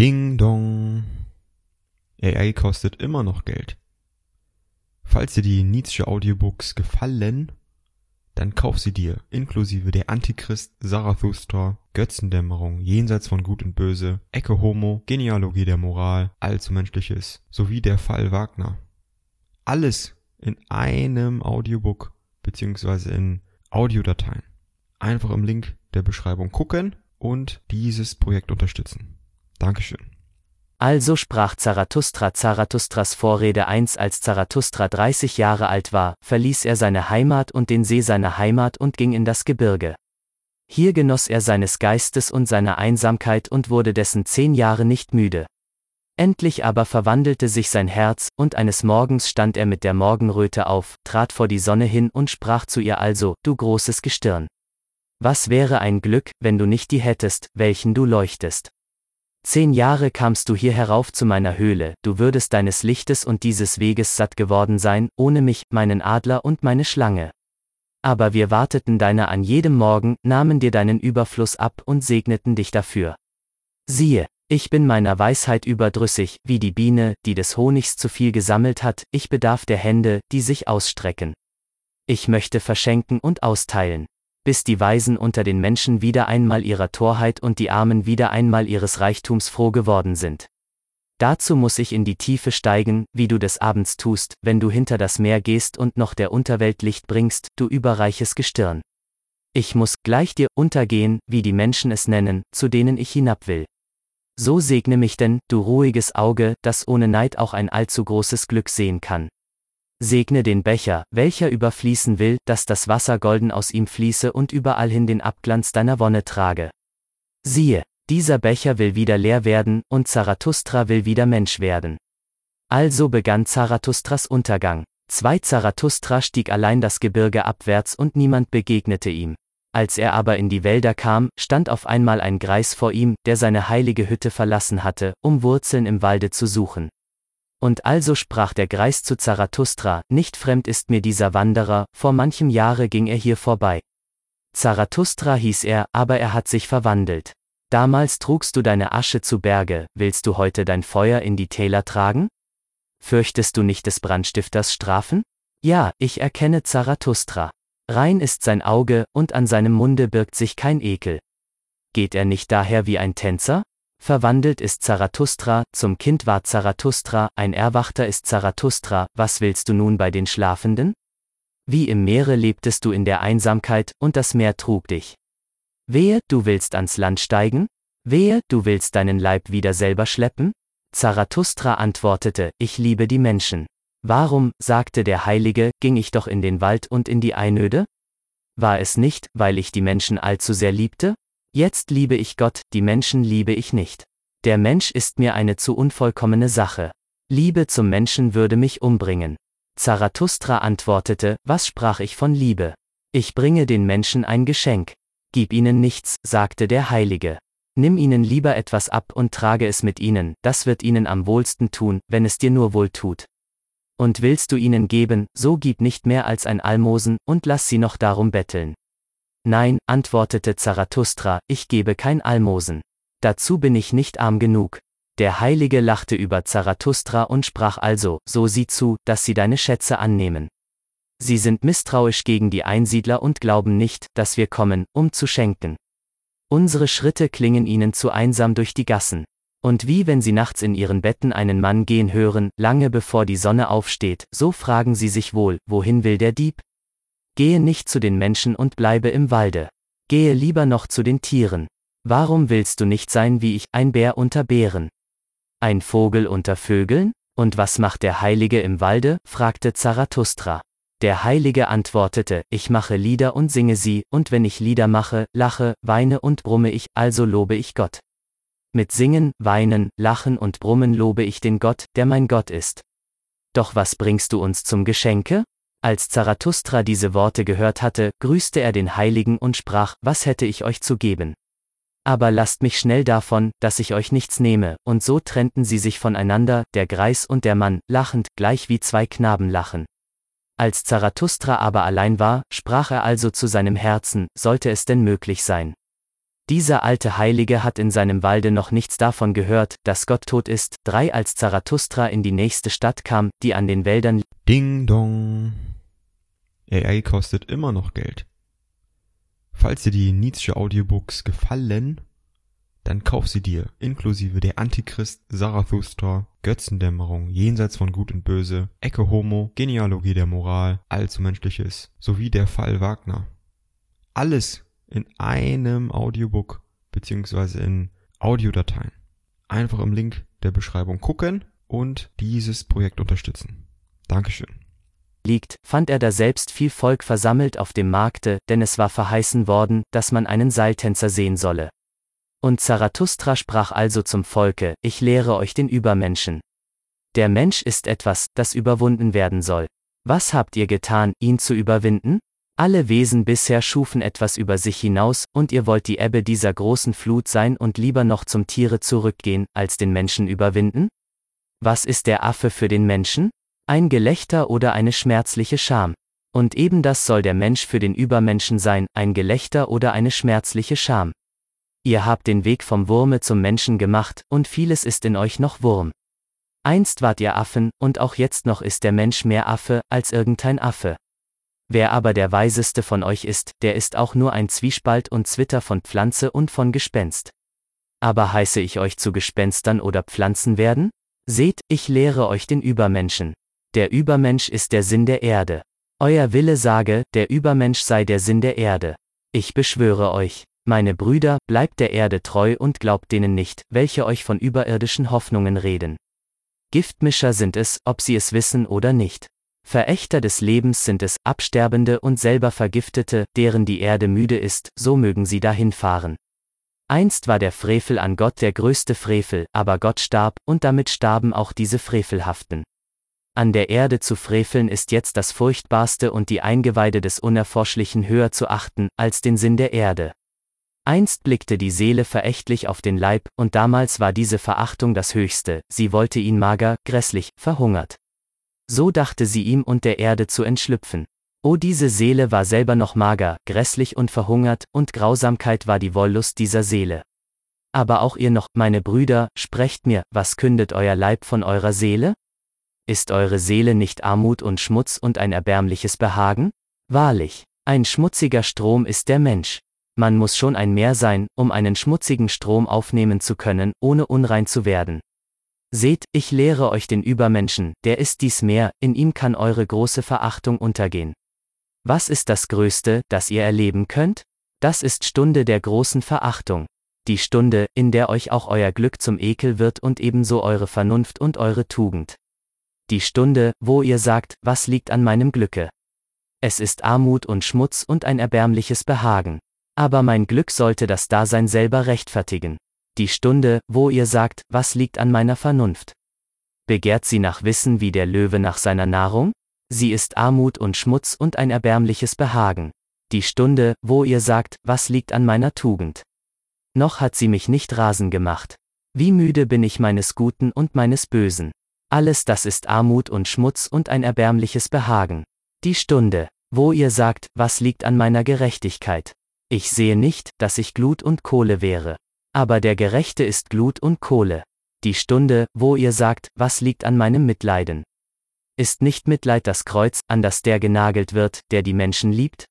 Ding dong. AI kostet immer noch Geld. Falls dir die Nietzsche Audiobooks gefallen, dann kauf sie dir, inklusive der Antichrist, Zarathustra, Götzendämmerung, Jenseits von Gut und Böse, Ecke Homo, Genealogie der Moral, Allzumenschliches, sowie der Fall Wagner. Alles in einem Audiobook beziehungsweise in Audiodateien. Einfach im Link der Beschreibung gucken und dieses Projekt unterstützen. Dankeschön. Also sprach Zarathustra Zarathustras Vorrede 1 Als Zarathustra 30 Jahre alt war, verließ er seine Heimat und den See seiner Heimat und ging in das Gebirge. Hier genoss er seines Geistes und seiner Einsamkeit und wurde dessen zehn Jahre nicht müde. Endlich aber verwandelte sich sein Herz, und eines Morgens stand er mit der Morgenröte auf, trat vor die Sonne hin und sprach zu ihr also, du großes Gestirn. Was wäre ein Glück, wenn du nicht die hättest, welchen du leuchtest. Zehn Jahre kamst du hier herauf zu meiner Höhle, du würdest deines Lichtes und dieses Weges satt geworden sein, ohne mich, meinen Adler und meine Schlange. Aber wir warteten deiner an jedem Morgen, nahmen dir deinen Überfluss ab und segneten dich dafür. Siehe, ich bin meiner Weisheit überdrüssig, wie die Biene, die des Honigs zu viel gesammelt hat, ich bedarf der Hände, die sich ausstrecken. Ich möchte verschenken und austeilen bis die Weisen unter den Menschen wieder einmal ihrer Torheit und die Armen wieder einmal ihres Reichtums froh geworden sind. Dazu muss ich in die Tiefe steigen, wie du des Abends tust, wenn du hinter das Meer gehst und noch der Unterwelt Licht bringst, du überreiches Gestirn. Ich muss gleich dir untergehen, wie die Menschen es nennen, zu denen ich hinab will. So segne mich denn, du ruhiges Auge, das ohne Neid auch ein allzu großes Glück sehen kann. Segne den Becher, welcher überfließen will, dass das Wasser golden aus ihm fließe und überall hin den Abglanz deiner Wonne trage. Siehe, dieser Becher will wieder leer werden, und Zarathustra will wieder Mensch werden. Also begann Zarathustras Untergang. Zwei Zarathustra stieg allein das Gebirge abwärts und niemand begegnete ihm. Als er aber in die Wälder kam, stand auf einmal ein Greis vor ihm, der seine heilige Hütte verlassen hatte, um Wurzeln im Walde zu suchen. Und also sprach der Greis zu Zarathustra, nicht fremd ist mir dieser Wanderer, vor manchem Jahre ging er hier vorbei. Zarathustra hieß er, aber er hat sich verwandelt. Damals trugst du deine Asche zu Berge, willst du heute dein Feuer in die Täler tragen? Fürchtest du nicht des Brandstifters Strafen? Ja, ich erkenne Zarathustra. Rein ist sein Auge, und an seinem Munde birgt sich kein Ekel. Geht er nicht daher wie ein Tänzer? Verwandelt ist Zarathustra, zum Kind war Zarathustra, ein Erwachter ist Zarathustra, was willst du nun bei den Schlafenden? Wie im Meere lebtest du in der Einsamkeit, und das Meer trug dich. Wehe, du willst ans Land steigen? Wehe, du willst deinen Leib wieder selber schleppen? Zarathustra antwortete, ich liebe die Menschen. Warum, sagte der Heilige, ging ich doch in den Wald und in die Einöde? War es nicht, weil ich die Menschen allzu sehr liebte? Jetzt liebe ich Gott, die Menschen liebe ich nicht. Der Mensch ist mir eine zu unvollkommene Sache. Liebe zum Menschen würde mich umbringen. Zarathustra antwortete, was sprach ich von Liebe? Ich bringe den Menschen ein Geschenk. Gib ihnen nichts, sagte der Heilige. Nimm ihnen lieber etwas ab und trage es mit ihnen, das wird ihnen am wohlsten tun, wenn es dir nur wohl tut. Und willst du ihnen geben, so gib nicht mehr als ein Almosen, und lass sie noch darum betteln. Nein, antwortete Zarathustra, ich gebe kein Almosen. Dazu bin ich nicht arm genug. Der Heilige lachte über Zarathustra und sprach also, so sieh zu, dass sie deine Schätze annehmen. Sie sind misstrauisch gegen die Einsiedler und glauben nicht, dass wir kommen, um zu schenken. Unsere Schritte klingen ihnen zu einsam durch die Gassen. Und wie wenn sie nachts in ihren Betten einen Mann gehen hören, lange bevor die Sonne aufsteht, so fragen sie sich wohl, wohin will der Dieb? Gehe nicht zu den Menschen und bleibe im Walde. Gehe lieber noch zu den Tieren. Warum willst du nicht sein wie ich, ein Bär unter Bären? Ein Vogel unter Vögeln? Und was macht der Heilige im Walde? fragte Zarathustra. Der Heilige antwortete, ich mache Lieder und singe sie, und wenn ich Lieder mache, lache, weine und brumme ich, also lobe ich Gott. Mit Singen, Weinen, Lachen und Brummen lobe ich den Gott, der mein Gott ist. Doch was bringst du uns zum Geschenke? Als Zarathustra diese Worte gehört hatte, grüßte er den Heiligen und sprach, was hätte ich euch zu geben? Aber lasst mich schnell davon, dass ich euch nichts nehme, und so trennten sie sich voneinander, der Greis und der Mann, lachend, gleich wie zwei Knaben lachen. Als Zarathustra aber allein war, sprach er also zu seinem Herzen, sollte es denn möglich sein. Dieser alte Heilige hat in seinem Walde noch nichts davon gehört, dass Gott tot ist. 3 Als Zarathustra in die nächste Stadt kam, die an den Wäldern Ding dong. AI kostet immer noch Geld. Falls dir die Nietzsche Audiobooks gefallen, dann kauf sie dir, inklusive der Antichrist, Zarathustra, Götzendämmerung, Jenseits von Gut und Böse, Ecke Homo, Genealogie der Moral, Allzu Menschliches, sowie der Fall Wagner. Alles in einem Audiobook beziehungsweise in Audiodateien. Einfach im Link der Beschreibung gucken und dieses Projekt unterstützen. Dankeschön. Liegt, fand er da selbst viel Volk versammelt auf dem Markte, denn es war verheißen worden, dass man einen Seiltänzer sehen solle. Und Zarathustra sprach also zum Volke, ich lehre euch den Übermenschen. Der Mensch ist etwas, das überwunden werden soll. Was habt ihr getan, ihn zu überwinden? Alle Wesen bisher schufen etwas über sich hinaus, und ihr wollt die Ebbe dieser großen Flut sein und lieber noch zum Tiere zurückgehen, als den Menschen überwinden? Was ist der Affe für den Menschen? Ein Gelächter oder eine schmerzliche Scham. Und eben das soll der Mensch für den Übermenschen sein, ein Gelächter oder eine schmerzliche Scham. Ihr habt den Weg vom Wurme zum Menschen gemacht, und vieles ist in euch noch Wurm. Einst wart ihr Affen, und auch jetzt noch ist der Mensch mehr Affe, als irgendein Affe. Wer aber der Weiseste von euch ist, der ist auch nur ein Zwiespalt und Zwitter von Pflanze und von Gespenst. Aber heiße ich euch zu Gespenstern oder Pflanzen werden? Seht, ich lehre euch den Übermenschen. Der Übermensch ist der Sinn der Erde. Euer Wille sage, der Übermensch sei der Sinn der Erde. Ich beschwöre euch, meine Brüder, bleibt der Erde treu und glaubt denen nicht, welche euch von überirdischen Hoffnungen reden. Giftmischer sind es, ob sie es wissen oder nicht. Verächter des Lebens sind es, Absterbende und selber Vergiftete, deren die Erde müde ist, so mögen sie dahinfahren. Einst war der Frevel an Gott der größte Frevel, aber Gott starb, und damit starben auch diese Frevelhaften. An der Erde zu freveln ist jetzt das Furchtbarste und die Eingeweide des Unerforschlichen höher zu achten, als den Sinn der Erde. Einst blickte die Seele verächtlich auf den Leib, und damals war diese Verachtung das Höchste, sie wollte ihn mager, grässlich, verhungert. So dachte sie ihm und der Erde zu entschlüpfen. O diese Seele war selber noch mager, grässlich und verhungert, und Grausamkeit war die Wollust dieser Seele. Aber auch ihr noch, meine Brüder, sprecht mir, was kündet euer Leib von eurer Seele? Ist eure Seele nicht Armut und Schmutz und ein erbärmliches Behagen? Wahrlich, ein schmutziger Strom ist der Mensch. Man muss schon ein Meer sein, um einen schmutzigen Strom aufnehmen zu können, ohne unrein zu werden. Seht, ich lehre euch den Übermenschen, der ist dies Meer, in ihm kann eure große Verachtung untergehen. Was ist das Größte, das ihr erleben könnt? Das ist Stunde der großen Verachtung. Die Stunde, in der euch auch euer Glück zum Ekel wird und ebenso eure Vernunft und eure Tugend die Stunde, wo ihr sagt, was liegt an meinem Glücke. Es ist Armut und Schmutz und ein erbärmliches Behagen. Aber mein Glück sollte das Dasein selber rechtfertigen. Die Stunde, wo ihr sagt, was liegt an meiner Vernunft. Begehrt sie nach Wissen wie der Löwe nach seiner Nahrung? Sie ist Armut und Schmutz und ein erbärmliches Behagen. Die Stunde, wo ihr sagt, was liegt an meiner Tugend. Noch hat sie mich nicht rasen gemacht. Wie müde bin ich meines Guten und meines Bösen. Alles das ist Armut und Schmutz und ein erbärmliches Behagen. Die Stunde, wo ihr sagt, was liegt an meiner Gerechtigkeit. Ich sehe nicht, dass ich Glut und Kohle wäre. Aber der Gerechte ist Glut und Kohle. Die Stunde, wo ihr sagt, was liegt an meinem Mitleiden. Ist nicht Mitleid das Kreuz, an das der genagelt wird, der die Menschen liebt?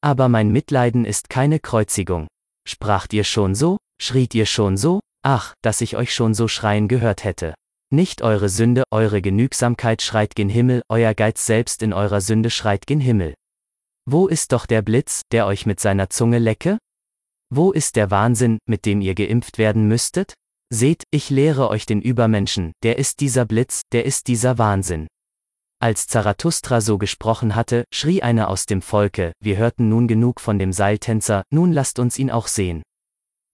Aber mein Mitleiden ist keine Kreuzigung. Spracht ihr schon so? Schriet ihr schon so? Ach, dass ich euch schon so schreien gehört hätte. Nicht eure Sünde, eure Genügsamkeit schreit gen Himmel, euer Geiz selbst in eurer Sünde schreit gen Himmel. Wo ist doch der Blitz, der euch mit seiner Zunge lecke? Wo ist der Wahnsinn, mit dem ihr geimpft werden müsstet? Seht, ich lehre euch den Übermenschen, der ist dieser Blitz, der ist dieser Wahnsinn. Als Zarathustra so gesprochen hatte, schrie einer aus dem Volke, wir hörten nun genug von dem Seiltänzer, nun lasst uns ihn auch sehen.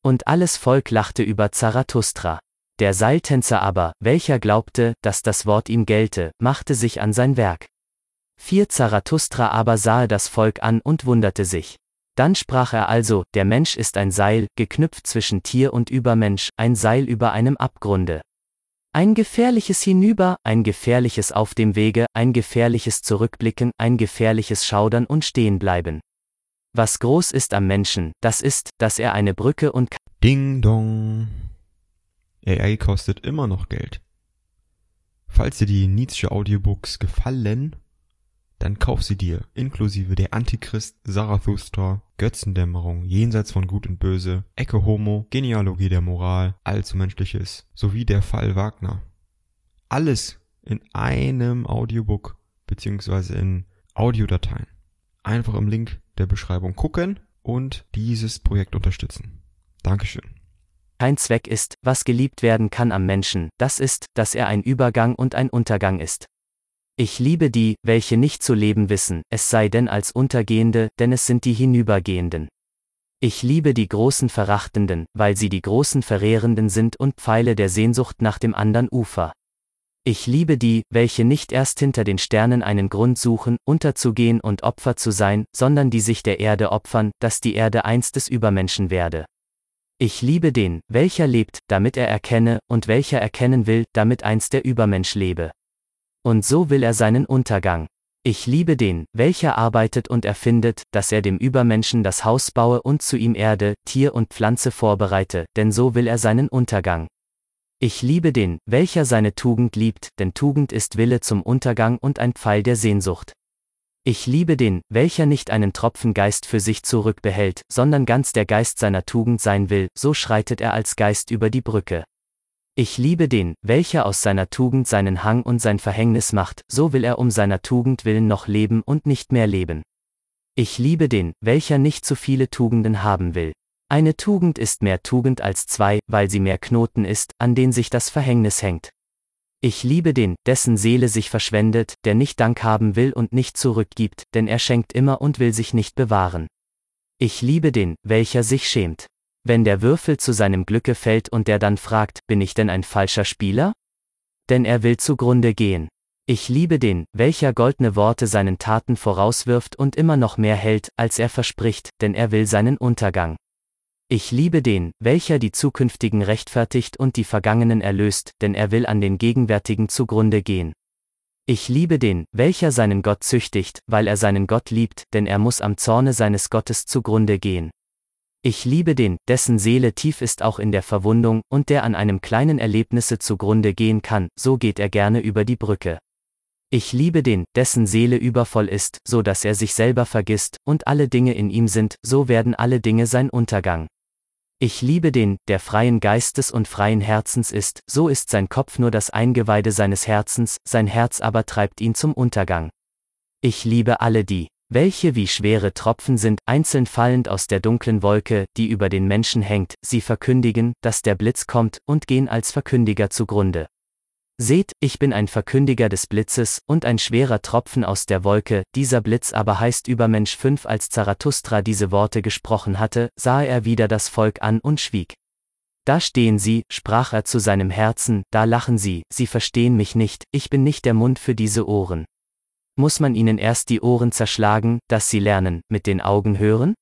Und alles Volk lachte über Zarathustra. Der Seiltänzer aber, welcher glaubte, dass das Wort ihm gelte, machte sich an sein Werk. Vier Zarathustra aber sahe das Volk an und wunderte sich. Dann sprach er also, der Mensch ist ein Seil, geknüpft zwischen Tier und Übermensch, ein Seil über einem Abgrunde. Ein gefährliches Hinüber, ein gefährliches auf dem Wege, ein gefährliches Zurückblicken, ein gefährliches Schaudern und Stehenbleiben. Was groß ist am Menschen, das ist, dass er eine Brücke und Ding dong. AI kostet immer noch Geld. Falls dir die Nietzsche Audiobooks gefallen, dann kauf sie dir, inklusive der Antichrist, Zarathustra, Götzendämmerung, Jenseits von Gut und Böse, Ecke Homo, Genealogie der Moral, Allzumenschliches, sowie der Fall Wagner. Alles in einem Audiobook, beziehungsweise in Audiodateien. Einfach im Link der Beschreibung gucken und dieses Projekt unterstützen. Dankeschön. Kein Zweck ist, was geliebt werden kann am Menschen, das ist, dass er ein Übergang und ein Untergang ist. Ich liebe die, welche nicht zu leben wissen, es sei denn als Untergehende, denn es sind die Hinübergehenden. Ich liebe die großen Verachtenden, weil sie die großen Verehrenden sind und Pfeile der Sehnsucht nach dem andern Ufer. Ich liebe die, welche nicht erst hinter den Sternen einen Grund suchen, unterzugehen und Opfer zu sein, sondern die sich der Erde opfern, dass die Erde einst des Übermenschen werde. Ich liebe den, welcher lebt, damit er erkenne, und welcher erkennen will, damit einst der Übermensch lebe. Und so will er seinen Untergang. Ich liebe den, welcher arbeitet und erfindet, dass er dem Übermenschen das Haus baue und zu ihm Erde, Tier und Pflanze vorbereite, denn so will er seinen Untergang. Ich liebe den, welcher seine Tugend liebt, denn Tugend ist Wille zum Untergang und ein Pfeil der Sehnsucht. Ich liebe den, welcher nicht einen Tropfen Geist für sich zurückbehält, sondern ganz der Geist seiner Tugend sein will, so schreitet er als Geist über die Brücke. Ich liebe den, welcher aus seiner Tugend seinen Hang und sein Verhängnis macht, so will er um seiner Tugend willen noch leben und nicht mehr leben. Ich liebe den, welcher nicht zu viele Tugenden haben will. Eine Tugend ist mehr Tugend als zwei, weil sie mehr Knoten ist, an den sich das Verhängnis hängt. Ich liebe den, dessen Seele sich verschwendet, der nicht Dank haben will und nicht zurückgibt, denn er schenkt immer und will sich nicht bewahren. Ich liebe den, welcher sich schämt. Wenn der Würfel zu seinem Glücke fällt und der dann fragt, bin ich denn ein falscher Spieler? Denn er will zugrunde gehen. Ich liebe den, welcher goldene Worte seinen Taten vorauswirft und immer noch mehr hält, als er verspricht, denn er will seinen Untergang. Ich liebe den, welcher die zukünftigen rechtfertigt und die vergangenen erlöst, denn er will an den gegenwärtigen zugrunde gehen. Ich liebe den, welcher seinen Gott züchtigt, weil er seinen Gott liebt, denn er muss am Zorne seines Gottes zugrunde gehen. Ich liebe den, dessen Seele tief ist auch in der Verwundung, und der an einem kleinen Erlebnisse zugrunde gehen kann, so geht er gerne über die Brücke. Ich liebe den, dessen Seele übervoll ist, so dass er sich selber vergisst, und alle Dinge in ihm sind, so werden alle Dinge sein Untergang. Ich liebe den, der freien Geistes und freien Herzens ist, so ist sein Kopf nur das Eingeweide seines Herzens, sein Herz aber treibt ihn zum Untergang. Ich liebe alle die, welche wie schwere Tropfen sind, einzeln fallend aus der dunklen Wolke, die über den Menschen hängt, sie verkündigen, dass der Blitz kommt, und gehen als Verkündiger zugrunde. Seht, ich bin ein Verkündiger des Blitzes, und ein schwerer Tropfen aus der Wolke, dieser Blitz aber heißt Übermensch 5 Als Zarathustra diese Worte gesprochen hatte, sah er wieder das Volk an und schwieg. Da stehen sie, sprach er zu seinem Herzen, da lachen sie, sie verstehen mich nicht, ich bin nicht der Mund für diese Ohren. Muss man ihnen erst die Ohren zerschlagen, dass sie lernen, mit den Augen hören?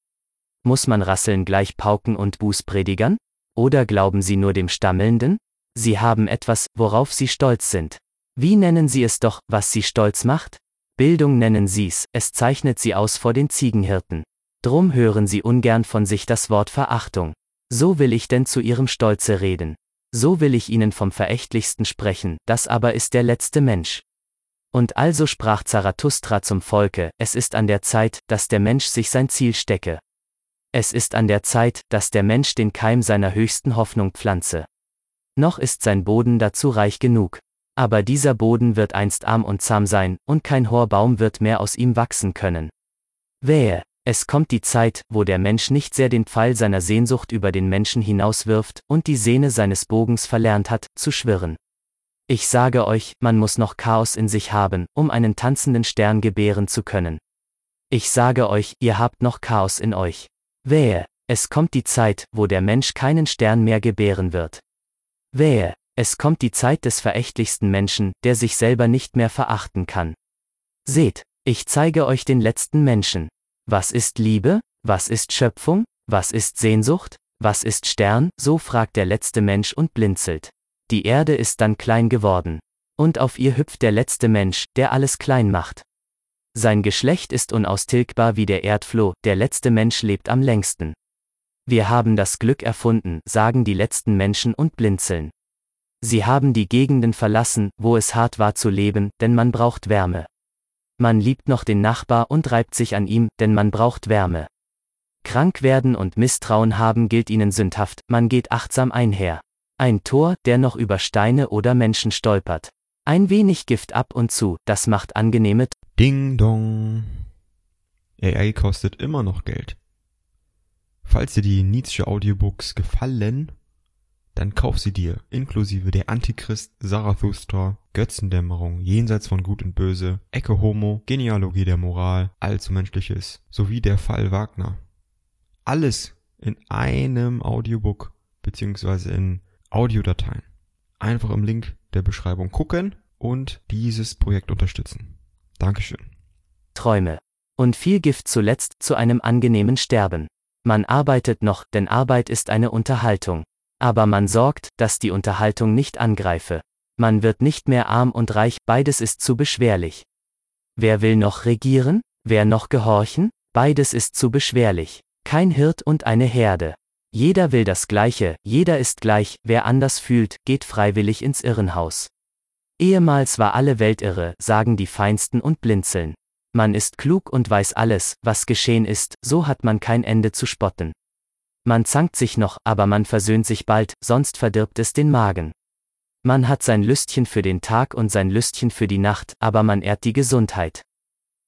Muss man rasseln gleich Pauken und Bußpredigern? Oder glauben sie nur dem Stammelnden? Sie haben etwas, worauf Sie stolz sind. Wie nennen Sie es doch, was Sie stolz macht? Bildung nennen Sie's, es zeichnet Sie aus vor den Ziegenhirten. Drum hören Sie ungern von sich das Wort Verachtung. So will ich denn zu Ihrem Stolze reden. So will ich Ihnen vom Verächtlichsten sprechen, das aber ist der letzte Mensch. Und also sprach Zarathustra zum Volke, es ist an der Zeit, dass der Mensch sich sein Ziel stecke. Es ist an der Zeit, dass der Mensch den Keim seiner höchsten Hoffnung pflanze. Noch ist sein Boden dazu reich genug. Aber dieser Boden wird einst arm und zahm sein, und kein hoher Baum wird mehr aus ihm wachsen können. Wehe, es kommt die Zeit, wo der Mensch nicht sehr den Pfeil seiner Sehnsucht über den Menschen hinauswirft und die Sehne seines Bogens verlernt hat, zu schwirren. Ich sage euch, man muss noch Chaos in sich haben, um einen tanzenden Stern gebären zu können. Ich sage euch, ihr habt noch Chaos in euch. Wehe, es kommt die Zeit, wo der Mensch keinen Stern mehr gebären wird. Wehe, es kommt die Zeit des verächtlichsten Menschen, der sich selber nicht mehr verachten kann. Seht, ich zeige euch den letzten Menschen. Was ist Liebe? Was ist Schöpfung? Was ist Sehnsucht? Was ist Stern? So fragt der letzte Mensch und blinzelt. Die Erde ist dann klein geworden. Und auf ihr hüpft der letzte Mensch, der alles klein macht. Sein Geschlecht ist unaustilgbar wie der Erdfloh, der letzte Mensch lebt am längsten. Wir haben das Glück erfunden, sagen die letzten Menschen und blinzeln. Sie haben die Gegenden verlassen, wo es hart war zu leben, denn man braucht Wärme. Man liebt noch den Nachbar und reibt sich an ihm, denn man braucht Wärme. Krank werden und Misstrauen haben gilt ihnen sündhaft, man geht achtsam einher. Ein Tor, der noch über Steine oder Menschen stolpert. Ein wenig Gift ab und zu, das macht angenehme Ding dong. AI kostet immer noch Geld. Falls dir die Nietzsche Audiobooks gefallen, dann kauf sie dir, inklusive der Antichrist, Zarathustra, Götzendämmerung, Jenseits von Gut und Böse, Ecke Homo, Genealogie der Moral, Allzu Menschliches, sowie der Fall Wagner. Alles in einem Audiobook, beziehungsweise in Audiodateien. Einfach im Link der Beschreibung gucken und dieses Projekt unterstützen. Dankeschön. Träume. Und viel Gift zuletzt zu einem angenehmen Sterben. Man arbeitet noch, denn Arbeit ist eine Unterhaltung. Aber man sorgt, dass die Unterhaltung nicht angreife. Man wird nicht mehr arm und reich, beides ist zu beschwerlich. Wer will noch regieren? Wer noch gehorchen? Beides ist zu beschwerlich. Kein Hirt und eine Herde. Jeder will das Gleiche, jeder ist gleich, wer anders fühlt, geht freiwillig ins Irrenhaus. Ehemals war alle Welt irre, sagen die Feinsten und blinzeln. Man ist klug und weiß alles, was geschehen ist, so hat man kein Ende zu spotten. Man zankt sich noch, aber man versöhnt sich bald, sonst verdirbt es den Magen. Man hat sein Lüstchen für den Tag und sein Lüstchen für die Nacht, aber man ehrt die Gesundheit.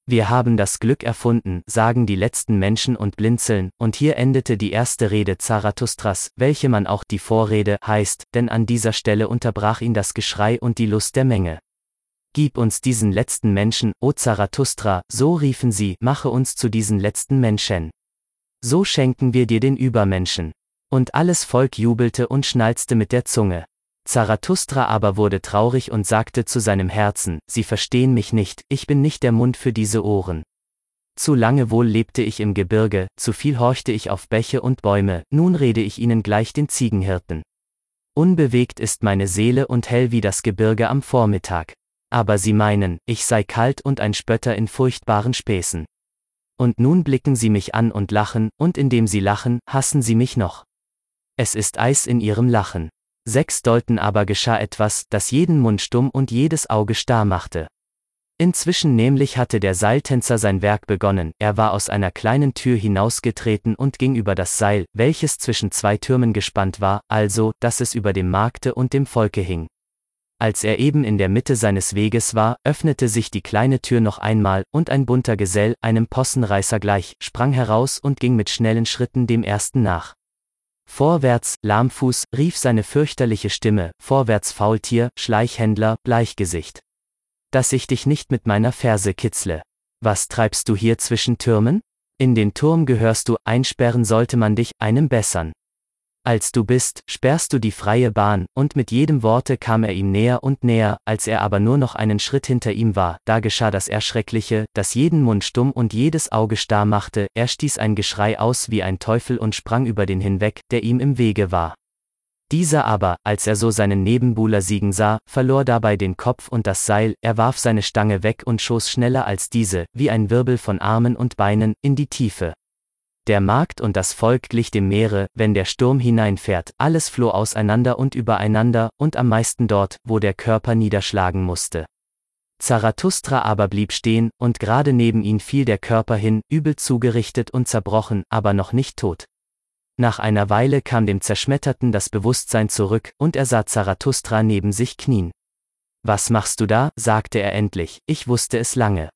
Wir haben das Glück erfunden, sagen die letzten Menschen und blinzeln, und hier endete die erste Rede Zarathustras, welche man auch die Vorrede heißt, denn an dieser Stelle unterbrach ihn das Geschrei und die Lust der Menge. Gib uns diesen letzten Menschen, o Zarathustra, so riefen sie, mache uns zu diesen letzten Menschen. So schenken wir dir den Übermenschen. Und alles Volk jubelte und schnalzte mit der Zunge. Zarathustra aber wurde traurig und sagte zu seinem Herzen, Sie verstehen mich nicht, ich bin nicht der Mund für diese Ohren. Zu lange wohl lebte ich im Gebirge, zu viel horchte ich auf Bäche und Bäume, nun rede ich ihnen gleich den Ziegenhirten. Unbewegt ist meine Seele und hell wie das Gebirge am Vormittag. Aber sie meinen, ich sei kalt und ein Spötter in furchtbaren Späßen. Und nun blicken sie mich an und lachen, und indem sie lachen, hassen sie mich noch. Es ist Eis in ihrem Lachen. Sechs Dolten aber geschah etwas, das jeden Mund stumm und jedes Auge starr machte. Inzwischen nämlich hatte der Seiltänzer sein Werk begonnen, er war aus einer kleinen Tür hinausgetreten und ging über das Seil, welches zwischen zwei Türmen gespannt war, also, dass es über dem Markte und dem Volke hing. Als er eben in der Mitte seines Weges war, öffnete sich die kleine Tür noch einmal, und ein bunter Gesell, einem Possenreißer gleich, sprang heraus und ging mit schnellen Schritten dem ersten nach. Vorwärts, Lahmfuß, rief seine fürchterliche Stimme, vorwärts Faultier, Schleichhändler, Bleichgesicht. Dass ich dich nicht mit meiner Ferse kitzle. Was treibst du hier zwischen Türmen? In den Turm gehörst du, einsperren sollte man dich, einem bessern. Als du bist, sperrst du die freie Bahn, und mit jedem Worte kam er ihm näher und näher, als er aber nur noch einen Schritt hinter ihm war, da geschah das Erschreckliche, das jeden Mund stumm und jedes Auge starr machte, er stieß ein Geschrei aus wie ein Teufel und sprang über den hinweg, der ihm im Wege war. Dieser aber, als er so seinen Nebenbuhler siegen sah, verlor dabei den Kopf und das Seil, er warf seine Stange weg und schoss schneller als diese, wie ein Wirbel von Armen und Beinen, in die Tiefe. Der Markt und das Volk glich dem Meere, wenn der Sturm hineinfährt, alles floh auseinander und übereinander, und am meisten dort, wo der Körper niederschlagen musste. Zarathustra aber blieb stehen, und gerade neben ihn fiel der Körper hin, übel zugerichtet und zerbrochen, aber noch nicht tot. Nach einer Weile kam dem Zerschmetterten das Bewusstsein zurück, und er sah Zarathustra neben sich knien. Was machst du da? sagte er endlich, ich wusste es lange.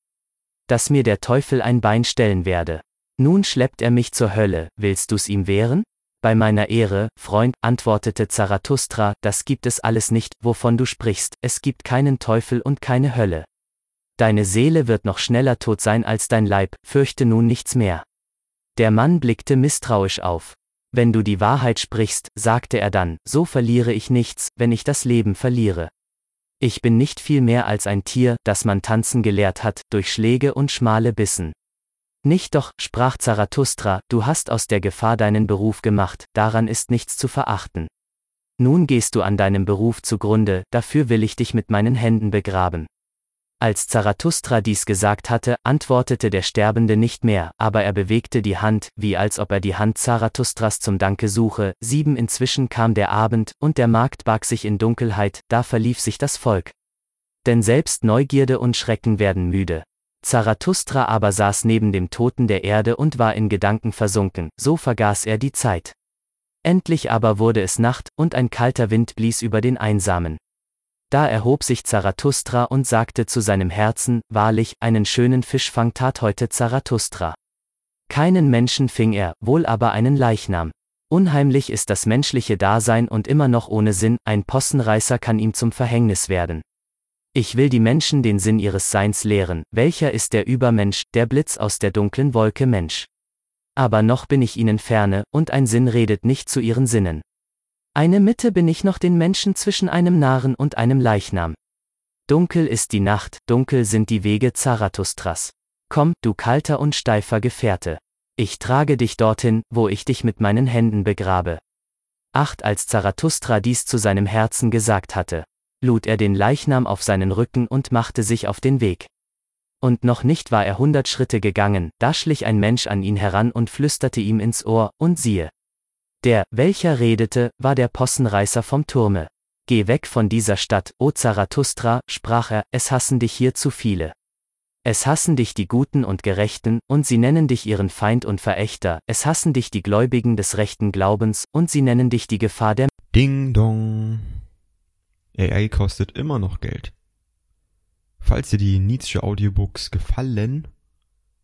Dass mir der Teufel ein Bein stellen werde. Nun schleppt er mich zur Hölle, willst du's ihm wehren? Bei meiner Ehre, Freund, antwortete Zarathustra, das gibt es alles nicht, wovon du sprichst, es gibt keinen Teufel und keine Hölle. Deine Seele wird noch schneller tot sein als dein Leib, fürchte nun nichts mehr. Der Mann blickte misstrauisch auf. Wenn du die Wahrheit sprichst, sagte er dann, so verliere ich nichts, wenn ich das Leben verliere. Ich bin nicht viel mehr als ein Tier, das man tanzen gelehrt hat, durch Schläge und schmale Bissen. Nicht doch, sprach Zarathustra, du hast aus der Gefahr deinen Beruf gemacht, daran ist nichts zu verachten. Nun gehst du an deinem Beruf zugrunde, dafür will ich dich mit meinen Händen begraben. Als Zarathustra dies gesagt hatte, antwortete der Sterbende nicht mehr, aber er bewegte die Hand, wie als ob er die Hand Zarathustras zum Danke suche. Sieben Inzwischen kam der Abend, und der Markt barg sich in Dunkelheit, da verlief sich das Volk. Denn selbst Neugierde und Schrecken werden müde. Zarathustra aber saß neben dem Toten der Erde und war in Gedanken versunken, so vergaß er die Zeit. Endlich aber wurde es Nacht, und ein kalter Wind blies über den Einsamen. Da erhob sich Zarathustra und sagte zu seinem Herzen, wahrlich, einen schönen Fischfang tat heute Zarathustra. Keinen Menschen fing er, wohl aber einen Leichnam. Unheimlich ist das menschliche Dasein und immer noch ohne Sinn, ein Possenreißer kann ihm zum Verhängnis werden. Ich will die Menschen den Sinn ihres Seins lehren, welcher ist der Übermensch, der Blitz aus der dunklen Wolke Mensch. Aber noch bin ich ihnen ferne, und ein Sinn redet nicht zu ihren Sinnen. Eine Mitte bin ich noch den Menschen zwischen einem Narren und einem Leichnam. Dunkel ist die Nacht, dunkel sind die Wege Zarathustras. Komm, du kalter und steifer Gefährte. Ich trage dich dorthin, wo ich dich mit meinen Händen begrabe. Acht als Zarathustra dies zu seinem Herzen gesagt hatte, lud er den Leichnam auf seinen Rücken und machte sich auf den Weg. Und noch nicht war er hundert Schritte gegangen, da schlich ein Mensch an ihn heran und flüsterte ihm ins Ohr, und siehe, der, welcher redete, war der Possenreißer vom Turme. Geh weg von dieser Stadt, o Zarathustra, sprach er, es hassen dich hier zu viele. Es hassen dich die Guten und Gerechten, und sie nennen dich ihren Feind und Verächter, es hassen dich die Gläubigen des rechten Glaubens, und sie nennen dich die Gefahr der Ding dong. AI kostet immer noch Geld. Falls dir die Nietzsche Audiobooks gefallen,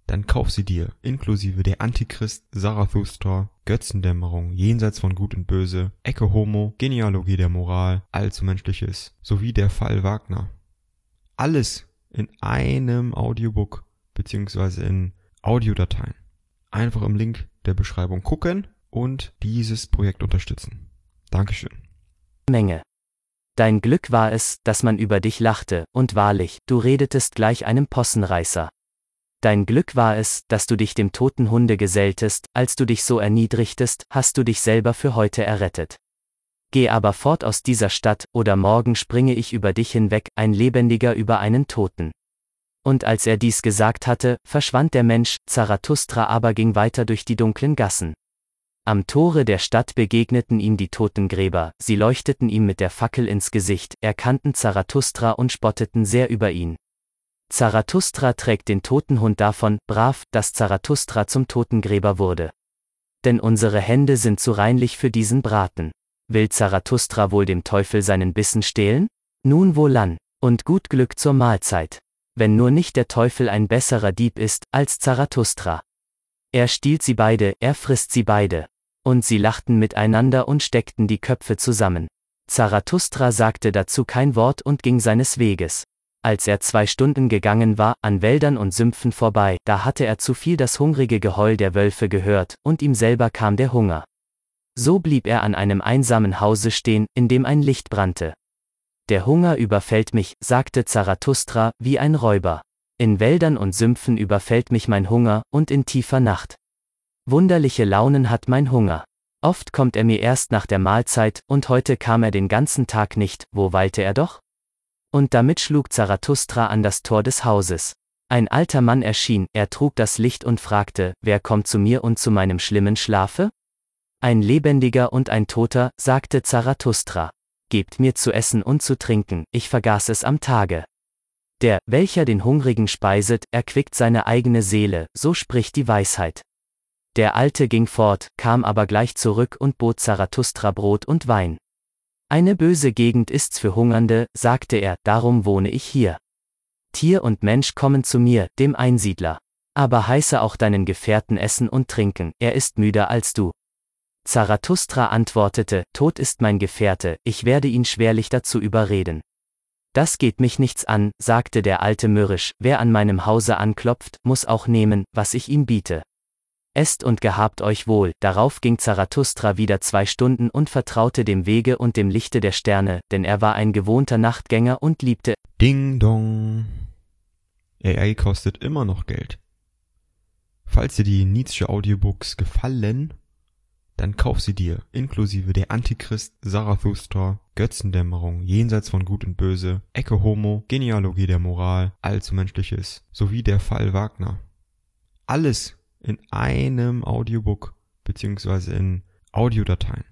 dann kauf sie dir, inklusive der Antichrist, Zarathustra, Götzendämmerung, Jenseits von Gut und Böse, Ecke Homo, Genealogie der Moral, Allzu Menschliches, sowie der Fall Wagner. Alles in einem Audiobook beziehungsweise in Audiodateien. Einfach im Link der Beschreibung gucken und dieses Projekt unterstützen. Dankeschön. Menge. Dein Glück war es, dass man über dich lachte, und wahrlich, du redetest gleich einem Possenreißer. Dein Glück war es, dass du dich dem toten Hunde geselltest, als du dich so erniedrigtest, hast du dich selber für heute errettet. Geh aber fort aus dieser Stadt, oder morgen springe ich über dich hinweg, ein Lebendiger über einen Toten. Und als er dies gesagt hatte, verschwand der Mensch, Zarathustra aber ging weiter durch die dunklen Gassen. Am Tore der Stadt begegneten ihm die Totengräber, sie leuchteten ihm mit der Fackel ins Gesicht, erkannten Zarathustra und spotteten sehr über ihn. Zarathustra trägt den toten Hund davon, brav, dass Zarathustra zum Totengräber wurde. Denn unsere Hände sind zu reinlich für diesen Braten. Will Zarathustra wohl dem Teufel seinen Bissen stehlen? Nun wohlan, und gut Glück zur Mahlzeit. Wenn nur nicht der Teufel ein besserer Dieb ist, als Zarathustra. Er stiehlt sie beide, er frisst sie beide. Und sie lachten miteinander und steckten die Köpfe zusammen. Zarathustra sagte dazu kein Wort und ging seines Weges. Als er zwei Stunden gegangen war, an Wäldern und Sümpfen vorbei, da hatte er zu viel das hungrige Geheul der Wölfe gehört, und ihm selber kam der Hunger. So blieb er an einem einsamen Hause stehen, in dem ein Licht brannte. Der Hunger überfällt mich, sagte Zarathustra, wie ein Räuber. In Wäldern und Sümpfen überfällt mich mein Hunger, und in tiefer Nacht. Wunderliche Launen hat mein Hunger. Oft kommt er mir erst nach der Mahlzeit, und heute kam er den ganzen Tag nicht, wo weilte er doch? Und damit schlug Zarathustra an das Tor des Hauses. Ein alter Mann erschien, er trug das Licht und fragte, wer kommt zu mir und zu meinem schlimmen Schlafe? Ein Lebendiger und ein Toter, sagte Zarathustra. Gebt mir zu essen und zu trinken, ich vergaß es am Tage. Der, welcher den Hungrigen speiset, erquickt seine eigene Seele, so spricht die Weisheit. Der Alte ging fort, kam aber gleich zurück und bot Zarathustra Brot und Wein. Eine böse Gegend ist's für Hungernde, sagte er, darum wohne ich hier. Tier und Mensch kommen zu mir, dem Einsiedler. Aber heiße auch deinen Gefährten essen und trinken, er ist müder als du. Zarathustra antwortete, Tod ist mein Gefährte, ich werde ihn schwerlich dazu überreden. Das geht mich nichts an, sagte der Alte mürrisch, wer an meinem Hause anklopft, muss auch nehmen, was ich ihm biete. Esst und gehabt euch wohl. Darauf ging Zarathustra wieder zwei Stunden und vertraute dem Wege und dem Lichte der Sterne, denn er war ein gewohnter Nachtgänger und liebte. Ding dong. AI kostet immer noch Geld. Falls dir die Nietzsche Audiobooks gefallen, dann kauf sie dir, inklusive der Antichrist, Zarathustra, Götzendämmerung, Jenseits von Gut und Böse, Ecke Homo, Genealogie der Moral, Allzu Menschliches, sowie der Fall Wagner. Alles in einem Audiobook beziehungsweise in Audiodateien.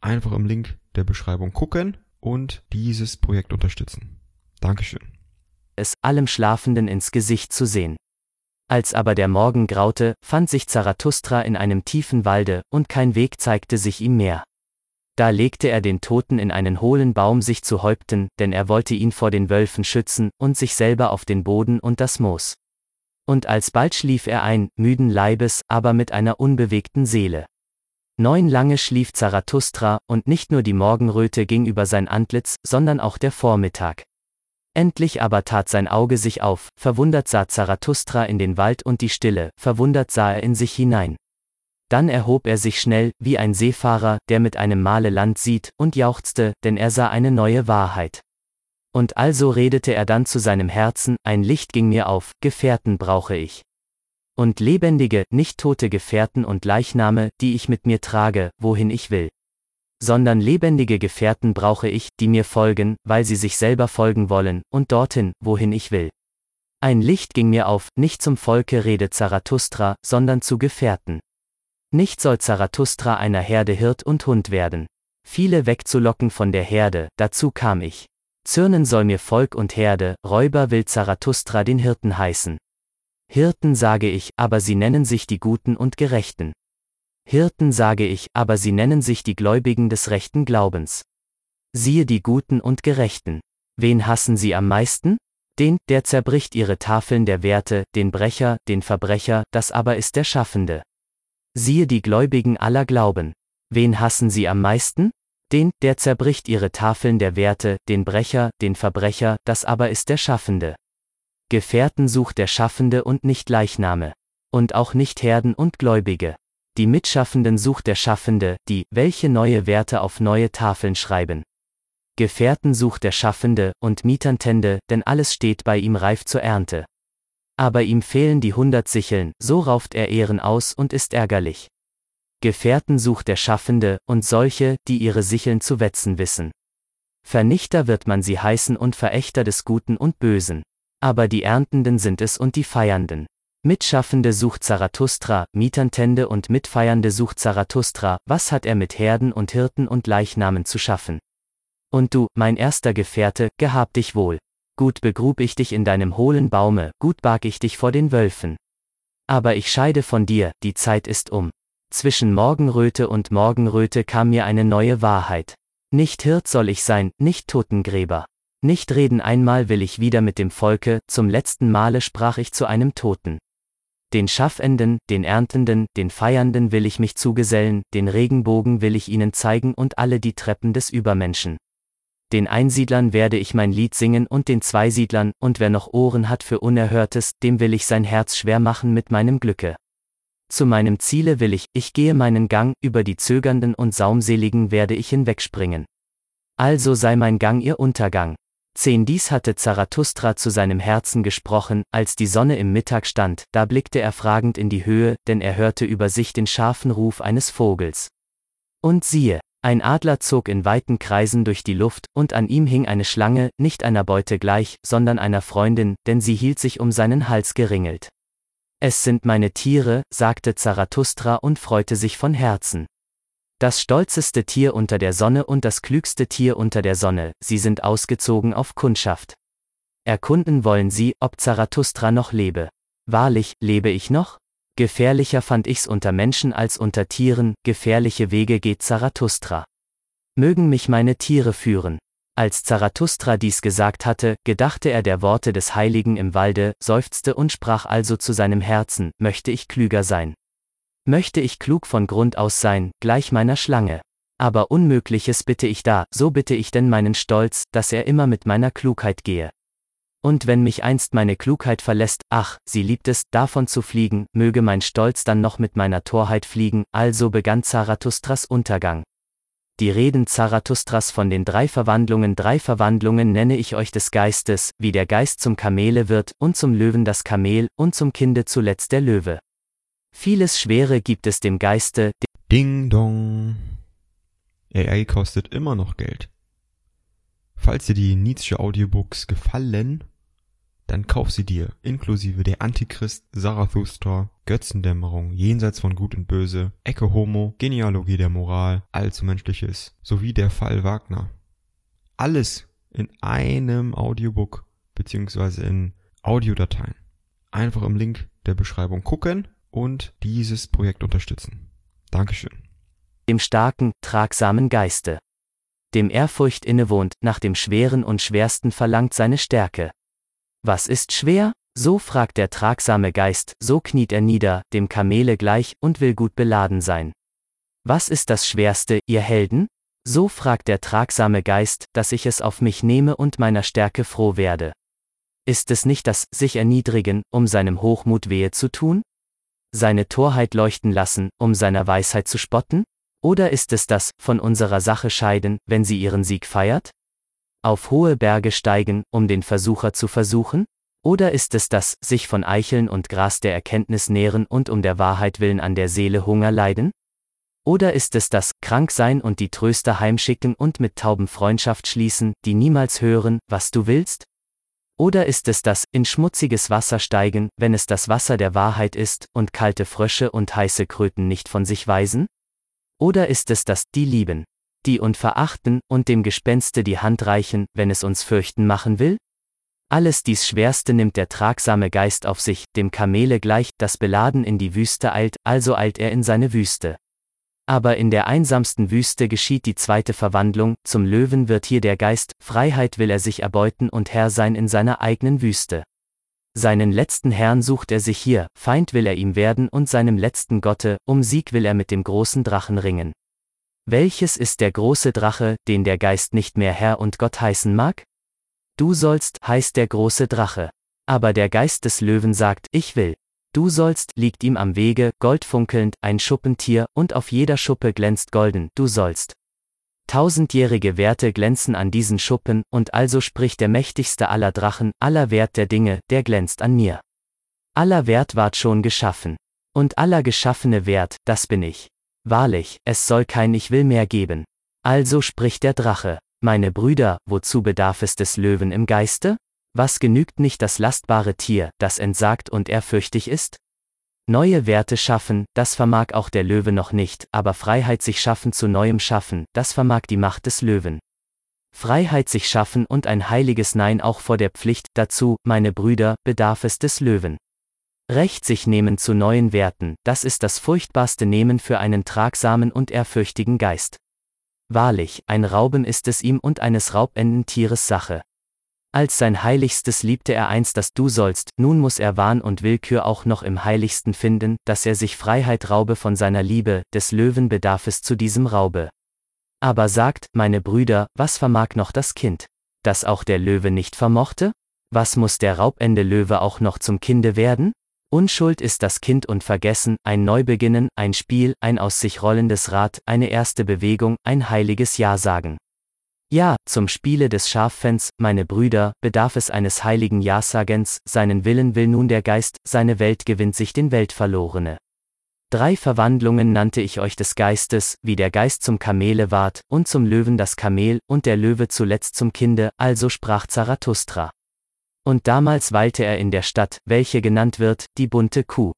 Einfach im Link der Beschreibung gucken und dieses Projekt unterstützen. Dankeschön. Es allem Schlafenden ins Gesicht zu sehen. Als aber der Morgen graute, fand sich Zarathustra in einem tiefen Walde, und kein Weg zeigte sich ihm mehr. Da legte er den Toten in einen hohlen Baum sich zu Häupten, denn er wollte ihn vor den Wölfen schützen, und sich selber auf den Boden und das Moos. Und alsbald schlief er ein, müden Leibes, aber mit einer unbewegten Seele. Neun lange schlief Zarathustra, und nicht nur die Morgenröte ging über sein Antlitz, sondern auch der Vormittag. Endlich aber tat sein Auge sich auf, verwundert sah Zarathustra in den Wald und die Stille, verwundert sah er in sich hinein. Dann erhob er sich schnell, wie ein Seefahrer, der mit einem Male Land sieht, und jauchzte, denn er sah eine neue Wahrheit. Und also redete er dann zu seinem Herzen, ein Licht ging mir auf, Gefährten brauche ich. Und lebendige, nicht tote Gefährten und Leichname, die ich mit mir trage, wohin ich will sondern lebendige Gefährten brauche ich, die mir folgen, weil sie sich selber folgen wollen, und dorthin, wohin ich will. Ein Licht ging mir auf, nicht zum Volke redet Zarathustra, sondern zu Gefährten. Nicht soll Zarathustra einer Herde Hirt und Hund werden. Viele wegzulocken von der Herde, dazu kam ich. Zürnen soll mir Volk und Herde, Räuber will Zarathustra den Hirten heißen. Hirten sage ich, aber sie nennen sich die Guten und Gerechten. Hirten sage ich, aber sie nennen sich die Gläubigen des rechten Glaubens. Siehe die Guten und Gerechten. Wen hassen sie am meisten? Den, der zerbricht ihre Tafeln der Werte, den Brecher, den Verbrecher, das aber ist der Schaffende. Siehe die Gläubigen aller Glauben. Wen hassen sie am meisten? Den, der zerbricht ihre Tafeln der Werte, den Brecher, den Verbrecher, das aber ist der Schaffende. Gefährten sucht der Schaffende und nicht Leichname. Und auch nicht Herden und Gläubige. Die Mitschaffenden sucht der Schaffende, die, welche neue Werte auf neue Tafeln schreiben. Gefährten sucht der Schaffende, und Mietantende, denn alles steht bei ihm reif zur Ernte. Aber ihm fehlen die hundert Sicheln, so rauft er Ehren aus und ist ärgerlich. Gefährten sucht der Schaffende, und solche, die ihre Sicheln zu wetzen wissen. Vernichter wird man sie heißen und Verächter des Guten und Bösen. Aber die Erntenden sind es und die Feiernden. Mitschaffende sucht Zarathustra, Mietantende und Mitfeiernde sucht Zarathustra, was hat er mit Herden und Hirten und Leichnamen zu schaffen? Und du, mein erster Gefährte, gehab dich wohl. Gut begrub ich dich in deinem hohlen Baume, gut barg ich dich vor den Wölfen. Aber ich scheide von dir, die Zeit ist um. Zwischen Morgenröte und Morgenröte kam mir eine neue Wahrheit. Nicht Hirt soll ich sein, nicht Totengräber. Nicht reden einmal will ich wieder mit dem Volke, zum letzten Male sprach ich zu einem Toten. Den Schaffenden, den Erntenden, den Feiernden will ich mich zugesellen, den Regenbogen will ich ihnen zeigen und alle die Treppen des Übermenschen. Den Einsiedlern werde ich mein Lied singen und den Zweisiedlern, und wer noch Ohren hat für Unerhörtes, dem will ich sein Herz schwer machen mit meinem Glücke. Zu meinem Ziele will ich, ich gehe meinen Gang, über die Zögernden und Saumseligen werde ich hinwegspringen. Also sei mein Gang ihr Untergang. 10 Dies hatte Zarathustra zu seinem Herzen gesprochen, als die Sonne im Mittag stand, da blickte er fragend in die Höhe, denn er hörte über sich den scharfen Ruf eines Vogels. Und siehe, ein Adler zog in weiten Kreisen durch die Luft, und an ihm hing eine Schlange, nicht einer Beute gleich, sondern einer Freundin, denn sie hielt sich um seinen Hals geringelt. Es sind meine Tiere, sagte Zarathustra und freute sich von Herzen. Das stolzeste Tier unter der Sonne und das klügste Tier unter der Sonne, sie sind ausgezogen auf Kundschaft. Erkunden wollen sie, ob Zarathustra noch lebe. Wahrlich, lebe ich noch? Gefährlicher fand ich's unter Menschen als unter Tieren, gefährliche Wege geht Zarathustra. Mögen mich meine Tiere führen. Als Zarathustra dies gesagt hatte, gedachte er der Worte des Heiligen im Walde, seufzte und sprach also zu seinem Herzen, möchte ich klüger sein. Möchte ich klug von Grund aus sein, gleich meiner Schlange. Aber Unmögliches bitte ich da, so bitte ich denn meinen Stolz, dass er immer mit meiner Klugheit gehe. Und wenn mich einst meine Klugheit verlässt, ach, sie liebt es, davon zu fliegen, möge mein Stolz dann noch mit meiner Torheit fliegen, also begann Zarathustras Untergang. Die Reden Zarathustras von den drei Verwandlungen drei Verwandlungen nenne ich euch des Geistes, wie der Geist zum Kamele wird, und zum Löwen das Kamel, und zum Kinde zuletzt der Löwe. Vieles Schwere gibt es dem Geiste, Ding dong. AI kostet immer noch Geld. Falls dir die Nietzsche Audiobooks gefallen, dann kauf sie dir, inklusive der Antichrist, Zarathustra, Götzendämmerung, Jenseits von Gut und Böse, Ecke Homo, Genealogie der Moral, Allzu Menschliches, sowie der Fall Wagner. Alles in einem Audiobook beziehungsweise in Audiodateien. Einfach im Link der Beschreibung gucken und dieses Projekt unterstützen. Dankeschön. Dem starken, tragsamen Geiste. Dem Ehrfurcht innewohnt, nach dem Schweren und Schwersten verlangt seine Stärke. Was ist schwer? So fragt der tragsame Geist, so kniet er nieder, dem Kamele gleich, und will gut beladen sein. Was ist das Schwerste, ihr Helden? So fragt der tragsame Geist, dass ich es auf mich nehme und meiner Stärke froh werde. Ist es nicht das sich erniedrigen, um seinem Hochmut wehe zu tun? Seine Torheit leuchten lassen, um seiner Weisheit zu spotten? Oder ist es das, von unserer Sache scheiden, wenn sie ihren Sieg feiert? Auf hohe Berge steigen, um den Versucher zu versuchen? Oder ist es das, sich von Eicheln und Gras der Erkenntnis nähren und um der Wahrheit willen an der Seele Hunger leiden? Oder ist es das, krank sein und die Tröster heimschicken und mit Tauben Freundschaft schließen, die niemals hören, was du willst? Oder ist es das, in schmutziges Wasser steigen, wenn es das Wasser der Wahrheit ist, und kalte Frösche und heiße Kröten nicht von sich weisen? Oder ist es das, die lieben, die und verachten, und dem Gespenste die Hand reichen, wenn es uns fürchten machen will? Alles dies Schwerste nimmt der tragsame Geist auf sich, dem Kamele gleich, das beladen in die Wüste eilt, also eilt er in seine Wüste. Aber in der einsamsten Wüste geschieht die zweite Verwandlung, zum Löwen wird hier der Geist, Freiheit will er sich erbeuten und Herr sein in seiner eigenen Wüste. Seinen letzten Herrn sucht er sich hier, Feind will er ihm werden und seinem letzten Gotte, um Sieg will er mit dem großen Drachen ringen. Welches ist der große Drache, den der Geist nicht mehr Herr und Gott heißen mag? Du sollst, heißt der große Drache. Aber der Geist des Löwen sagt, ich will. Du sollst, liegt ihm am Wege, goldfunkelnd, ein Schuppentier, und auf jeder Schuppe glänzt golden, du sollst. Tausendjährige Werte glänzen an diesen Schuppen, und also spricht der mächtigste aller Drachen, aller Wert der Dinge, der glänzt an mir. Aller Wert ward schon geschaffen. Und aller geschaffene Wert, das bin ich. Wahrlich, es soll kein Ich will mehr geben. Also spricht der Drache, meine Brüder, wozu bedarf es des Löwen im Geiste? Was genügt nicht das lastbare Tier, das entsagt und ehrfürchtig ist? Neue Werte schaffen, das vermag auch der Löwe noch nicht, aber Freiheit sich schaffen zu neuem Schaffen, das vermag die Macht des Löwen. Freiheit sich schaffen und ein heiliges Nein auch vor der Pflicht, dazu, meine Brüder, bedarf es des Löwen. Recht sich nehmen zu neuen Werten, das ist das furchtbarste Nehmen für einen tragsamen und ehrfürchtigen Geist. Wahrlich, ein Rauben ist es ihm und eines raubenden Tieres Sache. Als sein Heiligstes liebte er einst das Du sollst, nun muss er Wahn und Willkür auch noch im Heiligsten finden, dass er sich Freiheit raube von seiner Liebe, des Löwen bedarf zu diesem Raube. Aber sagt, meine Brüder, was vermag noch das Kind? Das auch der Löwe nicht vermochte? Was muss der Raubende Löwe auch noch zum Kinde werden? Unschuld ist das Kind und Vergessen, ein Neubeginnen, ein Spiel, ein aus sich rollendes Rad, eine erste Bewegung, ein heiliges Ja sagen. Ja, zum Spiele des Schaffens, meine Brüder, bedarf es eines heiligen Ja-Sagens, seinen Willen will nun der Geist, seine Welt gewinnt sich den Weltverlorene. Drei Verwandlungen nannte ich euch des Geistes, wie der Geist zum Kamele ward, und zum Löwen das Kamel, und der Löwe zuletzt zum Kinde, also sprach Zarathustra. Und damals weilte er in der Stadt, welche genannt wird, die bunte Kuh.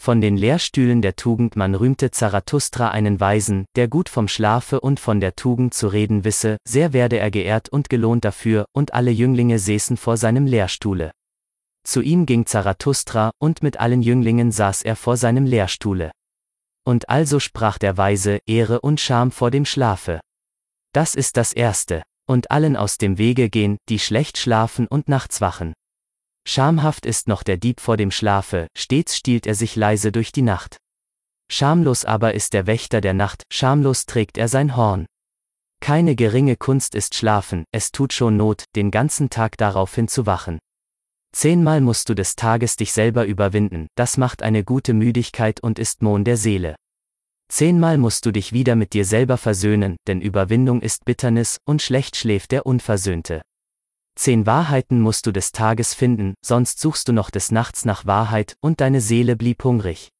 Von den Lehrstühlen der Tugend man rühmte Zarathustra einen Weisen, der gut vom Schlafe und von der Tugend zu reden wisse, sehr werde er geehrt und gelohnt dafür, und alle Jünglinge säßen vor seinem Lehrstuhle. Zu ihm ging Zarathustra, und mit allen Jünglingen saß er vor seinem Lehrstuhle. Und also sprach der Weise, Ehre und Scham vor dem Schlafe. Das ist das Erste, und allen aus dem Wege gehen, die schlecht schlafen und nachts wachen. Schamhaft ist noch der Dieb vor dem Schlafe, stets stiehlt er sich leise durch die Nacht. Schamlos aber ist der Wächter der Nacht, schamlos trägt er sein Horn. Keine geringe Kunst ist schlafen, es tut schon Not, den ganzen Tag daraufhin zu wachen. Zehnmal musst du des Tages dich selber überwinden, das macht eine gute Müdigkeit und ist Mohn der Seele. Zehnmal musst du dich wieder mit dir selber versöhnen, denn Überwindung ist Bitternis, und schlecht schläft der Unversöhnte. Zehn Wahrheiten musst du des Tages finden, sonst suchst du noch des Nachts nach Wahrheit, und deine Seele blieb hungrig.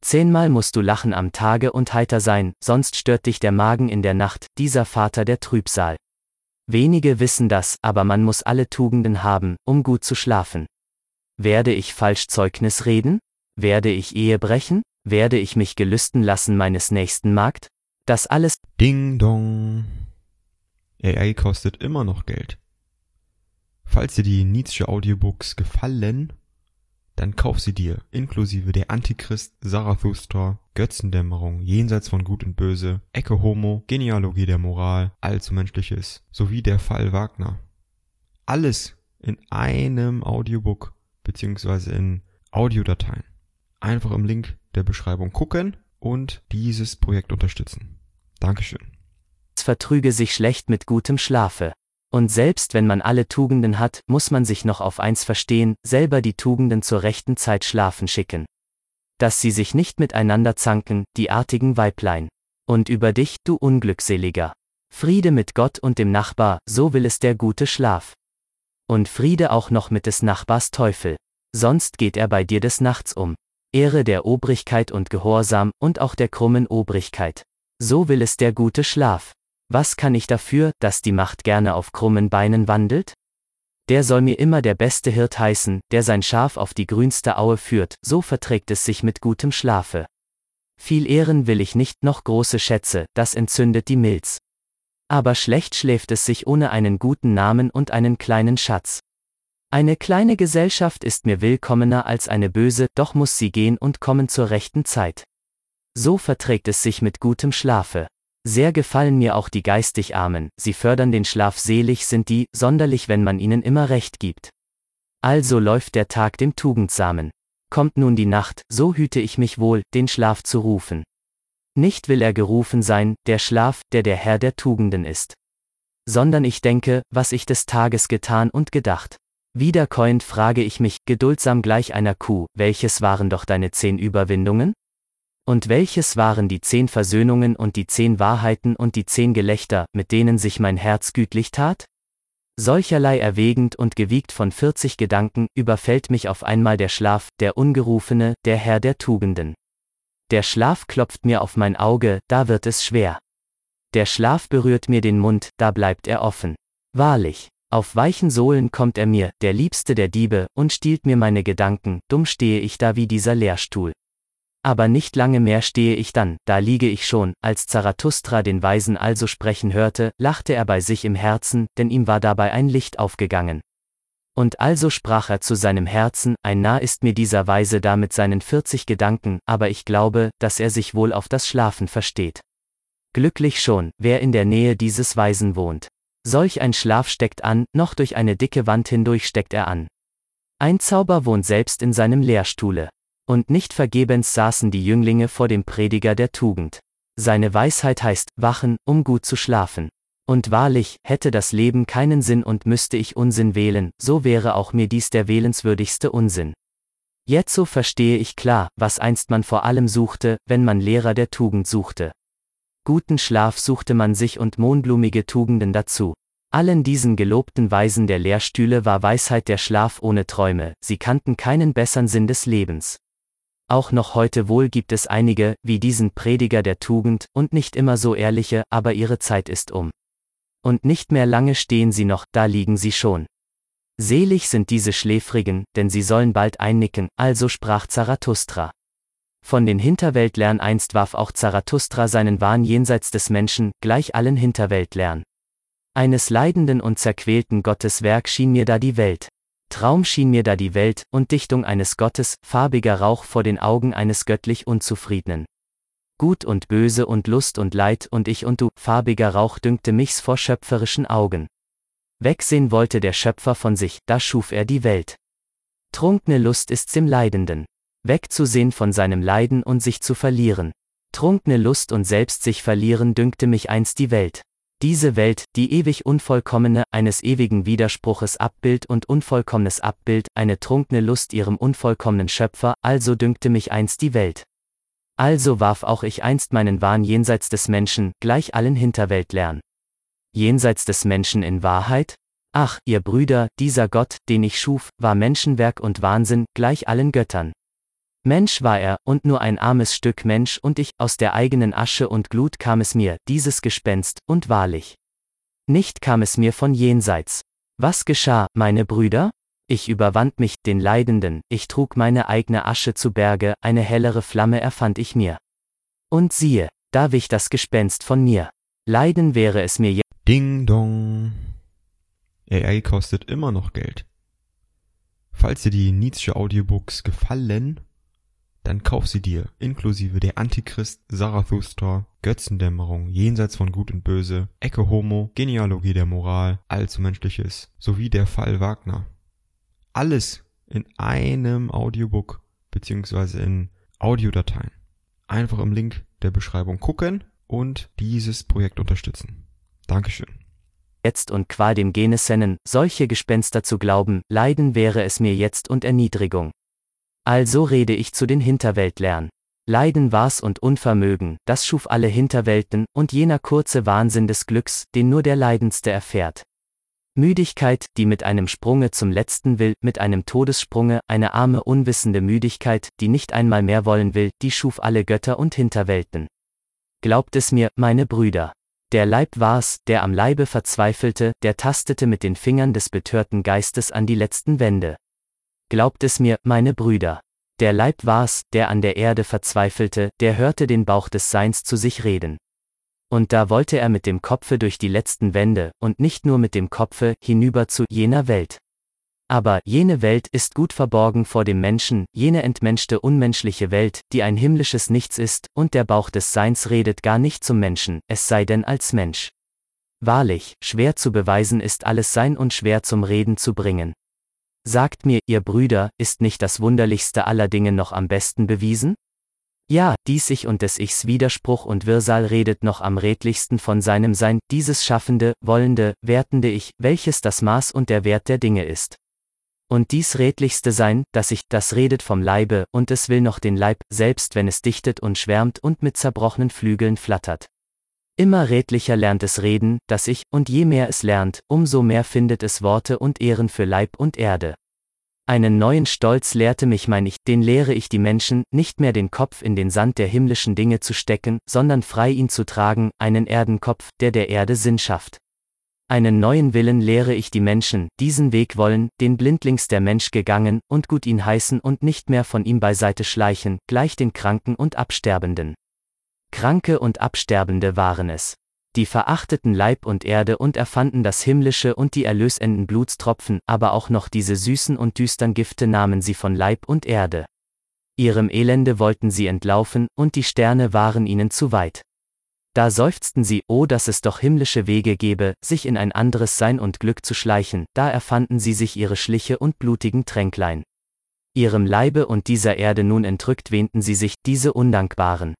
Zehnmal musst du lachen am Tage und heiter sein, sonst stört dich der Magen in der Nacht, dieser Vater der Trübsal. Wenige wissen das, aber man muss alle Tugenden haben, um gut zu schlafen. Werde ich falsch Zeugnis reden? Werde ich Ehe brechen? Werde ich mich gelüsten lassen meines nächsten Magd? Das alles. Ding dong. AI kostet immer noch Geld. Falls dir die Nietzsche Audiobooks gefallen, dann kauf sie dir, inklusive der Antichrist, Zarathustra, Götzendämmerung, Jenseits von Gut und Böse, Ecke Homo, Genealogie der Moral, Allzu Menschliches, sowie der Fall Wagner. Alles in einem Audiobook beziehungsweise in Audiodateien. Einfach im Link der Beschreibung gucken und dieses Projekt unterstützen. Dankeschön. vertrüge sich schlecht mit gutem Schlafe. Und selbst wenn man alle Tugenden hat, muss man sich noch auf eins verstehen, selber die Tugenden zur rechten Zeit schlafen schicken. Dass sie sich nicht miteinander zanken, die artigen Weiblein. Und über dich, du Unglückseliger. Friede mit Gott und dem Nachbar, so will es der gute Schlaf. Und Friede auch noch mit des Nachbars Teufel. Sonst geht er bei dir des Nachts um. Ehre der Obrigkeit und Gehorsam und auch der krummen Obrigkeit. So will es der gute Schlaf. Was kann ich dafür, dass die Macht gerne auf krummen Beinen wandelt? Der soll mir immer der beste Hirt heißen, der sein Schaf auf die grünste Aue führt, so verträgt es sich mit gutem Schlafe. Viel Ehren will ich nicht noch große Schätze, das entzündet die Milz. Aber schlecht schläft es sich ohne einen guten Namen und einen kleinen Schatz. Eine kleine Gesellschaft ist mir willkommener als eine böse, doch muss sie gehen und kommen zur rechten Zeit. So verträgt es sich mit gutem Schlafe. Sehr gefallen mir auch die geistig Armen, sie fördern den Schlaf selig sind die, sonderlich wenn man ihnen immer recht gibt. Also läuft der Tag dem Tugendsamen. Kommt nun die Nacht, so hüte ich mich wohl, den Schlaf zu rufen. Nicht will er gerufen sein, der Schlaf, der der Herr der Tugenden ist. Sondern ich denke, was ich des Tages getan und gedacht. Wiederkäuend frage ich mich, geduldsam gleich einer Kuh, welches waren doch deine zehn Überwindungen? Und welches waren die zehn Versöhnungen und die zehn Wahrheiten und die zehn Gelächter, mit denen sich mein Herz gütlich tat? Solcherlei erwägend und gewiegt von vierzig Gedanken, überfällt mich auf einmal der Schlaf, der Ungerufene, der Herr der Tugenden. Der Schlaf klopft mir auf mein Auge, da wird es schwer. Der Schlaf berührt mir den Mund, da bleibt er offen. Wahrlich, auf weichen Sohlen kommt er mir, der Liebste der Diebe, und stiehlt mir meine Gedanken, dumm stehe ich da wie dieser Lehrstuhl. Aber nicht lange mehr stehe ich dann, da liege ich schon, als Zarathustra den Weisen also sprechen hörte, lachte er bei sich im Herzen, denn ihm war dabei ein Licht aufgegangen. Und also sprach er zu seinem Herzen, ein Narr ist mir dieser Weise da mit seinen vierzig Gedanken, aber ich glaube, dass er sich wohl auf das Schlafen versteht. Glücklich schon, wer in der Nähe dieses Weisen wohnt. Solch ein Schlaf steckt an, noch durch eine dicke Wand hindurch steckt er an. Ein Zauber wohnt selbst in seinem Lehrstuhle. Und nicht vergebens saßen die Jünglinge vor dem Prediger der Tugend. Seine Weisheit heißt, wachen, um gut zu schlafen. Und wahrlich, hätte das Leben keinen Sinn und müsste ich Unsinn wählen, so wäre auch mir dies der wählenswürdigste Unsinn. Jetzo verstehe ich klar, was einst man vor allem suchte, wenn man Lehrer der Tugend suchte. Guten Schlaf suchte man sich und mohnblumige Tugenden dazu. Allen diesen gelobten Weisen der Lehrstühle war Weisheit der Schlaf ohne Träume, sie kannten keinen bessern Sinn des Lebens. Auch noch heute wohl gibt es einige, wie diesen Prediger der Tugend, und nicht immer so ehrliche, aber ihre Zeit ist um. Und nicht mehr lange stehen sie noch, da liegen sie schon. Selig sind diese Schläfrigen, denn sie sollen bald einnicken, also sprach Zarathustra. Von den Hinterweltlern einst warf auch Zarathustra seinen Wahn jenseits des Menschen, gleich allen Hinterweltlern. Eines leidenden und zerquälten Gottes Werk schien mir da die Welt. Traum schien mir da die Welt, und Dichtung eines Gottes, farbiger Rauch vor den Augen eines göttlich Unzufriedenen. Gut und Böse und Lust und Leid und ich und du, farbiger Rauch dünkte mich's vor schöpferischen Augen. Wegsehen wollte der Schöpfer von sich, da schuf er die Welt. Trunkne Lust ist's im Leidenden. Wegzusehen von seinem Leiden und sich zu verlieren. Trunkne Lust und selbst sich verlieren dünkte mich einst die Welt. Diese Welt, die ewig unvollkommene, eines ewigen Widerspruches Abbild und unvollkommenes Abbild, eine trunkne Lust ihrem unvollkommenen Schöpfer, also dünkte mich einst die Welt. Also warf auch ich einst meinen Wahn jenseits des Menschen, gleich allen Hinterweltlern. Jenseits des Menschen in Wahrheit? Ach, ihr Brüder, dieser Gott, den ich schuf, war Menschenwerk und Wahnsinn, gleich allen Göttern. Mensch war er, und nur ein armes Stück Mensch und ich, aus der eigenen Asche und Glut kam es mir, dieses Gespenst, und wahrlich. Nicht kam es mir von jenseits. Was geschah, meine Brüder? Ich überwand mich, den Leidenden, ich trug meine eigene Asche zu Berge, eine hellere Flamme erfand ich mir. Und siehe, da wich das Gespenst von mir. Leiden wäre es mir jetzt. Ding dong. AI kostet immer noch Geld. Falls dir die Nietzsche Audiobooks gefallen, dann kauf sie dir, inklusive der Antichrist, Zarathustra, Götzendämmerung, Jenseits von Gut und Böse, Ecke Homo, Genealogie der Moral, Allzu Menschliches, sowie der Fall Wagner. Alles in einem Audiobook beziehungsweise in Audiodateien. Einfach im Link der Beschreibung gucken und dieses Projekt unterstützen. Dankeschön. Jetzt und qua dem Genesennen, solche Gespenster zu glauben, leiden wäre es mir jetzt und Erniedrigung. Also rede ich zu den Hinterweltlern. Leiden war's und Unvermögen, das schuf alle Hinterwelten, und jener kurze Wahnsinn des Glücks, den nur der Leidendste erfährt. Müdigkeit, die mit einem Sprunge zum letzten will, mit einem Todessprunge, eine arme unwissende Müdigkeit, die nicht einmal mehr wollen will, die schuf alle Götter und Hinterwelten. Glaubt es mir, meine Brüder. Der Leib war's, der am Leibe verzweifelte, der tastete mit den Fingern des betörten Geistes an die letzten Wände. Glaubt es mir, meine Brüder. Der Leib war's, der an der Erde verzweifelte, der hörte den Bauch des Seins zu sich reden. Und da wollte er mit dem Kopfe durch die letzten Wände, und nicht nur mit dem Kopfe, hinüber zu jener Welt. Aber jene Welt ist gut verborgen vor dem Menschen, jene entmenschte unmenschliche Welt, die ein himmlisches Nichts ist, und der Bauch des Seins redet gar nicht zum Menschen, es sei denn als Mensch. Wahrlich, schwer zu beweisen ist alles Sein und schwer zum Reden zu bringen. Sagt mir, ihr Brüder, ist nicht das Wunderlichste aller Dinge noch am besten bewiesen? Ja, dies Ich und des Ichs Widerspruch und Wirrsal redet noch am redlichsten von seinem Sein, dieses schaffende, wollende, wertende Ich, welches das Maß und der Wert der Dinge ist. Und dies redlichste Sein, das Ich, das redet vom Leibe, und es will noch den Leib, selbst wenn es dichtet und schwärmt und mit zerbrochenen Flügeln flattert. Immer redlicher lernt es reden, das Ich, und je mehr es lernt, umso mehr findet es Worte und Ehren für Leib und Erde. Einen neuen Stolz lehrte mich mein Ich, den lehre ich die Menschen, nicht mehr den Kopf in den Sand der himmlischen Dinge zu stecken, sondern frei ihn zu tragen, einen Erdenkopf, der der Erde Sinn schafft. Einen neuen Willen lehre ich die Menschen, diesen Weg wollen, den blindlings der Mensch gegangen, und gut ihn heißen und nicht mehr von ihm beiseite schleichen, gleich den Kranken und Absterbenden. Kranke und Absterbende waren es die verachteten Leib und Erde und erfanden das himmlische und die erlösenden Blutstropfen, aber auch noch diese süßen und düstern Gifte nahmen sie von Leib und Erde. Ihrem Elende wollten sie entlaufen, und die Sterne waren ihnen zu weit. Da seufzten sie, oh, dass es doch himmlische Wege gebe, sich in ein anderes Sein und Glück zu schleichen, da erfanden sie sich ihre Schliche und blutigen Tränklein. Ihrem Leibe und dieser Erde nun entrückt wähnten sie sich, diese Undankbaren.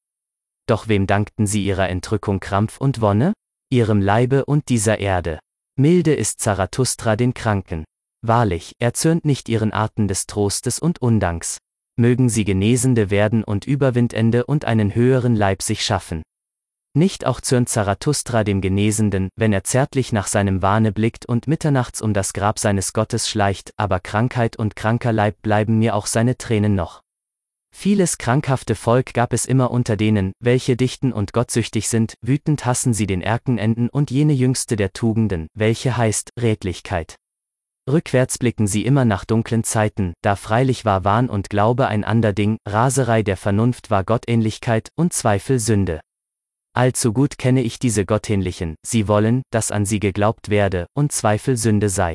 Doch wem dankten sie ihrer Entrückung Krampf und Wonne? Ihrem Leibe und dieser Erde. Milde ist Zarathustra den Kranken. Wahrlich, er zürnt nicht ihren Arten des Trostes und Undanks. Mögen sie Genesende werden und Überwindende und einen höheren Leib sich schaffen. Nicht auch zürnt Zarathustra dem Genesenden, wenn er zärtlich nach seinem Wahne blickt und mitternachts um das Grab seines Gottes schleicht, aber Krankheit und kranker Leib bleiben mir auch seine Tränen noch. Vieles krankhafte Volk gab es immer unter denen, welche dichten und gottsüchtig sind, wütend hassen sie den Erkenenden und jene jüngste der Tugenden, welche heißt Redlichkeit. Rückwärts blicken sie immer nach dunklen Zeiten, da freilich war Wahn und Glaube ein ander Ding, Raserei der Vernunft war Gottähnlichkeit und Zweifel Sünde. Allzu gut kenne ich diese Gottähnlichen, sie wollen, dass an sie geglaubt werde, und Zweifel Sünde sei.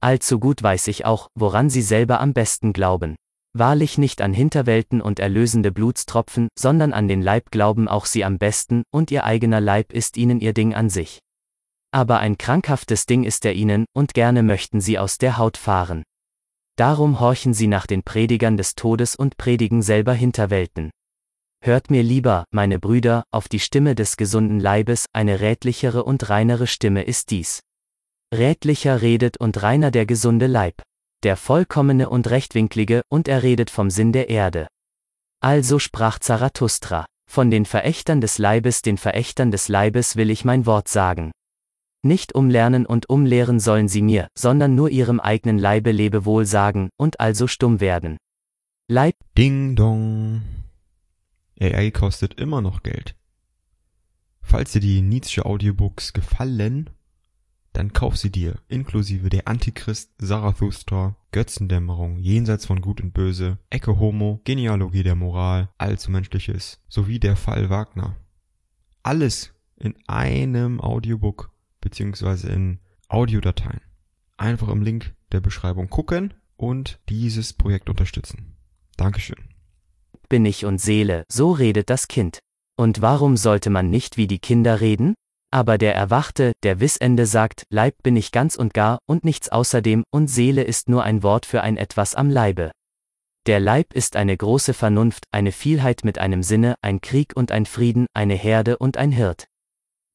Allzu gut weiß ich auch, woran sie selber am besten glauben. Wahrlich nicht an Hinterwelten und erlösende Blutstropfen, sondern an den Leib glauben auch sie am besten, und ihr eigener Leib ist ihnen ihr Ding an sich. Aber ein krankhaftes Ding ist er ihnen, und gerne möchten sie aus der Haut fahren. Darum horchen sie nach den Predigern des Todes und predigen selber Hinterwelten. Hört mir lieber, meine Brüder, auf die Stimme des gesunden Leibes, eine rätlichere und reinere Stimme ist dies. Rätlicher redet und reiner der gesunde Leib der vollkommene und rechtwinklige, und er redet vom Sinn der Erde. Also sprach Zarathustra, von den Verächtern des Leibes, den Verächtern des Leibes will ich mein Wort sagen. Nicht umlernen und umlehren sollen sie mir, sondern nur ihrem eigenen Leibe Lebewohl sagen, und also stumm werden. Leib, Ding dong. AI kostet immer noch Geld. Falls dir die Nietzsche Audiobooks gefallen, dann kauf sie dir, inklusive der Antichrist, Zarathustra, Götzendämmerung, Jenseits von Gut und Böse, Ecke Homo, Genealogie der Moral, Allzu Menschliches, sowie der Fall Wagner. Alles in einem Audiobook, beziehungsweise in Audiodateien. Einfach im Link der Beschreibung gucken und dieses Projekt unterstützen. Dankeschön. bin ich und Seele, so redet das Kind. Und warum sollte man nicht wie die Kinder reden? Aber der Erwachte, der Wissende sagt, Leib bin ich ganz und gar, und nichts außerdem, und Seele ist nur ein Wort für ein etwas am Leibe. Der Leib ist eine große Vernunft, eine Vielheit mit einem Sinne, ein Krieg und ein Frieden, eine Herde und ein Hirt.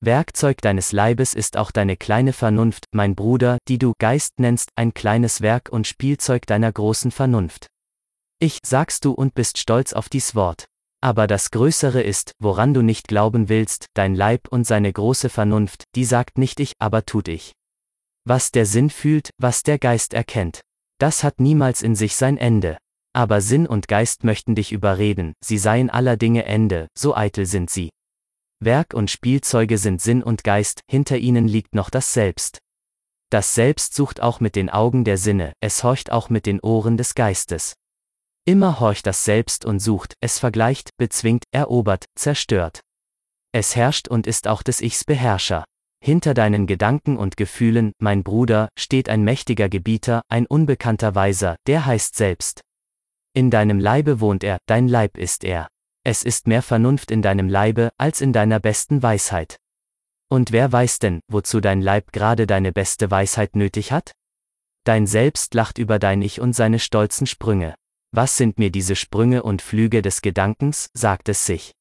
Werkzeug deines Leibes ist auch deine kleine Vernunft, mein Bruder, die du Geist nennst, ein kleines Werk und Spielzeug deiner großen Vernunft. Ich, sagst du und bist stolz auf dies Wort. Aber das Größere ist, woran du nicht glauben willst, dein Leib und seine große Vernunft, die sagt nicht ich, aber tut ich. Was der Sinn fühlt, was der Geist erkennt. Das hat niemals in sich sein Ende. Aber Sinn und Geist möchten dich überreden, sie seien aller Dinge Ende, so eitel sind sie. Werk und Spielzeuge sind Sinn und Geist, hinter ihnen liegt noch das Selbst. Das Selbst sucht auch mit den Augen der Sinne, es horcht auch mit den Ohren des Geistes. Immer horcht das Selbst und sucht, es vergleicht, bezwingt, erobert, zerstört. Es herrscht und ist auch des Ichs Beherrscher. Hinter deinen Gedanken und Gefühlen, mein Bruder, steht ein mächtiger Gebieter, ein unbekannter Weiser, der heißt selbst. In deinem Leibe wohnt er, dein Leib ist er. Es ist mehr Vernunft in deinem Leibe, als in deiner besten Weisheit. Und wer weiß denn, wozu dein Leib gerade deine beste Weisheit nötig hat? Dein Selbst lacht über dein Ich und seine stolzen Sprünge. Was sind mir diese Sprünge und Flüge des Gedankens, sagt es sich.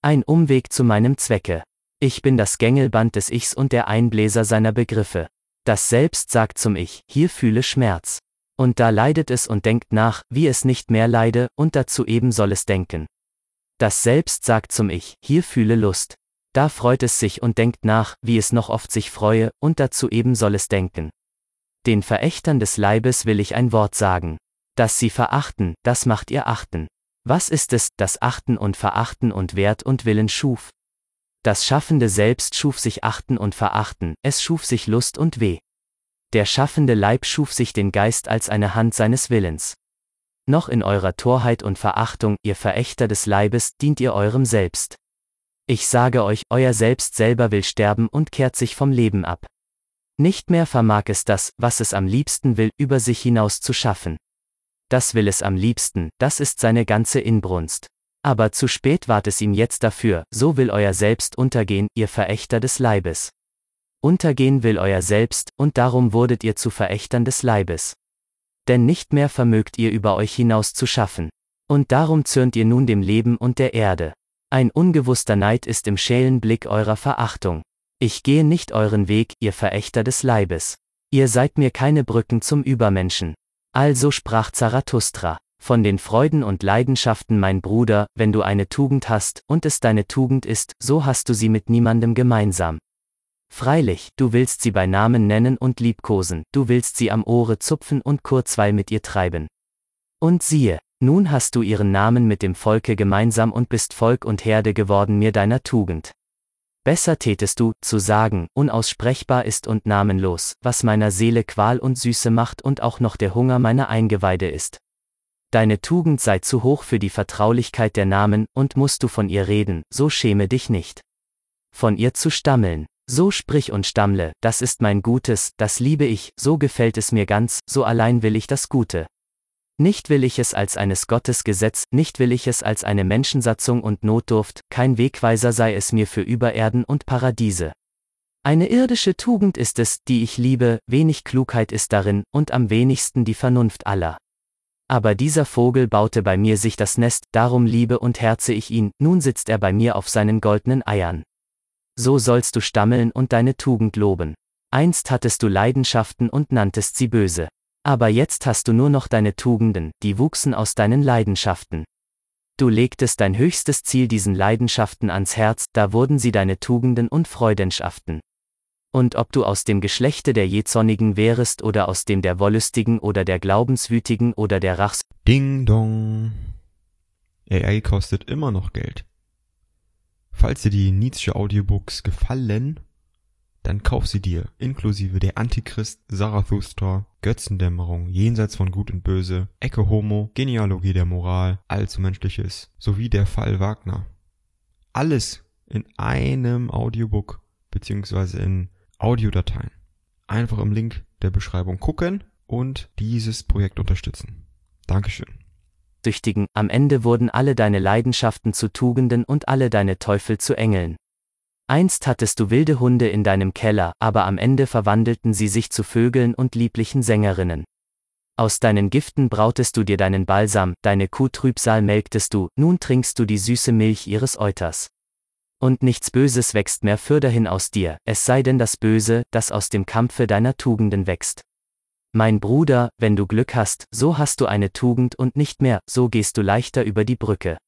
Ein Umweg zu meinem Zwecke. Ich bin das Gängelband des Ichs und der Einbläser seiner Begriffe. Das Selbst sagt zum Ich, hier fühle Schmerz. Und da leidet es und denkt nach, wie es nicht mehr leide, und dazu eben soll es denken. Das Selbst sagt zum Ich, hier fühle Lust. Da freut es sich und denkt nach, wie es noch oft sich freue, und dazu eben soll es denken. Den Verächtern des Leibes will ich ein Wort sagen. Dass sie verachten, das macht ihr achten. Was ist es, das Achten und Verachten und Wert und Willen schuf? Das Schaffende selbst schuf sich Achten und Verachten, es schuf sich Lust und Weh. Der schaffende Leib schuf sich den Geist als eine Hand seines Willens. Noch in eurer Torheit und Verachtung, ihr Verächter des Leibes, dient ihr eurem Selbst. Ich sage euch, euer Selbst selber will sterben und kehrt sich vom Leben ab. Nicht mehr vermag es das, was es am liebsten will, über sich hinaus zu schaffen das will es am liebsten, das ist seine ganze Inbrunst. Aber zu spät ward es ihm jetzt dafür, so will euer Selbst untergehen, ihr Verächter des Leibes. Untergehen will euer Selbst, und darum wurdet ihr zu Verächtern des Leibes. Denn nicht mehr vermögt ihr über euch hinaus zu schaffen. Und darum zürnt ihr nun dem Leben und der Erde. Ein ungewusster Neid ist im schälen Blick eurer Verachtung. Ich gehe nicht euren Weg, ihr Verächter des Leibes. Ihr seid mir keine Brücken zum Übermenschen. Also sprach Zarathustra, von den Freuden und Leidenschaften mein Bruder, wenn du eine Tugend hast, und es deine Tugend ist, so hast du sie mit niemandem gemeinsam. Freilich, du willst sie bei Namen nennen und liebkosen, du willst sie am Ohre zupfen und kurzweil mit ihr treiben. Und siehe, nun hast du ihren Namen mit dem Volke gemeinsam und bist Volk und Herde geworden mir deiner Tugend. Besser tätest du, zu sagen, unaussprechbar ist und namenlos, was meiner Seele Qual und Süße macht und auch noch der Hunger meiner Eingeweide ist. Deine Tugend sei zu hoch für die Vertraulichkeit der Namen, und musst du von ihr reden, so schäme dich nicht. Von ihr zu stammeln, so sprich und stammle, das ist mein Gutes, das liebe ich, so gefällt es mir ganz, so allein will ich das Gute. Nicht will ich es als eines Gottes Gesetz, nicht will ich es als eine Menschensatzung und Notdurft, kein Wegweiser sei es mir für Übererden und Paradiese. Eine irdische Tugend ist es, die ich liebe, wenig Klugheit ist darin, und am wenigsten die Vernunft aller. Aber dieser Vogel baute bei mir sich das Nest, darum liebe und herze ich ihn, nun sitzt er bei mir auf seinen goldenen Eiern. So sollst du stammeln und deine Tugend loben. Einst hattest du Leidenschaften und nanntest sie böse. Aber jetzt hast du nur noch deine Tugenden, die wuchsen aus deinen Leidenschaften. Du legtest dein höchstes Ziel diesen Leidenschaften ans Herz, da wurden sie deine Tugenden und Freudenschaften. Und ob du aus dem Geschlechte der Jezornigen wärest oder aus dem der Wollüstigen oder der Glaubenswütigen oder der Rachs. Ding dong. AI kostet immer noch Geld. Falls dir die Nietzsche Audiobooks gefallen, dann kauf sie dir, inklusive der Antichrist, Zarathustra, Götzendämmerung, Jenseits von Gut und Böse, Ecke Homo, Genealogie der Moral, Allzu Menschliches, sowie der Fall Wagner. Alles in einem Audiobook, beziehungsweise in Audiodateien. Einfach im Link der Beschreibung gucken und dieses Projekt unterstützen. Dankeschön. Süchtigen, am Ende wurden alle deine Leidenschaften zu Tugenden und alle deine Teufel zu Engeln. Einst hattest du wilde Hunde in deinem Keller, aber am Ende verwandelten sie sich zu Vögeln und lieblichen Sängerinnen. Aus deinen Giften brautest du dir deinen Balsam, deine Kuhtrübsal melktest du, nun trinkst du die süße Milch ihres Euters. Und nichts Böses wächst mehr fürderhin aus dir, es sei denn das Böse, das aus dem Kampfe deiner Tugenden wächst. Mein Bruder, wenn du Glück hast, so hast du eine Tugend und nicht mehr, so gehst du leichter über die Brücke.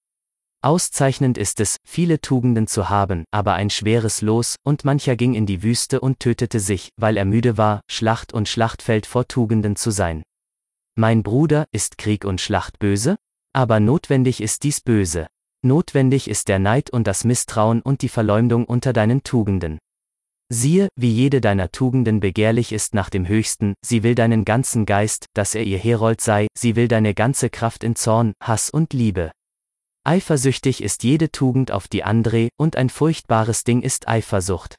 Auszeichnend ist es, viele Tugenden zu haben, aber ein schweres Los, und mancher ging in die Wüste und tötete sich, weil er müde war, Schlacht und Schlachtfeld vor Tugenden zu sein. Mein Bruder, ist Krieg und Schlacht böse? Aber notwendig ist dies böse. Notwendig ist der Neid und das Misstrauen und die Verleumdung unter deinen Tugenden. Siehe, wie jede deiner Tugenden begehrlich ist nach dem Höchsten, sie will deinen ganzen Geist, dass er ihr Herold sei, sie will deine ganze Kraft in Zorn, Hass und Liebe. Eifersüchtig ist jede Tugend auf die andere, und ein furchtbares Ding ist Eifersucht.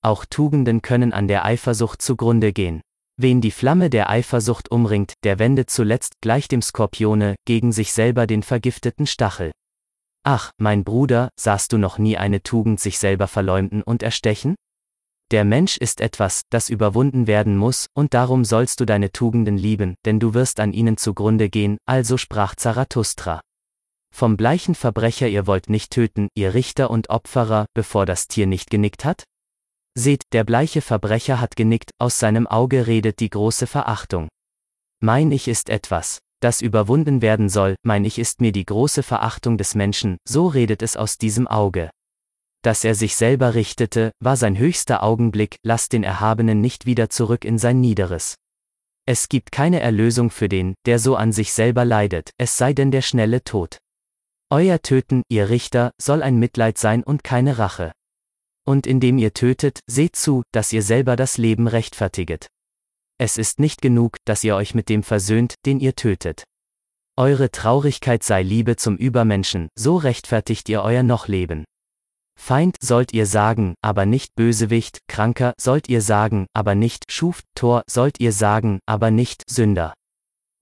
Auch Tugenden können an der Eifersucht zugrunde gehen. Wen die Flamme der Eifersucht umringt, der wendet zuletzt, gleich dem Skorpione, gegen sich selber den vergifteten Stachel. Ach, mein Bruder, sahst du noch nie eine Tugend sich selber verleumden und erstechen? Der Mensch ist etwas, das überwunden werden muss, und darum sollst du deine Tugenden lieben, denn du wirst an ihnen zugrunde gehen, also sprach Zarathustra. Vom bleichen Verbrecher ihr wollt nicht töten, ihr Richter und Opferer, bevor das Tier nicht genickt hat? Seht, der bleiche Verbrecher hat genickt, aus seinem Auge redet die große Verachtung. Mein Ich ist etwas, das überwunden werden soll, mein Ich ist mir die große Verachtung des Menschen, so redet es aus diesem Auge dass er sich selber richtete, war sein höchster Augenblick, lasst den Erhabenen nicht wieder zurück in sein Niederes. Es gibt keine Erlösung für den, der so an sich selber leidet, es sei denn der schnelle Tod. Euer Töten, ihr Richter, soll ein Mitleid sein und keine Rache. Und indem ihr tötet, seht zu, dass ihr selber das Leben rechtfertiget. Es ist nicht genug, dass ihr euch mit dem versöhnt, den ihr tötet. Eure Traurigkeit sei Liebe zum Übermenschen, so rechtfertigt ihr euer Nochleben. Feind sollt ihr sagen, aber nicht Bösewicht, Kranker sollt ihr sagen, aber nicht Schuft, Tor sollt ihr sagen, aber nicht Sünder.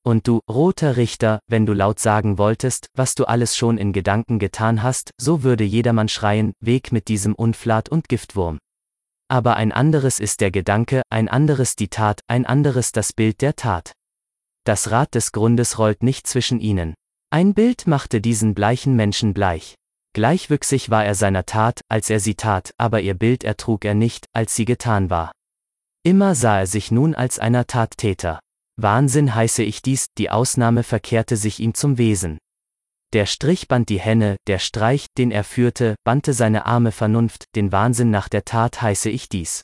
Und du, roter Richter, wenn du laut sagen wolltest, was du alles schon in Gedanken getan hast, so würde jedermann schreien, Weg mit diesem Unflat und Giftwurm. Aber ein anderes ist der Gedanke, ein anderes die Tat, ein anderes das Bild der Tat. Das Rad des Grundes rollt nicht zwischen ihnen. Ein Bild machte diesen bleichen Menschen bleich. Gleichwüchsig war er seiner Tat, als er sie tat, aber ihr Bild ertrug er nicht, als sie getan war. Immer sah er sich nun als einer Tattäter. Wahnsinn heiße ich dies, die Ausnahme verkehrte sich ihm zum Wesen. Der Strich band die Henne, der Streich, den er führte, bannte seine arme Vernunft, den Wahnsinn nach der Tat heiße ich dies.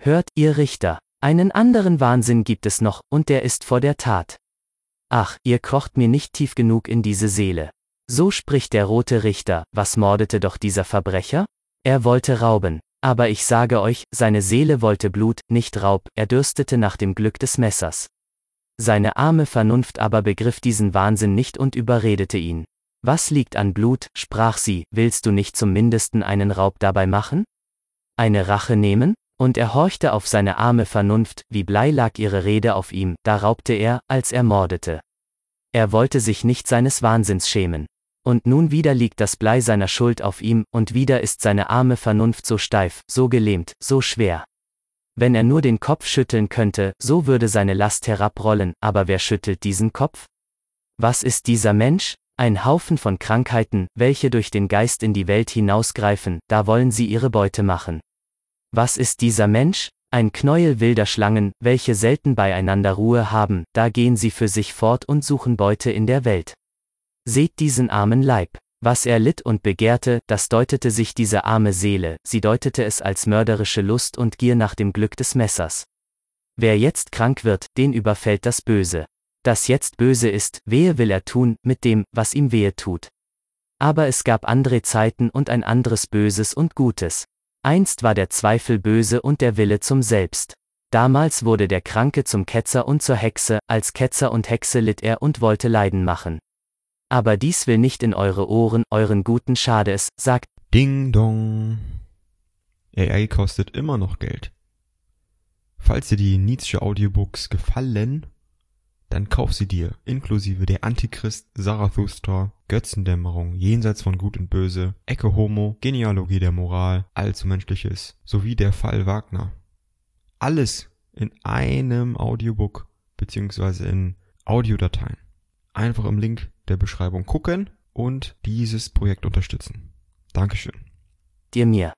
Hört, ihr Richter, einen anderen Wahnsinn gibt es noch, und der ist vor der Tat. Ach, ihr kocht mir nicht tief genug in diese Seele. So spricht der rote Richter, was mordete doch dieser Verbrecher? Er wollte rauben. Aber ich sage euch, seine Seele wollte Blut, nicht Raub, er dürstete nach dem Glück des Messers. Seine arme Vernunft aber begriff diesen Wahnsinn nicht und überredete ihn. Was liegt an Blut, sprach sie, willst du nicht zum mindesten einen Raub dabei machen? Eine Rache nehmen? Und er horchte auf seine arme Vernunft, wie Blei lag ihre Rede auf ihm, da raubte er, als er mordete. Er wollte sich nicht seines Wahnsinns schämen. Und nun wieder liegt das Blei seiner Schuld auf ihm, und wieder ist seine arme Vernunft so steif, so gelähmt, so schwer. Wenn er nur den Kopf schütteln könnte, so würde seine Last herabrollen, aber wer schüttelt diesen Kopf? Was ist dieser Mensch? Ein Haufen von Krankheiten, welche durch den Geist in die Welt hinausgreifen, da wollen sie ihre Beute machen. Was ist dieser Mensch? Ein Knäuel wilder Schlangen, welche selten beieinander Ruhe haben, da gehen sie für sich fort und suchen Beute in der Welt. Seht diesen armen Leib. Was er litt und begehrte, das deutete sich diese arme Seele, sie deutete es als mörderische Lust und Gier nach dem Glück des Messers. Wer jetzt krank wird, den überfällt das Böse. Das jetzt böse ist, wehe will er tun, mit dem, was ihm wehe tut. Aber es gab andere Zeiten und ein anderes Böses und Gutes. Einst war der Zweifel böse und der Wille zum Selbst. Damals wurde der Kranke zum Ketzer und zur Hexe, als Ketzer und Hexe litt er und wollte Leiden machen. Aber dies will nicht in eure Ohren, euren guten schade es, sagt Ding Dong. AI kostet immer noch Geld. Falls dir die Nietzsche Audiobooks gefallen, dann kauf sie dir, inklusive der Antichrist, Zarathustra, Götzendämmerung, Jenseits von Gut und Böse, Ecke Homo, Genealogie der Moral, Allzu Menschliches, sowie der Fall Wagner. Alles in einem Audiobook, beziehungsweise in Audiodateien. Einfach im Link der Beschreibung gucken und dieses Projekt unterstützen. Dankeschön. dir mir.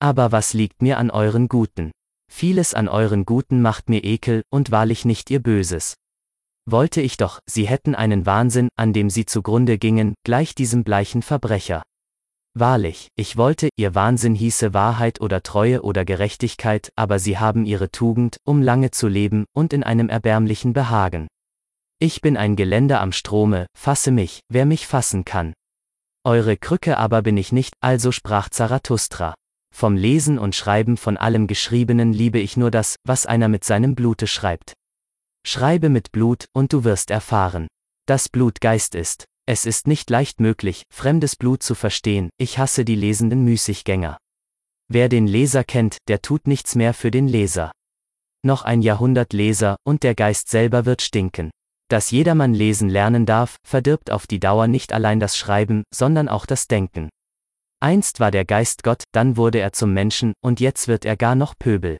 Aber was liegt mir an euren Guten? Vieles an euren Guten macht mir Ekel, und wahrlich nicht ihr Böses. Wollte ich doch, sie hätten einen Wahnsinn, an dem sie zugrunde gingen, gleich diesem bleichen Verbrecher. Wahrlich, ich wollte, ihr Wahnsinn hieße Wahrheit oder Treue oder Gerechtigkeit, aber sie haben ihre Tugend, um lange zu leben, und in einem erbärmlichen Behagen. Ich bin ein Geländer am Strome, fasse mich, wer mich fassen kann. Eure Krücke aber bin ich nicht, also sprach Zarathustra. Vom Lesen und Schreiben von allem Geschriebenen liebe ich nur das, was einer mit seinem Blute schreibt. Schreibe mit Blut, und du wirst erfahren. Das Blut Geist ist. Es ist nicht leicht möglich, fremdes Blut zu verstehen, ich hasse die lesenden Müßiggänger. Wer den Leser kennt, der tut nichts mehr für den Leser. Noch ein Jahrhundert Leser, und der Geist selber wird stinken. Dass jedermann lesen lernen darf, verdirbt auf die Dauer nicht allein das Schreiben, sondern auch das Denken. Einst war der Geist Gott, dann wurde er zum Menschen, und jetzt wird er gar noch Pöbel.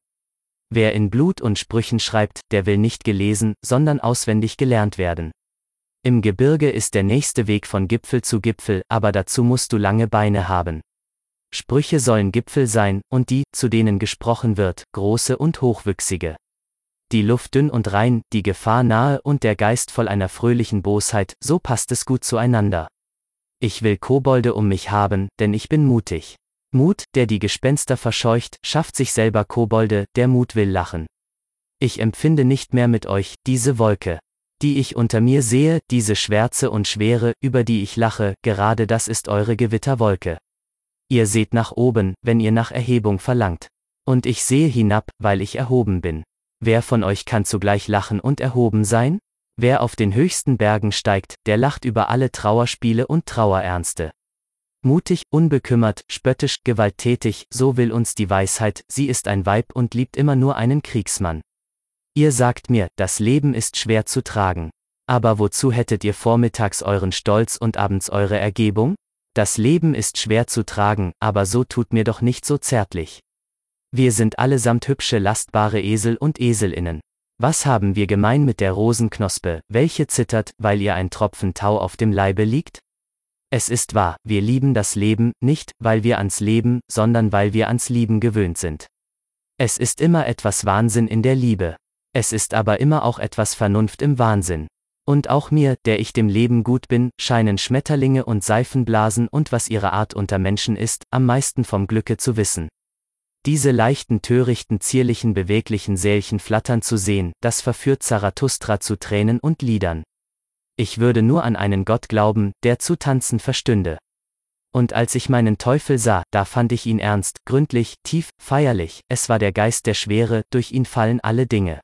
Wer in Blut und Sprüchen schreibt, der will nicht gelesen, sondern auswendig gelernt werden. Im Gebirge ist der nächste Weg von Gipfel zu Gipfel, aber dazu musst du lange Beine haben. Sprüche sollen Gipfel sein, und die, zu denen gesprochen wird, große und hochwüchsige. Die Luft dünn und rein, die Gefahr nahe und der Geist voll einer fröhlichen Bosheit, so passt es gut zueinander. Ich will Kobolde um mich haben, denn ich bin mutig. Mut, der die Gespenster verscheucht, schafft sich selber Kobolde, der Mut will lachen. Ich empfinde nicht mehr mit euch, diese Wolke, die ich unter mir sehe, diese Schwärze und Schwere, über die ich lache, gerade das ist eure Gewitterwolke. Ihr seht nach oben, wenn ihr nach Erhebung verlangt. Und ich sehe hinab, weil ich erhoben bin. Wer von euch kann zugleich lachen und erhoben sein? Wer auf den höchsten Bergen steigt, der lacht über alle Trauerspiele und Trauerernste. Mutig, unbekümmert, spöttisch, gewalttätig, so will uns die Weisheit, sie ist ein Weib und liebt immer nur einen Kriegsmann. Ihr sagt mir, das Leben ist schwer zu tragen. Aber wozu hättet ihr vormittags euren Stolz und abends eure Ergebung? Das Leben ist schwer zu tragen, aber so tut mir doch nicht so zärtlich. Wir sind allesamt hübsche lastbare Esel und Eselinnen. Was haben wir gemein mit der Rosenknospe, welche zittert, weil ihr ein Tropfen Tau auf dem Leibe liegt? Es ist wahr, wir lieben das Leben, nicht, weil wir ans Leben, sondern weil wir ans Lieben gewöhnt sind. Es ist immer etwas Wahnsinn in der Liebe. Es ist aber immer auch etwas Vernunft im Wahnsinn. Und auch mir, der ich dem Leben gut bin, scheinen Schmetterlinge und Seifenblasen und was ihre Art unter Menschen ist, am meisten vom Glücke zu wissen. Diese leichten, törichten, zierlichen, beweglichen Sälchen flattern zu sehen, das verführt Zarathustra zu Tränen und Liedern. Ich würde nur an einen Gott glauben, der zu tanzen verstünde. Und als ich meinen Teufel sah, da fand ich ihn ernst, gründlich, tief, feierlich, es war der Geist der Schwere, durch ihn fallen alle Dinge.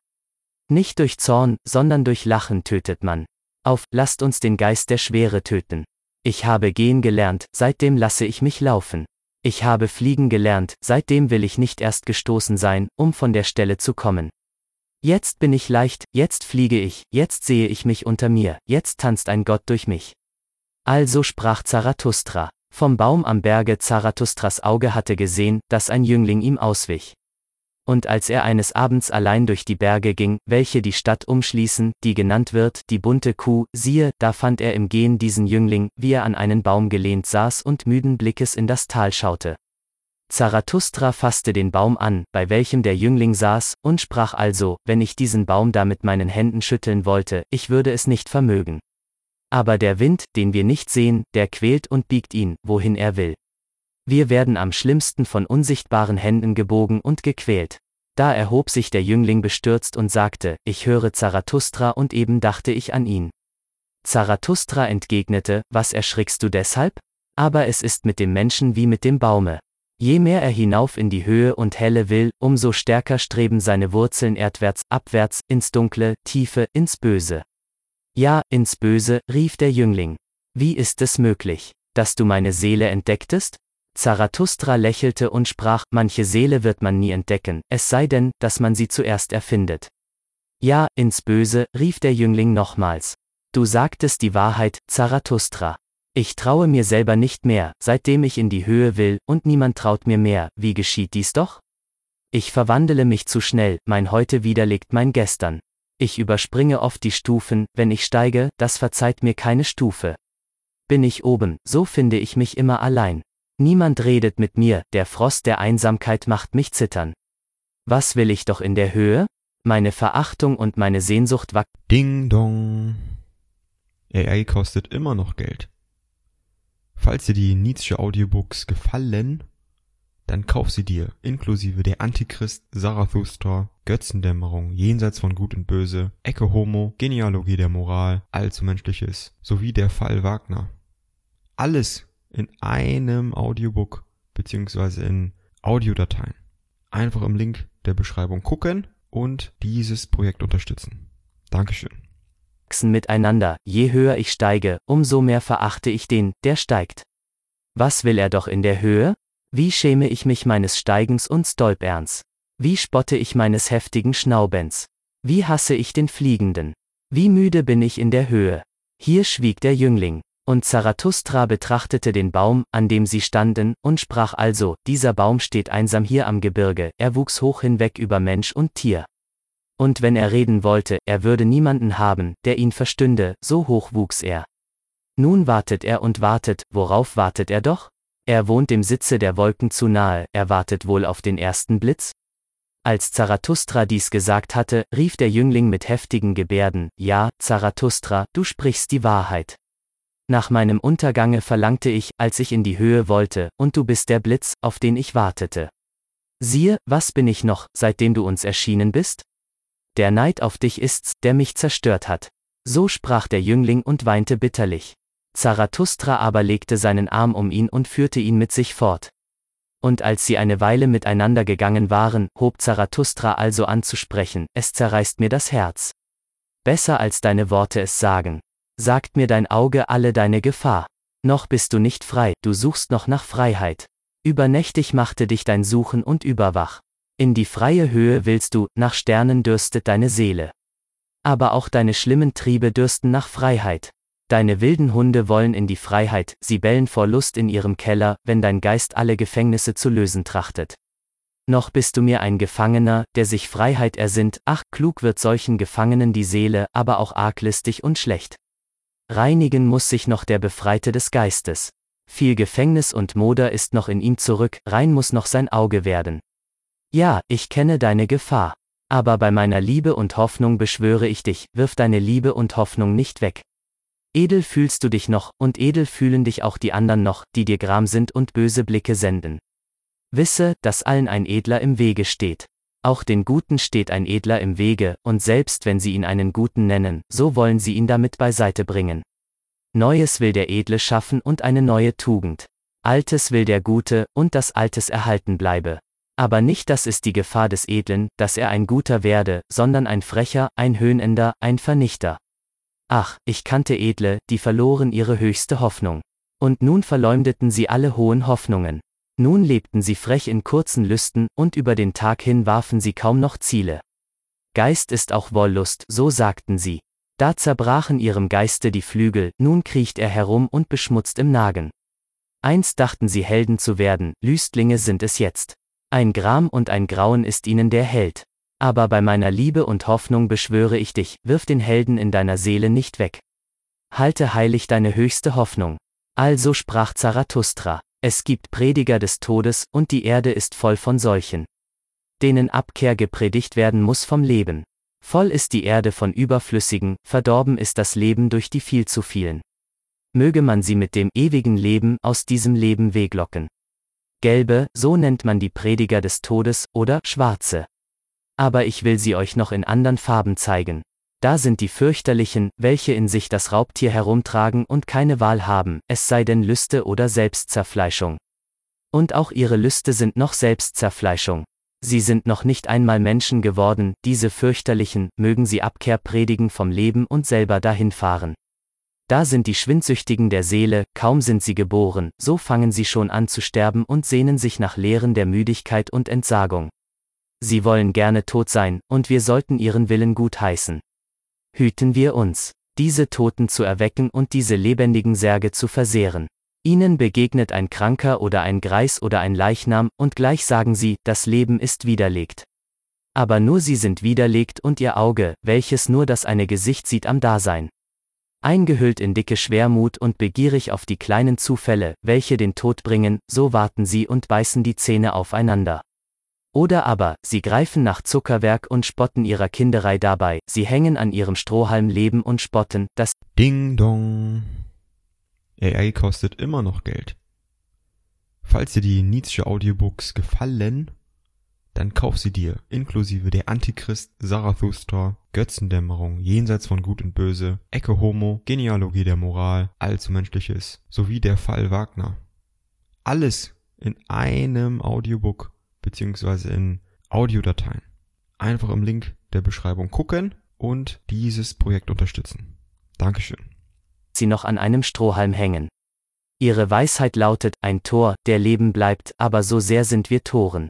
Nicht durch Zorn, sondern durch Lachen tötet man. Auf, lasst uns den Geist der Schwere töten. Ich habe gehen gelernt, seitdem lasse ich mich laufen. Ich habe fliegen gelernt, seitdem will ich nicht erst gestoßen sein, um von der Stelle zu kommen. Jetzt bin ich leicht, jetzt fliege ich, jetzt sehe ich mich unter mir, jetzt tanzt ein Gott durch mich. Also sprach Zarathustra. Vom Baum am Berge Zarathustras Auge hatte gesehen, dass ein Jüngling ihm auswich. Und als er eines Abends allein durch die Berge ging, welche die Stadt umschließen, die genannt wird, die bunte Kuh, siehe, da fand er im Gehen diesen Jüngling, wie er an einen Baum gelehnt saß und müden Blickes in das Tal schaute. Zarathustra fasste den Baum an, bei welchem der Jüngling saß, und sprach also, wenn ich diesen Baum da mit meinen Händen schütteln wollte, ich würde es nicht vermögen. Aber der Wind, den wir nicht sehen, der quält und biegt ihn, wohin er will. Wir werden am schlimmsten von unsichtbaren Händen gebogen und gequält. Da erhob sich der Jüngling bestürzt und sagte, ich höre Zarathustra und eben dachte ich an ihn. Zarathustra entgegnete, was erschrickst du deshalb? Aber es ist mit dem Menschen wie mit dem Baume. Je mehr er hinauf in die Höhe und Helle will, umso stärker streben seine Wurzeln erdwärts, abwärts, ins Dunkle, Tiefe, ins Böse. Ja, ins Böse, rief der Jüngling. Wie ist es möglich, dass du meine Seele entdecktest? Zarathustra lächelte und sprach, manche Seele wird man nie entdecken, es sei denn, dass man sie zuerst erfindet. Ja, ins Böse, rief der Jüngling nochmals. Du sagtest die Wahrheit, Zarathustra. Ich traue mir selber nicht mehr, seitdem ich in die Höhe will, und niemand traut mir mehr, wie geschieht dies doch? Ich verwandele mich zu schnell, mein Heute widerlegt mein Gestern. Ich überspringe oft die Stufen, wenn ich steige, das verzeiht mir keine Stufe. Bin ich oben, so finde ich mich immer allein. Niemand redet mit mir, der Frost der Einsamkeit macht mich zittern. Was will ich doch in der Höhe? Meine Verachtung und meine Sehnsucht wack. Ding dong. AI kostet immer noch Geld. Falls dir die Nietzsche Audiobooks gefallen, dann kauf sie dir, inklusive der Antichrist, Zarathustra, Götzendämmerung, Jenseits von Gut und Böse, Ecke Homo, Genealogie der Moral, Allzu Menschliches, sowie der Fall Wagner. Alles in einem Audiobook beziehungsweise in Audiodateien. Einfach im Link der Beschreibung gucken und dieses Projekt unterstützen. Dankeschön. Miteinander, je höher ich steige, umso mehr verachte ich den, der steigt. Was will er doch in der Höhe? Wie schäme ich mich meines Steigens und Stolperns? Wie spotte ich meines heftigen Schnaubens? Wie hasse ich den Fliegenden? Wie müde bin ich in der Höhe? Hier schwieg der Jüngling. Und Zarathustra betrachtete den Baum, an dem sie standen, und sprach also, dieser Baum steht einsam hier am Gebirge, er wuchs hoch hinweg über Mensch und Tier. Und wenn er reden wollte, er würde niemanden haben, der ihn verstünde, so hoch wuchs er. Nun wartet er und wartet, worauf wartet er doch? Er wohnt dem Sitze der Wolken zu nahe, er wartet wohl auf den ersten Blitz? Als Zarathustra dies gesagt hatte, rief der Jüngling mit heftigen Gebärden, Ja, Zarathustra, du sprichst die Wahrheit. Nach meinem Untergange verlangte ich, als ich in die Höhe wollte, und du bist der Blitz, auf den ich wartete. Siehe, was bin ich noch, seitdem du uns erschienen bist? Der Neid auf dich ist's, der mich zerstört hat. So sprach der Jüngling und weinte bitterlich. Zarathustra aber legte seinen Arm um ihn und führte ihn mit sich fort. Und als sie eine Weile miteinander gegangen waren, hob Zarathustra also an zu sprechen, es zerreißt mir das Herz. Besser als deine Worte es sagen sagt mir dein Auge alle deine Gefahr. Noch bist du nicht frei, du suchst noch nach Freiheit. Übernächtig machte dich dein Suchen und überwach. In die freie Höhe willst du, nach Sternen dürstet deine Seele. Aber auch deine schlimmen Triebe dürsten nach Freiheit. Deine wilden Hunde wollen in die Freiheit, sie bellen vor Lust in ihrem Keller, wenn dein Geist alle Gefängnisse zu lösen trachtet. Noch bist du mir ein Gefangener, der sich Freiheit ersinnt, ach, klug wird solchen Gefangenen die Seele, aber auch arglistig und schlecht. Reinigen muss sich noch der Befreite des Geistes. Viel Gefängnis und Moder ist noch in ihm zurück, rein muss noch sein Auge werden. Ja, ich kenne deine Gefahr. Aber bei meiner Liebe und Hoffnung beschwöre ich dich, wirf deine Liebe und Hoffnung nicht weg. Edel fühlst du dich noch, und edel fühlen dich auch die anderen noch, die dir gram sind und böse Blicke senden. Wisse, dass allen ein Edler im Wege steht. Auch den Guten steht ein Edler im Wege, und selbst wenn sie ihn einen Guten nennen, so wollen sie ihn damit beiseite bringen. Neues will der Edle schaffen und eine neue Tugend. Altes will der Gute, und das Altes erhalten bleibe. Aber nicht das ist die Gefahr des Edlen, dass er ein Guter werde, sondern ein Frecher, ein Höhnender, ein Vernichter. Ach, ich kannte Edle, die verloren ihre höchste Hoffnung. Und nun verleumdeten sie alle hohen Hoffnungen. Nun lebten sie frech in kurzen Lüsten, und über den Tag hin warfen sie kaum noch Ziele. Geist ist auch Wollust, so sagten sie. Da zerbrachen ihrem Geiste die Flügel, nun kriecht er herum und beschmutzt im Nagen. Einst dachten sie Helden zu werden, Lüstlinge sind es jetzt. Ein Gram und ein Grauen ist ihnen der Held. Aber bei meiner Liebe und Hoffnung beschwöre ich dich, wirf den Helden in deiner Seele nicht weg. Halte heilig deine höchste Hoffnung. Also sprach Zarathustra. Es gibt Prediger des Todes, und die Erde ist voll von solchen. Denen Abkehr gepredigt werden muss vom Leben. Voll ist die Erde von Überflüssigen, verdorben ist das Leben durch die viel zu vielen. Möge man sie mit dem ewigen Leben aus diesem Leben weglocken. Gelbe, so nennt man die Prediger des Todes, oder schwarze. Aber ich will sie euch noch in anderen Farben zeigen. Da sind die fürchterlichen, welche in sich das Raubtier herumtragen und keine Wahl haben, es sei denn Lüste oder Selbstzerfleischung. Und auch ihre Lüste sind noch Selbstzerfleischung. Sie sind noch nicht einmal Menschen geworden, diese fürchterlichen, mögen sie Abkehr predigen vom Leben und selber dahinfahren. Da sind die Schwindsüchtigen der Seele, kaum sind sie geboren, so fangen sie schon an zu sterben und sehnen sich nach Lehren der Müdigkeit und Entsagung. Sie wollen gerne tot sein, und wir sollten ihren Willen gut heißen. Hüten wir uns, diese Toten zu erwecken und diese lebendigen Särge zu versehren. Ihnen begegnet ein Kranker oder ein Greis oder ein Leichnam, und gleich sagen sie, das Leben ist widerlegt. Aber nur sie sind widerlegt und ihr Auge, welches nur das eine Gesicht sieht am Dasein. Eingehüllt in dicke Schwermut und begierig auf die kleinen Zufälle, welche den Tod bringen, so warten sie und beißen die Zähne aufeinander. Oder aber, sie greifen nach Zuckerwerk und spotten ihrer Kinderei dabei, sie hängen an ihrem Strohhalm leben und spotten, das Ding Dong. AI kostet immer noch Geld. Falls dir die Nietzsche Audiobooks gefallen, dann kauf sie dir, inklusive der Antichrist, Zarathustra, Götzendämmerung, Jenseits von Gut und Böse, Ecke Homo, Genealogie der Moral, Allzu Menschliches, sowie der Fall Wagner. Alles in einem Audiobook, beziehungsweise in Audiodateien. Einfach im Link der Beschreibung gucken und dieses Projekt unterstützen. Dankeschön. sie noch an einem Strohhalm hängen. Ihre Weisheit lautet, ein Tor, der Leben bleibt, aber so sehr sind wir Toren.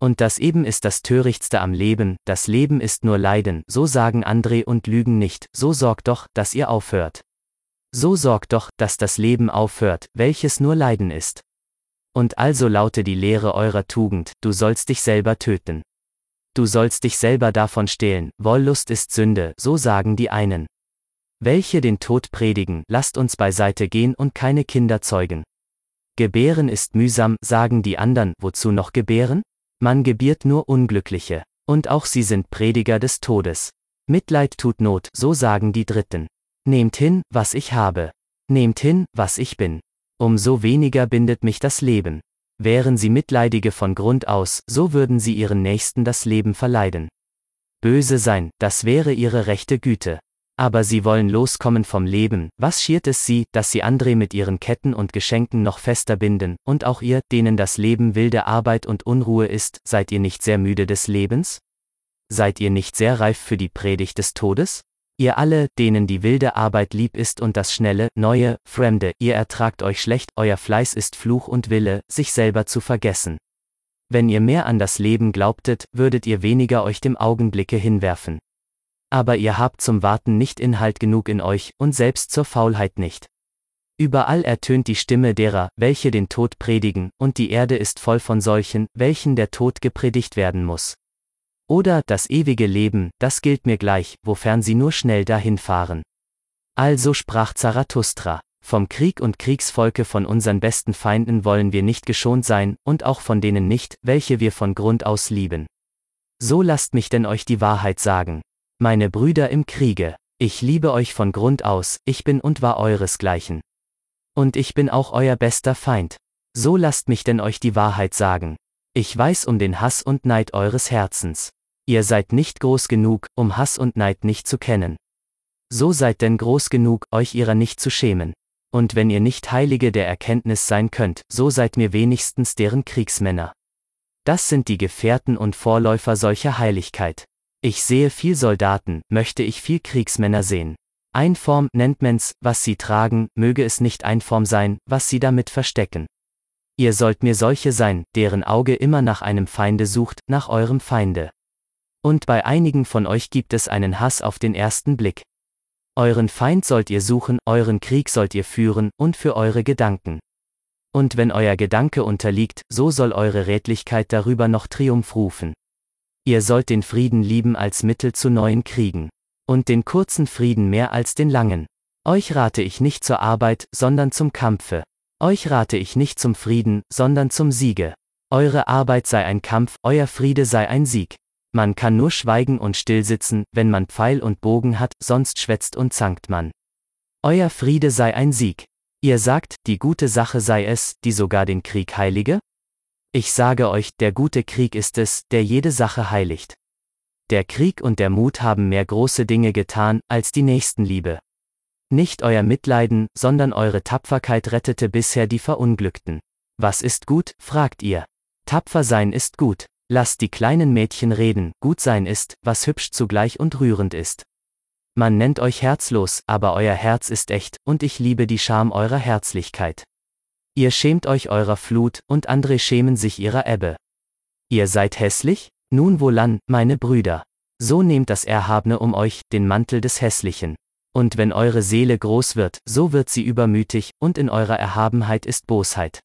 Und das eben ist das Törichtste am Leben, das Leben ist nur Leiden, so sagen André und lügen nicht, so sorgt doch, dass ihr aufhört. So sorgt doch, dass das Leben aufhört, welches nur Leiden ist. Und also laute die Lehre eurer Tugend, du sollst dich selber töten. Du sollst dich selber davon stehlen, Wollust ist Sünde, so sagen die einen. Welche den Tod predigen, lasst uns beiseite gehen und keine Kinder zeugen. Gebären ist mühsam, sagen die anderen, wozu noch gebären? Man gebiert nur Unglückliche. Und auch sie sind Prediger des Todes. Mitleid tut Not, so sagen die Dritten. Nehmt hin, was ich habe. Nehmt hin, was ich bin. Umso weniger bindet mich das Leben. Wären sie Mitleidige von Grund aus, so würden sie ihren Nächsten das Leben verleiden. Böse sein, das wäre ihre rechte Güte. Aber sie wollen loskommen vom Leben, was schiert es sie, dass sie André mit ihren Ketten und Geschenken noch fester binden, und auch ihr, denen das Leben wilde Arbeit und Unruhe ist, seid ihr nicht sehr müde des Lebens? Seid ihr nicht sehr reif für die Predigt des Todes? Ihr alle, denen die wilde Arbeit lieb ist und das schnelle, neue, fremde, ihr ertragt euch schlecht, euer Fleiß ist Fluch und Wille, sich selber zu vergessen. Wenn ihr mehr an das Leben glaubtet, würdet ihr weniger euch dem Augenblicke hinwerfen. Aber ihr habt zum Warten nicht Inhalt genug in euch, und selbst zur Faulheit nicht. Überall ertönt die Stimme derer, welche den Tod predigen, und die Erde ist voll von solchen, welchen der Tod gepredigt werden muss. Oder das ewige Leben, das gilt mir gleich, wofern sie nur schnell dahin fahren. Also sprach Zarathustra. Vom Krieg und Kriegsvolke von unseren besten Feinden wollen wir nicht geschont sein, und auch von denen nicht, welche wir von Grund aus lieben. So lasst mich denn euch die Wahrheit sagen. Meine Brüder im Kriege, ich liebe euch von Grund aus, ich bin und war euresgleichen. Und ich bin auch euer bester Feind. So lasst mich denn euch die Wahrheit sagen. Ich weiß um den Hass und Neid eures Herzens. Ihr seid nicht groß genug, um Hass und Neid nicht zu kennen. So seid denn groß genug, euch ihrer nicht zu schämen. Und wenn ihr nicht Heilige der Erkenntnis sein könnt, so seid mir wenigstens deren Kriegsmänner. Das sind die Gefährten und Vorläufer solcher Heiligkeit. Ich sehe viel Soldaten, möchte ich viel Kriegsmänner sehen. Einform nennt man's, was sie tragen, möge es nicht Einform sein, was sie damit verstecken. Ihr sollt mir solche sein, deren Auge immer nach einem Feinde sucht, nach eurem Feinde. Und bei einigen von euch gibt es einen Hass auf den ersten Blick. Euren Feind sollt ihr suchen, euren Krieg sollt ihr führen, und für eure Gedanken. Und wenn euer Gedanke unterliegt, so soll eure Redlichkeit darüber noch Triumph rufen. Ihr sollt den Frieden lieben als Mittel zu neuen Kriegen. Und den kurzen Frieden mehr als den langen. Euch rate ich nicht zur Arbeit, sondern zum Kampfe. Euch rate ich nicht zum Frieden, sondern zum Siege. Eure Arbeit sei ein Kampf, euer Friede sei ein Sieg. Man kann nur schweigen und stillsitzen, wenn man Pfeil und Bogen hat, sonst schwätzt und zankt man. Euer Friede sei ein Sieg. Ihr sagt, die gute Sache sei es, die sogar den Krieg heilige? Ich sage euch, der gute Krieg ist es, der jede Sache heiligt. Der Krieg und der Mut haben mehr große Dinge getan, als die Nächstenliebe. Nicht euer Mitleiden, sondern eure Tapferkeit rettete bisher die Verunglückten. Was ist gut, fragt ihr. Tapfer sein ist gut. Lasst die kleinen Mädchen reden, gut sein ist, was hübsch zugleich und rührend ist. Man nennt euch herzlos, aber euer Herz ist echt, und ich liebe die Scham eurer Herzlichkeit. Ihr schämt euch eurer Flut, und andere schämen sich ihrer Ebbe. Ihr seid hässlich? Nun wohlan, meine Brüder. So nehmt das Erhabne um euch, den Mantel des Hässlichen. Und wenn eure Seele groß wird, so wird sie übermütig, und in eurer Erhabenheit ist Bosheit.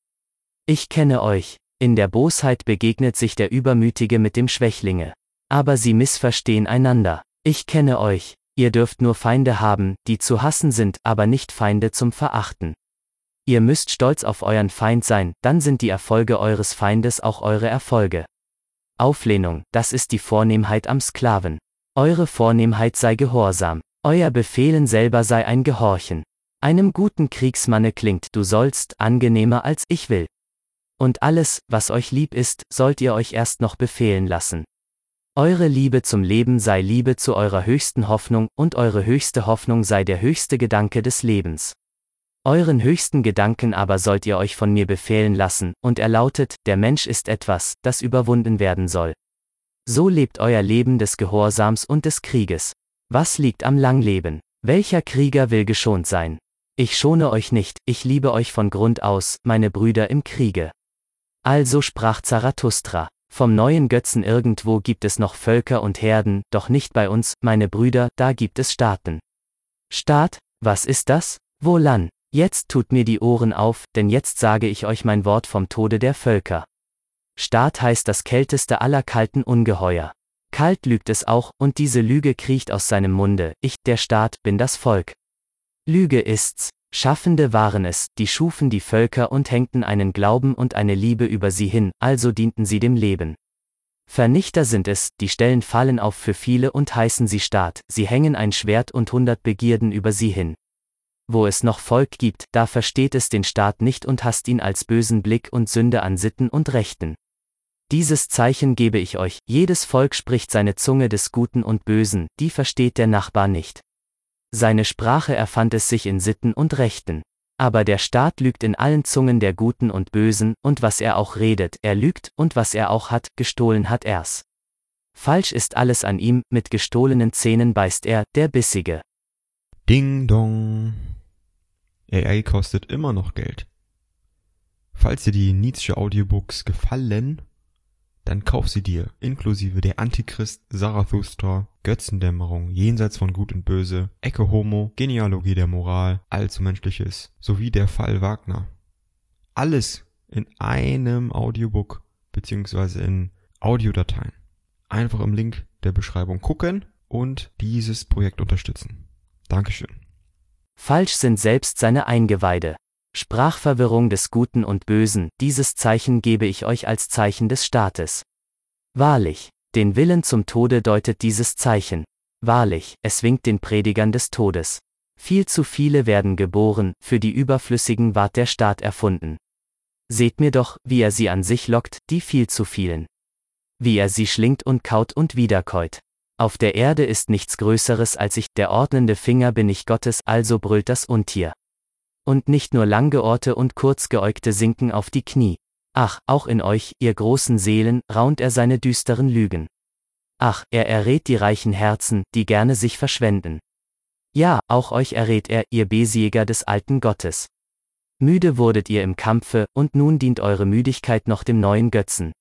Ich kenne euch, in der Bosheit begegnet sich der Übermütige mit dem Schwächlinge. Aber sie missverstehen einander. Ich kenne euch, ihr dürft nur Feinde haben, die zu hassen sind, aber nicht Feinde zum Verachten. Ihr müsst stolz auf euren Feind sein, dann sind die Erfolge eures Feindes auch eure Erfolge. Auflehnung, das ist die Vornehmheit am Sklaven. Eure Vornehmheit sei Gehorsam, euer Befehlen selber sei ein Gehorchen. Einem guten Kriegsmanne klingt, du sollst, angenehmer als ich will. Und alles, was euch lieb ist, sollt ihr euch erst noch befehlen lassen. Eure Liebe zum Leben sei Liebe zu eurer höchsten Hoffnung, und eure höchste Hoffnung sei der höchste Gedanke des Lebens. Euren höchsten Gedanken aber sollt ihr euch von mir befehlen lassen, und er lautet, der Mensch ist etwas, das überwunden werden soll. So lebt euer Leben des Gehorsams und des Krieges. Was liegt am Langleben? Welcher Krieger will geschont sein? Ich schone euch nicht, ich liebe euch von Grund aus, meine Brüder im Kriege. Also sprach Zarathustra. Vom neuen Götzen irgendwo gibt es noch Völker und Herden, doch nicht bei uns, meine Brüder, da gibt es Staaten. Staat, was ist das? Wohlan? Jetzt tut mir die Ohren auf, denn jetzt sage ich euch mein Wort vom Tode der Völker. Staat heißt das kälteste aller kalten Ungeheuer. Kalt lügt es auch, und diese Lüge kriecht aus seinem Munde, ich, der Staat, bin das Volk. Lüge ist's, Schaffende waren es, die schufen die Völker und hängten einen Glauben und eine Liebe über sie hin, also dienten sie dem Leben. Vernichter sind es, die stellen Fallen auf für viele und heißen sie Staat, sie hängen ein Schwert und hundert Begierden über sie hin. Wo es noch Volk gibt, da versteht es den Staat nicht und hasst ihn als bösen Blick und Sünde an Sitten und Rechten. Dieses Zeichen gebe ich euch, jedes Volk spricht seine Zunge des Guten und Bösen, die versteht der Nachbar nicht. Seine Sprache erfand es sich in Sitten und Rechten. Aber der Staat lügt in allen Zungen der Guten und Bösen, und was er auch redet, er lügt, und was er auch hat, gestohlen hat er's. Falsch ist alles an ihm, mit gestohlenen Zähnen beißt er, der Bissige. Ding dong. AI kostet immer noch Geld. Falls dir die Nietzsche Audiobooks gefallen, dann kauf sie dir, inklusive der Antichrist, Zarathustra, Götzendämmerung, Jenseits von Gut und Böse, Ecke Homo, Genealogie der Moral, Allzu Menschliches, sowie der Fall Wagner. Alles in einem Audiobook beziehungsweise in Audiodateien. Einfach im Link der Beschreibung gucken und dieses Projekt unterstützen. Dankeschön. Falsch sind selbst seine Eingeweide. Sprachverwirrung des Guten und Bösen, dieses Zeichen gebe ich euch als Zeichen des Staates. Wahrlich, den Willen zum Tode deutet dieses Zeichen. Wahrlich, es winkt den Predigern des Todes. Viel zu viele werden geboren, für die Überflüssigen ward der Staat erfunden. Seht mir doch, wie er sie an sich lockt, die viel zu vielen. Wie er sie schlingt und kaut und wiederkäut. Auf der Erde ist nichts Größeres als ich, der ordnende Finger bin ich Gottes, also brüllt das Untier. Und nicht nur langgeohrte und kurzgeäugte sinken auf die Knie. Ach, auch in euch, ihr großen Seelen, raunt er seine düsteren Lügen. Ach, er errät die reichen Herzen, die gerne sich verschwenden. Ja, auch euch errät er, ihr Besieger des alten Gottes. Müde wurdet ihr im Kampfe, und nun dient eure Müdigkeit noch dem neuen Götzen.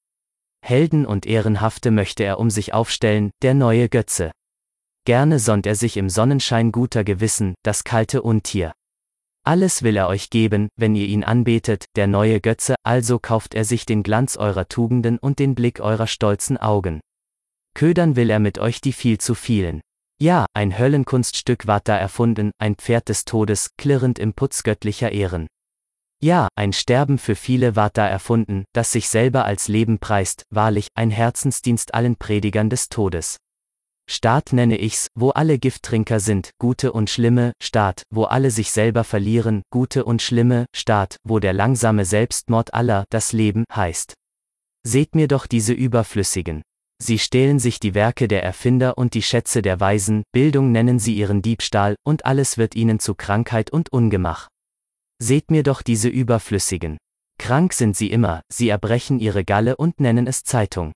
Helden und Ehrenhafte möchte er um sich aufstellen, der neue Götze. Gerne sonnt er sich im Sonnenschein guter Gewissen, das kalte Untier. Alles will er euch geben, wenn ihr ihn anbetet, der neue Götze, also kauft er sich den Glanz eurer Tugenden und den Blick eurer stolzen Augen. Ködern will er mit euch die viel zu vielen. Ja, ein Höllenkunststück ward da erfunden, ein Pferd des Todes, klirrend im Putz göttlicher Ehren. Ja, ein Sterben für viele ward da erfunden, das sich selber als Leben preist, wahrlich, ein Herzensdienst allen Predigern des Todes. Staat nenne ich's, wo alle Gifttrinker sind, gute und schlimme, Staat, wo alle sich selber verlieren, gute und schlimme, Staat, wo der langsame Selbstmord aller das Leben heißt. Seht mir doch diese Überflüssigen. Sie stehlen sich die Werke der Erfinder und die Schätze der Weisen, Bildung nennen sie ihren Diebstahl, und alles wird ihnen zu Krankheit und Ungemach. Seht mir doch diese Überflüssigen. Krank sind sie immer, sie erbrechen ihre Galle und nennen es Zeitung.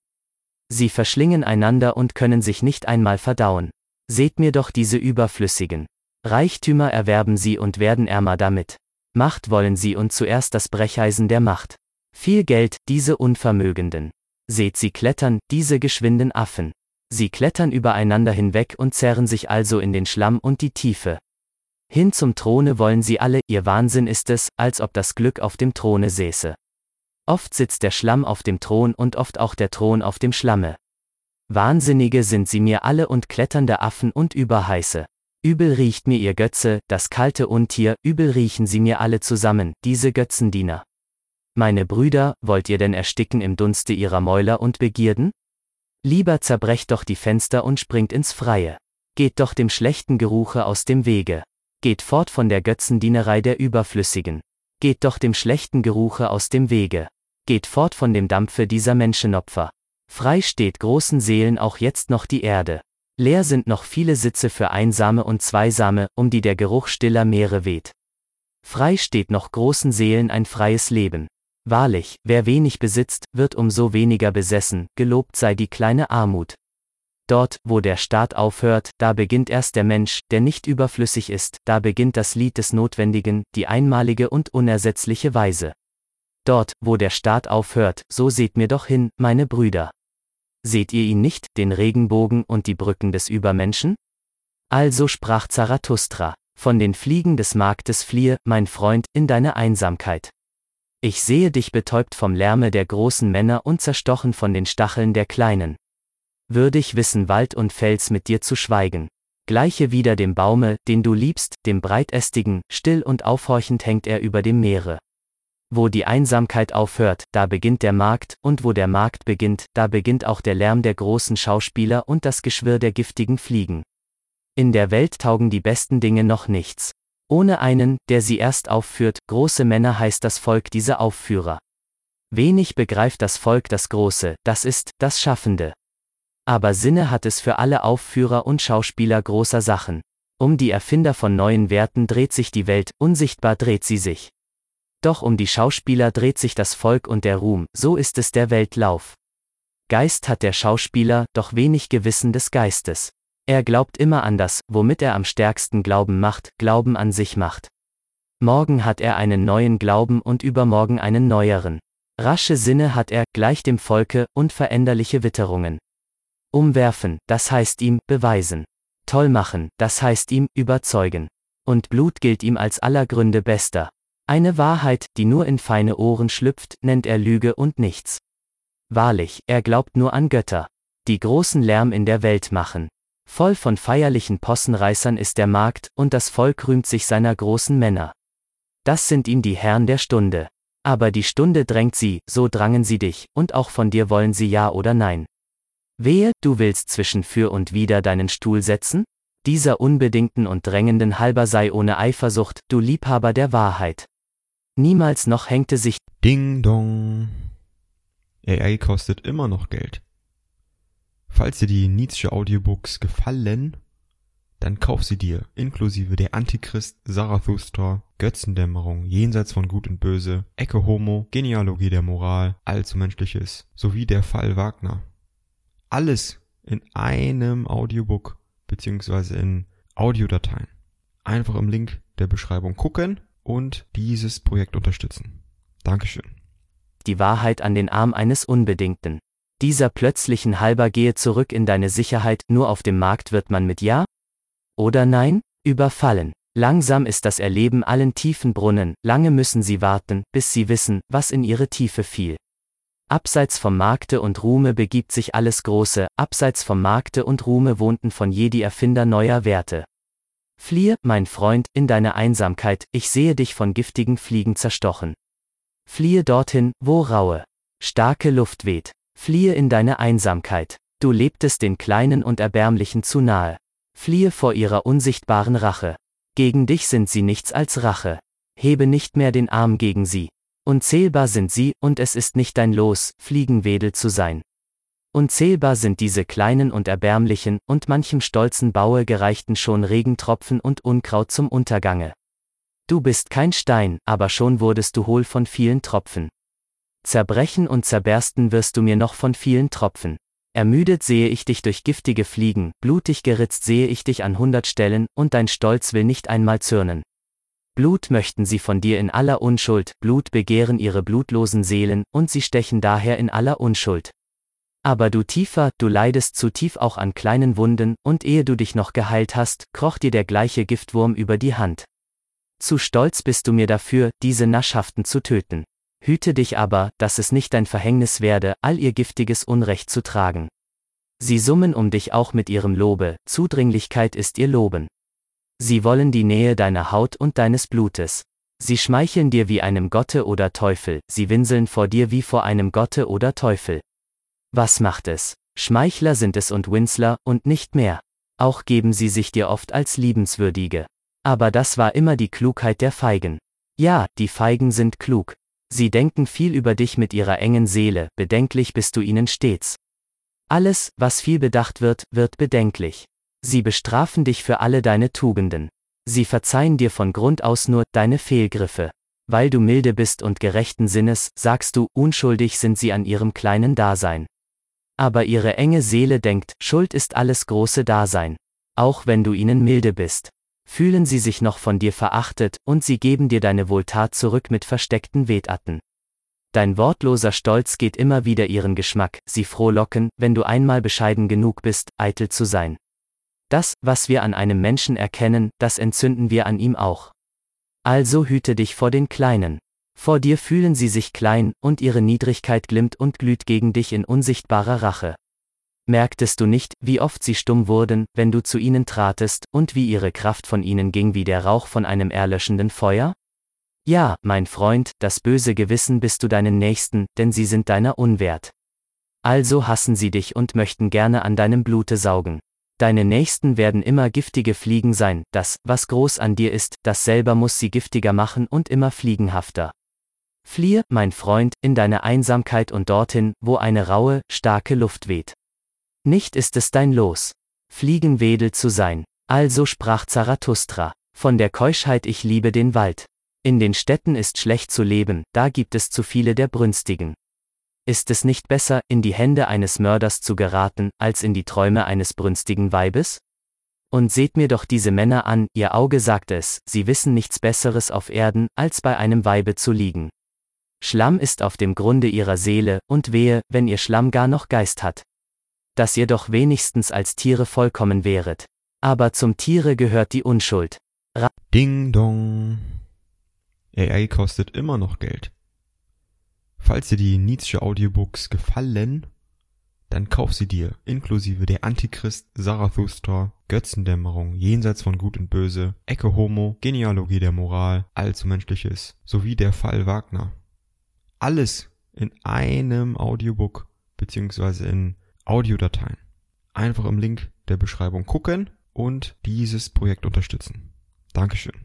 Sie verschlingen einander und können sich nicht einmal verdauen. Seht mir doch diese Überflüssigen. Reichtümer erwerben sie und werden ärmer damit. Macht wollen sie und zuerst das Brecheisen der Macht. Viel Geld, diese Unvermögenden. Seht sie klettern, diese geschwinden Affen. Sie klettern übereinander hinweg und zerren sich also in den Schlamm und die Tiefe. Hin zum Throne wollen sie alle, ihr Wahnsinn ist es, als ob das Glück auf dem Throne säße. Oft sitzt der Schlamm auf dem Thron und oft auch der Thron auf dem Schlamme. Wahnsinnige sind sie mir alle und kletternde Affen und Überheiße. Übel riecht mir ihr Götze, das kalte Untier, übel riechen sie mir alle zusammen, diese Götzendiener. Meine Brüder, wollt ihr denn ersticken im Dunste ihrer Mäuler und Begierden? Lieber zerbrecht doch die Fenster und springt ins Freie. Geht doch dem schlechten Geruche aus dem Wege. Geht fort von der Götzendienerei der Überflüssigen. Geht doch dem schlechten Geruche aus dem Wege. Geht fort von dem Dampfe dieser Menschenopfer. Frei steht großen Seelen auch jetzt noch die Erde. Leer sind noch viele Sitze für Einsame und Zweisame, um die der Geruch stiller Meere weht. Frei steht noch großen Seelen ein freies Leben. Wahrlich, wer wenig besitzt, wird umso weniger besessen, gelobt sei die kleine Armut. Dort, wo der Staat aufhört, da beginnt erst der Mensch, der nicht überflüssig ist, da beginnt das Lied des Notwendigen, die einmalige und unersetzliche Weise. Dort, wo der Staat aufhört, so seht mir doch hin, meine Brüder. Seht ihr ihn nicht, den Regenbogen und die Brücken des Übermenschen? Also sprach Zarathustra, von den Fliegen des Marktes fliehe, mein Freund, in deine Einsamkeit. Ich sehe dich betäubt vom Lärme der großen Männer und zerstochen von den Stacheln der Kleinen. Würdig wissen Wald und Fels mit dir zu schweigen. Gleiche wieder dem Baume, den du liebst, dem breitästigen, still und aufhorchend hängt er über dem Meere. Wo die Einsamkeit aufhört, da beginnt der Markt, und wo der Markt beginnt, da beginnt auch der Lärm der großen Schauspieler und das Geschwirr der giftigen Fliegen. In der Welt taugen die besten Dinge noch nichts. Ohne einen, der sie erst aufführt, große Männer heißt das Volk diese Aufführer. Wenig begreift das Volk das Große, das ist, das Schaffende. Aber Sinne hat es für alle Aufführer und Schauspieler großer Sachen. Um die Erfinder von neuen Werten dreht sich die Welt, unsichtbar dreht sie sich. Doch um die Schauspieler dreht sich das Volk und der Ruhm, so ist es der Weltlauf. Geist hat der Schauspieler, doch wenig Gewissen des Geistes. Er glaubt immer an das, womit er am stärksten Glauben macht, Glauben an sich macht. Morgen hat er einen neuen Glauben und übermorgen einen neueren. Rasche Sinne hat er, gleich dem Volke, und veränderliche Witterungen. Umwerfen, das heißt ihm, beweisen. Toll machen, das heißt ihm, überzeugen. Und Blut gilt ihm als aller Gründe bester. Eine Wahrheit, die nur in feine Ohren schlüpft, nennt er Lüge und nichts. Wahrlich, er glaubt nur an Götter. Die großen Lärm in der Welt machen. Voll von feierlichen Possenreißern ist der Markt, und das Volk rühmt sich seiner großen Männer. Das sind ihm die Herren der Stunde. Aber die Stunde drängt sie, so drangen sie dich, und auch von dir wollen sie ja oder nein. Wehe, du willst zwischen für und wider deinen Stuhl setzen? Dieser unbedingten und drängenden halber sei ohne Eifersucht, du Liebhaber der Wahrheit. Niemals noch hängte sich Ding dong. AI kostet immer noch Geld. Falls dir die Nietzsche Audiobooks gefallen, dann kauf sie dir, inklusive der Antichrist, Zarathustra, Götzendämmerung, Jenseits von Gut und Böse, Ecke Homo, Genealogie der Moral, Allzu Menschliches, sowie der Fall Wagner. Alles in einem Audiobook, beziehungsweise in Audiodateien. Einfach im Link der Beschreibung gucken und dieses Projekt unterstützen. Dankeschön. die Wahrheit an den Arm eines Unbedingten. Dieser plötzlichen halber gehe zurück in deine Sicherheit, nur auf dem Markt wird man mit Ja? Oder Nein? Überfallen. Langsam ist das Erleben allen tiefen Brunnen, lange müssen sie warten, bis sie wissen, was in ihre Tiefe fiel. Abseits vom Markte und Ruhme begibt sich alles Große, abseits vom Markte und Ruhme wohnten von je die Erfinder neuer Werte. Fliehe, mein Freund, in deine Einsamkeit, ich sehe dich von giftigen Fliegen zerstochen. Fliehe dorthin, wo raue, starke Luft weht. Fliehe in deine Einsamkeit. Du lebtest den Kleinen und Erbärmlichen zu nahe. Fliehe vor ihrer unsichtbaren Rache. Gegen dich sind sie nichts als Rache. Hebe nicht mehr den Arm gegen sie. Unzählbar sind sie, und es ist nicht dein Los, Fliegenwedel zu sein. Unzählbar sind diese kleinen und erbärmlichen, und manchem stolzen Baue gereichten schon Regentropfen und Unkraut zum Untergange. Du bist kein Stein, aber schon wurdest du hohl von vielen Tropfen. Zerbrechen und zerbersten wirst du mir noch von vielen Tropfen. Ermüdet sehe ich dich durch giftige Fliegen, blutig geritzt sehe ich dich an hundert Stellen, und dein Stolz will nicht einmal zürnen. Blut möchten sie von dir in aller Unschuld, Blut begehren ihre blutlosen Seelen, und sie stechen daher in aller Unschuld. Aber du tiefer, du leidest zu tief auch an kleinen Wunden, und ehe du dich noch geheilt hast, kroch dir der gleiche Giftwurm über die Hand. Zu stolz bist du mir dafür, diese Naschhaften zu töten. Hüte dich aber, dass es nicht dein Verhängnis werde, all ihr giftiges Unrecht zu tragen. Sie summen um dich auch mit ihrem Lobe, Zudringlichkeit ist ihr Loben. Sie wollen die Nähe deiner Haut und deines Blutes. Sie schmeicheln dir wie einem Gotte oder Teufel, sie winseln vor dir wie vor einem Gotte oder Teufel. Was macht es? Schmeichler sind es und Winsler, und nicht mehr. Auch geben sie sich dir oft als liebenswürdige. Aber das war immer die Klugheit der Feigen. Ja, die Feigen sind klug. Sie denken viel über dich mit ihrer engen Seele, bedenklich bist du ihnen stets. Alles, was viel bedacht wird, wird bedenklich. Sie bestrafen dich für alle deine Tugenden. Sie verzeihen dir von Grund aus nur deine Fehlgriffe. Weil du milde bist und gerechten Sinnes, sagst du, unschuldig sind sie an ihrem kleinen Dasein. Aber ihre enge Seele denkt, Schuld ist alles große Dasein. Auch wenn du ihnen milde bist. Fühlen sie sich noch von dir verachtet, und sie geben dir deine Wohltat zurück mit versteckten Wetatten. Dein wortloser Stolz geht immer wieder ihren Geschmack, sie frohlocken, wenn du einmal bescheiden genug bist, eitel zu sein. Das, was wir an einem Menschen erkennen, das entzünden wir an ihm auch. Also hüte dich vor den Kleinen. Vor dir fühlen sie sich klein, und ihre Niedrigkeit glimmt und glüht gegen dich in unsichtbarer Rache. Merktest du nicht, wie oft sie stumm wurden, wenn du zu ihnen tratest, und wie ihre Kraft von ihnen ging wie der Rauch von einem erlöschenden Feuer? Ja, mein Freund, das böse Gewissen bist du deinen Nächsten, denn sie sind deiner unwert. Also hassen sie dich und möchten gerne an deinem Blute saugen. Deine Nächsten werden immer giftige Fliegen sein, das, was groß an dir ist, das selber muss sie giftiger machen und immer fliegenhafter. Fliehe, mein Freund, in deine Einsamkeit und dorthin, wo eine raue, starke Luft weht. Nicht ist es dein Los. Fliegenwedel zu sein. Also sprach Zarathustra. Von der Keuschheit ich liebe den Wald. In den Städten ist schlecht zu leben, da gibt es zu viele der Brünstigen. Ist es nicht besser, in die Hände eines Mörders zu geraten, als in die Träume eines brünstigen Weibes? Und seht mir doch diese Männer an, ihr Auge sagt es, sie wissen nichts Besseres auf Erden, als bei einem Weibe zu liegen. Schlamm ist auf dem Grunde ihrer Seele, und wehe, wenn ihr Schlamm gar noch Geist hat. Dass ihr doch wenigstens als Tiere vollkommen wäret. Aber zum Tiere gehört die Unschuld. Ra Ding dong. AI kostet immer noch Geld. Falls dir die Nietzsche Audiobooks gefallen, dann kauf sie dir, inklusive der Antichrist, Zarathustra, Götzendämmerung, Jenseits von Gut und Böse, Ecke Homo, Genealogie der Moral, Allzu Menschliches, sowie der Fall Wagner alles in einem Audiobook beziehungsweise in Audiodateien. Einfach im Link der Beschreibung gucken und dieses Projekt unterstützen. Dankeschön.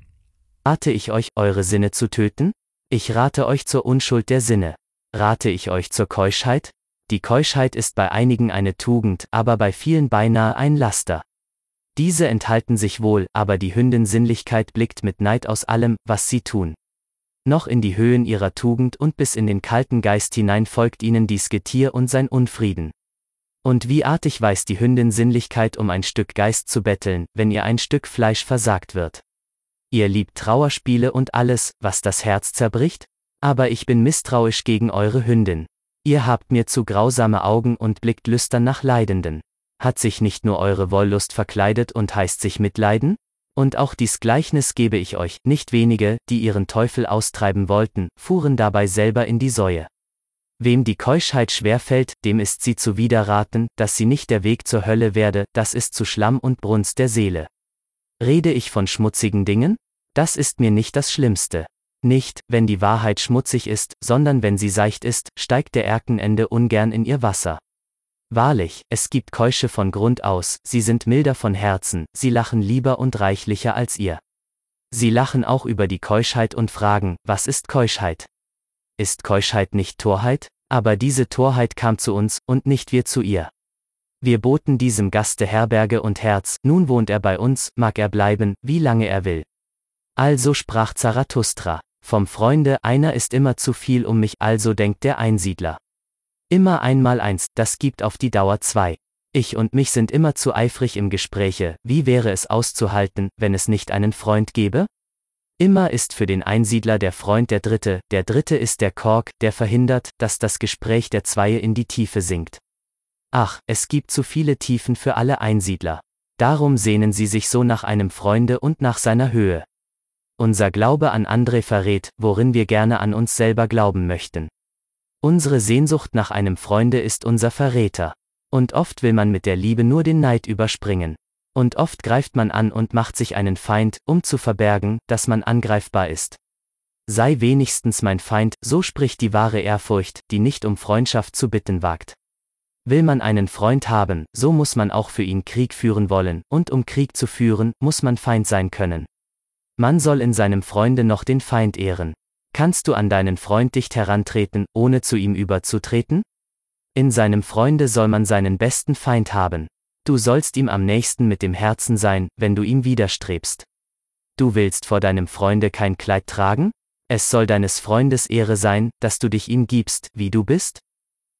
Rate ich euch, eure Sinne zu töten? Ich rate euch zur Unschuld der Sinne. Rate ich euch zur Keuschheit? Die Keuschheit ist bei einigen eine Tugend, aber bei vielen beinahe ein Laster. Diese enthalten sich wohl, aber die Hündin Sinnlichkeit blickt mit Neid aus allem, was sie tun noch in die Höhen ihrer Tugend und bis in den kalten Geist hinein folgt ihnen dies Getier und sein Unfrieden. Und wie artig weiß die Hündin Sinnlichkeit um ein Stück Geist zu betteln, wenn ihr ein Stück Fleisch versagt wird. Ihr liebt Trauerspiele und alles, was das Herz zerbricht? Aber ich bin misstrauisch gegen eure Hündin. Ihr habt mir zu grausame Augen und blickt lüstern nach Leidenden. Hat sich nicht nur eure Wollust verkleidet und heißt sich mitleiden? Und auch dies Gleichnis gebe ich euch, nicht wenige, die ihren Teufel austreiben wollten, fuhren dabei selber in die Säue. Wem die Keuschheit schwerfällt, dem ist sie zu widerraten, dass sie nicht der Weg zur Hölle werde, das ist zu Schlamm und Brunst der Seele. Rede ich von schmutzigen Dingen? Das ist mir nicht das Schlimmste. Nicht, wenn die Wahrheit schmutzig ist, sondern wenn sie seicht ist, steigt der Erkenende ungern in ihr Wasser. Wahrlich, es gibt Keusche von Grund aus, sie sind milder von Herzen, sie lachen lieber und reichlicher als ihr. Sie lachen auch über die Keuschheit und fragen, was ist Keuschheit? Ist Keuschheit nicht Torheit? Aber diese Torheit kam zu uns, und nicht wir zu ihr. Wir boten diesem Gaste Herberge und Herz, nun wohnt er bei uns, mag er bleiben, wie lange er will. Also sprach Zarathustra, vom Freunde einer ist immer zu viel um mich, also denkt der Einsiedler. Immer einmal eins, das gibt auf die Dauer zwei. Ich und mich sind immer zu eifrig im Gespräche, wie wäre es auszuhalten, wenn es nicht einen Freund gäbe? Immer ist für den Einsiedler der Freund der Dritte, der Dritte ist der Kork, der verhindert, dass das Gespräch der Zweie in die Tiefe sinkt. Ach, es gibt zu viele Tiefen für alle Einsiedler. Darum sehnen sie sich so nach einem Freunde und nach seiner Höhe. Unser Glaube an André verrät, worin wir gerne an uns selber glauben möchten. Unsere Sehnsucht nach einem Freunde ist unser Verräter. Und oft will man mit der Liebe nur den Neid überspringen. Und oft greift man an und macht sich einen Feind, um zu verbergen, dass man angreifbar ist. Sei wenigstens mein Feind, so spricht die wahre Ehrfurcht, die nicht um Freundschaft zu bitten wagt. Will man einen Freund haben, so muss man auch für ihn Krieg führen wollen, und um Krieg zu führen, muss man Feind sein können. Man soll in seinem Freunde noch den Feind ehren. Kannst du an deinen Freund dicht herantreten, ohne zu ihm überzutreten? In seinem Freunde soll man seinen besten Feind haben. Du sollst ihm am nächsten mit dem Herzen sein, wenn du ihm widerstrebst. Du willst vor deinem Freunde kein Kleid tragen? Es soll deines Freundes Ehre sein, dass du dich ihm gibst, wie du bist?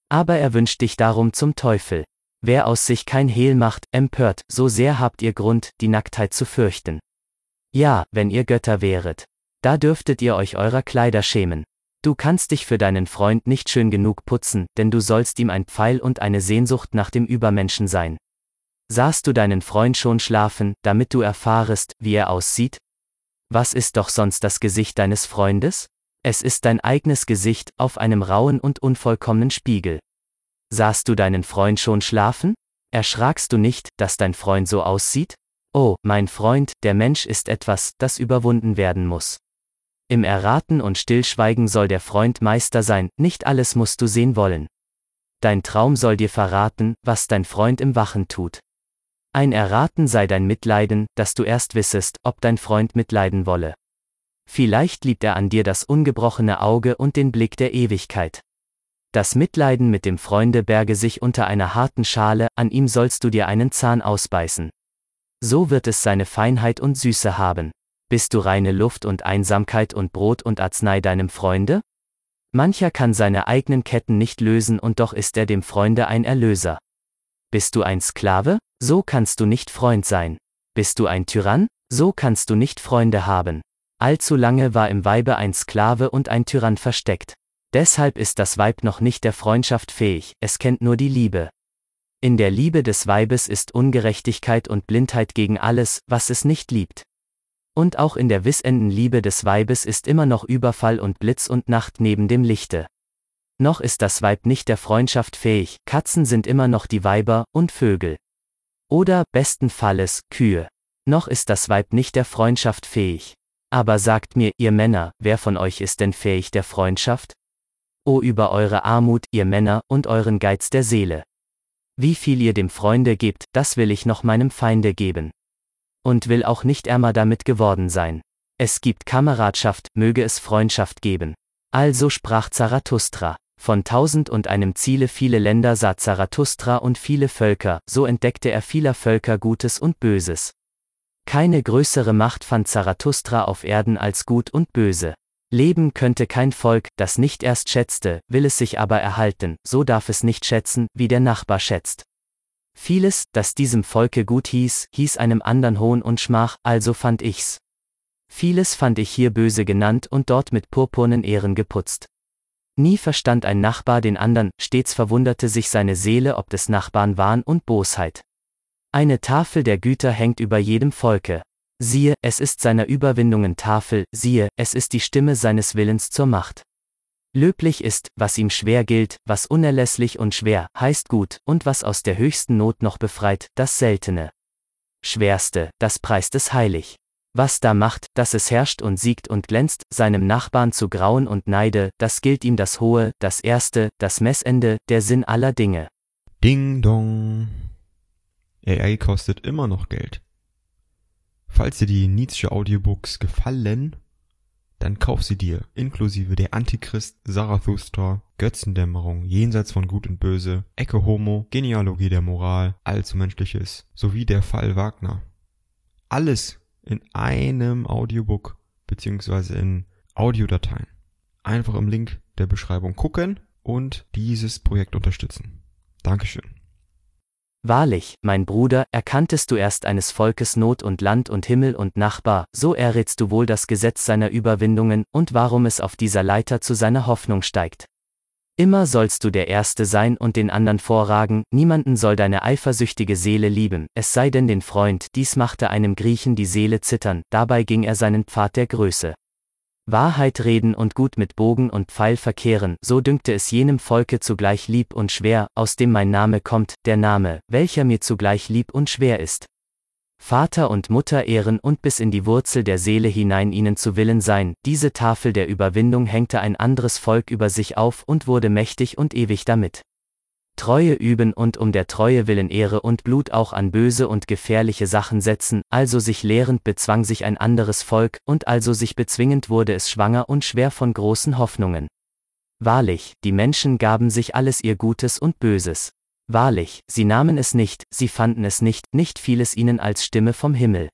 Aber er wünscht dich darum zum Teufel. Wer aus sich kein Hehl macht, empört, so sehr habt ihr Grund, die Nacktheit zu fürchten. Ja, wenn ihr Götter wäret. Da dürftet ihr euch eurer Kleider schämen. Du kannst dich für deinen Freund nicht schön genug putzen, denn du sollst ihm ein Pfeil und eine Sehnsucht nach dem Übermenschen sein. Sahst du deinen Freund schon schlafen, damit du erfahrest, wie er aussieht? Was ist doch sonst das Gesicht deines Freundes? Es ist dein eigenes Gesicht auf einem rauen und unvollkommenen Spiegel. Sahst du deinen Freund schon schlafen? Erschrakst du nicht, dass dein Freund so aussieht? Oh, mein Freund, der Mensch ist etwas, das überwunden werden muss. Im Erraten und Stillschweigen soll der Freund Meister sein, nicht alles musst du sehen wollen. Dein Traum soll dir verraten, was dein Freund im Wachen tut. Ein Erraten sei dein Mitleiden, dass du erst wissest, ob dein Freund mitleiden wolle. Vielleicht liebt er an dir das ungebrochene Auge und den Blick der Ewigkeit. Das Mitleiden mit dem Freunde berge sich unter einer harten Schale, an ihm sollst du dir einen Zahn ausbeißen. So wird es seine Feinheit und Süße haben. Bist du reine Luft und Einsamkeit und Brot und Arznei deinem Freunde? Mancher kann seine eigenen Ketten nicht lösen und doch ist er dem Freunde ein Erlöser. Bist du ein Sklave? So kannst du nicht Freund sein. Bist du ein Tyrann? So kannst du nicht Freunde haben. Allzu lange war im Weibe ein Sklave und ein Tyrann versteckt. Deshalb ist das Weib noch nicht der Freundschaft fähig, es kennt nur die Liebe. In der Liebe des Weibes ist Ungerechtigkeit und Blindheit gegen alles, was es nicht liebt. Und auch in der wissenden Liebe des Weibes ist immer noch Überfall und Blitz und Nacht neben dem Lichte. Noch ist das Weib nicht der Freundschaft fähig, Katzen sind immer noch die Weiber und Vögel. Oder, besten Falles, Kühe. Noch ist das Weib nicht der Freundschaft fähig. Aber sagt mir, ihr Männer, wer von euch ist denn fähig der Freundschaft? O über eure Armut, ihr Männer, und euren Geiz der Seele. Wie viel ihr dem Freunde gebt, das will ich noch meinem Feinde geben. Und will auch nicht ärmer damit geworden sein. Es gibt Kameradschaft, möge es Freundschaft geben. Also sprach Zarathustra. Von tausend und einem Ziele viele Länder sah Zarathustra und viele Völker, so entdeckte er vieler Völker Gutes und Böses. Keine größere Macht fand Zarathustra auf Erden als Gut und Böse. Leben könnte kein Volk, das nicht erst schätzte, will es sich aber erhalten, so darf es nicht schätzen, wie der Nachbar schätzt. Vieles, das diesem Volke gut hieß, hieß einem andern Hohn und Schmach, also fand ich's. Vieles fand ich hier böse genannt und dort mit purpurnen Ehren geputzt. Nie verstand ein Nachbar den andern, stets verwunderte sich seine Seele ob des Nachbarn Wahn und Bosheit. Eine Tafel der Güter hängt über jedem Volke. Siehe, es ist seiner Überwindungen Tafel, siehe, es ist die Stimme seines Willens zur Macht. Löblich ist, was ihm schwer gilt, was unerlässlich und schwer, heißt gut, und was aus der höchsten Not noch befreit, das Seltene. schwerste, das preist es heilig. Was da macht, dass es herrscht und siegt und glänzt, seinem Nachbarn zu Grauen und Neide, das gilt ihm das Hohe, das Erste, das Messende, der Sinn aller Dinge. Ding dong. AI kostet immer noch Geld. Falls dir die Nietzsche Audiobooks gefallen, dann kauf sie dir, inklusive der Antichrist, Zarathustra, Götzendämmerung, Jenseits von Gut und Böse, Ecke Homo, Genealogie der Moral, Allzu Menschliches, sowie der Fall Wagner. Alles in einem Audiobook beziehungsweise in Audiodateien. Einfach im Link der Beschreibung gucken und dieses Projekt unterstützen. Dankeschön. Wahrlich, mein Bruder, erkanntest du erst eines Volkes Not und Land und Himmel und Nachbar, so errätst du wohl das Gesetz seiner Überwindungen und warum es auf dieser Leiter zu seiner Hoffnung steigt. Immer sollst du der Erste sein und den anderen vorragen, niemanden soll deine eifersüchtige Seele lieben, es sei denn den Freund, dies machte einem Griechen die Seele zittern, dabei ging er seinen Pfad der Größe. Wahrheit reden und gut mit Bogen und Pfeil verkehren, so dünkte es jenem Volke zugleich lieb und schwer, aus dem mein Name kommt, der Name, welcher mir zugleich lieb und schwer ist. Vater und Mutter ehren und bis in die Wurzel der Seele hinein ihnen zu Willen sein, diese Tafel der Überwindung hängte ein anderes Volk über sich auf und wurde mächtig und ewig damit. Treue üben und um der Treue willen Ehre und Blut auch an böse und gefährliche Sachen setzen, also sich lehrend bezwang sich ein anderes Volk, und also sich bezwingend wurde es schwanger und schwer von großen Hoffnungen. Wahrlich, die Menschen gaben sich alles ihr Gutes und Böses. Wahrlich, sie nahmen es nicht, sie fanden es nicht, nicht fiel es ihnen als Stimme vom Himmel.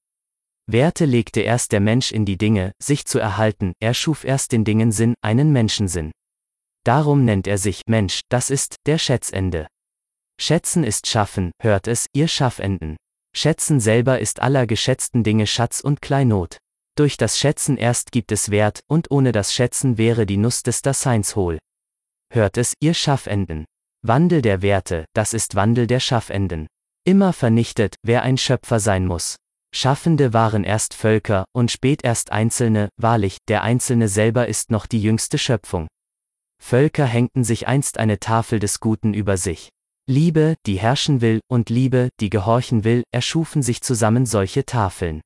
Werte legte erst der Mensch in die Dinge, sich zu erhalten, er schuf erst den Dingen Sinn, einen Menschensinn. Darum nennt er sich Mensch, das ist der Schätzende. Schätzen ist Schaffen, hört es, ihr Schaffenden. Schätzen selber ist aller geschätzten Dinge Schatz und Kleinod. Durch das Schätzen erst gibt es Wert, und ohne das Schätzen wäre die Nuss des Daseins hohl. Hört es, ihr Schaffenden. Wandel der Werte, das ist Wandel der Schaffenden. Immer vernichtet, wer ein Schöpfer sein muss. Schaffende waren erst Völker, und spät erst Einzelne, wahrlich, der Einzelne selber ist noch die jüngste Schöpfung. Völker hängten sich einst eine Tafel des Guten über sich. Liebe, die herrschen will, und Liebe, die gehorchen will, erschufen sich zusammen solche Tafeln.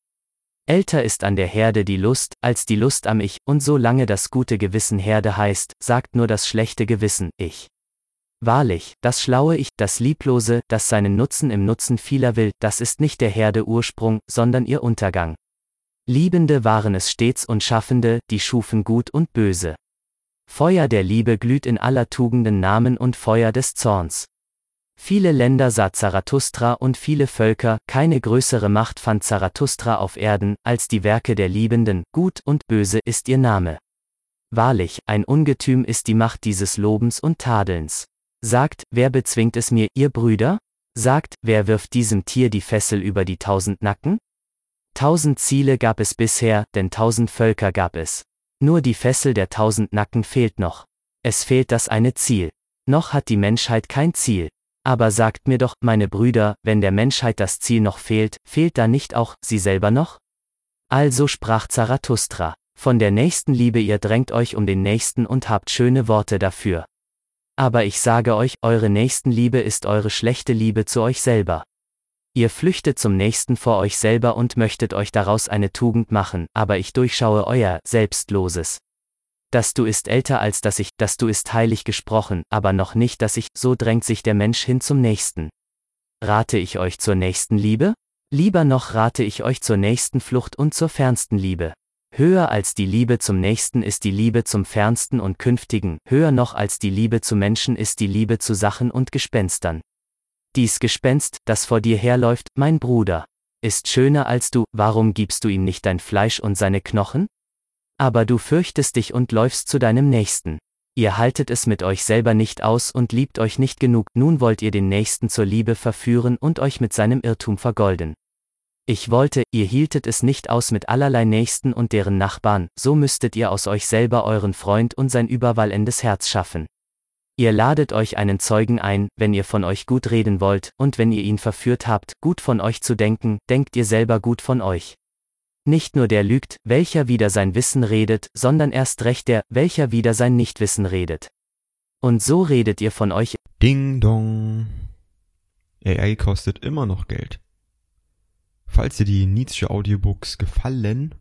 Älter ist an der Herde die Lust, als die Lust am Ich, und solange das gute Gewissen Herde heißt, sagt nur das schlechte Gewissen, Ich. Wahrlich, das schlaue Ich, das Lieblose, das seinen Nutzen im Nutzen vieler will, das ist nicht der Herde Ursprung, sondern ihr Untergang. Liebende waren es stets und Schaffende, die schufen Gut und Böse. Feuer der Liebe glüht in aller Tugenden Namen und Feuer des Zorns. Viele Länder sah Zarathustra und viele Völker, keine größere Macht fand Zarathustra auf Erden, als die Werke der Liebenden, Gut und Böse ist ihr Name. Wahrlich, ein Ungetüm ist die Macht dieses Lobens und Tadelns. Sagt, wer bezwingt es mir, ihr Brüder? Sagt, wer wirft diesem Tier die Fessel über die tausend Nacken? Tausend Ziele gab es bisher, denn tausend Völker gab es. Nur die Fessel der tausend Nacken fehlt noch. Es fehlt das eine Ziel. Noch hat die Menschheit kein Ziel. Aber sagt mir doch, meine Brüder, wenn der Menschheit das Ziel noch fehlt, fehlt da nicht auch sie selber noch? Also sprach Zarathustra, von der Nächstenliebe ihr drängt euch um den Nächsten und habt schöne Worte dafür. Aber ich sage euch, eure Nächstenliebe ist eure schlechte Liebe zu euch selber. Ihr flüchtet zum Nächsten vor euch selber und möchtet euch daraus eine Tugend machen, aber ich durchschaue euer Selbstloses. Das Du ist älter als das Ich, das Du ist heilig gesprochen, aber noch nicht das Ich, so drängt sich der Mensch hin zum Nächsten. Rate ich euch zur nächsten Liebe? Lieber noch rate ich euch zur nächsten Flucht und zur fernsten Liebe. Höher als die Liebe zum Nächsten ist die Liebe zum Fernsten und Künftigen, höher noch als die Liebe zu Menschen ist die Liebe zu Sachen und Gespenstern. Dies Gespenst, das vor dir herläuft, mein Bruder, ist schöner als du, warum gibst du ihm nicht dein Fleisch und seine Knochen? Aber du fürchtest dich und läufst zu deinem Nächsten. Ihr haltet es mit euch selber nicht aus und liebt euch nicht genug, nun wollt ihr den Nächsten zur Liebe verführen und euch mit seinem Irrtum vergolden. Ich wollte, ihr hieltet es nicht aus mit allerlei Nächsten und deren Nachbarn, so müsstet ihr aus euch selber euren Freund und sein überwallendes Herz schaffen. Ihr ladet euch einen Zeugen ein, wenn ihr von euch gut reden wollt, und wenn ihr ihn verführt habt, gut von euch zu denken, denkt ihr selber gut von euch. Nicht nur der lügt, welcher wieder sein Wissen redet, sondern erst recht der, welcher wieder sein Nichtwissen redet. Und so redet ihr von euch. Ding dong. AI kostet immer noch Geld. Falls dir die Nietzsche Audiobooks gefallen,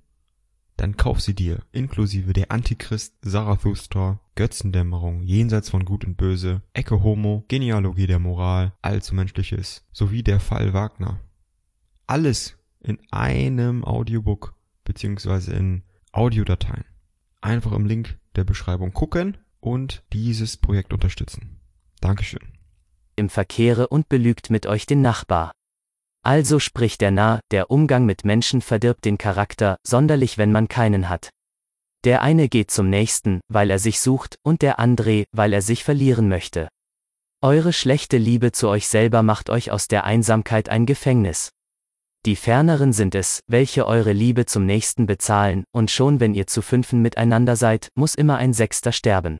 dann kauf sie dir, inklusive der Antichrist, Zarathustra, Götzendämmerung, Jenseits von Gut und Böse, Ecke Homo, Genealogie der Moral, Allzu Menschliches, sowie der Fall Wagner. Alles in einem Audiobook, beziehungsweise in Audiodateien. Einfach im Link der Beschreibung gucken und dieses Projekt unterstützen. Dankeschön. Im Verkehre und belügt mit euch den Nachbar. Also spricht der Narr, der Umgang mit Menschen verdirbt den Charakter, sonderlich wenn man keinen hat. Der eine geht zum nächsten, weil er sich sucht, und der andere, weil er sich verlieren möchte. Eure schlechte Liebe zu euch selber macht euch aus der Einsamkeit ein Gefängnis. Die Ferneren sind es, welche eure Liebe zum Nächsten bezahlen, und schon wenn ihr zu fünfen miteinander seid, muss immer ein Sechster sterben.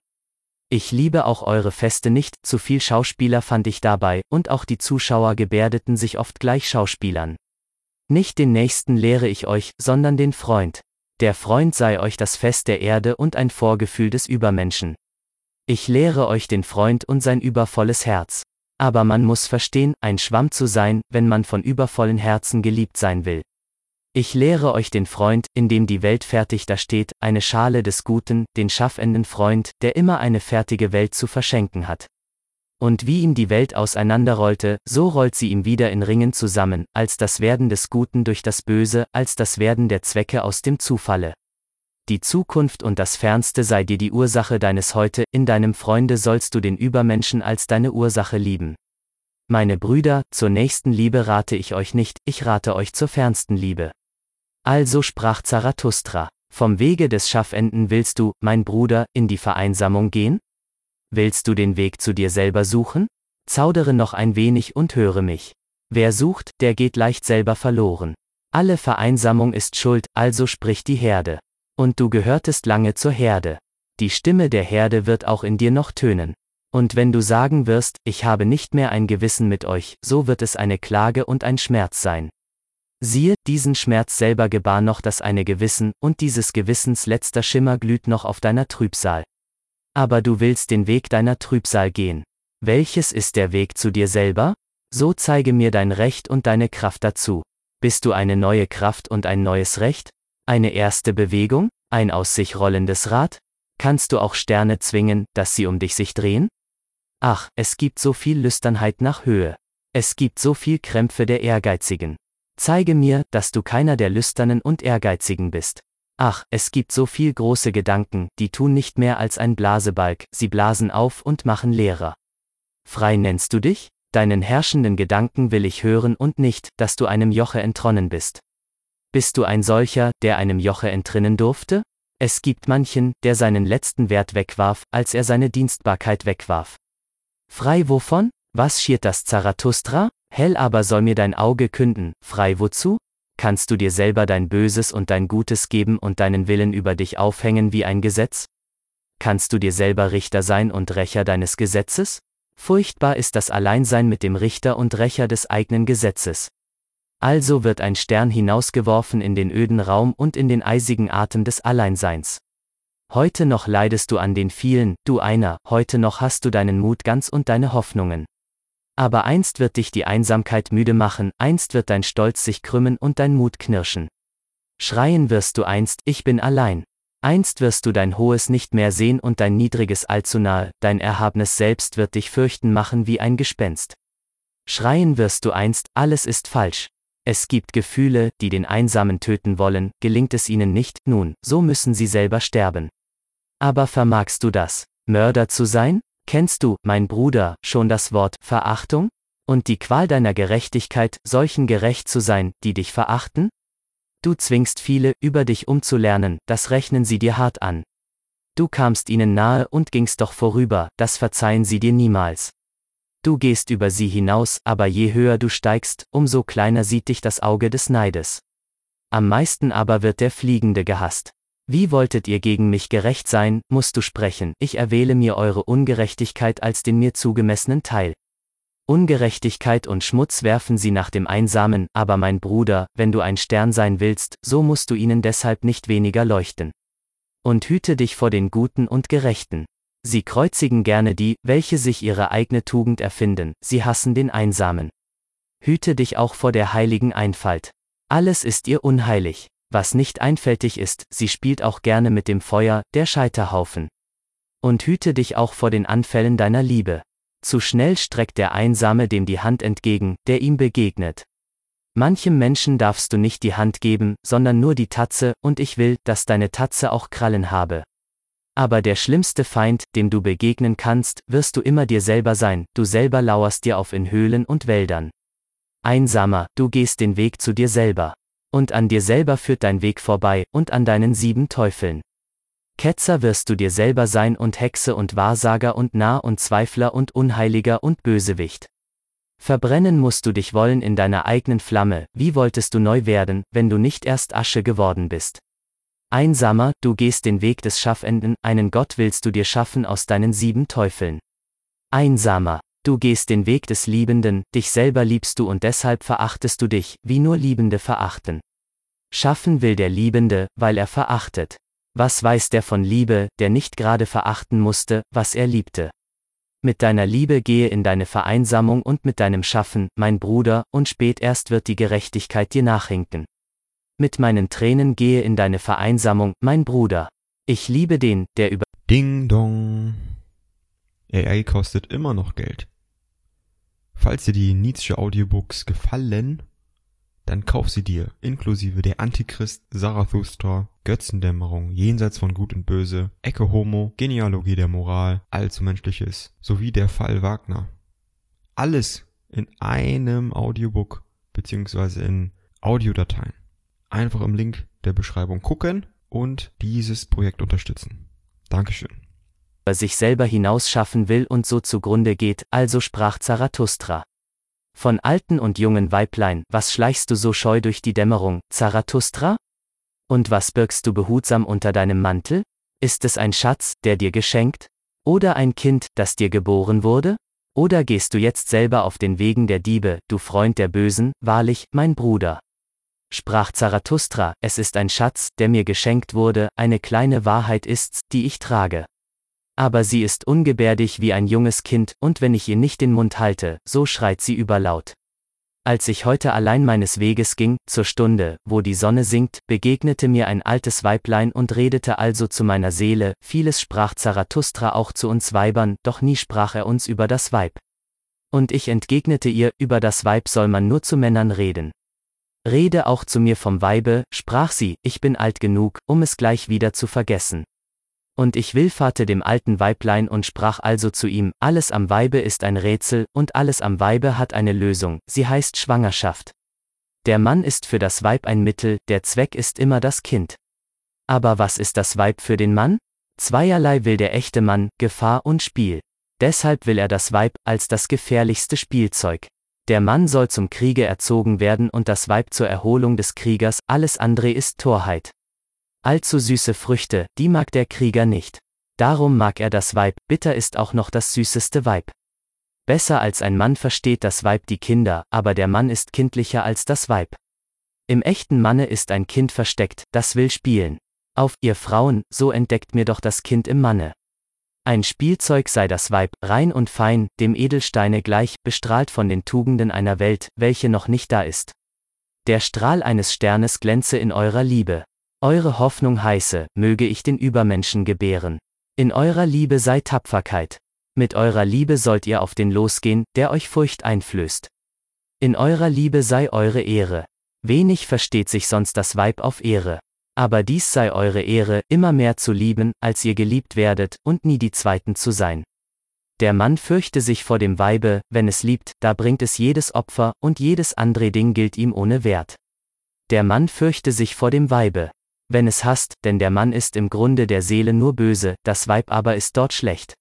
Ich liebe auch eure Feste nicht, zu viel Schauspieler fand ich dabei, und auch die Zuschauer gebärdeten sich oft gleich Schauspielern. Nicht den Nächsten lehre ich euch, sondern den Freund. Der Freund sei euch das Fest der Erde und ein Vorgefühl des Übermenschen. Ich lehre euch den Freund und sein übervolles Herz. Aber man muss verstehen, ein Schwamm zu sein, wenn man von übervollen Herzen geliebt sein will. Ich lehre euch den Freund, in dem die Welt fertig dasteht, eine Schale des Guten, den schaffenden Freund, der immer eine fertige Welt zu verschenken hat. Und wie ihm die Welt auseinanderrollte, so rollt sie ihm wieder in Ringen zusammen, als das Werden des Guten durch das Böse, als das Werden der Zwecke aus dem Zufalle. Die Zukunft und das Fernste sei dir die Ursache deines Heute, in deinem Freunde sollst du den Übermenschen als deine Ursache lieben. Meine Brüder, zur nächsten Liebe rate ich euch nicht, ich rate euch zur fernsten Liebe. Also sprach Zarathustra, vom Wege des Schaffenden willst du, mein Bruder, in die Vereinsamung gehen? Willst du den Weg zu dir selber suchen? Zaudere noch ein wenig und höre mich. Wer sucht, der geht leicht selber verloren. Alle Vereinsamung ist Schuld, also spricht die Herde. Und du gehörtest lange zur Herde. Die Stimme der Herde wird auch in dir noch tönen. Und wenn du sagen wirst, ich habe nicht mehr ein Gewissen mit euch, so wird es eine Klage und ein Schmerz sein. Siehe, diesen Schmerz selber gebar noch das eine Gewissen, und dieses Gewissens letzter Schimmer glüht noch auf deiner Trübsal. Aber du willst den Weg deiner Trübsal gehen. Welches ist der Weg zu dir selber? So zeige mir dein Recht und deine Kraft dazu. Bist du eine neue Kraft und ein neues Recht? Eine erste Bewegung? Ein aus sich rollendes Rad? Kannst du auch Sterne zwingen, dass sie um dich sich drehen? Ach, es gibt so viel Lüsternheit nach Höhe. Es gibt so viel Krämpfe der Ehrgeizigen. Zeige mir, dass du keiner der Lüsternen und Ehrgeizigen bist. Ach, es gibt so viel große Gedanken, die tun nicht mehr als ein Blasebalg, sie blasen auf und machen leerer. Frei nennst du dich? Deinen herrschenden Gedanken will ich hören und nicht, dass du einem Joche entronnen bist. Bist du ein solcher, der einem Joche entrinnen durfte? Es gibt manchen, der seinen letzten Wert wegwarf, als er seine Dienstbarkeit wegwarf. Frei wovon? Was schiert das Zarathustra? Hell aber soll mir dein Auge künden, frei wozu? Kannst du dir selber dein Böses und dein Gutes geben und deinen Willen über dich aufhängen wie ein Gesetz? Kannst du dir selber Richter sein und Rächer deines Gesetzes? Furchtbar ist das Alleinsein mit dem Richter und Rächer des eigenen Gesetzes. Also wird ein Stern hinausgeworfen in den öden Raum und in den eisigen Atem des Alleinseins. Heute noch leidest du an den vielen, du einer, heute noch hast du deinen Mut ganz und deine Hoffnungen. Aber einst wird dich die Einsamkeit müde machen, einst wird dein Stolz sich krümmen und dein Mut knirschen. Schreien wirst du einst, ich bin allein. Einst wirst du dein Hohes nicht mehr sehen und dein Niedriges allzu nahe, dein erhabenes Selbst wird dich fürchten machen wie ein Gespenst. Schreien wirst du einst, alles ist falsch. Es gibt Gefühle, die den Einsamen töten wollen, gelingt es ihnen nicht, nun, so müssen sie selber sterben. Aber vermagst du das, Mörder zu sein? Kennst du, mein Bruder, schon das Wort Verachtung? Und die Qual deiner Gerechtigkeit, solchen gerecht zu sein, die dich verachten? Du zwingst viele, über dich umzulernen, das rechnen sie dir hart an. Du kamst ihnen nahe und gingst doch vorüber, das verzeihen sie dir niemals. Du gehst über sie hinaus, aber je höher du steigst, umso kleiner sieht dich das Auge des Neides. Am meisten aber wird der Fliegende gehasst. Wie wolltet ihr gegen mich gerecht sein, musst du sprechen, ich erwähle mir eure Ungerechtigkeit als den mir zugemessenen Teil. Ungerechtigkeit und Schmutz werfen sie nach dem Einsamen, aber mein Bruder, wenn du ein Stern sein willst, so musst du ihnen deshalb nicht weniger leuchten. Und hüte dich vor den Guten und Gerechten. Sie kreuzigen gerne die, welche sich ihre eigene Tugend erfinden, sie hassen den Einsamen. Hüte dich auch vor der heiligen Einfalt. Alles ist ihr unheilig. Was nicht einfältig ist, sie spielt auch gerne mit dem Feuer, der Scheiterhaufen. Und hüte dich auch vor den Anfällen deiner Liebe. Zu schnell streckt der Einsame dem die Hand entgegen, der ihm begegnet. Manchem Menschen darfst du nicht die Hand geben, sondern nur die Tatze, und ich will, dass deine Tatze auch Krallen habe. Aber der schlimmste Feind, dem du begegnen kannst, wirst du immer dir selber sein, du selber lauerst dir auf in Höhlen und Wäldern. Einsamer, du gehst den Weg zu dir selber. Und an dir selber führt dein Weg vorbei, und an deinen sieben Teufeln. Ketzer wirst du dir selber sein und Hexe und Wahrsager und Narr und Zweifler und Unheiliger und Bösewicht. Verbrennen musst du dich wollen in deiner eigenen Flamme, wie wolltest du neu werden, wenn du nicht erst Asche geworden bist? Einsamer, du gehst den Weg des Schaffenden, einen Gott willst du dir schaffen aus deinen sieben Teufeln. Einsamer, Du gehst den Weg des Liebenden, dich selber liebst du und deshalb verachtest du dich, wie nur Liebende verachten. Schaffen will der Liebende, weil er verachtet. Was weiß der von Liebe, der nicht gerade verachten musste, was er liebte? Mit deiner Liebe gehe in deine Vereinsamung und mit deinem Schaffen, mein Bruder, und spät erst wird die Gerechtigkeit dir nachhinken. Mit meinen Tränen gehe in deine Vereinsamung, mein Bruder. Ich liebe den, der über Ding dong. AI kostet immer noch Geld. Falls dir die Nietzsche Audiobooks gefallen, dann kauf sie dir, inklusive der Antichrist, Zarathustra, Götzendämmerung, Jenseits von Gut und Böse, Ecke Homo, Genealogie der Moral, Allzu Menschliches, sowie der Fall Wagner. Alles in einem Audiobook beziehungsweise in Audiodateien. Einfach im Link der Beschreibung gucken und dieses Projekt unterstützen. Dankeschön sich selber hinausschaffen will und so zugrunde geht, also sprach Zarathustra. Von alten und jungen Weiblein, was schleichst du so scheu durch die Dämmerung, Zarathustra? Und was birgst du behutsam unter deinem Mantel? Ist es ein Schatz, der dir geschenkt? Oder ein Kind, das dir geboren wurde? Oder gehst du jetzt selber auf den Wegen der Diebe, du Freund der Bösen, wahrlich, mein Bruder? Sprach Zarathustra, es ist ein Schatz, der mir geschenkt wurde, eine kleine Wahrheit ist's, die ich trage. Aber sie ist ungebärdig wie ein junges Kind, und wenn ich ihr nicht den Mund halte, so schreit sie überlaut. Als ich heute allein meines Weges ging, zur Stunde, wo die Sonne sinkt, begegnete mir ein altes Weiblein und redete also zu meiner Seele, vieles sprach Zarathustra auch zu uns Weibern, doch nie sprach er uns über das Weib. Und ich entgegnete ihr, über das Weib soll man nur zu Männern reden. Rede auch zu mir vom Weibe, sprach sie, ich bin alt genug, um es gleich wieder zu vergessen. Und ich willfahrte dem alten Weiblein und sprach also zu ihm, alles am Weibe ist ein Rätsel, und alles am Weibe hat eine Lösung, sie heißt Schwangerschaft. Der Mann ist für das Weib ein Mittel, der Zweck ist immer das Kind. Aber was ist das Weib für den Mann? Zweierlei will der echte Mann, Gefahr und Spiel. Deshalb will er das Weib als das gefährlichste Spielzeug. Der Mann soll zum Kriege erzogen werden und das Weib zur Erholung des Kriegers, alles andere ist Torheit. Allzu süße Früchte, die mag der Krieger nicht. Darum mag er das Weib, bitter ist auch noch das süßeste Weib. Besser als ein Mann versteht das Weib die Kinder, aber der Mann ist kindlicher als das Weib. Im echten Manne ist ein Kind versteckt, das will spielen. Auf, ihr Frauen, so entdeckt mir doch das Kind im Manne. Ein Spielzeug sei das Weib, rein und fein, dem Edelsteine gleich, bestrahlt von den Tugenden einer Welt, welche noch nicht da ist. Der Strahl eines Sternes glänze in eurer Liebe. Eure Hoffnung heiße, möge ich den Übermenschen gebären. In eurer Liebe sei Tapferkeit. Mit eurer Liebe sollt ihr auf den losgehen, der euch Furcht einflößt. In eurer Liebe sei eure Ehre. Wenig versteht sich sonst das Weib auf Ehre. Aber dies sei eure Ehre, immer mehr zu lieben, als ihr geliebt werdet, und nie die Zweiten zu sein. Der Mann fürchte sich vor dem Weibe, wenn es liebt, da bringt es jedes Opfer, und jedes andre Ding gilt ihm ohne Wert. Der Mann fürchte sich vor dem Weibe, wenn es hasst, denn der Mann ist im Grunde der Seele nur böse, das Weib aber ist dort schlecht.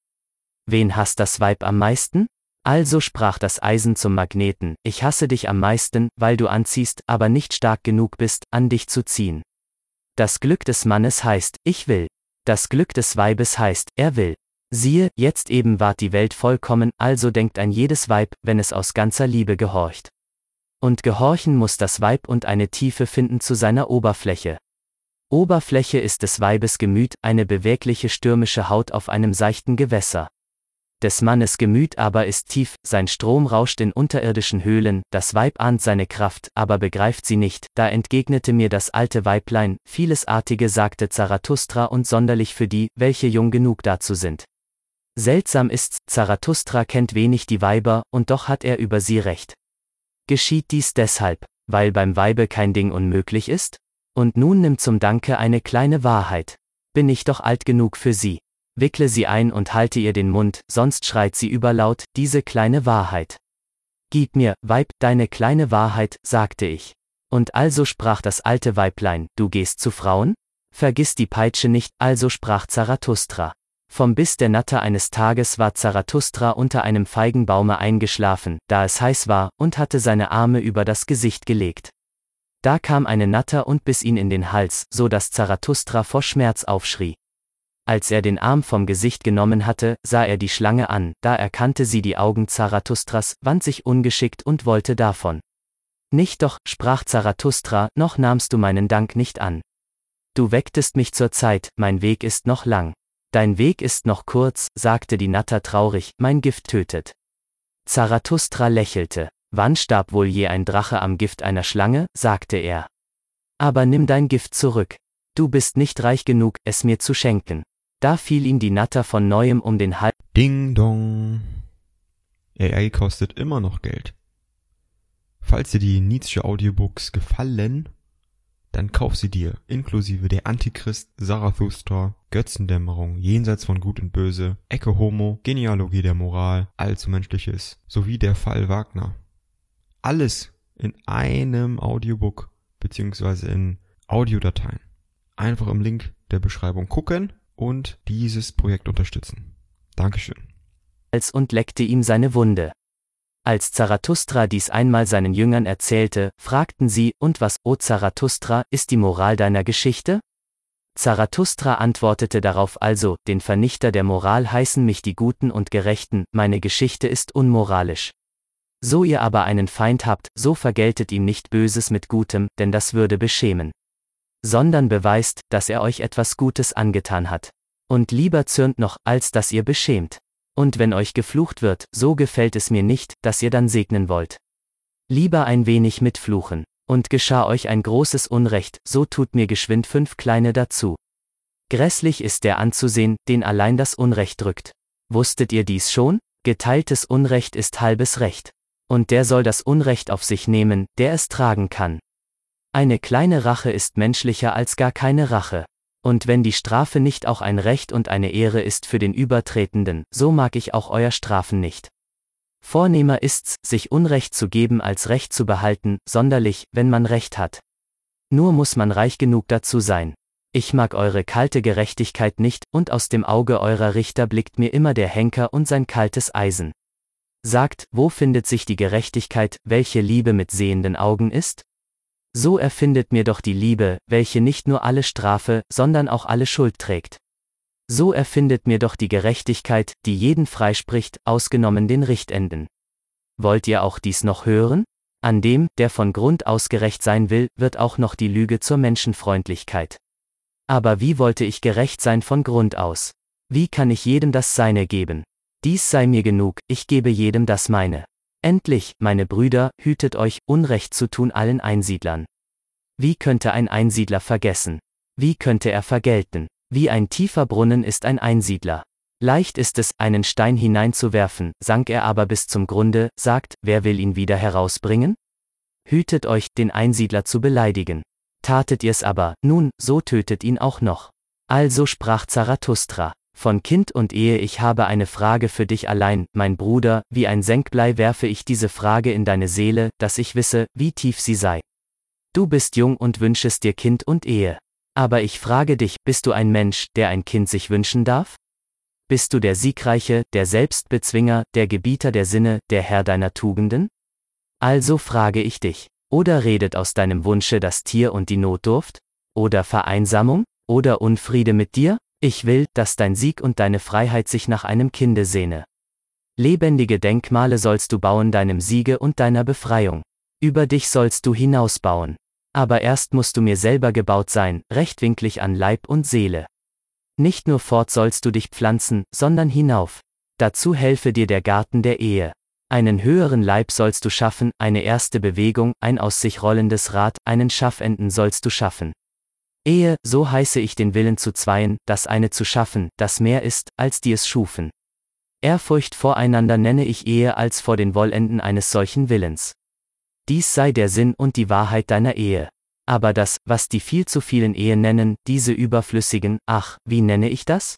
Wen hasst das Weib am meisten? Also sprach das Eisen zum Magneten, ich hasse dich am meisten, weil du anziehst, aber nicht stark genug bist, an dich zu ziehen. Das Glück des Mannes heißt, ich will. Das Glück des Weibes heißt, er will. Siehe, jetzt eben ward die Welt vollkommen, also denkt ein jedes Weib, wenn es aus ganzer Liebe gehorcht. Und gehorchen muss das Weib und eine Tiefe finden zu seiner Oberfläche. Oberfläche ist des Weibes Gemüt, eine bewegliche stürmische Haut auf einem seichten Gewässer. des Mannes Gemüt aber ist tief, sein Strom rauscht in unterirdischen Höhlen, das Weib ahnt seine Kraft, aber begreift sie nicht, da entgegnete mir das alte Weiblein, vielesartige sagte Zarathustra und sonderlich für die, welche jung genug dazu sind. Seltsam ist's, Zarathustra kennt wenig die Weiber, und doch hat er über sie recht. Geschieht dies deshalb, weil beim Weibe kein Ding unmöglich ist? Und nun nimm zum Danke eine kleine Wahrheit. Bin ich doch alt genug für sie. Wickle sie ein und halte ihr den Mund, sonst schreit sie überlaut, diese kleine Wahrheit. Gib mir, Weib, deine kleine Wahrheit, sagte ich. Und also sprach das alte Weiblein, du gehst zu Frauen? Vergiss die Peitsche nicht, also sprach Zarathustra. Vom Biss der Natter eines Tages war Zarathustra unter einem Feigenbaume eingeschlafen, da es heiß war, und hatte seine Arme über das Gesicht gelegt. Da kam eine Natter und biss ihn in den Hals, so dass Zarathustra vor Schmerz aufschrie. Als er den Arm vom Gesicht genommen hatte, sah er die Schlange an, da erkannte sie die Augen Zarathustras, wand sich ungeschickt und wollte davon. Nicht doch, sprach Zarathustra, noch nahmst du meinen Dank nicht an. Du wecktest mich zur Zeit, mein Weg ist noch lang. Dein Weg ist noch kurz, sagte die Natter traurig, mein Gift tötet. Zarathustra lächelte. Wann starb wohl je ein Drache am Gift einer Schlange? sagte er. Aber nimm dein Gift zurück. Du bist nicht reich genug, es mir zu schenken. Da fiel ihm die Natter von neuem um den Hals. Ding dong. AI kostet immer noch Geld. Falls dir die Nietzsche Audiobooks gefallen, dann kauf sie dir, inklusive der Antichrist, Zarathustra, Götzendämmerung, Jenseits von Gut und Böse, Ecke Homo, Genealogie der Moral, Allzu Menschliches, sowie der Fall Wagner. Alles in einem Audiobook, beziehungsweise in Audiodateien. Einfach im Link der Beschreibung gucken und dieses Projekt unterstützen. Dankeschön. Und leckte ihm seine Wunde. Als Zarathustra dies einmal seinen Jüngern erzählte, fragten sie, und was, o Zarathustra, ist die Moral deiner Geschichte? Zarathustra antwortete darauf also, den Vernichter der Moral heißen mich die Guten und Gerechten, meine Geschichte ist unmoralisch. So ihr aber einen Feind habt, so vergeltet ihm nicht Böses mit Gutem, denn das würde beschämen. Sondern beweist, dass er euch etwas Gutes angetan hat. Und lieber zürnt noch, als dass ihr beschämt. Und wenn euch geflucht wird, so gefällt es mir nicht, dass ihr dann segnen wollt. Lieber ein wenig mitfluchen. Und geschah euch ein großes Unrecht, so tut mir geschwind fünf kleine dazu. Grässlich ist der anzusehen, den allein das Unrecht drückt. Wusstet ihr dies schon? Geteiltes Unrecht ist halbes Recht. Und der soll das Unrecht auf sich nehmen, der es tragen kann. Eine kleine Rache ist menschlicher als gar keine Rache. Und wenn die Strafe nicht auch ein Recht und eine Ehre ist für den Übertretenden, so mag ich auch euer Strafen nicht. Vornehmer ist's, sich Unrecht zu geben als Recht zu behalten, sonderlich, wenn man Recht hat. Nur muss man reich genug dazu sein. Ich mag eure kalte Gerechtigkeit nicht, und aus dem Auge eurer Richter blickt mir immer der Henker und sein kaltes Eisen. Sagt, wo findet sich die Gerechtigkeit, welche Liebe mit sehenden Augen ist? So erfindet mir doch die Liebe, welche nicht nur alle Strafe, sondern auch alle Schuld trägt. So erfindet mir doch die Gerechtigkeit, die jeden freispricht, ausgenommen den Richtenden. Wollt ihr auch dies noch hören? An dem, der von Grund aus gerecht sein will, wird auch noch die Lüge zur Menschenfreundlichkeit. Aber wie wollte ich gerecht sein von Grund aus? Wie kann ich jedem das Seine geben? Dies sei mir genug, ich gebe jedem das meine. Endlich, meine Brüder, hütet euch, Unrecht zu tun allen Einsiedlern. Wie könnte ein Einsiedler vergessen? Wie könnte er vergelten? Wie ein tiefer Brunnen ist ein Einsiedler. Leicht ist es, einen Stein hineinzuwerfen, sank er aber bis zum Grunde, sagt, wer will ihn wieder herausbringen? Hütet euch, den Einsiedler zu beleidigen. Tatet ihr's aber, nun, so tötet ihn auch noch. Also sprach Zarathustra. Von Kind und Ehe ich habe eine Frage für dich allein, mein Bruder, wie ein Senkblei werfe ich diese Frage in deine Seele, dass ich wisse, wie tief sie sei. Du bist jung und wünschest dir Kind und Ehe. Aber ich frage dich, bist du ein Mensch, der ein Kind sich wünschen darf? Bist du der Siegreiche, der Selbstbezwinger, der Gebieter der Sinne, der Herr deiner Tugenden? Also frage ich dich, oder redet aus deinem Wunsche das Tier und die Notdurft? Oder Vereinsamung? Oder Unfriede mit dir? Ich will, dass dein Sieg und deine Freiheit sich nach einem Kinde sehne. Lebendige Denkmale sollst du bauen deinem Siege und deiner Befreiung. Über dich sollst du hinausbauen. Aber erst musst du mir selber gebaut sein, rechtwinklig an Leib und Seele. Nicht nur fort sollst du dich pflanzen, sondern hinauf. Dazu helfe dir der Garten der Ehe. Einen höheren Leib sollst du schaffen, eine erste Bewegung, ein aus sich rollendes Rad, einen Schaffenden sollst du schaffen. Ehe, so heiße ich den Willen zu zweien, das eine zu schaffen, das mehr ist, als die es schufen. Ehrfurcht voreinander nenne ich Ehe als vor den Wollenden eines solchen Willens. Dies sei der Sinn und die Wahrheit deiner Ehe. Aber das, was die viel zu vielen Ehen nennen, diese überflüssigen, ach, wie nenne ich das?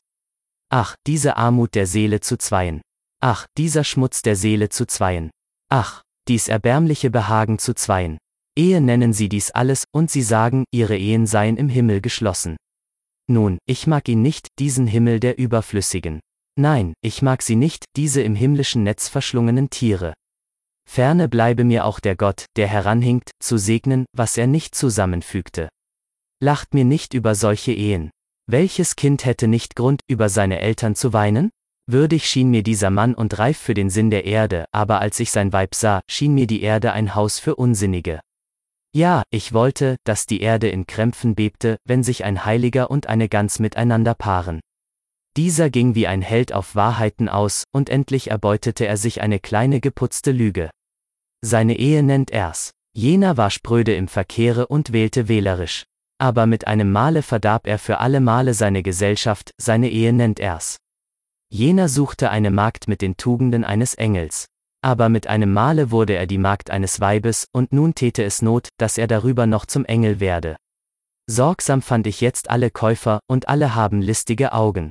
Ach, diese Armut der Seele zu zweien. Ach, dieser Schmutz der Seele zu zweien. Ach, dies erbärmliche Behagen zu zweien. Ehe nennen sie dies alles, und sie sagen, ihre Ehen seien im Himmel geschlossen. Nun, ich mag ihn nicht, diesen Himmel der Überflüssigen. Nein, ich mag sie nicht, diese im himmlischen Netz verschlungenen Tiere. Ferne bleibe mir auch der Gott, der heranhinkt, zu segnen, was er nicht zusammenfügte. Lacht mir nicht über solche Ehen. Welches Kind hätte nicht Grund, über seine Eltern zu weinen? Würdig schien mir dieser Mann und reif für den Sinn der Erde, aber als ich sein Weib sah, schien mir die Erde ein Haus für Unsinnige. Ja, ich wollte, dass die Erde in Krämpfen bebte, wenn sich ein Heiliger und eine Gans miteinander paaren. Dieser ging wie ein Held auf Wahrheiten aus, und endlich erbeutete er sich eine kleine geputzte Lüge. Seine Ehe nennt er's. Jener war spröde im Verkehre und wählte wählerisch. Aber mit einem Male verdarb er für alle Male seine Gesellschaft, seine Ehe nennt er's. Jener suchte eine Magd mit den Tugenden eines Engels. Aber mit einem Male wurde er die Magd eines Weibes, und nun täte es Not, dass er darüber noch zum Engel werde. Sorgsam fand ich jetzt alle Käufer, und alle haben listige Augen.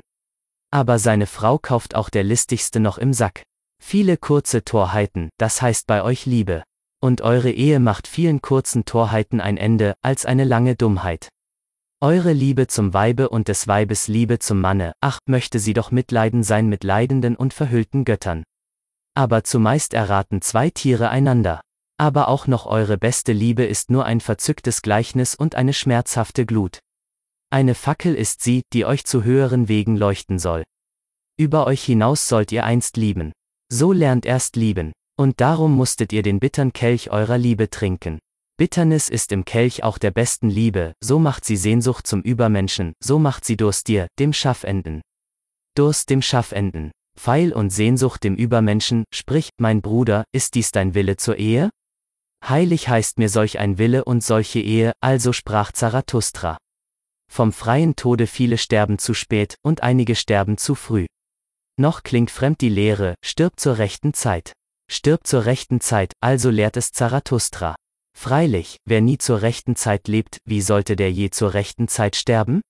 Aber seine Frau kauft auch der listigste noch im Sack. Viele kurze Torheiten, das heißt bei euch Liebe. Und eure Ehe macht vielen kurzen Torheiten ein Ende, als eine lange Dummheit. Eure Liebe zum Weibe und des Weibes Liebe zum Manne, ach, möchte sie doch Mitleiden sein mit leidenden und verhüllten Göttern. Aber zumeist erraten zwei Tiere einander. Aber auch noch eure beste Liebe ist nur ein verzücktes Gleichnis und eine schmerzhafte Glut. Eine Fackel ist sie, die euch zu höheren Wegen leuchten soll. Über euch hinaus sollt ihr einst lieben. So lernt erst lieben. Und darum musstet ihr den bittern Kelch eurer Liebe trinken. Bitternis ist im Kelch auch der besten Liebe, so macht sie Sehnsucht zum Übermenschen, so macht sie Durst dir, dem Schaffenden. Durst dem Schaffenden. Pfeil und Sehnsucht dem Übermenschen, sprich, mein Bruder, ist dies dein Wille zur Ehe? Heilig heißt mir solch ein Wille und solche Ehe, also sprach Zarathustra. Vom freien Tode viele sterben zu spät, und einige sterben zu früh. Noch klingt fremd die Lehre, stirb zur rechten Zeit. Stirb zur rechten Zeit, also lehrt es Zarathustra. Freilich, wer nie zur rechten Zeit lebt, wie sollte der je zur rechten Zeit sterben?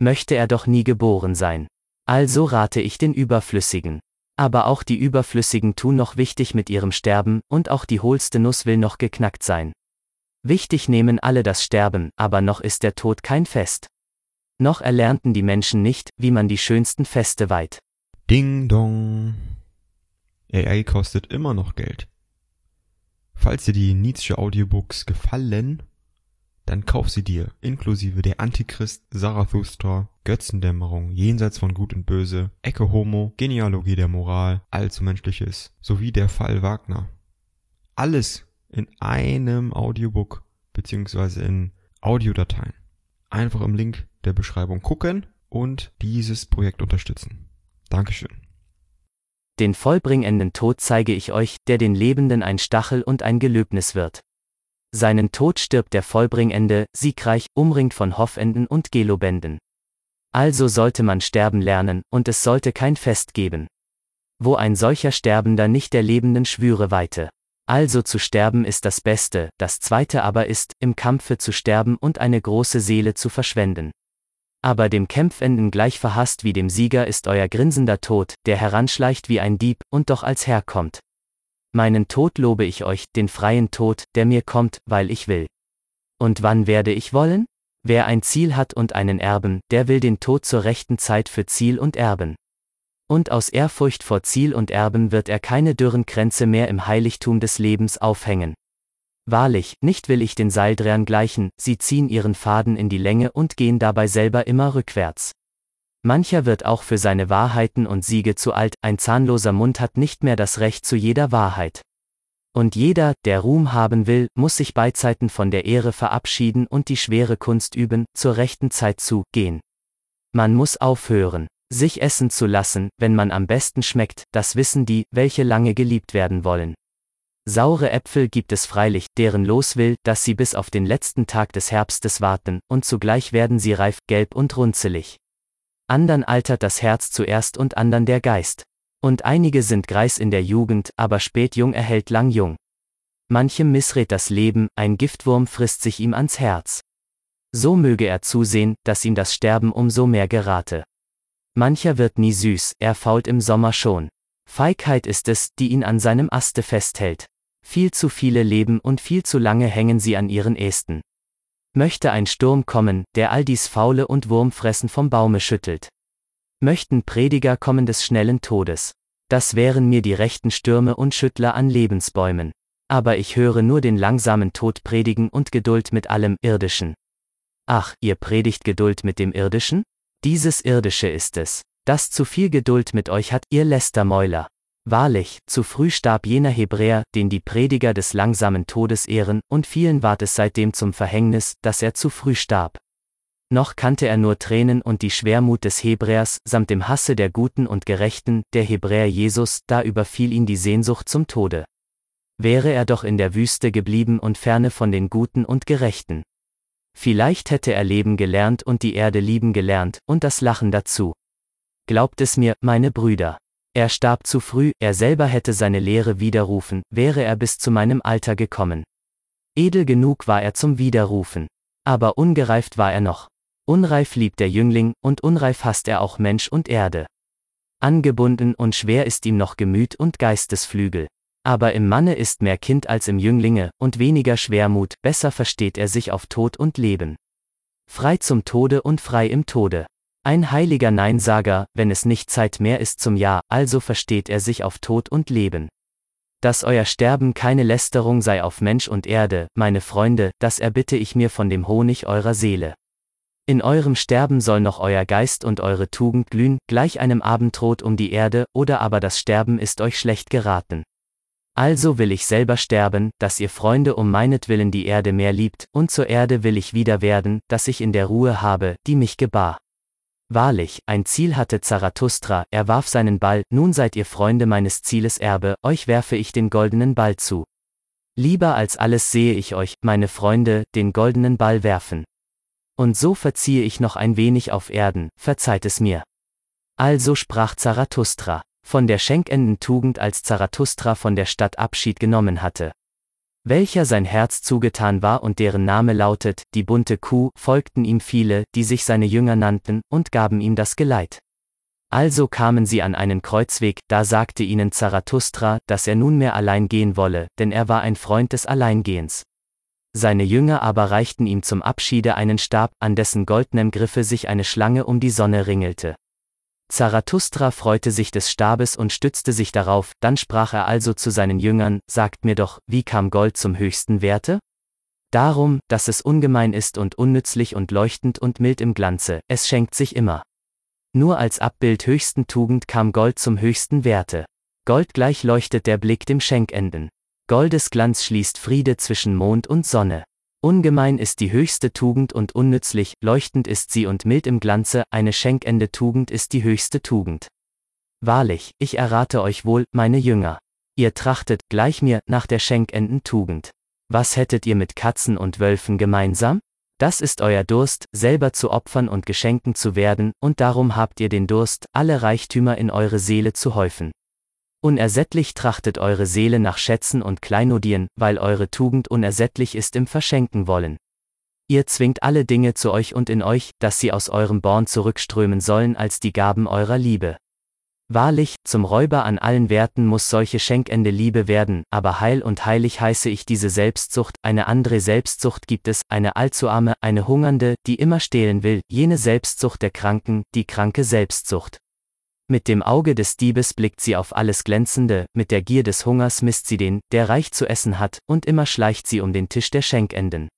Möchte er doch nie geboren sein. Also rate ich den Überflüssigen. Aber auch die Überflüssigen tun noch wichtig mit ihrem Sterben, und auch die hohlste Nuss will noch geknackt sein. Wichtig nehmen alle das Sterben, aber noch ist der Tod kein Fest. Noch erlernten die Menschen nicht, wie man die schönsten Feste weiht. Ding dong. AI kostet immer noch Geld. Falls dir die Nietzsche Audiobooks gefallen, dann kauf sie dir, inklusive der Antichrist, Zarathustra, Götzendämmerung, Jenseits von Gut und Böse, Ecke Homo, Genealogie der Moral, Allzu Menschliches, sowie der Fall Wagner. Alles in einem Audiobook, beziehungsweise in Audiodateien. Einfach im Link der Beschreibung gucken und dieses Projekt unterstützen. Dankeschön. Den vollbringenden Tod zeige ich euch, der den Lebenden ein Stachel und ein Gelöbnis wird. Seinen Tod stirbt der Vollbringende, siegreich, umringt von Hoffenden und Gelobenden. Also sollte man sterben lernen, und es sollte kein Fest geben. Wo ein solcher Sterbender nicht der Lebenden Schwüre weihte. Also zu sterben ist das Beste, das Zweite aber ist, im Kampfe zu sterben und eine große Seele zu verschwenden. Aber dem Kämpfenden gleich verhasst wie dem Sieger ist euer grinsender Tod, der heranschleicht wie ein Dieb und doch als Herr kommt. Meinen Tod lobe ich euch, den freien Tod, der mir kommt, weil ich will. Und wann werde ich wollen? Wer ein Ziel hat und einen Erben, der will den Tod zur rechten Zeit für Ziel und Erben. Und aus Ehrfurcht vor Ziel und Erben wird er keine dürren Kränze mehr im Heiligtum des Lebens aufhängen. Wahrlich, nicht will ich den Seildrehern gleichen, sie ziehen ihren Faden in die Länge und gehen dabei selber immer rückwärts. Mancher wird auch für seine Wahrheiten und Siege zu alt, ein zahnloser Mund hat nicht mehr das Recht zu jeder Wahrheit. Und jeder, der Ruhm haben will, muss sich beizeiten von der Ehre verabschieden und die schwere Kunst üben, zur rechten Zeit zu gehen. Man muss aufhören. Sich essen zu lassen, wenn man am besten schmeckt, das wissen die, welche lange geliebt werden wollen. Saure Äpfel gibt es freilich, deren Los will, dass sie bis auf den letzten Tag des Herbstes warten, und zugleich werden sie reif, gelb und runzelig. Andern altert das Herz zuerst und andern der Geist. Und einige sind greis in der Jugend, aber spätjung erhält lang jung. Manchem missrät das Leben, ein Giftwurm frisst sich ihm ans Herz. So möge er zusehen, dass ihm das Sterben umso mehr gerate. Mancher wird nie süß, er fault im Sommer schon. Feigheit ist es, die ihn an seinem Aste festhält. Viel zu viele leben und viel zu lange hängen sie an ihren Ästen. Möchte ein Sturm kommen, der all dies Faule und Wurmfressen vom Baume schüttelt. Möchten Prediger kommen des schnellen Todes. Das wären mir die rechten Stürme und Schüttler an Lebensbäumen. Aber ich höre nur den langsamen Tod predigen und Geduld mit allem Irdischen. Ach, ihr predigt Geduld mit dem Irdischen? Dieses Irdische ist es, das zu viel Geduld mit euch hat, ihr Lästermäuler. Wahrlich, zu früh starb jener Hebräer, den die Prediger des langsamen Todes ehren, und vielen ward es seitdem zum Verhängnis, dass er zu früh starb. Noch kannte er nur Tränen und die Schwermut des Hebräers, samt dem Hasse der Guten und Gerechten, der Hebräer Jesus, da überfiel ihn die Sehnsucht zum Tode. Wäre er doch in der Wüste geblieben und ferne von den Guten und Gerechten. Vielleicht hätte er leben gelernt und die Erde lieben gelernt, und das Lachen dazu. Glaubt es mir, meine Brüder. Er starb zu früh, er selber hätte seine Lehre widerrufen, wäre er bis zu meinem Alter gekommen. Edel genug war er zum Widerrufen. Aber ungereift war er noch. Unreif liebt der Jüngling, und unreif hasst er auch Mensch und Erde. Angebunden und schwer ist ihm noch Gemüt und Geistesflügel. Aber im Manne ist mehr Kind als im Jünglinge, und weniger Schwermut, besser versteht er sich auf Tod und Leben. Frei zum Tode und frei im Tode. Ein heiliger Neinsager, wenn es nicht Zeit mehr ist zum Ja, also versteht er sich auf Tod und Leben. Dass euer Sterben keine Lästerung sei auf Mensch und Erde, meine Freunde, das erbitte ich mir von dem Honig eurer Seele. In eurem Sterben soll noch euer Geist und eure Tugend glühen, gleich einem Abendrot um die Erde, oder aber das Sterben ist euch schlecht geraten. Also will ich selber sterben, dass ihr Freunde um meinetwillen die Erde mehr liebt, und zur Erde will ich wieder werden, dass ich in der Ruhe habe, die mich gebar. Wahrlich, ein Ziel hatte Zarathustra, er warf seinen Ball, nun seid ihr Freunde meines Zieles Erbe, euch werfe ich den goldenen Ball zu. Lieber als alles sehe ich euch, meine Freunde, den goldenen Ball werfen. Und so verziehe ich noch ein wenig auf Erden, verzeiht es mir. Also sprach Zarathustra, von der schenkenden Tugend als Zarathustra von der Stadt Abschied genommen hatte welcher sein Herz zugetan war und deren Name lautet, die bunte Kuh, folgten ihm viele, die sich seine Jünger nannten, und gaben ihm das Geleit. Also kamen sie an einen Kreuzweg, da sagte ihnen Zarathustra, dass er nunmehr allein gehen wolle, denn er war ein Freund des Alleingehens. Seine Jünger aber reichten ihm zum Abschiede einen Stab, an dessen goldnem Griffe sich eine Schlange um die Sonne ringelte. Zarathustra freute sich des Stabes und stützte sich darauf, dann sprach er also zu seinen Jüngern, sagt mir doch, wie kam Gold zum höchsten Werte? Darum, dass es ungemein ist und unnützlich und leuchtend und mild im Glanze, es schenkt sich immer. Nur als Abbild höchsten Tugend kam Gold zum höchsten Werte. Gold gleich leuchtet der Blick dem Schenkenden. Goldes Glanz schließt Friede zwischen Mond und Sonne. Ungemein ist die höchste Tugend und unnützlich, leuchtend ist sie und mild im Glanze, eine schenkende Tugend ist die höchste Tugend. Wahrlich, ich errate euch wohl, meine Jünger. Ihr trachtet, gleich mir, nach der schenkenden Tugend. Was hättet ihr mit Katzen und Wölfen gemeinsam? Das ist euer Durst, selber zu Opfern und Geschenken zu werden, und darum habt ihr den Durst, alle Reichtümer in eure Seele zu häufen. Unersättlich trachtet eure Seele nach Schätzen und Kleinodien, weil eure Tugend unersättlich ist im Verschenken wollen. Ihr zwingt alle Dinge zu euch und in euch, dass sie aus eurem Born zurückströmen sollen als die Gaben eurer Liebe. Wahrlich, zum Räuber an allen Werten muss solche schenkende Liebe werden, aber heil und heilig heiße ich diese Selbstsucht, eine andere Selbstsucht gibt es, eine allzu arme, eine hungernde, die immer stehlen will, jene Selbstsucht der Kranken, die kranke Selbstsucht. Mit dem Auge des Diebes blickt sie auf alles Glänzende, mit der Gier des Hungers misst sie den, der reich zu essen hat, und immer schleicht sie um den Tisch der Schenkenden.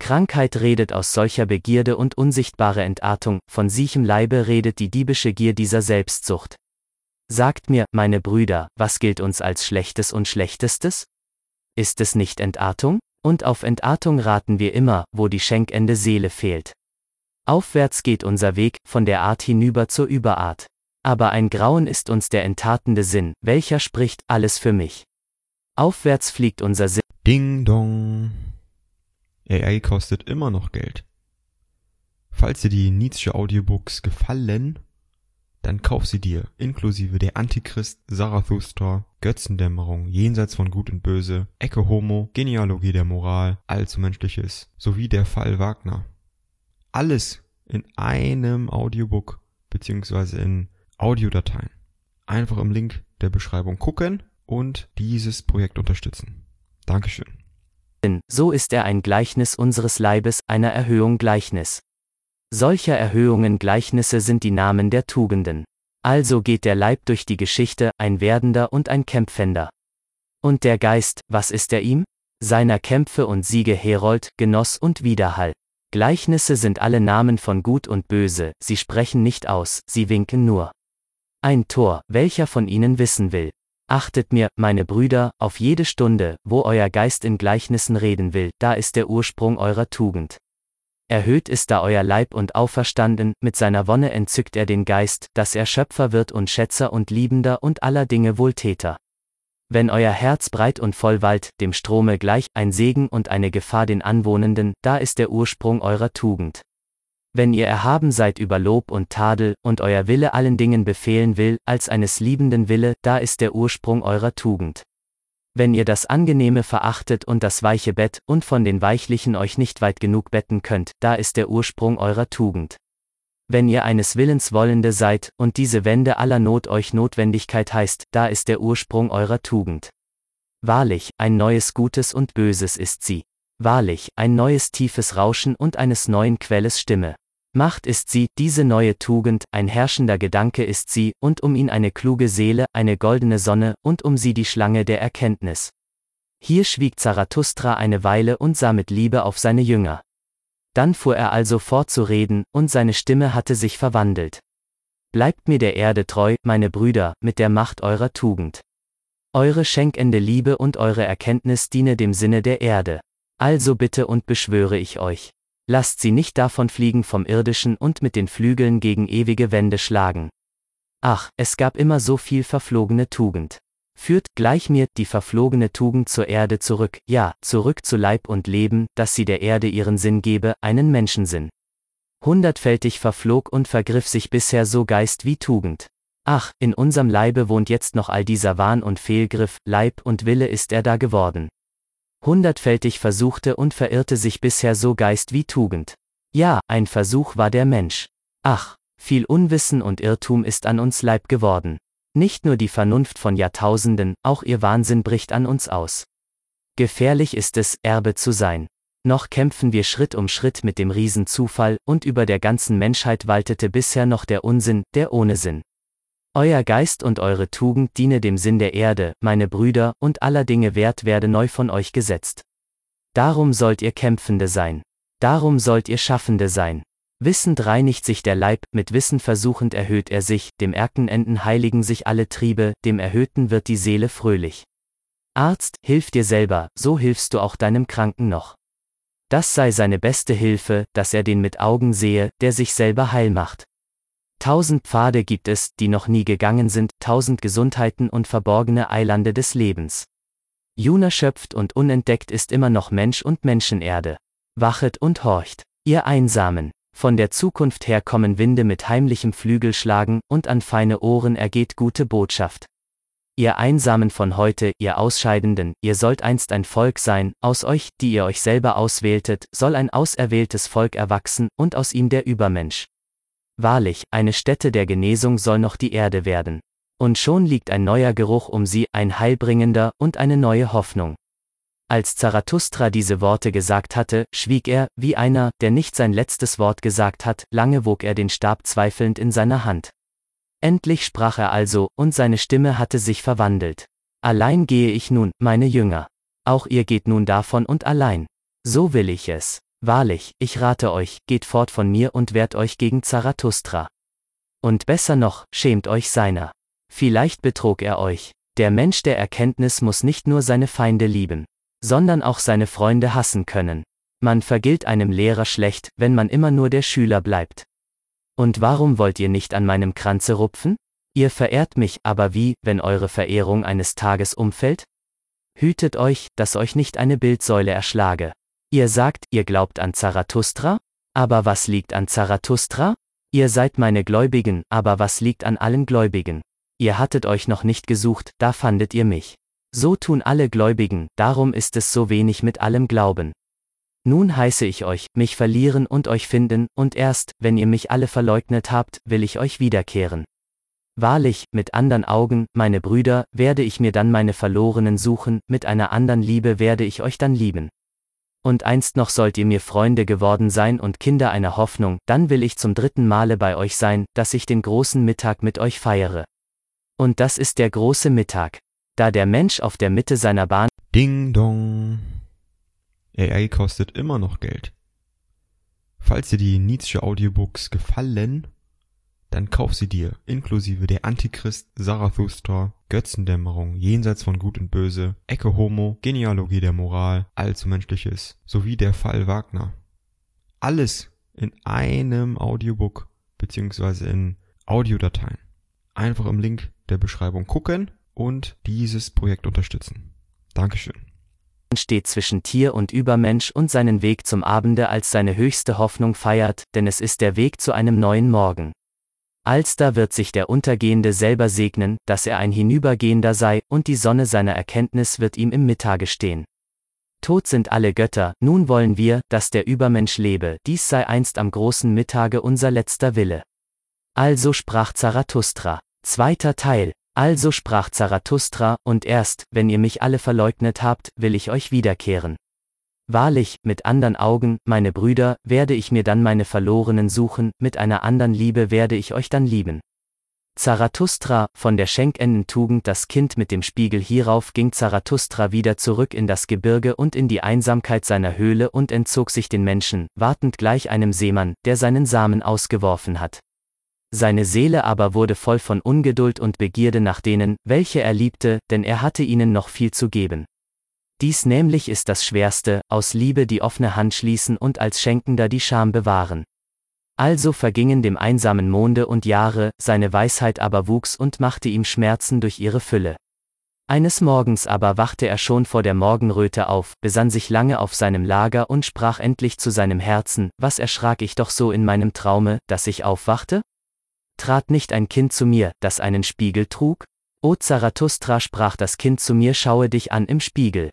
Krankheit redet aus solcher Begierde und unsichtbare Entartung, von siechem Leibe redet die diebische Gier dieser Selbstsucht. Sagt mir, meine Brüder, was gilt uns als Schlechtes und Schlechtestes? Ist es nicht Entartung? Und auf Entartung raten wir immer, wo die schenkende Seele fehlt. Aufwärts geht unser Weg, von der Art hinüber zur Überart. Aber ein Grauen ist uns der enttatende Sinn, welcher spricht, alles für mich. Aufwärts fliegt unser Sinn. Ding dong. AI kostet immer noch Geld. Falls dir die Nietzsche Audiobooks gefallen, dann kauf sie dir, inklusive der Antichrist, Zarathustra, Götzendämmerung, Jenseits von Gut und Böse, Ecke Homo, Genealogie der Moral, Allzumenschliches, sowie der Fall Wagner. Alles in einem Audiobook, beziehungsweise in Audiodateien. Einfach im Link der Beschreibung gucken und dieses Projekt unterstützen. Dankeschön. So ist er ein Gleichnis unseres Leibes, einer Erhöhung Gleichnis. Solcher Erhöhungen Gleichnisse sind die Namen der Tugenden. Also geht der Leib durch die Geschichte, ein Werdender und ein Kämpfender. Und der Geist, was ist er ihm? Seiner Kämpfe und Siege Herold, Genoss und Widerhall. Gleichnisse sind alle Namen von Gut und Böse, sie sprechen nicht aus, sie winken nur. Ein Tor, welcher von ihnen wissen will. Achtet mir, meine Brüder, auf jede Stunde, wo euer Geist in Gleichnissen reden will, da ist der Ursprung eurer Tugend. Erhöht ist da euer Leib und auferstanden, mit seiner Wonne entzückt er den Geist, dass er Schöpfer wird und Schätzer und Liebender und aller Dinge Wohltäter. Wenn euer Herz breit und voll wallt, dem Strome gleich, ein Segen und eine Gefahr den Anwohnenden, da ist der Ursprung eurer Tugend. Wenn ihr erhaben seid über Lob und Tadel, und euer Wille allen Dingen befehlen will, als eines liebenden Wille, da ist der Ursprung eurer Tugend. Wenn ihr das Angenehme verachtet und das weiche Bett, und von den Weichlichen euch nicht weit genug betten könnt, da ist der Ursprung eurer Tugend. Wenn ihr eines Willens Wollende seid, und diese Wende aller Not euch Notwendigkeit heißt, da ist der Ursprung eurer Tugend. Wahrlich, ein neues Gutes und Böses ist sie. Wahrlich, ein neues tiefes Rauschen und eines neuen Quelles Stimme. Macht ist sie, diese neue Tugend, ein herrschender Gedanke ist sie, und um ihn eine kluge Seele, eine goldene Sonne, und um sie die Schlange der Erkenntnis. Hier schwieg Zarathustra eine Weile und sah mit Liebe auf seine Jünger. Dann fuhr er also fort zu reden, und seine Stimme hatte sich verwandelt. Bleibt mir der Erde treu, meine Brüder, mit der Macht eurer Tugend. Eure schenkende Liebe und eure Erkenntnis diene dem Sinne der Erde. Also bitte und beschwöre ich euch. Lasst sie nicht davon fliegen vom irdischen und mit den Flügeln gegen ewige Wände schlagen. Ach, es gab immer so viel verflogene Tugend. Führt gleich mir die verflogene Tugend zur Erde zurück, ja, zurück zu Leib und Leben, dass sie der Erde ihren Sinn gebe, einen Menschensinn. Hundertfältig verflog und vergriff sich bisher so Geist wie Tugend. Ach, in unserem Leibe wohnt jetzt noch all dieser Wahn und Fehlgriff, Leib und Wille ist er da geworden hundertfältig versuchte und verirrte sich bisher so Geist wie Tugend. Ja, ein Versuch war der Mensch. Ach, viel Unwissen und Irrtum ist an uns Leib geworden. Nicht nur die Vernunft von Jahrtausenden, auch ihr Wahnsinn bricht an uns aus. Gefährlich ist es, Erbe zu sein. Noch kämpfen wir Schritt um Schritt mit dem Riesenzufall, und über der ganzen Menschheit waltete bisher noch der Unsinn, der ohne Sinn. Euer Geist und eure Tugend diene dem Sinn der Erde, meine Brüder, und aller Dinge Wert werde neu von euch gesetzt. Darum sollt ihr Kämpfende sein. Darum sollt ihr Schaffende sein. Wissend reinigt sich der Leib, mit Wissen versuchend erhöht er sich, dem Erkenenden heiligen sich alle Triebe, dem Erhöhten wird die Seele fröhlich. Arzt, hilf dir selber, so hilfst du auch deinem Kranken noch. Das sei seine beste Hilfe, dass er den mit Augen sehe, der sich selber heil macht. Tausend Pfade gibt es, die noch nie gegangen sind, tausend Gesundheiten und verborgene Eilande des Lebens. Juna schöpft und unentdeckt ist immer noch Mensch und Menschenerde. Wachet und horcht, ihr Einsamen. Von der Zukunft her kommen Winde mit heimlichem Flügelschlagen, und an feine Ohren ergeht gute Botschaft. Ihr Einsamen von heute, ihr Ausscheidenden, ihr sollt einst ein Volk sein, aus euch, die ihr euch selber auswähltet, soll ein auserwähltes Volk erwachsen, und aus ihm der Übermensch. Wahrlich, eine Stätte der Genesung soll noch die Erde werden. Und schon liegt ein neuer Geruch um sie, ein heilbringender und eine neue Hoffnung. Als Zarathustra diese Worte gesagt hatte, schwieg er, wie einer, der nicht sein letztes Wort gesagt hat, lange wog er den Stab zweifelnd in seiner Hand. Endlich sprach er also, und seine Stimme hatte sich verwandelt. Allein gehe ich nun, meine Jünger. Auch ihr geht nun davon und allein. So will ich es. Wahrlich, ich rate euch, geht fort von mir und wehrt euch gegen Zarathustra. Und besser noch, schämt euch seiner. Vielleicht betrog er euch. Der Mensch der Erkenntnis muss nicht nur seine Feinde lieben, sondern auch seine Freunde hassen können. Man vergilt einem Lehrer schlecht, wenn man immer nur der Schüler bleibt. Und warum wollt ihr nicht an meinem Kranze rupfen? Ihr verehrt mich, aber wie, wenn eure Verehrung eines Tages umfällt? Hütet euch, dass euch nicht eine Bildsäule erschlage. Ihr sagt, ihr glaubt an Zarathustra? Aber was liegt an Zarathustra? Ihr seid meine Gläubigen, aber was liegt an allen Gläubigen? Ihr hattet euch noch nicht gesucht, da fandet ihr mich. So tun alle Gläubigen, darum ist es so wenig mit allem Glauben. Nun heiße ich euch, mich verlieren und euch finden, und erst, wenn ihr mich alle verleugnet habt, will ich euch wiederkehren. Wahrlich, mit andern Augen, meine Brüder, werde ich mir dann meine Verlorenen suchen, mit einer andern Liebe werde ich euch dann lieben. Und einst noch sollt ihr mir Freunde geworden sein und Kinder einer Hoffnung, dann will ich zum dritten Male bei euch sein, dass ich den großen Mittag mit euch feiere. Und das ist der große Mittag. Da der Mensch auf der Mitte seiner Bahn Ding dong. AI kostet immer noch Geld. Falls dir die Nietzsche Audiobooks gefallen, dann kauf sie dir, inklusive der Antichrist, Zarathustra, Götzendämmerung, Jenseits von Gut und Böse, Ecke Homo, Genealogie der Moral, Allzu Menschliches, sowie der Fall Wagner. Alles in einem Audiobook, beziehungsweise in Audiodateien. Einfach im Link der Beschreibung gucken und dieses Projekt unterstützen. Dankeschön. steht zwischen Tier und Übermensch und seinen Weg zum Abende als seine höchste Hoffnung feiert, denn es ist der Weg zu einem neuen Morgen. Alsda wird sich der Untergehende selber segnen, dass er ein Hinübergehender sei, und die Sonne seiner Erkenntnis wird ihm im Mittage stehen. Tot sind alle Götter, nun wollen wir, dass der Übermensch lebe, dies sei einst am großen Mittage unser letzter Wille. Also sprach Zarathustra. Zweiter Teil. Also sprach Zarathustra, und erst, wenn ihr mich alle verleugnet habt, will ich euch wiederkehren. Wahrlich, mit andern Augen, meine Brüder, werde ich mir dann meine Verlorenen suchen, mit einer andern Liebe werde ich euch dann lieben. Zarathustra, von der schenkenden Tugend das Kind mit dem Spiegel hierauf ging Zarathustra wieder zurück in das Gebirge und in die Einsamkeit seiner Höhle und entzog sich den Menschen, wartend gleich einem Seemann, der seinen Samen ausgeworfen hat. Seine Seele aber wurde voll von Ungeduld und Begierde nach denen, welche er liebte, denn er hatte ihnen noch viel zu geben. Dies nämlich ist das Schwerste, aus Liebe die offene Hand schließen und als Schenkender die Scham bewahren. Also vergingen dem einsamen Monde und Jahre, seine Weisheit aber wuchs und machte ihm Schmerzen durch ihre Fülle. Eines Morgens aber wachte er schon vor der Morgenröte auf, besann sich lange auf seinem Lager und sprach endlich zu seinem Herzen, was erschrak ich doch so in meinem Traume, dass ich aufwachte? Trat nicht ein Kind zu mir, das einen Spiegel trug? O Zarathustra sprach das Kind zu mir, schaue dich an im Spiegel.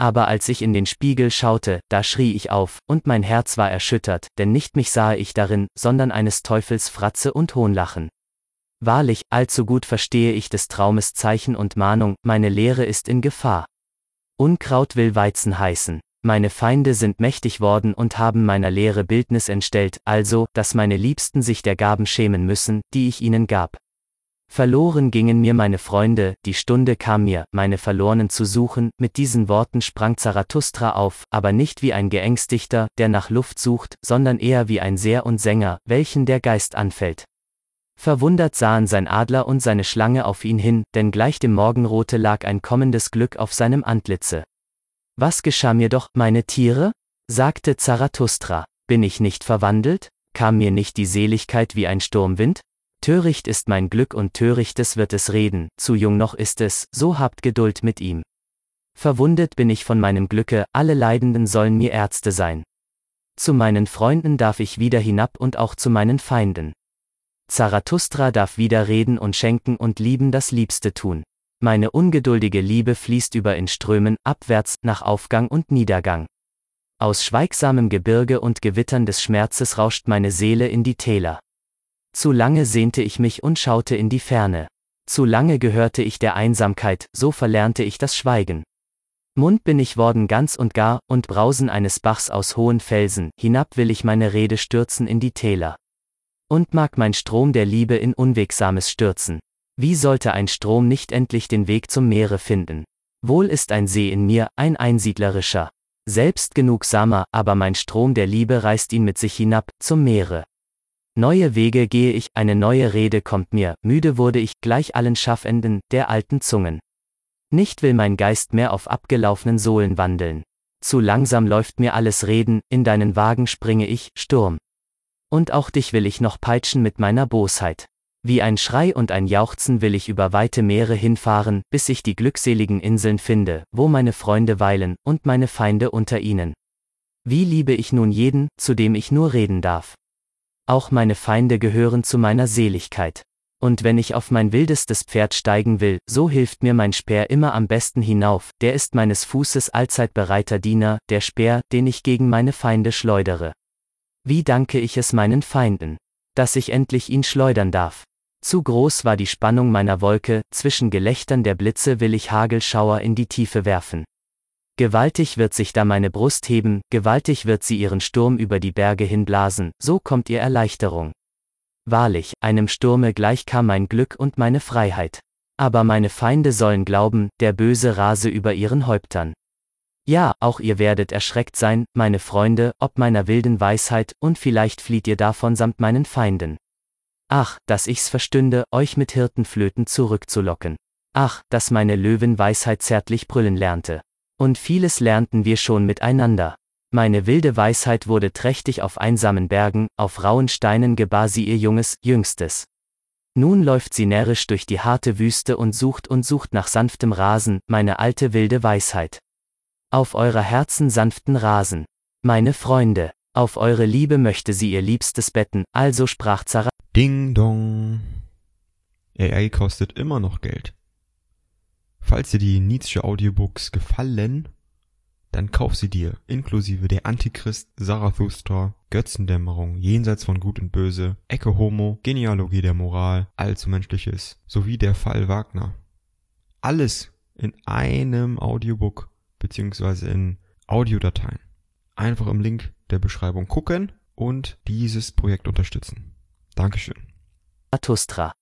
Aber als ich in den Spiegel schaute, da schrie ich auf, und mein Herz war erschüttert, denn nicht mich sahe ich darin, sondern eines Teufels Fratze und Hohnlachen. Wahrlich, allzu gut verstehe ich des Traumes Zeichen und Mahnung, meine Lehre ist in Gefahr. Unkraut will Weizen heißen. Meine Feinde sind mächtig worden und haben meiner Lehre Bildnis entstellt, also, dass meine Liebsten sich der Gaben schämen müssen, die ich ihnen gab. Verloren gingen mir meine Freunde, die Stunde kam mir, meine Verlorenen zu suchen, mit diesen Worten sprang Zarathustra auf, aber nicht wie ein Geängstigter, der nach Luft sucht, sondern eher wie ein Seher und Sänger, welchen der Geist anfällt. Verwundert sahen sein Adler und seine Schlange auf ihn hin, denn gleich dem Morgenrote lag ein kommendes Glück auf seinem Antlitze. Was geschah mir doch, meine Tiere? sagte Zarathustra. Bin ich nicht verwandelt? Kam mir nicht die Seligkeit wie ein Sturmwind? Töricht ist mein Glück und törichtes wird es reden, zu jung noch ist es, so habt Geduld mit ihm. Verwundet bin ich von meinem Glücke, alle Leidenden sollen mir Ärzte sein. Zu meinen Freunden darf ich wieder hinab und auch zu meinen Feinden. Zarathustra darf wieder reden und schenken und lieben das Liebste tun. Meine ungeduldige Liebe fließt über in Strömen, abwärts, nach Aufgang und Niedergang. Aus schweigsamem Gebirge und Gewittern des Schmerzes rauscht meine Seele in die Täler. Zu lange sehnte ich mich und schaute in die Ferne. Zu lange gehörte ich der Einsamkeit, so verlernte ich das Schweigen. Mund bin ich worden ganz und gar, und Brausen eines Bachs aus hohen Felsen, hinab will ich meine Rede stürzen in die Täler. Und mag mein Strom der Liebe in Unwegsames stürzen. Wie sollte ein Strom nicht endlich den Weg zum Meere finden? Wohl ist ein See in mir, ein einsiedlerischer. Selbst genugsamer, aber mein Strom der Liebe reißt ihn mit sich hinab, zum Meere. Neue Wege gehe ich, eine neue Rede kommt mir, müde wurde ich, gleich allen Schaffenden, der alten Zungen. Nicht will mein Geist mehr auf abgelaufenen Sohlen wandeln. Zu langsam läuft mir alles Reden, in deinen Wagen springe ich, Sturm. Und auch dich will ich noch peitschen mit meiner Bosheit. Wie ein Schrei und ein Jauchzen will ich über weite Meere hinfahren, bis ich die glückseligen Inseln finde, wo meine Freunde weilen und meine Feinde unter ihnen. Wie liebe ich nun jeden, zu dem ich nur reden darf. Auch meine Feinde gehören zu meiner Seligkeit. Und wenn ich auf mein wildestes Pferd steigen will, so hilft mir mein Speer immer am besten hinauf, der ist meines Fußes allzeit bereiter Diener, der Speer, den ich gegen meine Feinde schleudere. Wie danke ich es meinen Feinden, dass ich endlich ihn schleudern darf. Zu groß war die Spannung meiner Wolke, zwischen Gelächtern der Blitze will ich Hagelschauer in die Tiefe werfen. Gewaltig wird sich da meine Brust heben, gewaltig wird sie ihren Sturm über die Berge hinblasen, so kommt ihr Erleichterung. Wahrlich, einem Sturme gleich kam mein Glück und meine Freiheit. Aber meine Feinde sollen glauben, der Böse rase über ihren Häuptern. Ja, auch ihr werdet erschreckt sein, meine Freunde, ob meiner wilden Weisheit, und vielleicht flieht ihr davon samt meinen Feinden. Ach, dass ich's verstünde, euch mit Hirtenflöten zurückzulocken. Ach, dass meine Löwen Weisheit zärtlich brüllen lernte. Und vieles lernten wir schon miteinander. Meine wilde Weisheit wurde trächtig auf einsamen Bergen, auf rauen Steinen gebar sie ihr junges, jüngstes. Nun läuft sie närrisch durch die harte Wüste und sucht und sucht nach sanftem Rasen, meine alte wilde Weisheit. Auf eurer Herzen sanften Rasen. Meine Freunde, auf eure Liebe möchte sie ihr liebstes betten, also sprach Zara. Ding dong. AI kostet immer noch Geld. Falls dir die Nietzsche Audiobooks gefallen, dann kauf sie dir, inklusive der Antichrist, Zarathustra, Götzendämmerung, Jenseits von Gut und Böse, Ecke Homo, Genealogie der Moral, Allzu Menschliches, sowie der Fall Wagner. Alles in einem Audiobook, beziehungsweise in Audiodateien. Einfach im Link der Beschreibung gucken und dieses Projekt unterstützen. Dankeschön. Zarathustra.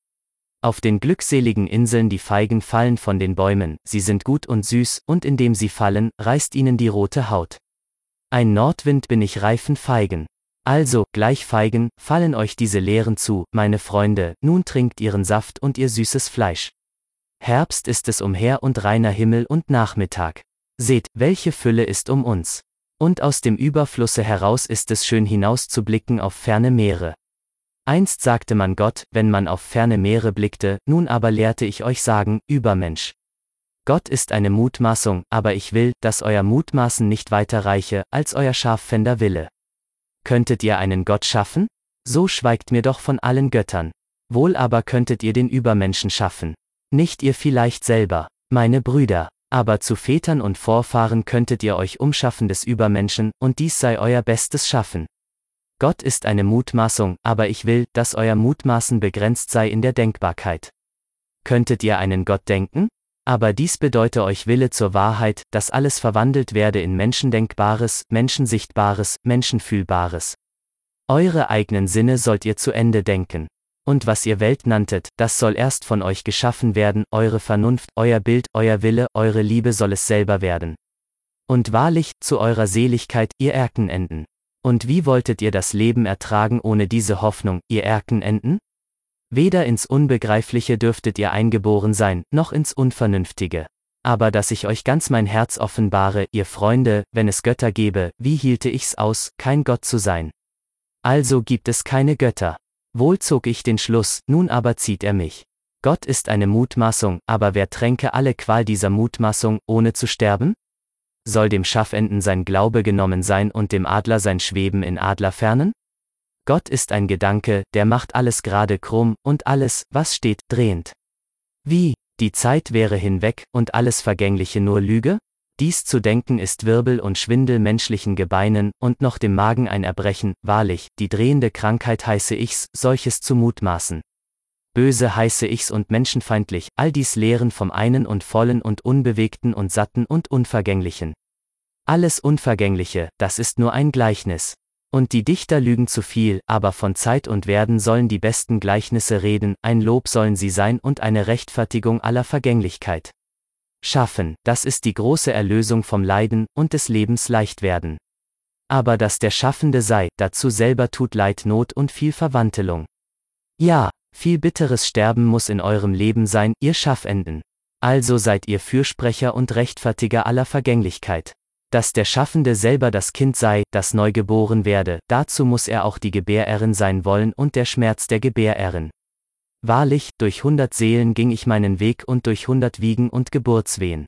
Auf den glückseligen Inseln die Feigen fallen von den Bäumen, sie sind gut und süß, und indem sie fallen, reißt ihnen die rote Haut. Ein Nordwind bin ich reifen Feigen. Also, gleich Feigen, fallen euch diese Lehren zu, meine Freunde, nun trinkt ihren Saft und ihr süßes Fleisch. Herbst ist es umher und reiner Himmel und Nachmittag. Seht, welche Fülle ist um uns. Und aus dem Überflusse heraus ist es schön hinauszublicken auf ferne Meere. Einst sagte man Gott, wenn man auf ferne Meere blickte, nun aber lehrte ich euch sagen, Übermensch. Gott ist eine Mutmaßung, aber ich will, dass euer Mutmaßen nicht weiter reiche, als euer Schaffender Wille. Könntet ihr einen Gott schaffen? So schweigt mir doch von allen Göttern. Wohl aber könntet ihr den Übermenschen schaffen. Nicht ihr vielleicht selber, meine Brüder, aber zu Vätern und Vorfahren könntet ihr euch umschaffen des Übermenschen, und dies sei euer bestes Schaffen. Gott ist eine Mutmaßung, aber ich will, dass euer Mutmaßen begrenzt sei in der Denkbarkeit. Könntet ihr einen Gott denken? Aber dies bedeute euch Wille zur Wahrheit, dass alles verwandelt werde in Menschendenkbares, Menschensichtbares, Menschenfühlbares. Eure eigenen Sinne sollt ihr zu Ende denken. Und was ihr Welt nanntet, das soll erst von euch geschaffen werden, eure Vernunft, euer Bild, euer Wille, eure Liebe soll es selber werden. Und wahrlich, zu eurer Seligkeit, ihr Erken enden. Und wie wolltet ihr das Leben ertragen ohne diese Hoffnung, ihr Erkenenden? Weder ins Unbegreifliche dürftet ihr eingeboren sein, noch ins Unvernünftige. Aber dass ich euch ganz mein Herz offenbare, ihr Freunde, wenn es Götter gäbe, wie hielte ich's aus, kein Gott zu sein? Also gibt es keine Götter. Wohl zog ich den Schluss, nun aber zieht er mich. Gott ist eine Mutmaßung, aber wer tränke alle Qual dieser Mutmaßung, ohne zu sterben? Soll dem Schaffenden sein Glaube genommen sein und dem Adler sein Schweben in Adlerfernen? Gott ist ein Gedanke, der macht alles gerade krumm und alles, was steht, drehend. Wie, die Zeit wäre hinweg und alles Vergängliche nur Lüge? Dies zu denken ist Wirbel und Schwindel menschlichen Gebeinen und noch dem Magen ein Erbrechen, wahrlich, die drehende Krankheit heiße ich's, solches zu mutmaßen. Böse heiße ich's und menschenfeindlich, all dies Lehren vom einen und vollen und unbewegten und satten und unvergänglichen. Alles Unvergängliche, das ist nur ein Gleichnis. Und die Dichter lügen zu viel, aber von Zeit und Werden sollen die besten Gleichnisse reden, ein Lob sollen sie sein und eine Rechtfertigung aller Vergänglichkeit. Schaffen, das ist die große Erlösung vom Leiden und des Lebens leicht werden. Aber dass der Schaffende sei, dazu selber tut Leid Not und viel Verwandtelung. Ja, viel bitteres Sterben muss in eurem Leben sein, ihr Schaffenden. Also seid ihr Fürsprecher und Rechtfertiger aller Vergänglichkeit. Dass der Schaffende selber das Kind sei, das neu geboren werde, dazu muss er auch die Gebärerin sein wollen und der Schmerz der Gebärerin. Wahrlich, durch hundert Seelen ging ich meinen Weg und durch hundert Wiegen und Geburtswehen.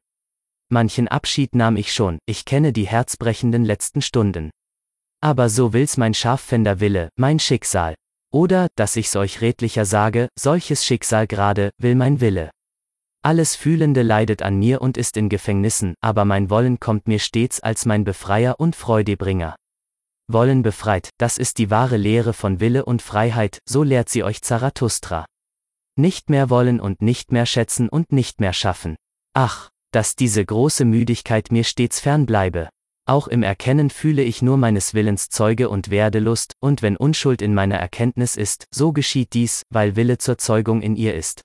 Manchen Abschied nahm ich schon, ich kenne die herzbrechenden letzten Stunden. Aber so will's mein Schafpfänder Wille, mein Schicksal. Oder, dass ich's euch redlicher sage, solches Schicksal gerade, will mein Wille. Alles Fühlende leidet an mir und ist in Gefängnissen, aber mein Wollen kommt mir stets als mein Befreier und Freudebringer. Wollen befreit, das ist die wahre Lehre von Wille und Freiheit, so lehrt sie euch Zarathustra. Nicht mehr wollen und nicht mehr schätzen und nicht mehr schaffen. Ach, dass diese große Müdigkeit mir stets fern bleibe. Auch im Erkennen fühle ich nur meines Willens Zeuge und werde Lust, und wenn Unschuld in meiner Erkenntnis ist, so geschieht dies, weil Wille zur Zeugung in ihr ist.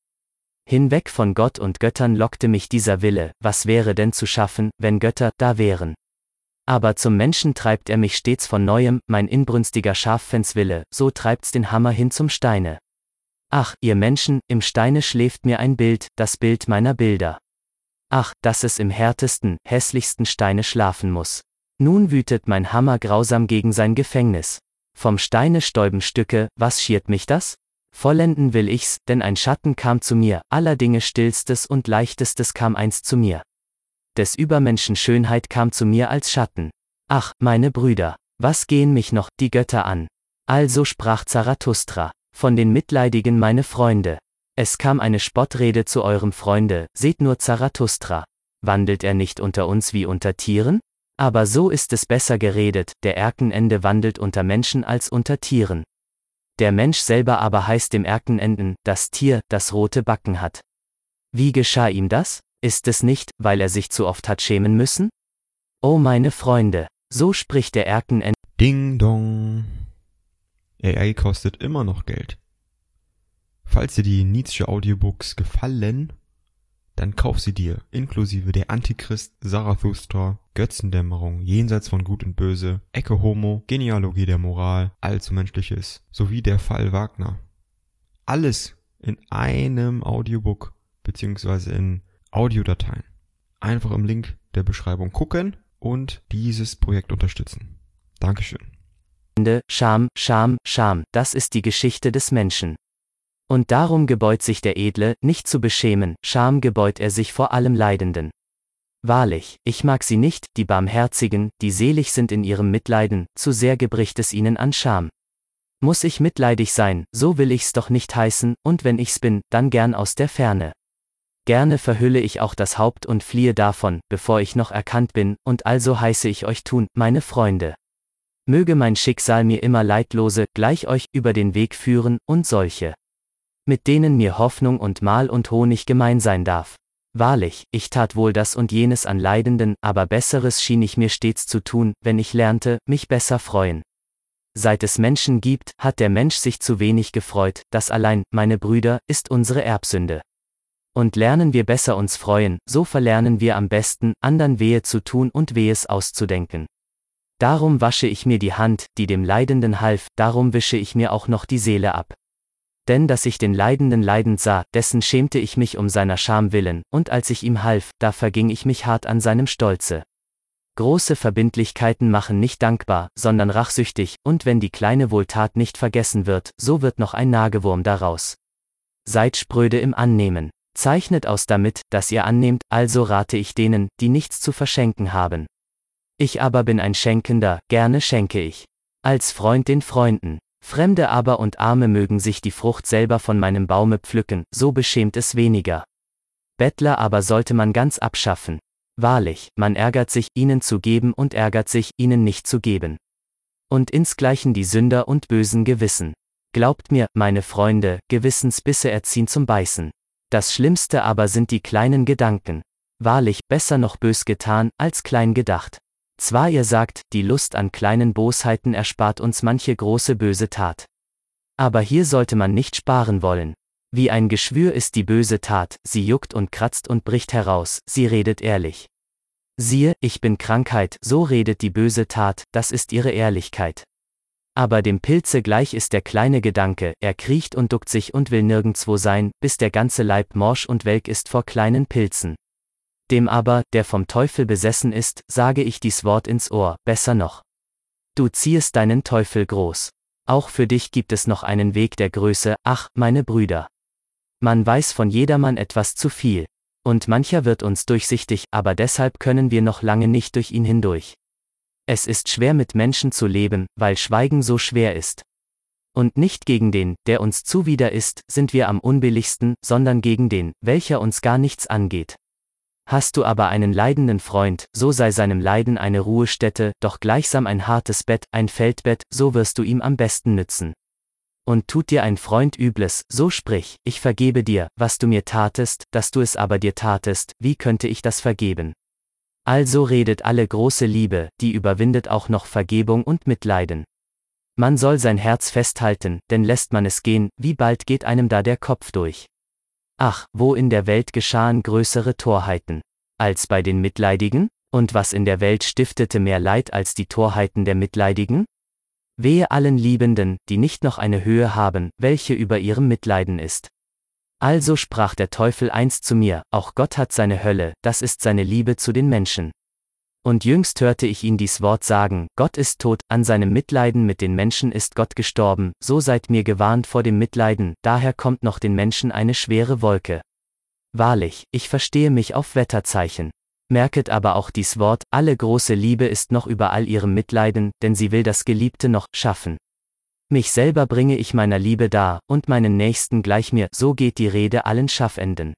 Hinweg von Gott und Göttern lockte mich dieser Wille, was wäre denn zu schaffen, wenn Götter da wären? Aber zum Menschen treibt er mich stets von neuem, mein inbrünstiger Schaffenswille, so treibt's den Hammer hin zum Steine. Ach, ihr Menschen, im Steine schläft mir ein Bild, das Bild meiner Bilder. Ach, dass es im härtesten, hässlichsten Steine schlafen muss. Nun wütet mein Hammer grausam gegen sein Gefängnis. Vom Steine stäuben Stücke, was schiert mich das? Vollenden will ich's, denn ein Schatten kam zu mir, aller Dinge stillstes und leichtestes kam einst zu mir. Des Übermenschen Schönheit kam zu mir als Schatten. Ach, meine Brüder, was gehen mich noch die Götter an? Also sprach Zarathustra, von den Mitleidigen meine Freunde. Es kam eine Spottrede zu eurem Freunde, seht nur Zarathustra. Wandelt er nicht unter uns wie unter Tieren? Aber so ist es besser geredet, der Erkenende wandelt unter Menschen als unter Tieren. Der Mensch selber aber heißt dem Erkenenden, das Tier, das rote Backen hat. Wie geschah ihm das? Ist es nicht, weil er sich zu oft hat schämen müssen? O meine Freunde, so spricht der Erkenende. Ding dong. AI kostet immer noch Geld. Falls dir die Nietzsche Audiobooks gefallen, dann kauf sie dir, inklusive der Antichrist, Zarathustra, Götzendämmerung, Jenseits von Gut und Böse, Ecke Homo, Genealogie der Moral, Allzu Menschliches, sowie der Fall Wagner. Alles in einem Audiobook, beziehungsweise in Audiodateien. Einfach im Link der Beschreibung gucken und dieses Projekt unterstützen. Dankeschön. Scham, Scham, Scham, das ist die Geschichte des Menschen. Und darum gebeut sich der Edle, nicht zu beschämen, Scham gebeut er sich vor allem Leidenden. Wahrlich, ich mag sie nicht, die Barmherzigen, die selig sind in ihrem Mitleiden, zu sehr gebricht es ihnen an Scham. Muss ich mitleidig sein, so will ich's doch nicht heißen, und wenn ich's bin, dann gern aus der Ferne. Gerne verhülle ich auch das Haupt und fliehe davon, bevor ich noch erkannt bin, und also heiße ich euch tun, meine Freunde. Möge mein Schicksal mir immer leidlose, gleich euch, über den Weg führen, und solche mit denen mir Hoffnung und Mahl und Honig gemein sein darf. Wahrlich, ich tat wohl das und jenes an Leidenden, aber Besseres schien ich mir stets zu tun, wenn ich lernte, mich besser freuen. Seit es Menschen gibt, hat der Mensch sich zu wenig gefreut, das allein, meine Brüder, ist unsere Erbsünde. Und lernen wir besser uns freuen, so verlernen wir am besten, andern Wehe zu tun und Wehes auszudenken. Darum wasche ich mir die Hand, die dem Leidenden half, darum wische ich mir auch noch die Seele ab. Denn dass ich den Leidenden leidend sah, dessen schämte ich mich um seiner Scham willen, und als ich ihm half, da verging ich mich hart an seinem Stolze. Große Verbindlichkeiten machen nicht dankbar, sondern rachsüchtig, und wenn die kleine Wohltat nicht vergessen wird, so wird noch ein Nagewurm daraus. Seid spröde im Annehmen. Zeichnet aus damit, dass ihr annehmt, also rate ich denen, die nichts zu verschenken haben. Ich aber bin ein Schenkender, gerne schenke ich. Als Freund den Freunden. Fremde aber und Arme mögen sich die Frucht selber von meinem Baume pflücken, so beschämt es weniger. Bettler aber sollte man ganz abschaffen. Wahrlich, man ärgert sich, ihnen zu geben und ärgert sich, ihnen nicht zu geben. Und insgleichen die Sünder und bösen Gewissen. Glaubt mir, meine Freunde, Gewissensbisse erziehen zum Beißen. Das Schlimmste aber sind die kleinen Gedanken. Wahrlich, besser noch bös getan, als klein gedacht. Zwar ihr sagt, die Lust an kleinen Bosheiten erspart uns manche große böse Tat. Aber hier sollte man nicht sparen wollen. Wie ein Geschwür ist die böse Tat, sie juckt und kratzt und bricht heraus, sie redet ehrlich. Siehe, ich bin Krankheit, so redet die böse Tat, das ist ihre Ehrlichkeit. Aber dem Pilze gleich ist der kleine Gedanke, er kriecht und duckt sich und will nirgendswo sein, bis der ganze Leib morsch und welk ist vor kleinen Pilzen. Dem aber, der vom Teufel besessen ist, sage ich dies Wort ins Ohr, besser noch. Du ziehest deinen Teufel groß. Auch für dich gibt es noch einen Weg der Größe, ach, meine Brüder. Man weiß von jedermann etwas zu viel. Und mancher wird uns durchsichtig, aber deshalb können wir noch lange nicht durch ihn hindurch. Es ist schwer mit Menschen zu leben, weil Schweigen so schwer ist. Und nicht gegen den, der uns zuwider ist, sind wir am unbilligsten, sondern gegen den, welcher uns gar nichts angeht. Hast du aber einen leidenden Freund, so sei seinem Leiden eine Ruhestätte, doch gleichsam ein hartes Bett, ein Feldbett, so wirst du ihm am besten nützen. Und tut dir ein Freund Übles, so sprich, ich vergebe dir, was du mir tatest, dass du es aber dir tatest, wie könnte ich das vergeben? Also redet alle große Liebe, die überwindet auch noch Vergebung und Mitleiden. Man soll sein Herz festhalten, denn lässt man es gehen, wie bald geht einem da der Kopf durch. Ach, wo in der Welt geschahen größere Torheiten als bei den Mitleidigen? Und was in der Welt stiftete mehr Leid als die Torheiten der Mitleidigen? Wehe allen Liebenden, die nicht noch eine Höhe haben, welche über ihrem Mitleiden ist. Also sprach der Teufel einst zu mir, auch Gott hat seine Hölle, das ist seine Liebe zu den Menschen. Und jüngst hörte ich ihn dies Wort sagen, Gott ist tot, an seinem Mitleiden mit den Menschen ist Gott gestorben, so seid mir gewarnt vor dem Mitleiden, daher kommt noch den Menschen eine schwere Wolke. Wahrlich, ich verstehe mich auf Wetterzeichen. Merket aber auch dies Wort, alle große Liebe ist noch über all ihrem Mitleiden, denn sie will das Geliebte noch schaffen. Mich selber bringe ich meiner Liebe dar, und meinen Nächsten gleich mir, so geht die Rede allen Schaffenden.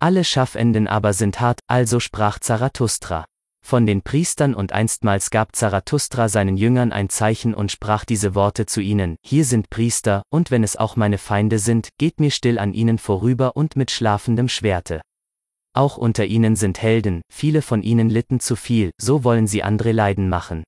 Alle Schaffenden aber sind hart, also sprach Zarathustra von den Priestern und einstmals gab Zarathustra seinen Jüngern ein Zeichen und sprach diese Worte zu ihnen, hier sind Priester, und wenn es auch meine Feinde sind, geht mir still an ihnen vorüber und mit schlafendem Schwerte. Auch unter ihnen sind Helden, viele von ihnen litten zu viel, so wollen sie andere leiden machen.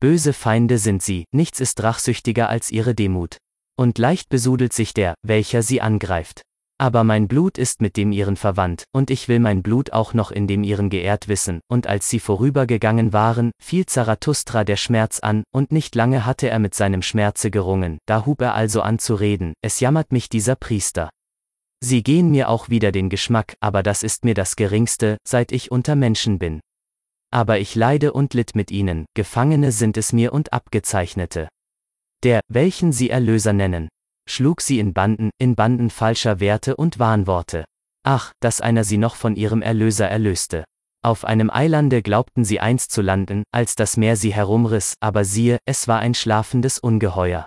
Böse Feinde sind sie, nichts ist rachsüchtiger als ihre Demut. Und leicht besudelt sich der, welcher sie angreift. Aber mein Blut ist mit dem ihren verwandt, und ich will mein Blut auch noch in dem ihren geehrt wissen, und als sie vorübergegangen waren, fiel Zarathustra der Schmerz an, und nicht lange hatte er mit seinem Schmerze gerungen, da hub er also an zu reden, es jammert mich dieser Priester. Sie gehen mir auch wieder den Geschmack, aber das ist mir das geringste, seit ich unter Menschen bin. Aber ich leide und litt mit ihnen, Gefangene sind es mir und Abgezeichnete. Der, welchen sie Erlöser nennen, schlug sie in Banden, in Banden falscher Werte und Wahnworte. Ach, dass einer sie noch von ihrem Erlöser erlöste. Auf einem Eilande glaubten sie einst zu landen, als das Meer sie herumriss, aber siehe, es war ein schlafendes Ungeheuer.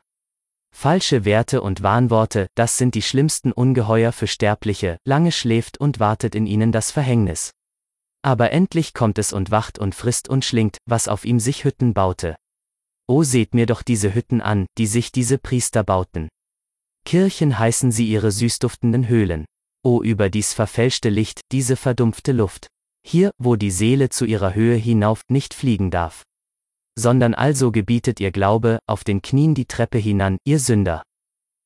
Falsche Werte und Wahnworte, das sind die schlimmsten Ungeheuer für Sterbliche, lange schläft und wartet in ihnen das Verhängnis. Aber endlich kommt es und wacht und frisst und schlingt, was auf ihm sich Hütten baute. O seht mir doch diese Hütten an, die sich diese Priester bauten. Kirchen heißen sie ihre süßduftenden Höhlen. O über dies verfälschte Licht, diese verdumpfte Luft. Hier, wo die Seele zu ihrer Höhe hinauf nicht fliegen darf. Sondern also gebietet ihr Glaube, auf den Knien die Treppe hinan, ihr Sünder.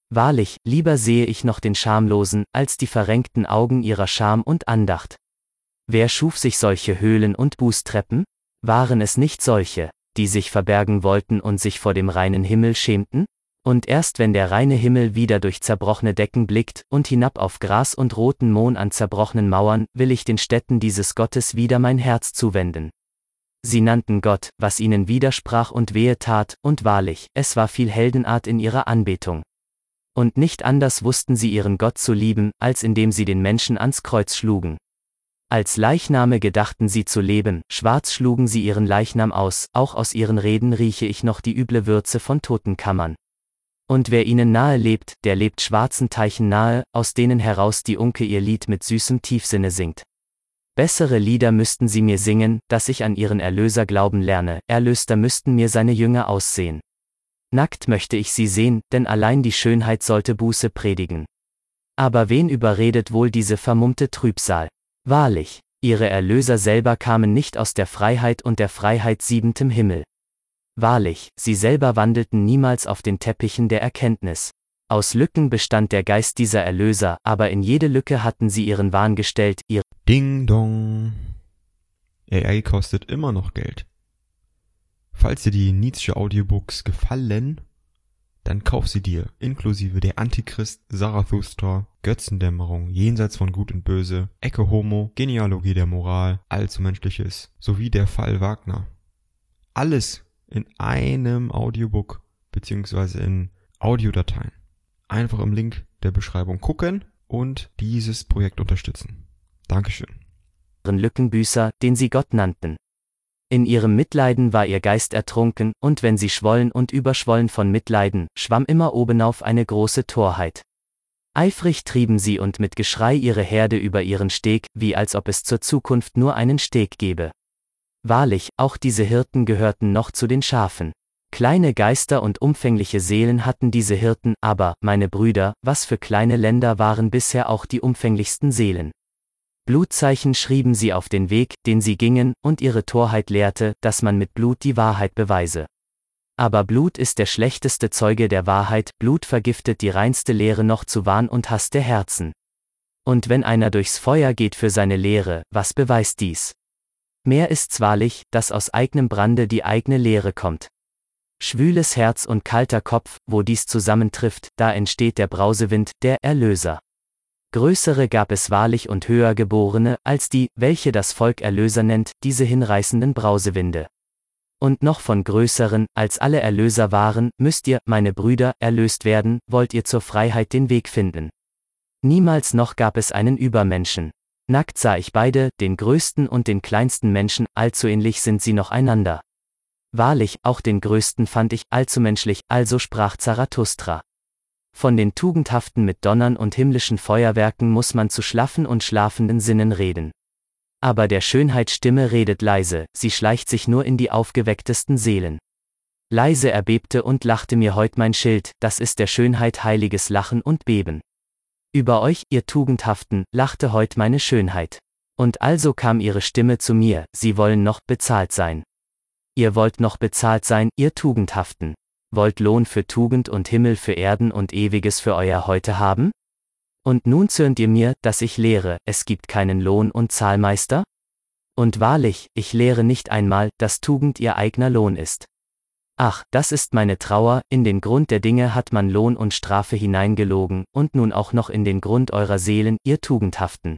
Wahrlich, lieber sehe ich noch den Schamlosen, als die verrenkten Augen ihrer Scham und Andacht. Wer schuf sich solche Höhlen und Bußtreppen? Waren es nicht solche, die sich verbergen wollten und sich vor dem reinen Himmel schämten? Und erst wenn der reine Himmel wieder durch zerbrochene Decken blickt und hinab auf Gras und roten Mohn an zerbrochenen Mauern, will ich den Städten dieses Gottes wieder mein Herz zuwenden. Sie nannten Gott, was ihnen widersprach und wehe tat, und wahrlich, es war viel Heldenart in ihrer Anbetung. Und nicht anders wussten sie ihren Gott zu lieben, als indem sie den Menschen ans Kreuz schlugen. Als Leichname gedachten sie zu leben, schwarz schlugen sie ihren Leichnam aus, auch aus ihren Reden rieche ich noch die üble Würze von Totenkammern. Und wer ihnen nahe lebt, der lebt schwarzen Teichen nahe, aus denen heraus die Unke ihr Lied mit süßem Tiefsinne singt. Bessere Lieder müssten sie mir singen, dass ich an ihren Erlöser glauben lerne, Erlöster müssten mir seine Jünger aussehen. Nackt möchte ich sie sehen, denn allein die Schönheit sollte Buße predigen. Aber wen überredet wohl diese vermummte Trübsal? Wahrlich, ihre Erlöser selber kamen nicht aus der Freiheit und der Freiheit siebentem Himmel. Wahrlich, sie selber wandelten niemals auf den Teppichen der Erkenntnis. Aus Lücken bestand der Geist dieser Erlöser, aber in jede Lücke hatten sie ihren Wahn gestellt, ihr Ding dong. AI kostet immer noch Geld. Falls dir die Nietzsche Audiobooks gefallen, dann kauf sie dir, inklusive der Antichrist, Zarathustra, Götzendämmerung, Jenseits von Gut und Böse, Ecke Homo, Genealogie der Moral, Allzumenschliches, sowie der Fall Wagner. Alles in einem Audiobook beziehungsweise in Audiodateien. Einfach im Link der Beschreibung gucken und dieses Projekt unterstützen. Dankeschön. Lückenbüßer, den sie Gott nannten. In ihrem Mitleiden war ihr Geist ertrunken, und wenn sie schwollen und überschwollen von Mitleiden, schwamm immer obenauf eine große Torheit. Eifrig trieben sie und mit Geschrei ihre Herde über ihren Steg, wie als ob es zur Zukunft nur einen Steg gebe. Wahrlich, auch diese Hirten gehörten noch zu den Schafen. Kleine Geister und umfängliche Seelen hatten diese Hirten, aber, meine Brüder, was für kleine Länder waren bisher auch die umfänglichsten Seelen. Blutzeichen schrieben sie auf den Weg, den sie gingen, und ihre Torheit lehrte, dass man mit Blut die Wahrheit beweise. Aber Blut ist der schlechteste Zeuge der Wahrheit, Blut vergiftet die reinste Lehre noch zu Wahn und Hass der Herzen. Und wenn einer durchs Feuer geht für seine Lehre, was beweist dies? Mehr ist's wahrlich, dass aus eigenem Brande die eigene Lehre kommt. Schwüles Herz und kalter Kopf, wo dies zusammentrifft, da entsteht der Brausewind, der Erlöser. Größere gab es wahrlich und höher geborene, als die, welche das Volk Erlöser nennt, diese hinreißenden Brausewinde. Und noch von größeren, als alle Erlöser waren, müsst ihr, meine Brüder, erlöst werden, wollt ihr zur Freiheit den Weg finden. Niemals noch gab es einen Übermenschen. Nackt sah ich beide, den größten und den kleinsten Menschen, allzu ähnlich sind sie noch einander. Wahrlich, auch den größten fand ich allzu menschlich, also sprach Zarathustra. Von den Tugendhaften mit Donnern und himmlischen Feuerwerken muss man zu schlaffen und schlafenden Sinnen reden. Aber der Schönheit Stimme redet leise, sie schleicht sich nur in die aufgewecktesten Seelen. Leise erbebte und lachte mir heut mein Schild, das ist der Schönheit heiliges Lachen und Beben. Über euch, ihr Tugendhaften, lachte heut meine Schönheit. Und also kam ihre Stimme zu mir, sie wollen noch bezahlt sein. Ihr wollt noch bezahlt sein, ihr Tugendhaften wollt Lohn für Tugend und Himmel für Erden und Ewiges für euer Heute haben? Und nun zürnt ihr mir, dass ich lehre, es gibt keinen Lohn und Zahlmeister? Und wahrlich, ich lehre nicht einmal, dass Tugend ihr eigener Lohn ist. Ach, das ist meine Trauer, in den Grund der Dinge hat man Lohn und Strafe hineingelogen, und nun auch noch in den Grund eurer Seelen, ihr Tugendhaften.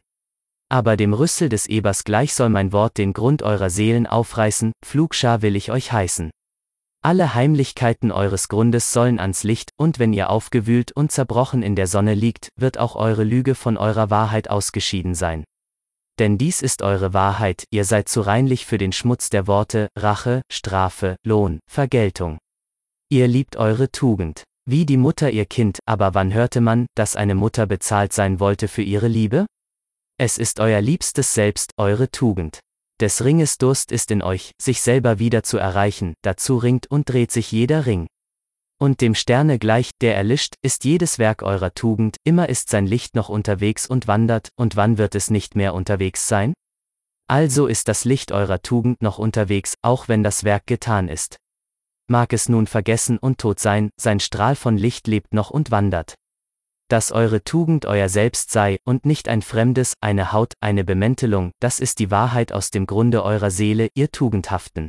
Aber dem Rüssel des Ebers gleich soll mein Wort den Grund eurer Seelen aufreißen, Pflugschar will ich euch heißen. Alle Heimlichkeiten eures Grundes sollen ans Licht, und wenn ihr aufgewühlt und zerbrochen in der Sonne liegt, wird auch eure Lüge von eurer Wahrheit ausgeschieden sein. Denn dies ist eure Wahrheit, ihr seid zu reinlich für den Schmutz der Worte, Rache, Strafe, Lohn, Vergeltung. Ihr liebt eure Tugend. Wie die Mutter ihr Kind, aber wann hörte man, dass eine Mutter bezahlt sein wollte für ihre Liebe? Es ist euer Liebstes Selbst, eure Tugend. Des Ringes Durst ist in euch, sich selber wieder zu erreichen, dazu ringt und dreht sich jeder Ring. Und dem Sterne gleich, der erlischt, ist jedes Werk eurer Tugend, immer ist sein Licht noch unterwegs und wandert, und wann wird es nicht mehr unterwegs sein? Also ist das Licht eurer Tugend noch unterwegs, auch wenn das Werk getan ist. Mag es nun vergessen und tot sein, sein Strahl von Licht lebt noch und wandert dass eure Tugend euer Selbst sei, und nicht ein fremdes, eine Haut, eine Bemäntelung, das ist die Wahrheit aus dem Grunde eurer Seele, ihr Tugendhaften.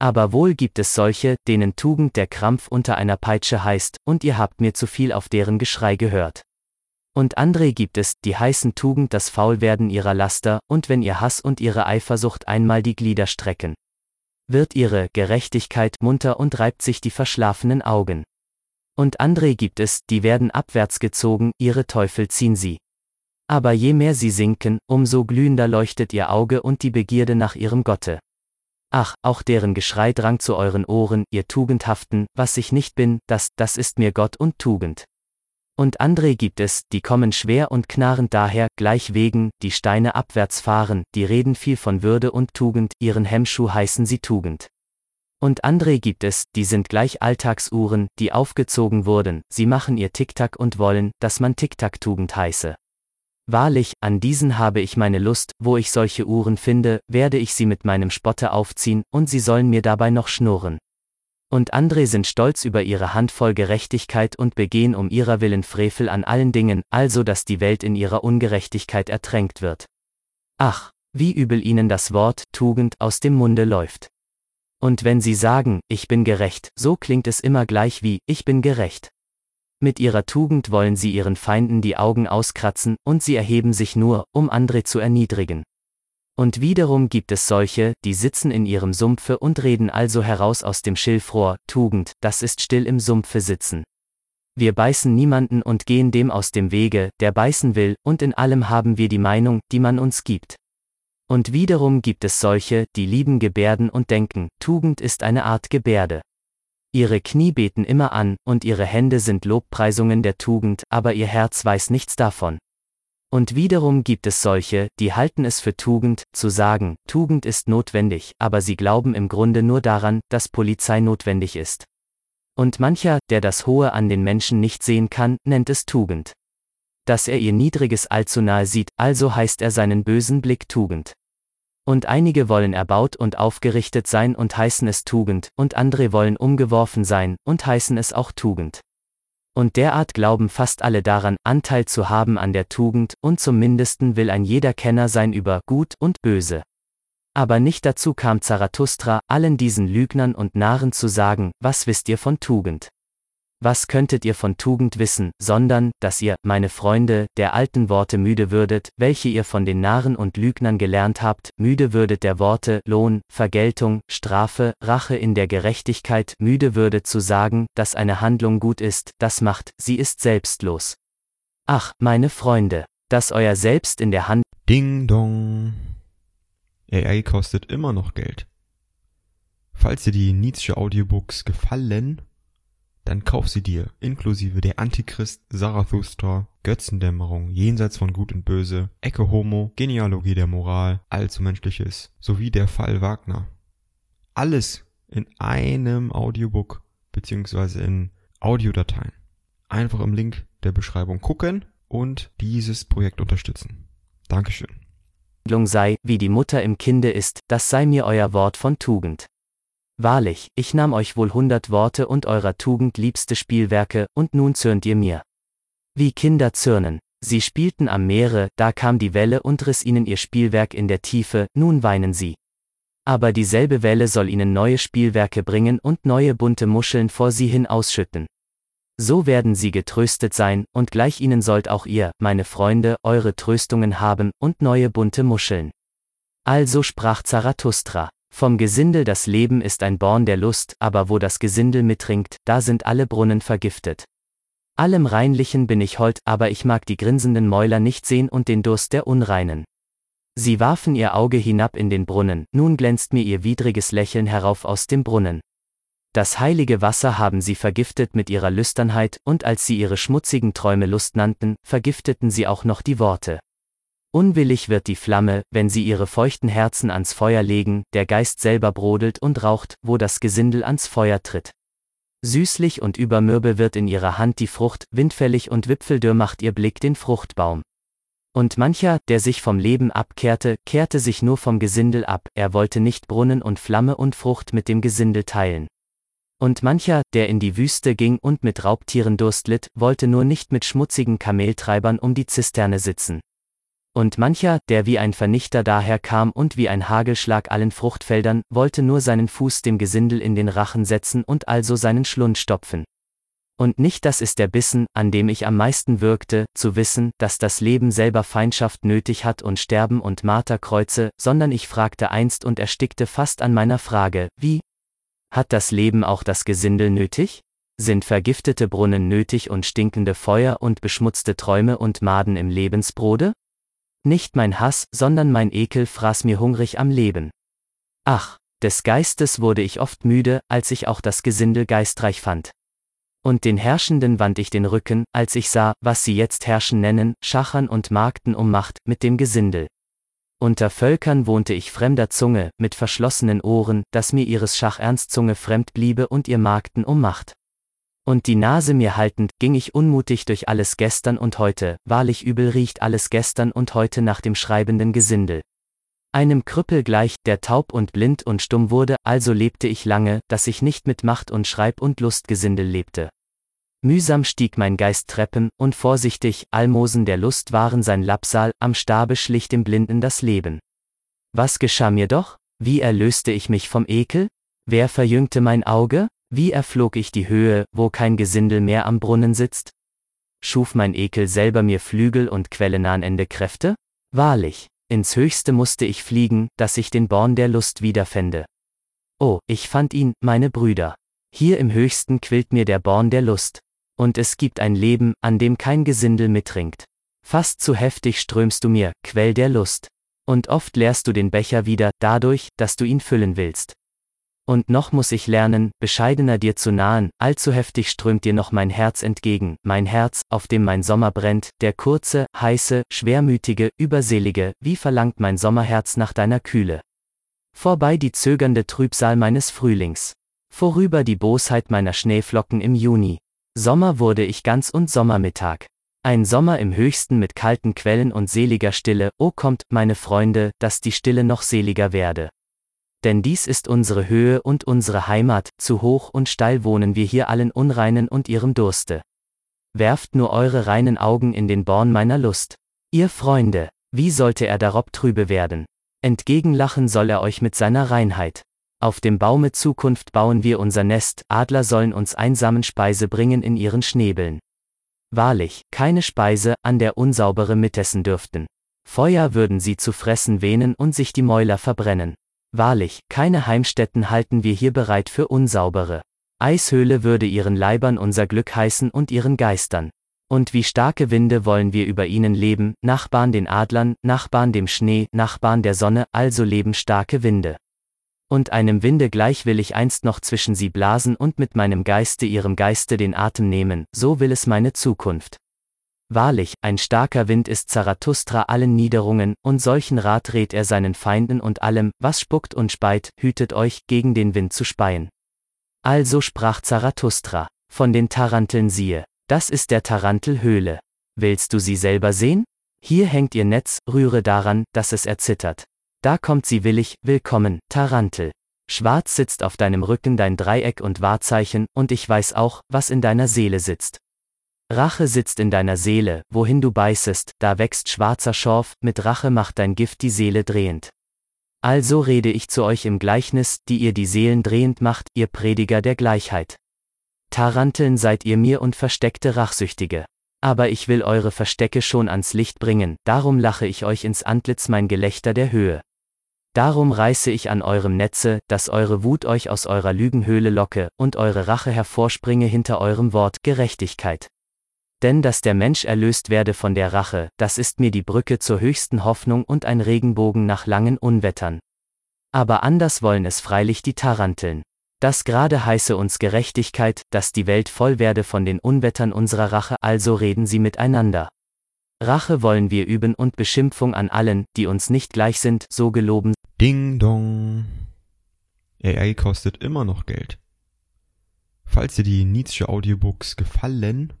Aber wohl gibt es solche, denen Tugend der Krampf unter einer Peitsche heißt, und ihr habt mir zu viel auf deren Geschrei gehört. Und andere gibt es, die heißen Tugend das Faulwerden ihrer Laster, und wenn ihr Hass und ihre Eifersucht einmal die Glieder strecken, wird ihre Gerechtigkeit munter und reibt sich die verschlafenen Augen. Und andere gibt es, die werden abwärts gezogen, ihre Teufel ziehen sie. Aber je mehr sie sinken, umso glühender leuchtet ihr Auge und die Begierde nach ihrem Gotte. Ach, auch deren Geschrei drang zu euren Ohren, ihr Tugendhaften, was ich nicht bin, das, das ist mir Gott und Tugend. Und andere gibt es, die kommen schwer und knarrend daher, gleich wegen, die Steine abwärts fahren, die reden viel von Würde und Tugend, ihren Hemmschuh heißen sie Tugend. Und andere gibt es, die sind gleich Alltagsuhren, die aufgezogen wurden, sie machen ihr Tick-Tack und wollen, dass man Tick-Tack-Tugend heiße. Wahrlich, an diesen habe ich meine Lust, wo ich solche Uhren finde, werde ich sie mit meinem Spotte aufziehen, und sie sollen mir dabei noch schnurren. Und andere sind stolz über ihre Handvoll Gerechtigkeit und begehen um ihrer Willen Frevel an allen Dingen, also dass die Welt in ihrer Ungerechtigkeit ertränkt wird. Ach, wie übel ihnen das Wort Tugend aus dem Munde läuft. Und wenn sie sagen, ich bin gerecht, so klingt es immer gleich wie, ich bin gerecht. Mit ihrer Tugend wollen sie ihren Feinden die Augen auskratzen, und sie erheben sich nur, um andere zu erniedrigen. Und wiederum gibt es solche, die sitzen in ihrem Sumpfe und reden also heraus aus dem Schilfrohr, Tugend, das ist still im Sumpfe sitzen. Wir beißen niemanden und gehen dem aus dem Wege, der beißen will, und in allem haben wir die Meinung, die man uns gibt. Und wiederum gibt es solche, die lieben Gebärden und denken, Tugend ist eine Art Gebärde. Ihre Knie beten immer an, und ihre Hände sind Lobpreisungen der Tugend, aber ihr Herz weiß nichts davon. Und wiederum gibt es solche, die halten es für Tugend, zu sagen, Tugend ist notwendig, aber sie glauben im Grunde nur daran, dass Polizei notwendig ist. Und mancher, der das Hohe an den Menschen nicht sehen kann, nennt es Tugend. Dass er ihr Niedriges allzu nahe sieht, also heißt er seinen bösen Blick Tugend. Und einige wollen erbaut und aufgerichtet sein und heißen es Tugend, und andere wollen umgeworfen sein und heißen es auch Tugend. Und derart glauben fast alle daran, Anteil zu haben an der Tugend, und zum mindesten will ein jeder Kenner sein über Gut und Böse. Aber nicht dazu kam Zarathustra, allen diesen Lügnern und Narren zu sagen, was wisst ihr von Tugend? Was könntet ihr von Tugend wissen, sondern, dass ihr, meine Freunde, der alten Worte müde würdet, welche ihr von den Narren und Lügnern gelernt habt, müde würdet der Worte, Lohn, Vergeltung, Strafe, Rache in der Gerechtigkeit, müde würdet zu sagen, dass eine Handlung gut ist, das macht, sie ist selbstlos. Ach, meine Freunde, dass euer Selbst in der Hand. Ding dong. AI kostet immer noch Geld. Falls dir die Nietzsche Audiobooks gefallen, dann kauf sie dir, inklusive der Antichrist, Zarathustra, Götzendämmerung, Jenseits von Gut und Böse, Ecke Homo, Genealogie der Moral, Allzu Menschliches, sowie der Fall Wagner. Alles in einem Audiobook beziehungsweise in Audiodateien. Einfach im Link der Beschreibung gucken und dieses Projekt unterstützen. Dankeschön. sei, wie die Mutter im Kinde ist, das sei mir euer Wort von Tugend. Wahrlich, ich nahm euch wohl hundert Worte und eurer Tugend liebste Spielwerke, und nun zürnt ihr mir. Wie Kinder zürnen. Sie spielten am Meere, da kam die Welle und riss ihnen ihr Spielwerk in der Tiefe, nun weinen sie. Aber dieselbe Welle soll ihnen neue Spielwerke bringen und neue bunte Muscheln vor sie hin ausschütten. So werden sie getröstet sein, und gleich ihnen sollt auch ihr, meine Freunde, eure Tröstungen haben, und neue bunte Muscheln. Also sprach Zarathustra. Vom Gesindel das Leben ist ein Born der Lust, aber wo das Gesindel mitrinkt, da sind alle Brunnen vergiftet. Allem Reinlichen bin ich hold, aber ich mag die grinsenden Mäuler nicht sehen und den Durst der Unreinen. Sie warfen ihr Auge hinab in den Brunnen, nun glänzt mir ihr widriges Lächeln herauf aus dem Brunnen. Das heilige Wasser haben sie vergiftet mit ihrer Lüsternheit, und als sie ihre schmutzigen Träume Lust nannten, vergifteten sie auch noch die Worte. Unwillig wird die Flamme, wenn sie ihre feuchten Herzen ans Feuer legen, der Geist selber brodelt und raucht, wo das Gesindel ans Feuer tritt. Süßlich und übermürbe wird in ihrer Hand die Frucht, windfällig und wipfeldürr macht ihr Blick den Fruchtbaum. Und mancher, der sich vom Leben abkehrte, kehrte sich nur vom Gesindel ab, er wollte nicht Brunnen und Flamme und Frucht mit dem Gesindel teilen. Und mancher, der in die Wüste ging und mit Raubtieren Durst litt, wollte nur nicht mit schmutzigen Kameltreibern um die Zisterne sitzen. Und mancher, der wie ein Vernichter daherkam und wie ein Hagelschlag allen Fruchtfeldern, wollte nur seinen Fuß dem Gesindel in den Rachen setzen und also seinen Schlund stopfen. Und nicht das ist der Bissen, an dem ich am meisten wirkte, zu wissen, dass das Leben selber Feindschaft nötig hat und Sterben und Marterkreuze, sondern ich fragte einst und erstickte fast an meiner Frage, wie? Hat das Leben auch das Gesindel nötig? Sind vergiftete Brunnen nötig und stinkende Feuer und beschmutzte Träume und Maden im Lebensbrode? Nicht mein Hass, sondern mein Ekel fraß mir hungrig am Leben. Ach, des Geistes wurde ich oft müde, als ich auch das Gesindel geistreich fand. Und den Herrschenden wand ich den Rücken, als ich sah, was sie jetzt herrschen nennen, Schachern und Markten um Macht, mit dem Gesindel. Unter Völkern wohnte ich fremder Zunge, mit verschlossenen Ohren, dass mir ihres Schachernstzunge fremd bliebe und ihr Markten um Macht. Und die Nase mir haltend, ging ich unmutig durch alles gestern und heute, wahrlich übel riecht alles gestern und heute nach dem schreibenden Gesindel. Einem Krüppel gleich, der taub und blind und stumm wurde, also lebte ich lange, dass ich nicht mit Macht und Schreib und Lustgesindel lebte. Mühsam stieg mein Geist Treppen, und vorsichtig, Almosen der Lust waren sein Labsal, am Stabe schlich dem Blinden das Leben. Was geschah mir doch? Wie erlöste ich mich vom Ekel? Wer verjüngte mein Auge? Wie erflog ich die Höhe, wo kein Gesindel mehr am Brunnen sitzt? Schuf mein Ekel selber mir Flügel und quellenahn Ende Kräfte? Wahrlich, ins Höchste musste ich fliegen, dass ich den Born der Lust wiederfände. Oh, ich fand ihn, meine Brüder. Hier im Höchsten quillt mir der Born der Lust. Und es gibt ein Leben, an dem kein Gesindel mitringt. Fast zu heftig strömst du mir, Quell der Lust. Und oft leerst du den Becher wieder, dadurch, dass du ihn füllen willst. Und noch muss ich lernen, bescheidener dir zu nahen, allzu heftig strömt dir noch mein Herz entgegen, mein Herz, auf dem mein Sommer brennt, der kurze, heiße, schwermütige, überselige, wie verlangt mein Sommerherz nach deiner Kühle. Vorbei die zögernde Trübsal meines Frühlings. Vorüber die Bosheit meiner Schneeflocken im Juni. Sommer wurde ich ganz und Sommermittag. Ein Sommer im höchsten mit kalten Quellen und seliger Stille, o kommt, meine Freunde, dass die Stille noch seliger werde denn dies ist unsere Höhe und unsere Heimat, zu hoch und steil wohnen wir hier allen Unreinen und ihrem Durste. Werft nur eure reinen Augen in den Born meiner Lust. Ihr Freunde, wie sollte er darob trübe werden? Entgegenlachen soll er euch mit seiner Reinheit. Auf dem Baume Zukunft bauen wir unser Nest, Adler sollen uns einsamen Speise bringen in ihren Schnäbeln. Wahrlich, keine Speise, an der unsaubere mitessen dürften. Feuer würden sie zu fressen wähnen und sich die Mäuler verbrennen. Wahrlich, keine Heimstätten halten wir hier bereit für Unsaubere. Eishöhle würde ihren Leibern unser Glück heißen und ihren Geistern. Und wie starke Winde wollen wir über ihnen leben, Nachbarn den Adlern, Nachbarn dem Schnee, Nachbarn der Sonne, also leben starke Winde. Und einem Winde gleich will ich einst noch zwischen sie blasen und mit meinem Geiste ihrem Geiste den Atem nehmen, so will es meine Zukunft. Wahrlich, ein starker Wind ist Zarathustra allen Niederungen, und solchen Rat rät er seinen Feinden und allem, was spuckt und speit, hütet euch, gegen den Wind zu speien. Also sprach Zarathustra, von den Taranteln siehe, das ist der Tarantelhöhle. Willst du sie selber sehen? Hier hängt ihr Netz, rühre daran, dass es erzittert. Da kommt sie willig, willkommen, Tarantel. Schwarz sitzt auf deinem Rücken dein Dreieck und Wahrzeichen, und ich weiß auch, was in deiner Seele sitzt. Rache sitzt in deiner Seele, wohin du beißest, da wächst schwarzer Schorf, mit Rache macht dein Gift die Seele drehend. Also rede ich zu euch im Gleichnis, die ihr die Seelen drehend macht, ihr Prediger der Gleichheit. Taranteln seid ihr mir und versteckte Rachsüchtige. Aber ich will eure Verstecke schon ans Licht bringen, darum lache ich euch ins Antlitz mein Gelächter der Höhe. Darum reiße ich an eurem Netze, dass eure Wut euch aus eurer Lügenhöhle locke, und eure Rache hervorspringe hinter eurem Wort Gerechtigkeit. Denn dass der Mensch erlöst werde von der Rache, das ist mir die Brücke zur höchsten Hoffnung und ein Regenbogen nach langen Unwettern. Aber anders wollen es freilich die Taranteln. Das gerade heiße uns Gerechtigkeit, dass die Welt voll werde von den Unwettern unserer Rache, also reden sie miteinander. Rache wollen wir üben und Beschimpfung an allen, die uns nicht gleich sind, so geloben. Ding dong. AI kostet immer noch Geld. Falls dir die Nietzsche Audiobooks gefallen,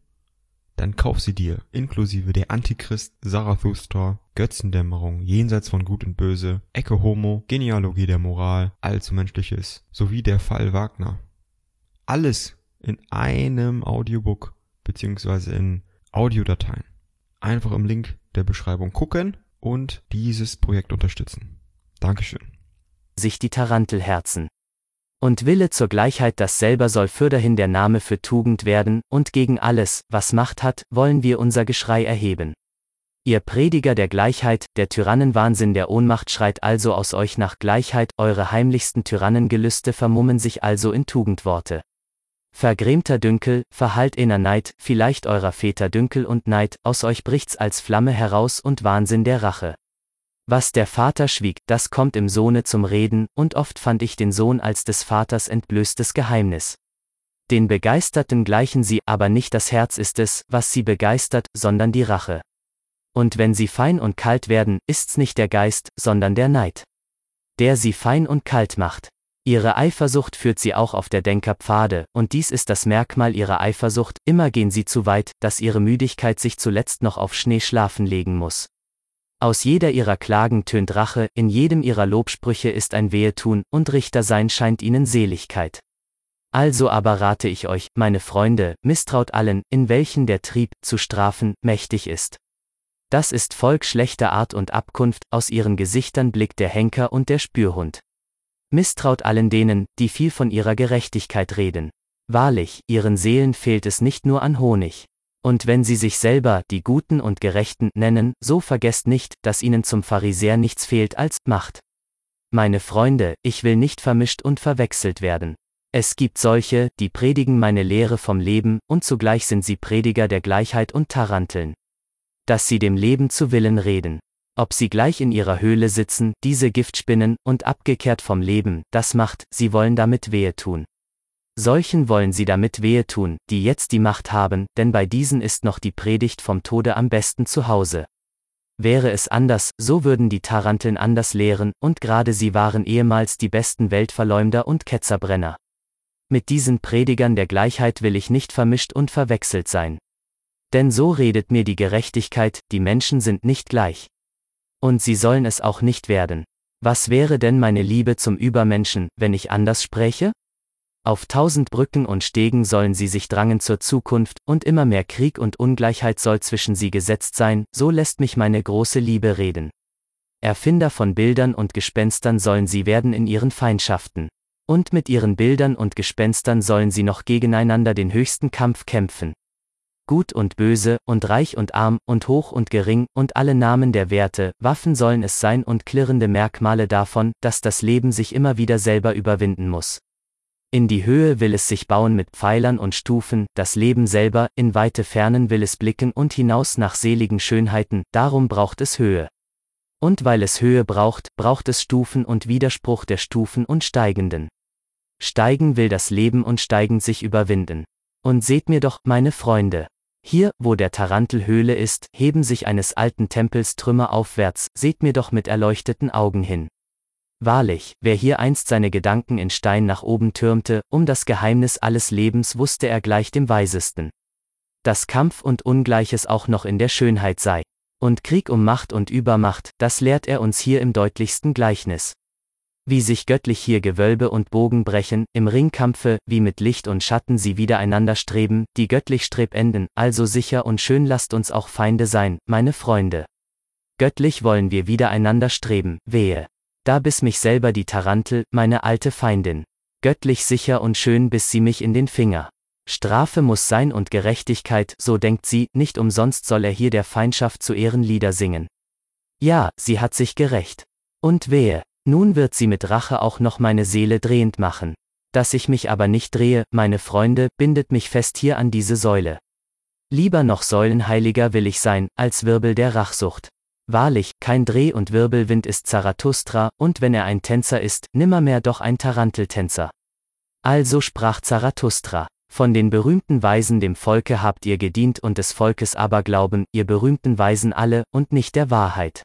dann kauf sie dir, inklusive der Antichrist, Zarathustra, Götzendämmerung, Jenseits von Gut und Böse, Ecke Homo, Genealogie der Moral, Allzu Menschliches, sowie der Fall Wagner. Alles in einem Audiobook beziehungsweise in Audiodateien. Einfach im Link der Beschreibung gucken und dieses Projekt unterstützen. Dankeschön. Sich die Tarantelherzen und Wille zur Gleichheit das selber soll fürderhin der Name für Tugend werden, und gegen alles, was Macht hat, wollen wir unser Geschrei erheben. Ihr Prediger der Gleichheit, der Tyrannenwahnsinn der Ohnmacht schreit also aus euch nach Gleichheit, eure heimlichsten Tyrannengelüste vermummen sich also in Tugendworte. Vergrämter Dünkel, verhallt inner Neid, vielleicht eurer Väter Dünkel und Neid, aus euch bricht's als Flamme heraus und Wahnsinn der Rache. Was der Vater schwieg, das kommt im Sohne zum Reden, und oft fand ich den Sohn als des Vaters entblößtes Geheimnis. Den Begeisterten gleichen sie, aber nicht das Herz ist es, was sie begeistert, sondern die Rache. Und wenn sie fein und kalt werden, ist's nicht der Geist, sondern der Neid. Der sie fein und kalt macht. Ihre Eifersucht führt sie auch auf der Denkerpfade, und dies ist das Merkmal ihrer Eifersucht, immer gehen sie zu weit, dass ihre Müdigkeit sich zuletzt noch auf Schnee schlafen legen muss. Aus jeder ihrer Klagen tönt Rache, in jedem ihrer Lobsprüche ist ein Wehetun, und Richtersein scheint ihnen Seligkeit. Also aber rate ich euch, meine Freunde, misstraut allen, in welchen der Trieb, zu strafen, mächtig ist. Das ist Volk schlechter Art und Abkunft, aus ihren Gesichtern blickt der Henker und der Spürhund. Misstraut allen denen, die viel von ihrer Gerechtigkeit reden. Wahrlich, ihren Seelen fehlt es nicht nur an Honig. Und wenn sie sich selber die Guten und Gerechten nennen, so vergesst nicht, dass ihnen zum Pharisäer nichts fehlt als Macht. Meine Freunde, ich will nicht vermischt und verwechselt werden. Es gibt solche, die predigen meine Lehre vom Leben, und zugleich sind sie Prediger der Gleichheit und Taranteln. Dass sie dem Leben zu Willen reden. Ob sie gleich in ihrer Höhle sitzen, diese Giftspinnen, und abgekehrt vom Leben, das macht, sie wollen damit wehe tun. Solchen wollen sie damit wehe tun, die jetzt die Macht haben, denn bei diesen ist noch die Predigt vom Tode am besten zu Hause. Wäre es anders, so würden die Taranteln anders lehren, und gerade sie waren ehemals die besten Weltverleumder und Ketzerbrenner. Mit diesen Predigern der Gleichheit will ich nicht vermischt und verwechselt sein. Denn so redet mir die Gerechtigkeit, die Menschen sind nicht gleich. Und sie sollen es auch nicht werden. Was wäre denn meine Liebe zum Übermenschen, wenn ich anders spräche? Auf tausend Brücken und Stegen sollen sie sich drangen zur Zukunft, und immer mehr Krieg und Ungleichheit soll zwischen sie gesetzt sein, so lässt mich meine große Liebe reden. Erfinder von Bildern und Gespenstern sollen sie werden in ihren Feindschaften. Und mit ihren Bildern und Gespenstern sollen sie noch gegeneinander den höchsten Kampf kämpfen. Gut und böse, und reich und arm, und hoch und gering, und alle Namen der Werte, Waffen sollen es sein und klirrende Merkmale davon, dass das Leben sich immer wieder selber überwinden muss. In die Höhe will es sich bauen mit Pfeilern und Stufen, das Leben selber, in weite Fernen will es blicken und hinaus nach seligen Schönheiten, darum braucht es Höhe. Und weil es Höhe braucht, braucht es Stufen und Widerspruch der Stufen und Steigenden. Steigen will das Leben und steigend sich überwinden. Und seht mir doch, meine Freunde. Hier, wo der Tarantel Höhle ist, heben sich eines alten Tempels Trümmer aufwärts, seht mir doch mit erleuchteten Augen hin. Wahrlich, wer hier einst seine Gedanken in Stein nach oben türmte, um das Geheimnis alles Lebens wusste er gleich dem Weisesten. Dass Kampf und Ungleiches auch noch in der Schönheit sei. Und Krieg um Macht und Übermacht, das lehrt er uns hier im deutlichsten Gleichnis. Wie sich göttlich hier Gewölbe und Bogen brechen, im Ringkampfe, wie mit Licht und Schatten sie wiedereinander streben, die göttlich strebenden, also sicher und schön lasst uns auch Feinde sein, meine Freunde. Göttlich wollen wir wiedereinander streben, wehe. Da biss mich selber die Tarantel, meine alte Feindin. Göttlich sicher und schön biss sie mich in den Finger. Strafe muss sein und Gerechtigkeit, so denkt sie, nicht umsonst soll er hier der Feindschaft zu Ehren Lieder singen. Ja, sie hat sich gerecht. Und wehe, nun wird sie mit Rache auch noch meine Seele drehend machen. Dass ich mich aber nicht drehe, meine Freunde, bindet mich fest hier an diese Säule. Lieber noch Säulenheiliger will ich sein, als Wirbel der Rachsucht. Wahrlich, kein Dreh- und Wirbelwind ist Zarathustra, und wenn er ein Tänzer ist, nimmermehr doch ein Taranteltänzer. Also sprach Zarathustra. Von den berühmten Weisen dem Volke habt ihr gedient und des Volkes aber glauben, ihr berühmten Weisen alle, und nicht der Wahrheit.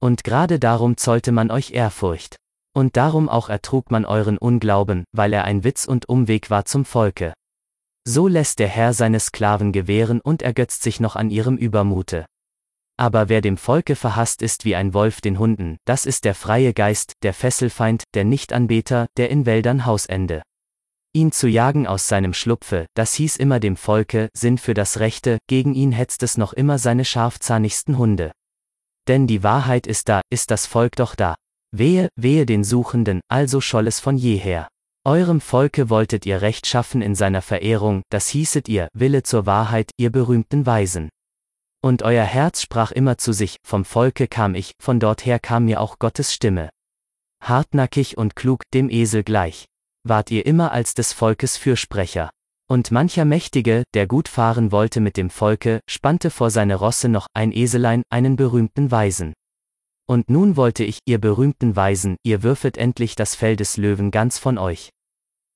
Und gerade darum zollte man euch Ehrfurcht. Und darum auch ertrug man euren Unglauben, weil er ein Witz und Umweg war zum Volke. So lässt der Herr seine Sklaven gewähren und ergötzt sich noch an ihrem Übermute. Aber wer dem Volke verhasst ist wie ein Wolf den Hunden, das ist der freie Geist, der Fesselfeind, der Nichtanbeter, der in Wäldern Hausende. Ihn zu jagen aus seinem Schlupfe, das hieß immer dem Volke, Sinn für das Rechte, gegen ihn hetzt es noch immer seine scharfzahnigsten Hunde. Denn die Wahrheit ist da, ist das Volk doch da. Wehe, wehe den Suchenden, also scholl es von jeher. Eurem Volke wolltet ihr Recht schaffen in seiner Verehrung, das hießet ihr, Wille zur Wahrheit, ihr berühmten Weisen. Und euer Herz sprach immer zu sich, vom Volke kam ich, von dorther kam mir auch Gottes Stimme. Hartnackig und klug, dem Esel gleich. Wart ihr immer als des Volkes Fürsprecher. Und mancher Mächtige, der gut fahren wollte mit dem Volke, spannte vor seine Rosse noch ein Eselein, einen berühmten Weisen. Und nun wollte ich, ihr berühmten Weisen, ihr würfet endlich das Fell des Löwen ganz von euch.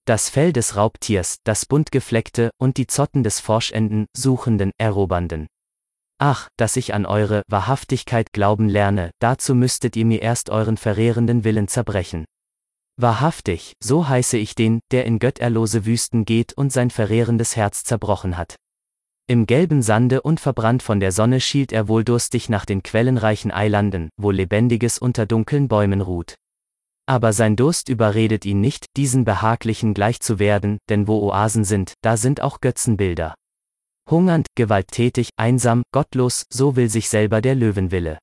Das Fell des Raubtiers, das buntgefleckte, und die Zotten des Forschenden, Suchenden, Erobernden. Ach, dass ich an eure Wahrhaftigkeit glauben lerne, dazu müsstet ihr mir erst euren verrehrenden Willen zerbrechen. Wahrhaftig, so heiße ich den, der in götterlose Wüsten geht und sein verrehrendes Herz zerbrochen hat. Im gelben Sande und verbrannt von der Sonne schielt er wohl durstig nach den quellenreichen Eilanden, wo Lebendiges unter dunklen Bäumen ruht. Aber sein Durst überredet ihn nicht, diesen Behaglichen gleich zu werden, denn wo Oasen sind, da sind auch Götzenbilder. Hungernd, gewalttätig, einsam, gottlos, so will sich selber der Löwenwille.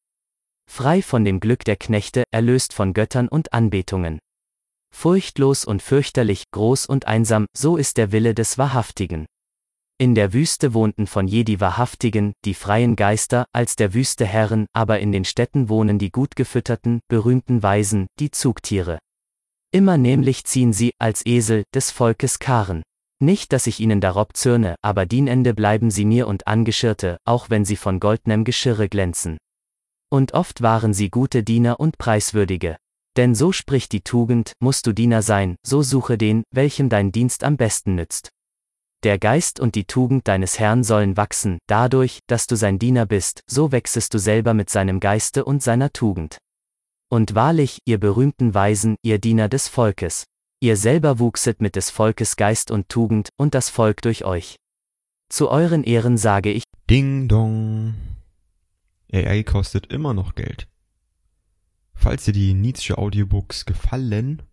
Frei von dem Glück der Knechte, erlöst von Göttern und Anbetungen. furchtlos und fürchterlich, groß und einsam, so ist der Wille des Wahrhaftigen. In der Wüste wohnten von je die Wahrhaftigen, die freien Geister, als der Wüste Herren, aber in den Städten wohnen die gut gefütterten, berühmten Weisen, die Zugtiere. Immer nämlich ziehen sie, als Esel, des Volkes Karen. Nicht, dass ich ihnen darob zürne, aber dienende bleiben sie mir und Angeschirrte, auch wenn sie von goldnem Geschirre glänzen. Und oft waren sie gute Diener und preiswürdige. Denn so spricht die Tugend, musst du Diener sein, so suche den, welchem dein Dienst am besten nützt. Der Geist und die Tugend deines Herrn sollen wachsen, dadurch, dass du sein Diener bist, so wächsest du selber mit seinem Geiste und seiner Tugend. Und wahrlich, ihr berühmten Weisen, ihr Diener des Volkes, ihr selber wuchset mit des Volkes Geist und Tugend, und das Volk durch euch. Zu euren Ehren sage ich, Ding dong. AI kostet immer noch Geld. Falls dir die Nietzsche Audiobooks gefallen,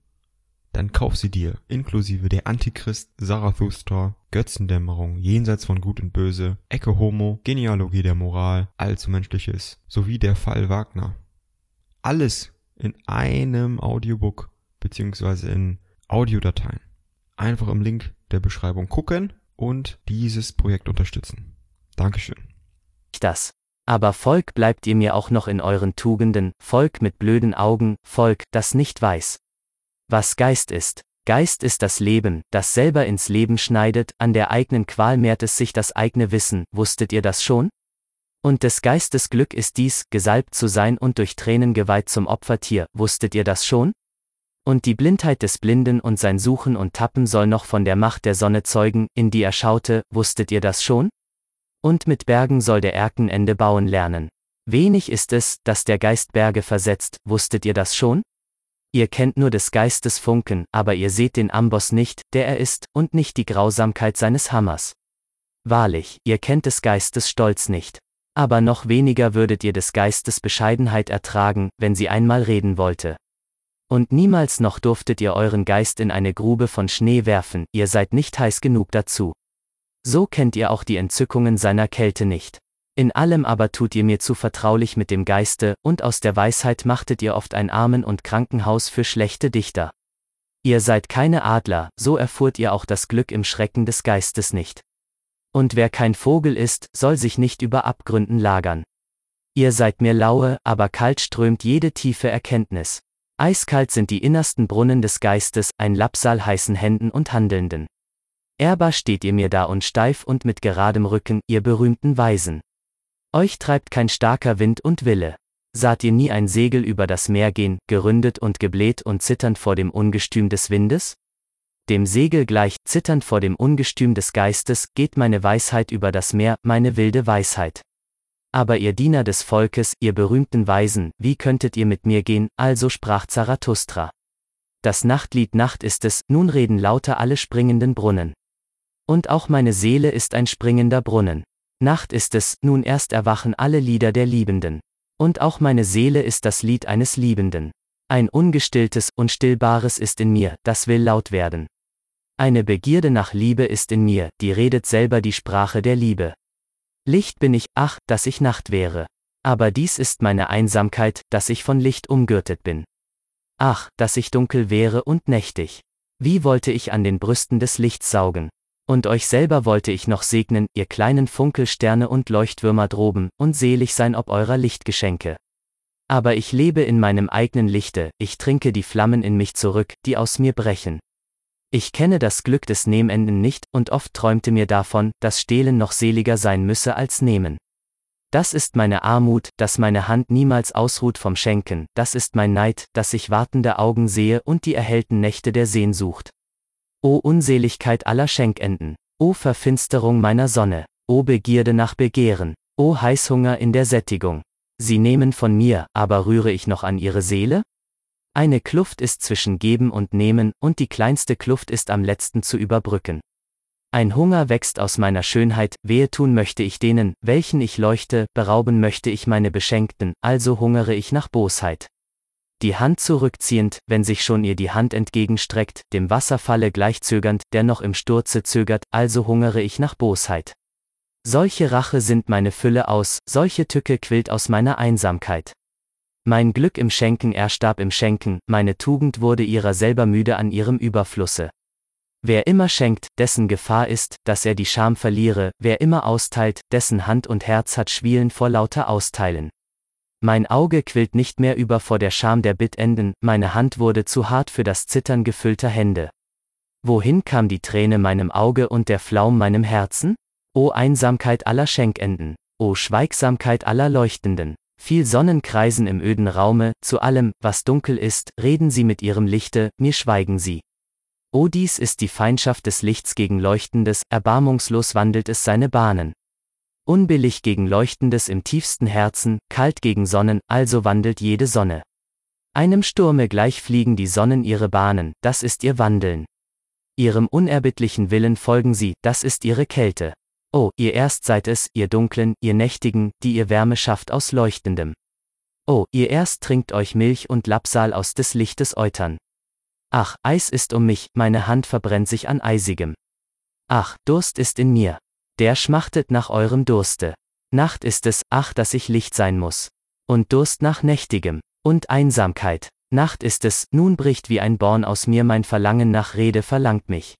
dann kauf sie dir, inklusive der Antichrist, Zarathustra, Götzendämmerung, Jenseits von Gut und Böse, Ecke Homo, Genealogie der Moral, Allzumenschliches, sowie der Fall Wagner. Alles in einem Audiobook, beziehungsweise in Audiodateien. Einfach im Link der Beschreibung gucken und dieses Projekt unterstützen. Dankeschön. das. Aber Volk bleibt ihr mir auch noch in euren Tugenden, Volk mit blöden Augen, Volk, das nicht weiß. Was Geist ist. Geist ist das Leben, das selber ins Leben schneidet, an der eigenen Qual mehrt es sich das eigene Wissen, wusstet ihr das schon? Und des Geistes Glück ist dies, gesalbt zu sein und durch Tränen geweiht zum Opfertier, wusstet ihr das schon? Und die Blindheit des Blinden und sein Suchen und Tappen soll noch von der Macht der Sonne zeugen, in die er schaute, wusstet ihr das schon? Und mit Bergen soll der Erkenende bauen lernen. Wenig ist es, dass der Geist Berge versetzt, wusstet ihr das schon? Ihr kennt nur des Geistes Funken, aber ihr seht den Amboss nicht, der er ist, und nicht die Grausamkeit seines Hammers. Wahrlich, ihr kennt des Geistes Stolz nicht. Aber noch weniger würdet ihr des Geistes Bescheidenheit ertragen, wenn sie einmal reden wollte. Und niemals noch durftet ihr euren Geist in eine Grube von Schnee werfen, ihr seid nicht heiß genug dazu. So kennt ihr auch die Entzückungen seiner Kälte nicht. In allem aber tut ihr mir zu vertraulich mit dem Geiste, und aus der Weisheit machtet ihr oft ein Armen- und Krankenhaus für schlechte Dichter. Ihr seid keine Adler, so erfuhrt ihr auch das Glück im Schrecken des Geistes nicht. Und wer kein Vogel ist, soll sich nicht über Abgründen lagern. Ihr seid mir laue, aber kalt strömt jede tiefe Erkenntnis. Eiskalt sind die innersten Brunnen des Geistes, ein Lapsal heißen Händen und Handelnden. Ehrbar steht ihr mir da und steif und mit geradem Rücken, ihr berühmten Weisen. Euch treibt kein starker Wind und Wille. Saht ihr nie ein Segel über das Meer gehen, geründet und gebläht und zitternd vor dem Ungestüm des Windes? Dem Segel gleich, zitternd vor dem Ungestüm des Geistes, geht meine Weisheit über das Meer, meine wilde Weisheit. Aber ihr Diener des Volkes, ihr berühmten Weisen, wie könntet ihr mit mir gehen, also sprach Zarathustra. Das Nachtlied Nacht ist es, nun reden lauter alle springenden Brunnen. Und auch meine Seele ist ein springender Brunnen. Nacht ist es, nun erst erwachen alle Lieder der Liebenden. Und auch meine Seele ist das Lied eines Liebenden. Ein ungestilltes, unstillbares ist in mir, das will laut werden. Eine Begierde nach Liebe ist in mir, die redet selber die Sprache der Liebe. Licht bin ich, ach, dass ich Nacht wäre. Aber dies ist meine Einsamkeit, dass ich von Licht umgürtet bin. Ach, dass ich dunkel wäre und nächtig. Wie wollte ich an den Brüsten des Lichts saugen? Und euch selber wollte ich noch segnen, ihr kleinen Funkelsterne und Leuchtwürmer droben, und selig sein ob eurer Lichtgeschenke. Aber ich lebe in meinem eigenen Lichte, ich trinke die Flammen in mich zurück, die aus mir brechen. Ich kenne das Glück des Nehmenden nicht, und oft träumte mir davon, dass Stehlen noch seliger sein müsse als Nehmen. Das ist meine Armut, dass meine Hand niemals ausruht vom Schenken, das ist mein Neid, dass ich wartende Augen sehe und die erhellten Nächte der Sehnsucht. O Unseligkeit aller Schenkenden, o Verfinsterung meiner Sonne, o Begierde nach Begehren, o Heißhunger in der Sättigung. Sie nehmen von mir, aber rühre ich noch an ihre Seele? Eine Kluft ist zwischen Geben und Nehmen, und die kleinste Kluft ist am letzten zu überbrücken. Ein Hunger wächst aus meiner Schönheit, wehe tun möchte ich denen, welchen ich leuchte, berauben möchte ich meine Beschenkten, also hungere ich nach Bosheit die Hand zurückziehend, wenn sich schon ihr die Hand entgegenstreckt, dem Wasserfalle gleichzögernd, der noch im Sturze zögert, also hungere ich nach Bosheit. Solche Rache sind meine Fülle aus, solche Tücke quillt aus meiner Einsamkeit. Mein Glück im Schenken erstarb im Schenken, meine Tugend wurde ihrer selber müde an ihrem Überflusse. Wer immer schenkt, dessen Gefahr ist, dass er die Scham verliere, wer immer austeilt, dessen Hand und Herz hat Schwielen vor lauter Austeilen. Mein Auge quillt nicht mehr über vor der Scham der Bittenden, meine Hand wurde zu hart für das Zittern gefüllter Hände. Wohin kam die Träne meinem Auge und der Flaum meinem Herzen? O Einsamkeit aller Schenkenden, o Schweigsamkeit aller Leuchtenden. Viel Sonnen kreisen im öden Raume, zu allem, was dunkel ist, reden sie mit ihrem Lichte, mir schweigen sie. O dies ist die Feindschaft des Lichts gegen Leuchtendes, erbarmungslos wandelt es seine Bahnen. Unbillig gegen Leuchtendes im tiefsten Herzen, kalt gegen Sonnen, also wandelt jede Sonne. Einem Sturme gleich fliegen die Sonnen ihre Bahnen, das ist ihr Wandeln. Ihrem unerbittlichen Willen folgen sie, das ist ihre Kälte. Oh, ihr erst seid es, ihr Dunklen, ihr Nächtigen, die ihr Wärme schafft aus Leuchtendem. Oh, ihr erst trinkt euch Milch und Lapsal aus des Lichtes Eutern. Ach, Eis ist um mich, meine Hand verbrennt sich an Eisigem. Ach, Durst ist in mir der schmachtet nach eurem Durste. Nacht ist es, ach, dass ich Licht sein muss. Und Durst nach Nächtigem. Und Einsamkeit. Nacht ist es, nun bricht wie ein Born aus mir mein Verlangen nach Rede verlangt mich.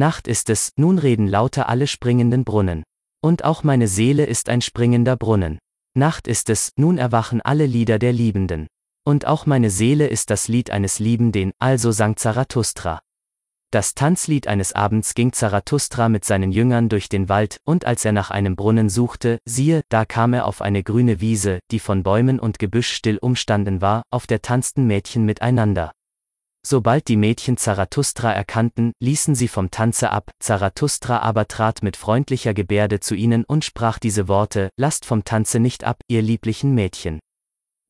Nacht ist es, nun reden lauter alle springenden Brunnen. Und auch meine Seele ist ein springender Brunnen. Nacht ist es, nun erwachen alle Lieder der Liebenden. Und auch meine Seele ist das Lied eines Liebenden, also sang Zarathustra. Das Tanzlied eines Abends ging Zarathustra mit seinen Jüngern durch den Wald, und als er nach einem Brunnen suchte, siehe, da kam er auf eine grüne Wiese, die von Bäumen und Gebüsch still umstanden war, auf der tanzten Mädchen miteinander. Sobald die Mädchen Zarathustra erkannten, ließen sie vom Tanze ab, Zarathustra aber trat mit freundlicher Gebärde zu ihnen und sprach diese Worte, Lasst vom Tanze nicht ab, ihr lieblichen Mädchen.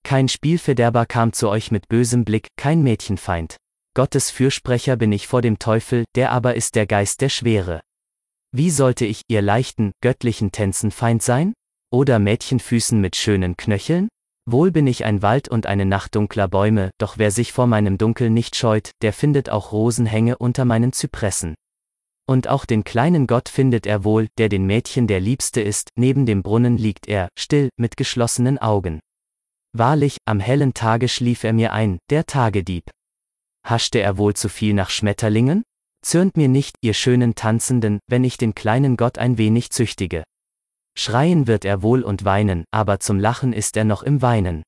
Kein Spielverderber kam zu euch mit bösem Blick, kein Mädchenfeind. Gottes Fürsprecher bin ich vor dem Teufel, der aber ist der Geist der Schwere. Wie sollte ich, ihr leichten, göttlichen Tänzen Feind sein? Oder Mädchenfüßen mit schönen Knöcheln? Wohl bin ich ein Wald und eine Nacht dunkler Bäume, doch wer sich vor meinem Dunkel nicht scheut, der findet auch Rosenhänge unter meinen Zypressen. Und auch den kleinen Gott findet er wohl, der den Mädchen der Liebste ist, neben dem Brunnen liegt er, still, mit geschlossenen Augen. Wahrlich, am hellen Tage schlief er mir ein, der Tagedieb. Haschte er wohl zu viel nach Schmetterlingen? Zürnt mir nicht, ihr schönen Tanzenden, wenn ich den kleinen Gott ein wenig züchtige. Schreien wird er wohl und weinen, aber zum Lachen ist er noch im Weinen.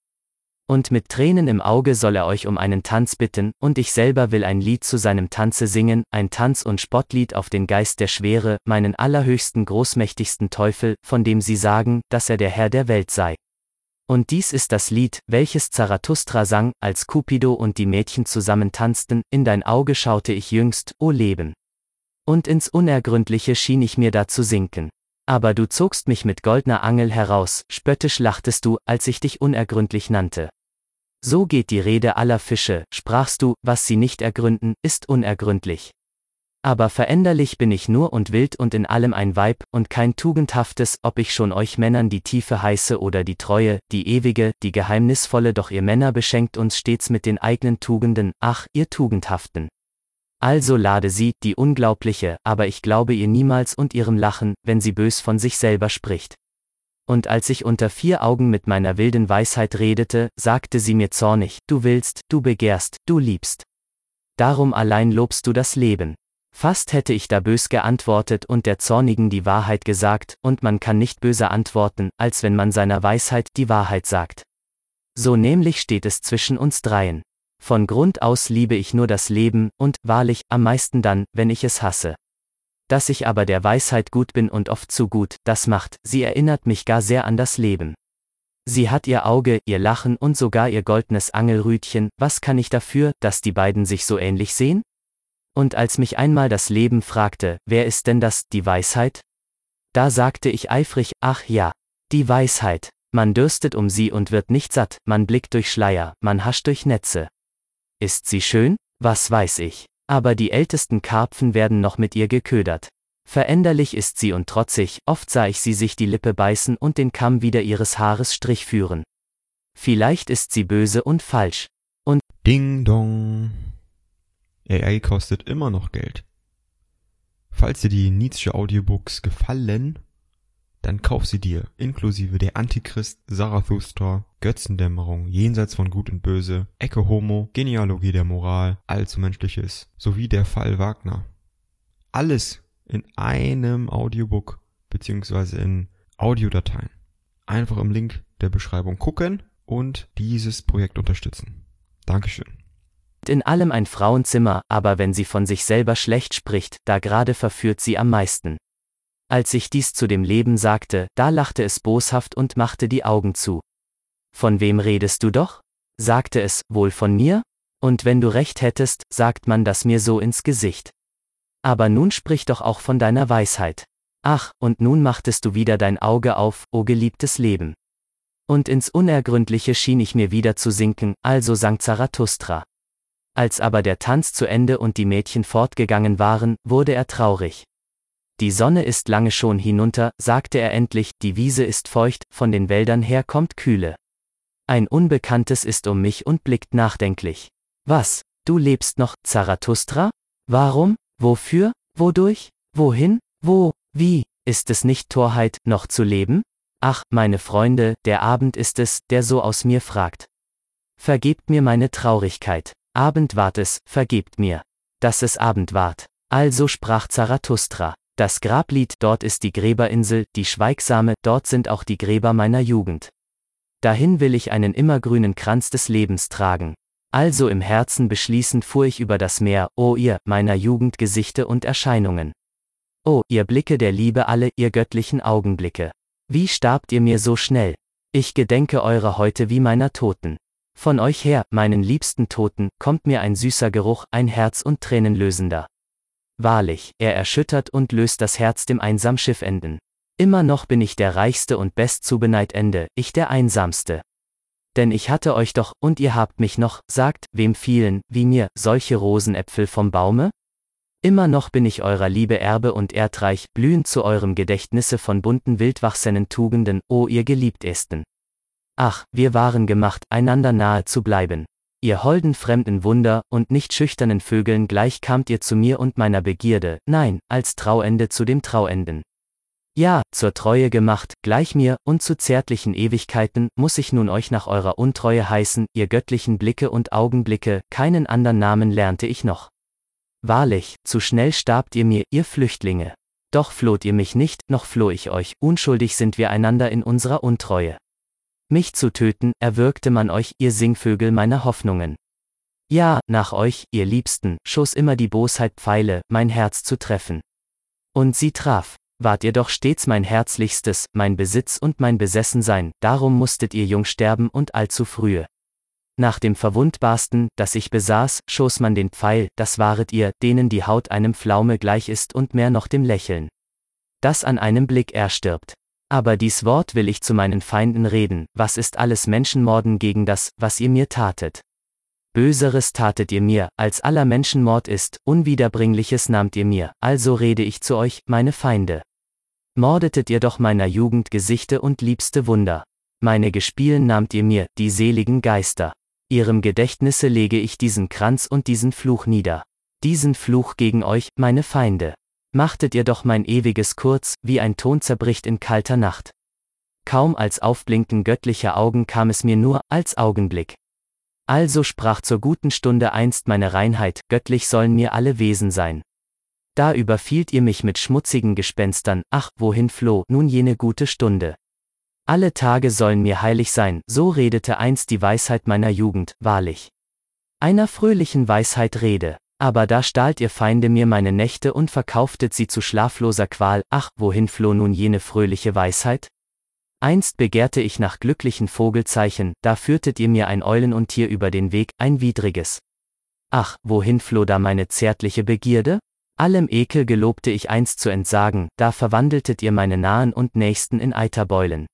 Und mit Tränen im Auge soll er euch um einen Tanz bitten, und ich selber will ein Lied zu seinem Tanze singen, ein Tanz- und Spottlied auf den Geist der Schwere, meinen allerhöchsten großmächtigsten Teufel, von dem sie sagen, dass er der Herr der Welt sei. Und dies ist das Lied, welches Zarathustra sang, als Cupido und die Mädchen zusammen tanzten, in dein Auge schaute ich jüngst, o Leben. Und ins Unergründliche schien ich mir da zu sinken. Aber du zogst mich mit goldner Angel heraus, spöttisch lachtest du, als ich dich unergründlich nannte. So geht die Rede aller Fische, sprachst du, was sie nicht ergründen, ist unergründlich. Aber veränderlich bin ich nur und wild und in allem ein Weib, und kein tugendhaftes, ob ich schon euch Männern die Tiefe heiße oder die Treue, die ewige, die geheimnisvolle, doch ihr Männer beschenkt uns stets mit den eigenen Tugenden, ach, ihr Tugendhaften. Also lade sie, die Unglaubliche, aber ich glaube ihr niemals und ihrem Lachen, wenn sie bös von sich selber spricht. Und als ich unter vier Augen mit meiner wilden Weisheit redete, sagte sie mir zornig, du willst, du begehrst, du liebst. Darum allein lobst du das Leben. Fast hätte ich da bös geantwortet und der Zornigen die Wahrheit gesagt, und man kann nicht böser antworten, als wenn man seiner Weisheit die Wahrheit sagt. So nämlich steht es zwischen uns dreien. Von Grund aus liebe ich nur das Leben, und, wahrlich, am meisten dann, wenn ich es hasse. Dass ich aber der Weisheit gut bin und oft zu gut, das macht, sie erinnert mich gar sehr an das Leben. Sie hat ihr Auge, ihr Lachen und sogar ihr goldnes Angelrütchen, was kann ich dafür, dass die beiden sich so ähnlich sehen? Und als mich einmal das Leben fragte, wer ist denn das, die Weisheit? Da sagte ich eifrig, ach ja, die Weisheit. Man dürstet um sie und wird nicht satt, man blickt durch Schleier, man hascht durch Netze. Ist sie schön? Was weiß ich. Aber die ältesten Karpfen werden noch mit ihr geködert. Veränderlich ist sie und trotzig, oft sah ich sie sich die Lippe beißen und den Kamm wieder ihres Haares Strich führen. Vielleicht ist sie böse und falsch. Und Ding dong. AI kostet immer noch Geld. Falls dir die Nietzsche Audiobooks gefallen, dann kauf sie dir, inklusive der Antichrist, Zarathustra, Götzendämmerung, Jenseits von Gut und Böse, Ecke Homo, Genealogie der Moral, Allzu Menschliches, sowie der Fall Wagner. Alles in einem Audiobook beziehungsweise in Audiodateien. Einfach im Link der Beschreibung gucken und dieses Projekt unterstützen. Dankeschön. In allem ein Frauenzimmer, aber wenn sie von sich selber schlecht spricht, da gerade verführt sie am meisten. Als ich dies zu dem Leben sagte, da lachte es boshaft und machte die Augen zu. Von wem redest du doch? sagte es, wohl von mir? Und wenn du recht hättest, sagt man das mir so ins Gesicht. Aber nun sprich doch auch von deiner Weisheit. Ach, und nun machtest du wieder dein Auge auf, o geliebtes Leben. Und ins Unergründliche schien ich mir wieder zu sinken, also sang Zarathustra. Als aber der Tanz zu Ende und die Mädchen fortgegangen waren, wurde er traurig. Die Sonne ist lange schon hinunter, sagte er endlich, die Wiese ist feucht, von den Wäldern her kommt Kühle. Ein Unbekanntes ist um mich und blickt nachdenklich. Was, du lebst noch, Zarathustra? Warum? Wofür? Wodurch? Wohin? Wo? Wie? Ist es nicht Torheit, noch zu leben? Ach, meine Freunde, der Abend ist es, der so aus mir fragt. Vergebt mir meine Traurigkeit. Abend ward es, vergebt mir. Dass es Abend ward. Also sprach Zarathustra. Das Grablied, dort ist die Gräberinsel, die schweigsame, dort sind auch die Gräber meiner Jugend. Dahin will ich einen immergrünen Kranz des Lebens tragen. Also im Herzen beschließend fuhr ich über das Meer, o ihr, meiner Jugend Gesichte und Erscheinungen. O, ihr Blicke der Liebe alle, ihr göttlichen Augenblicke. Wie starbt ihr mir so schnell? Ich gedenke eurer heute wie meiner Toten. Von euch her, meinen liebsten Toten, kommt mir ein süßer Geruch, ein Herz und Tränenlösender. Wahrlich, er erschüttert und löst das Herz dem einsam Schiffenden. Immer noch bin ich der reichste und bestzubeneidende, ich der einsamste. Denn ich hatte euch doch, und ihr habt mich noch, sagt, wem fielen, wie mir, solche Rosenäpfel vom Baume? Immer noch bin ich eurer Liebe Erbe und erdreich, blühend zu eurem Gedächtnisse von bunten wildwachsenen Tugenden, o ihr Geliebtesten. Ach, wir waren gemacht, einander nahe zu bleiben. Ihr holden fremden Wunder, und nicht schüchternen Vögeln gleich kamt ihr zu mir und meiner Begierde, nein, als Trauende zu dem Trauenden. Ja, zur Treue gemacht, gleich mir, und zu zärtlichen Ewigkeiten, muss ich nun euch nach eurer Untreue heißen, ihr göttlichen Blicke und Augenblicke, keinen andern Namen lernte ich noch. Wahrlich, zu schnell starbt ihr mir, ihr Flüchtlinge. Doch floht ihr mich nicht, noch floh ich euch, unschuldig sind wir einander in unserer Untreue. Mich zu töten, erwürgte man euch, ihr Singvögel meiner Hoffnungen. Ja, nach euch, ihr Liebsten, schoss immer die Bosheit Pfeile, mein Herz zu treffen. Und sie traf. Wart ihr doch stets mein Herzlichstes, mein Besitz und mein Besessensein, darum musstet ihr jung sterben und allzu frühe. Nach dem Verwundbarsten, das ich besaß, schoss man den Pfeil, das waret ihr, denen die Haut einem Pflaume gleich ist und mehr noch dem Lächeln. Das an einem Blick erstirbt. Aber dies Wort will ich zu meinen Feinden reden, was ist alles Menschenmorden gegen das, was ihr mir tatet? Böseres tatet ihr mir, als aller Menschenmord ist, Unwiederbringliches nahmt ihr mir, also rede ich zu euch, meine Feinde. Mordetet ihr doch meiner Jugend Gesichte und liebste Wunder. Meine Gespielen nahmt ihr mir, die seligen Geister. Ihrem Gedächtnisse lege ich diesen Kranz und diesen Fluch nieder. Diesen Fluch gegen euch, meine Feinde. Machtet ihr doch mein ewiges kurz, wie ein Ton zerbricht in kalter Nacht. Kaum als Aufblinken göttlicher Augen kam es mir nur, als Augenblick. Also sprach zur guten Stunde einst meine Reinheit, göttlich sollen mir alle Wesen sein. Da überfielt ihr mich mit schmutzigen Gespenstern, ach, wohin floh nun jene gute Stunde. Alle Tage sollen mir heilig sein, so redete einst die Weisheit meiner Jugend, wahrlich. Einer fröhlichen Weisheit Rede. Aber da stahlt ihr Feinde mir meine Nächte und verkauftet sie zu schlafloser Qual, ach, wohin floh nun jene fröhliche Weisheit? Einst begehrte ich nach glücklichen Vogelzeichen, da führtet ihr mir ein Eulenuntier über den Weg, ein widriges. Ach, wohin floh da meine zärtliche Begierde? Allem Ekel gelobte ich einst zu entsagen, da verwandeltet ihr meine Nahen und Nächsten in Eiterbeulen.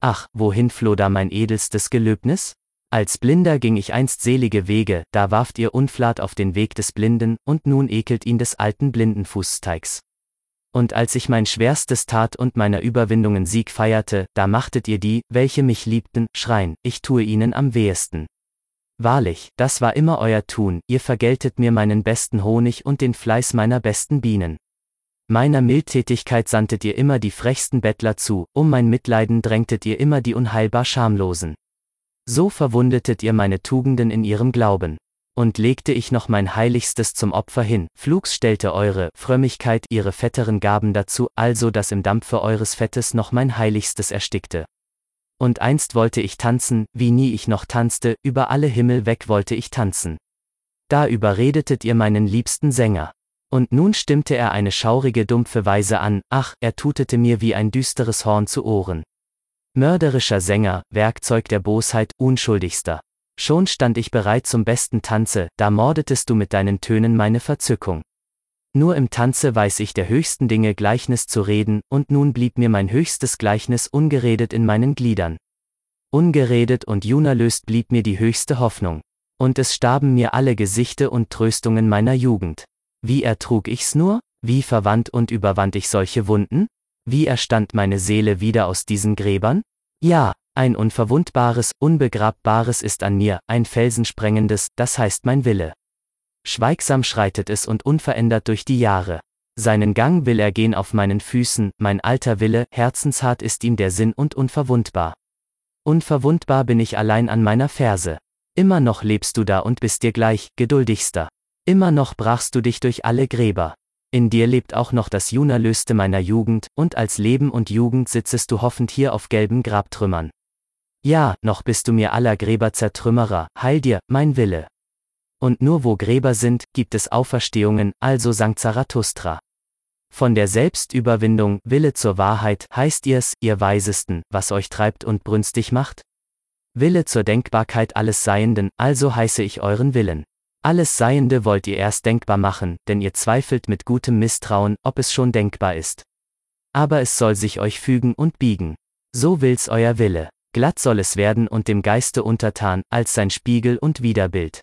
Ach, wohin floh da mein edelstes Gelöbnis? Als Blinder ging ich einst selige Wege, da warft ihr Unflat auf den Weg des Blinden, und nun ekelt ihn des alten Blindenfußsteigs. Und als ich mein Schwerstes tat und meiner Überwindungen Sieg feierte, da machtet ihr die, welche mich liebten, schreien, ich tue ihnen am wehesten. Wahrlich, das war immer euer Tun, ihr vergeltet mir meinen besten Honig und den Fleiß meiner besten Bienen. Meiner Mildtätigkeit sandtet ihr immer die frechsten Bettler zu, um mein Mitleiden drängtet ihr immer die unheilbar Schamlosen. So verwundetet ihr meine Tugenden in ihrem Glauben. Und legte ich noch mein Heiligstes zum Opfer hin, flugs stellte eure Frömmigkeit ihre fetteren Gaben dazu, also dass im Dampfe eures Fettes noch mein Heiligstes erstickte. Und einst wollte ich tanzen, wie nie ich noch tanzte, über alle Himmel weg wollte ich tanzen. Da überredetet ihr meinen liebsten Sänger. Und nun stimmte er eine schaurige dumpfe Weise an, ach, er tutete mir wie ein düsteres Horn zu Ohren. Mörderischer Sänger, Werkzeug der Bosheit, unschuldigster. Schon stand ich bereit zum besten Tanze, da mordetest du mit deinen Tönen meine Verzückung. Nur im Tanze weiß ich der höchsten Dinge Gleichnis zu reden, und nun blieb mir mein höchstes Gleichnis ungeredet in meinen Gliedern. Ungeredet und junerlöst blieb mir die höchste Hoffnung. Und es starben mir alle Gesichte und Tröstungen meiner Jugend. Wie ertrug ich's nur? Wie verwandt und überwand ich solche Wunden? Wie erstand meine Seele wieder aus diesen Gräbern? Ja, ein unverwundbares, unbegrabbares ist an mir, ein felsensprengendes, das heißt mein Wille. Schweigsam schreitet es und unverändert durch die Jahre. Seinen Gang will er gehen auf meinen Füßen, mein alter Wille, herzenshart ist ihm der Sinn und unverwundbar. Unverwundbar bin ich allein an meiner Ferse. Immer noch lebst du da und bist dir gleich, geduldigster. Immer noch brachst du dich durch alle Gräber. In dir lebt auch noch das Junerlöste meiner Jugend, und als Leben und Jugend sitzest du hoffend hier auf gelben Grabtrümmern. Ja, noch bist du mir aller Gräber Zertrümmerer, heil dir, mein Wille. Und nur wo Gräber sind, gibt es Auferstehungen, also sang Zarathustra. Von der Selbstüberwindung, Wille zur Wahrheit, heißt ihr's, ihr Weisesten, was euch treibt und brünstig macht? Wille zur Denkbarkeit alles Seienden, also heiße ich euren Willen. Alles Seiende wollt ihr erst denkbar machen, denn ihr zweifelt mit gutem Misstrauen, ob es schon denkbar ist. Aber es soll sich euch fügen und biegen. So will's euer Wille. Glatt soll es werden und dem Geiste untertan, als sein Spiegel und Widerbild.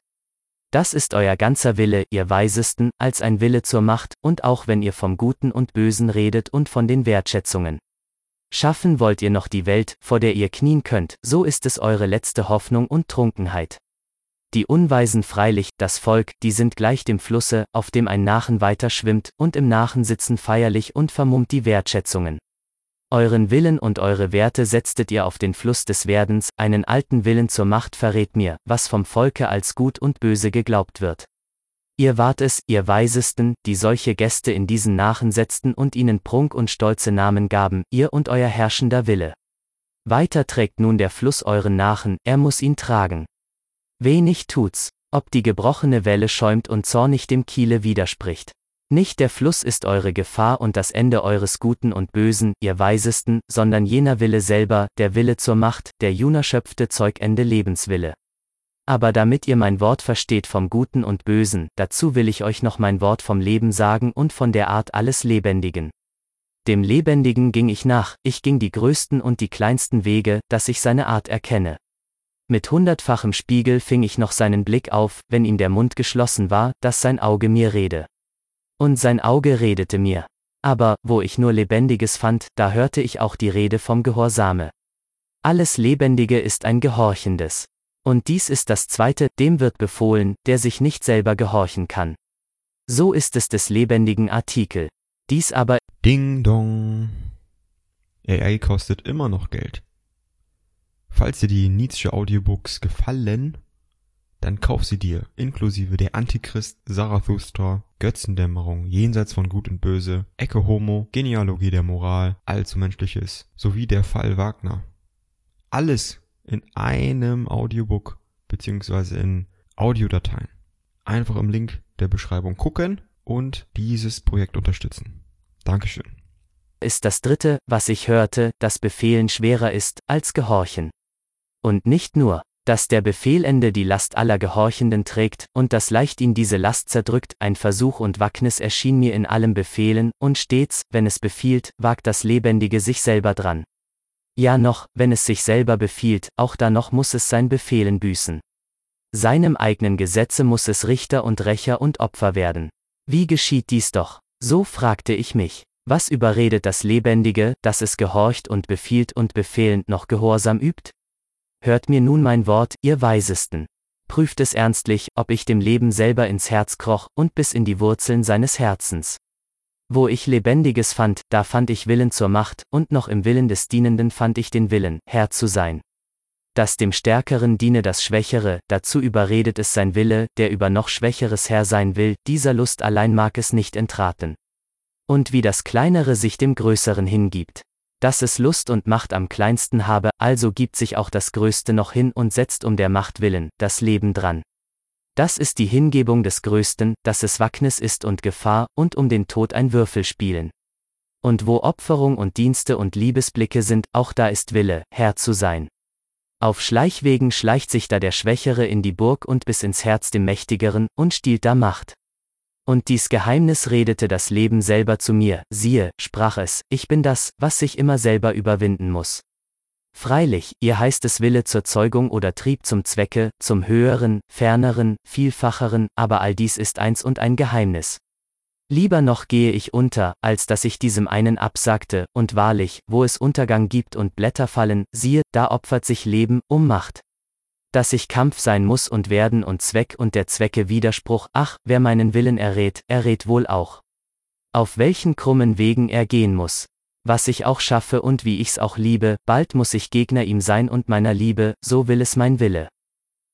Das ist euer ganzer Wille, ihr Weisesten, als ein Wille zur Macht, und auch wenn ihr vom Guten und Bösen redet und von den Wertschätzungen. Schaffen wollt ihr noch die Welt, vor der ihr knien könnt, so ist es eure letzte Hoffnung und Trunkenheit. Die Unweisen freilich, das Volk, die sind gleich dem Flusse, auf dem ein Nachen weiter schwimmt, und im Nachen sitzen feierlich und vermummt die Wertschätzungen. Euren Willen und eure Werte setztet ihr auf den Fluss des Werdens, einen alten Willen zur Macht verrät mir, was vom Volke als gut und böse geglaubt wird. Ihr wart es, ihr Weisesten, die solche Gäste in diesen Nachen setzten und ihnen Prunk und stolze Namen gaben, ihr und euer herrschender Wille. Weiter trägt nun der Fluss euren Nachen, er muss ihn tragen. Wenig tut's, ob die gebrochene Welle schäumt und zornig dem Kiele widerspricht. Nicht der Fluss ist eure Gefahr und das Ende eures Guten und Bösen, ihr Weisesten, sondern jener Wille selber, der Wille zur Macht, der Juna schöpfte Zeugende Lebenswille. Aber damit ihr mein Wort versteht vom Guten und Bösen, dazu will ich euch noch mein Wort vom Leben sagen und von der Art alles Lebendigen. Dem Lebendigen ging ich nach, ich ging die größten und die kleinsten Wege, dass ich seine Art erkenne. Mit hundertfachem Spiegel fing ich noch seinen Blick auf, wenn ihm der Mund geschlossen war, dass sein Auge mir rede. Und sein Auge redete mir. Aber, wo ich nur Lebendiges fand, da hörte ich auch die Rede vom Gehorsame. Alles Lebendige ist ein Gehorchendes. Und dies ist das zweite, dem wird befohlen, der sich nicht selber gehorchen kann. So ist es des lebendigen Artikel. Dies aber Ding dong. AI kostet immer noch Geld. Falls dir die Nietzsche Audiobooks gefallen, dann kauf sie dir, inklusive der Antichrist, Zarathustra, Götzendämmerung, Jenseits von Gut und Böse, Ecke Homo, Genealogie der Moral, Allzu Menschliches, sowie der Fall Wagner. Alles in einem Audiobook, beziehungsweise in Audiodateien. Einfach im Link der Beschreibung gucken und dieses Projekt unterstützen. Dankeschön. Ist das dritte, was ich hörte, dass Befehlen schwerer ist, als Gehorchen. Und nicht nur, dass der Befehlende die Last aller Gehorchenden trägt, und dass leicht ihn diese Last zerdrückt, ein Versuch und Wacknis erschien mir in allem Befehlen, und stets, wenn es befiehlt, wagt das Lebendige sich selber dran. Ja noch, wenn es sich selber befiehlt, auch da noch muss es sein Befehlen büßen. Seinem eigenen Gesetze muss es Richter und Rächer und Opfer werden. Wie geschieht dies doch? So fragte ich mich. Was überredet das Lebendige, dass es gehorcht und befiehlt und befehlend noch Gehorsam übt? Hört mir nun mein Wort, ihr Weisesten. Prüft es ernstlich, ob ich dem Leben selber ins Herz kroch und bis in die Wurzeln seines Herzens. Wo ich Lebendiges fand, da fand ich Willen zur Macht, und noch im Willen des Dienenden fand ich den Willen, Herr zu sein. Dass dem Stärkeren diene das Schwächere, dazu überredet es sein Wille, der über noch Schwächeres Herr sein will, dieser Lust allein mag es nicht entraten. Und wie das Kleinere sich dem Größeren hingibt. Dass es Lust und Macht am kleinsten habe, also gibt sich auch das Größte noch hin und setzt um der Macht willen, das Leben dran. Das ist die Hingebung des Größten, dass es Wacknis ist und Gefahr, und um den Tod ein Würfel spielen. Und wo Opferung und Dienste und Liebesblicke sind, auch da ist Wille, Herr zu sein. Auf Schleichwegen schleicht sich da der Schwächere in die Burg und bis ins Herz dem Mächtigeren und stiehlt da Macht. Und dies Geheimnis redete das Leben selber zu mir, siehe, sprach es, ich bin das, was sich immer selber überwinden muss. Freilich, ihr heißt es Wille zur Zeugung oder Trieb zum Zwecke, zum höheren, ferneren, vielfacheren, aber all dies ist eins und ein Geheimnis. Lieber noch gehe ich unter, als dass ich diesem einen absagte, und wahrlich, wo es Untergang gibt und Blätter fallen, siehe, da opfert sich Leben um Macht. Dass ich Kampf sein muss und werden und Zweck und der Zwecke Widerspruch, ach, wer meinen Willen errät, errät wohl auch. Auf welchen krummen Wegen er gehen muss. Was ich auch schaffe und wie ich's auch liebe, bald muss ich Gegner ihm sein und meiner Liebe, so will es mein Wille.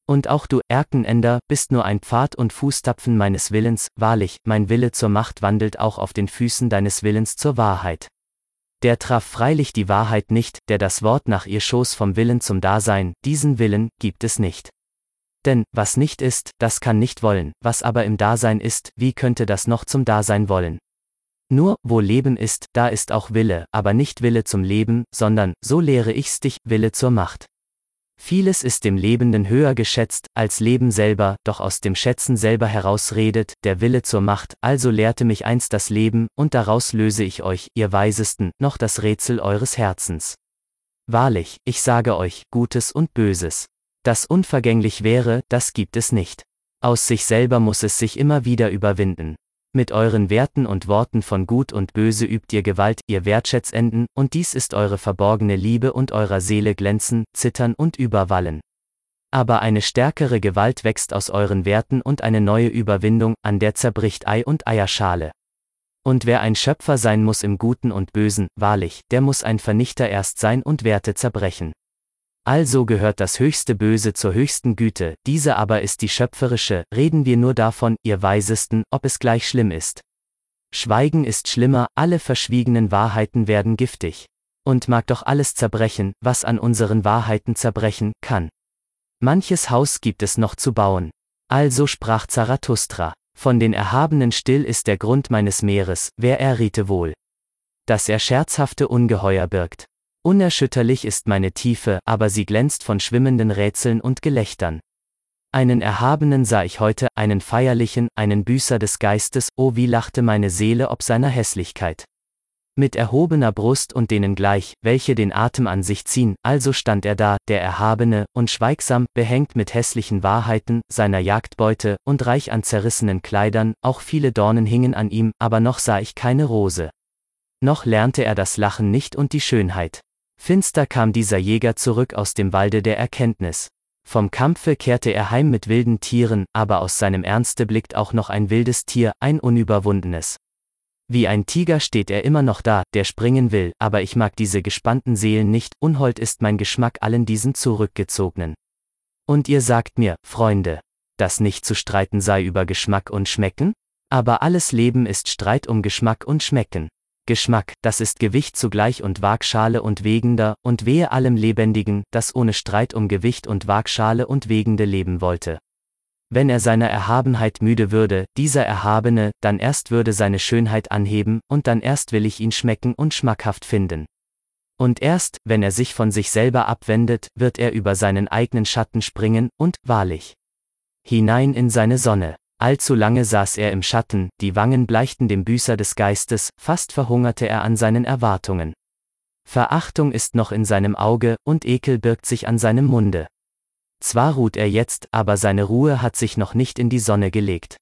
Und auch du, Erkenender, bist nur ein Pfad und Fußtapfen meines Willens, wahrlich, mein Wille zur Macht wandelt auch auf den Füßen deines Willens zur Wahrheit. Der traf freilich die Wahrheit nicht, der das Wort nach ihr Schoß vom Willen zum Dasein, diesen Willen, gibt es nicht. Denn, was nicht ist, das kann nicht wollen, was aber im Dasein ist, wie könnte das noch zum Dasein wollen? Nur, wo Leben ist, da ist auch Wille, aber nicht Wille zum Leben, sondern, so lehre ich's dich, Wille zur Macht. Vieles ist dem Lebenden höher geschätzt, als Leben selber, doch aus dem Schätzen selber herausredet, der Wille zur Macht, also lehrte mich einst das Leben, und daraus löse ich euch, ihr Weisesten, noch das Rätsel eures Herzens. Wahrlich, ich sage euch, Gutes und Böses. Das unvergänglich wäre, das gibt es nicht. Aus sich selber muss es sich immer wieder überwinden. Mit euren Werten und Worten von Gut und Böse übt ihr Gewalt, ihr Wertschätzenden, und dies ist eure verborgene Liebe und eurer Seele glänzen, zittern und überwallen. Aber eine stärkere Gewalt wächst aus euren Werten und eine neue Überwindung, an der zerbricht Ei und Eierschale. Und wer ein Schöpfer sein muss im Guten und Bösen, wahrlich, der muss ein Vernichter erst sein und Werte zerbrechen. Also gehört das höchste Böse zur höchsten Güte, diese aber ist die schöpferische, reden wir nur davon, ihr Weisesten, ob es gleich schlimm ist. Schweigen ist schlimmer, alle verschwiegenen Wahrheiten werden giftig. Und mag doch alles zerbrechen, was an unseren Wahrheiten zerbrechen kann. Manches Haus gibt es noch zu bauen. Also sprach Zarathustra, von den Erhabenen still ist der Grund meines Meeres, wer erriete wohl. Dass er scherzhafte Ungeheuer birgt. Unerschütterlich ist meine Tiefe, aber sie glänzt von schwimmenden Rätseln und Gelächtern. Einen Erhabenen sah ich heute, einen Feierlichen, einen Büßer des Geistes, oh wie lachte meine Seele ob seiner Hässlichkeit. Mit erhobener Brust und denen gleich, welche den Atem an sich ziehen, also stand er da, der Erhabene, und schweigsam, behängt mit hässlichen Wahrheiten, seiner Jagdbeute, und reich an zerrissenen Kleidern, auch viele Dornen hingen an ihm, aber noch sah ich keine Rose. Noch lernte er das Lachen nicht und die Schönheit. Finster kam dieser Jäger zurück aus dem Walde der Erkenntnis. Vom Kampfe kehrte er heim mit wilden Tieren, aber aus seinem Ernste blickt auch noch ein wildes Tier, ein unüberwundenes. Wie ein Tiger steht er immer noch da, der springen will, aber ich mag diese gespannten Seelen nicht, unhold ist mein Geschmack allen diesen zurückgezogenen. Und ihr sagt mir, Freunde, dass nicht zu streiten sei über Geschmack und Schmecken? Aber alles Leben ist Streit um Geschmack und Schmecken. Geschmack, das ist Gewicht zugleich und Waagschale und Wegender, und wehe allem Lebendigen, das ohne Streit um Gewicht und Waagschale und Wegende leben wollte. Wenn er seiner Erhabenheit müde würde, dieser Erhabene, dann erst würde seine Schönheit anheben, und dann erst will ich ihn schmecken und schmackhaft finden. Und erst, wenn er sich von sich selber abwendet, wird er über seinen eigenen Schatten springen, und, wahrlich, hinein in seine Sonne. Allzu lange saß er im Schatten, die Wangen bleichten dem Büßer des Geistes, fast verhungerte er an seinen Erwartungen. Verachtung ist noch in seinem Auge, und Ekel birgt sich an seinem Munde. Zwar ruht er jetzt, aber seine Ruhe hat sich noch nicht in die Sonne gelegt.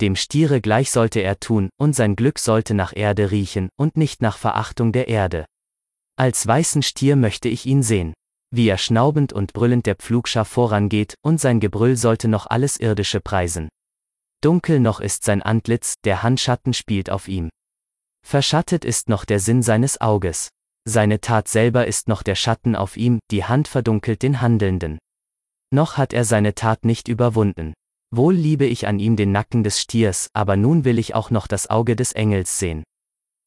Dem Stiere gleich sollte er tun, und sein Glück sollte nach Erde riechen, und nicht nach Verachtung der Erde. Als weißen Stier möchte ich ihn sehen wie er schnaubend und brüllend der Pflugschar vorangeht, und sein Gebrüll sollte noch alles Irdische preisen. Dunkel noch ist sein Antlitz, der Handschatten spielt auf ihm. Verschattet ist noch der Sinn seines Auges. Seine Tat selber ist noch der Schatten auf ihm, die Hand verdunkelt den Handelnden. Noch hat er seine Tat nicht überwunden. Wohl liebe ich an ihm den Nacken des Stiers, aber nun will ich auch noch das Auge des Engels sehen.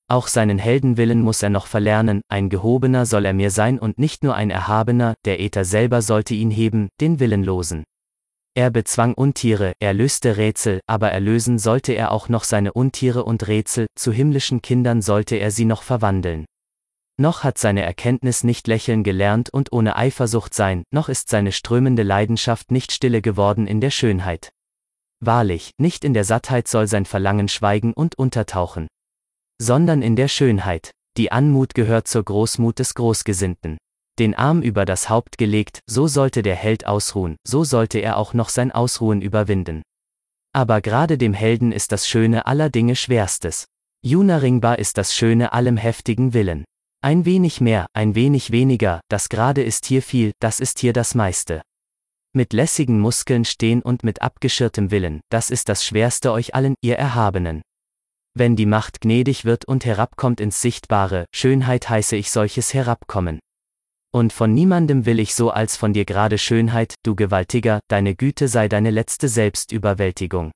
Auch seinen Heldenwillen muss er noch verlernen, ein Gehobener soll er mir sein und nicht nur ein Erhabener, der Äther selber sollte ihn heben, den Willenlosen. Er bezwang Untiere, er löste Rätsel, aber erlösen sollte er auch noch seine Untiere und Rätsel, zu himmlischen Kindern sollte er sie noch verwandeln. Noch hat seine Erkenntnis nicht lächeln gelernt und ohne Eifersucht sein, noch ist seine strömende Leidenschaft nicht stille geworden in der Schönheit. Wahrlich, nicht in der Sattheit soll sein Verlangen schweigen und untertauchen sondern in der Schönheit. Die Anmut gehört zur Großmut des Großgesinnten. Den Arm über das Haupt gelegt, so sollte der Held ausruhen, so sollte er auch noch sein Ausruhen überwinden. Aber gerade dem Helden ist das Schöne aller Dinge schwerstes. Junaringbar ist das Schöne allem heftigen Willen. Ein wenig mehr, ein wenig weniger, das gerade ist hier viel, das ist hier das meiste. Mit lässigen Muskeln stehen und mit abgeschirrtem Willen, das ist das Schwerste euch allen, ihr Erhabenen. Wenn die Macht gnädig wird und herabkommt ins Sichtbare, Schönheit heiße ich solches Herabkommen. Und von niemandem will ich so als von dir gerade Schönheit, du Gewaltiger, deine Güte sei deine letzte Selbstüberwältigung.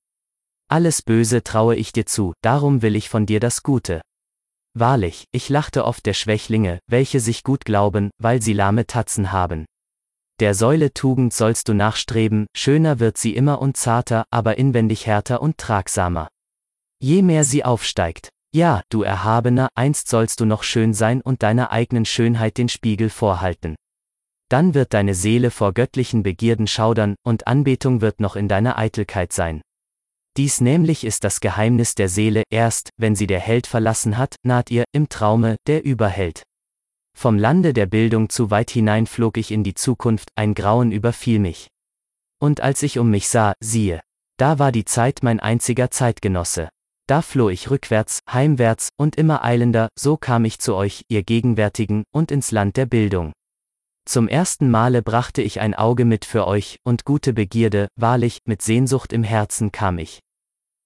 Alles Böse traue ich dir zu, darum will ich von dir das Gute. Wahrlich, ich lachte oft der Schwächlinge, welche sich gut glauben, weil sie lahme Tatzen haben. Der Säule Tugend sollst du nachstreben, schöner wird sie immer und zarter, aber inwendig härter und tragsamer. Je mehr sie aufsteigt. Ja, du Erhabener, einst sollst du noch schön sein und deiner eigenen Schönheit den Spiegel vorhalten. Dann wird deine Seele vor göttlichen Begierden schaudern, und Anbetung wird noch in deiner Eitelkeit sein. Dies nämlich ist das Geheimnis der Seele, erst, wenn sie der Held verlassen hat, naht ihr, im Traume, der Überheld. Vom Lande der Bildung zu weit hinein flog ich in die Zukunft, ein Grauen überfiel mich. Und als ich um mich sah, siehe, da war die Zeit mein einziger Zeitgenosse. Da floh ich rückwärts, heimwärts, und immer eilender, so kam ich zu euch, ihr Gegenwärtigen, und ins Land der Bildung. Zum ersten Male brachte ich ein Auge mit für euch, und gute Begierde, wahrlich, mit Sehnsucht im Herzen kam ich.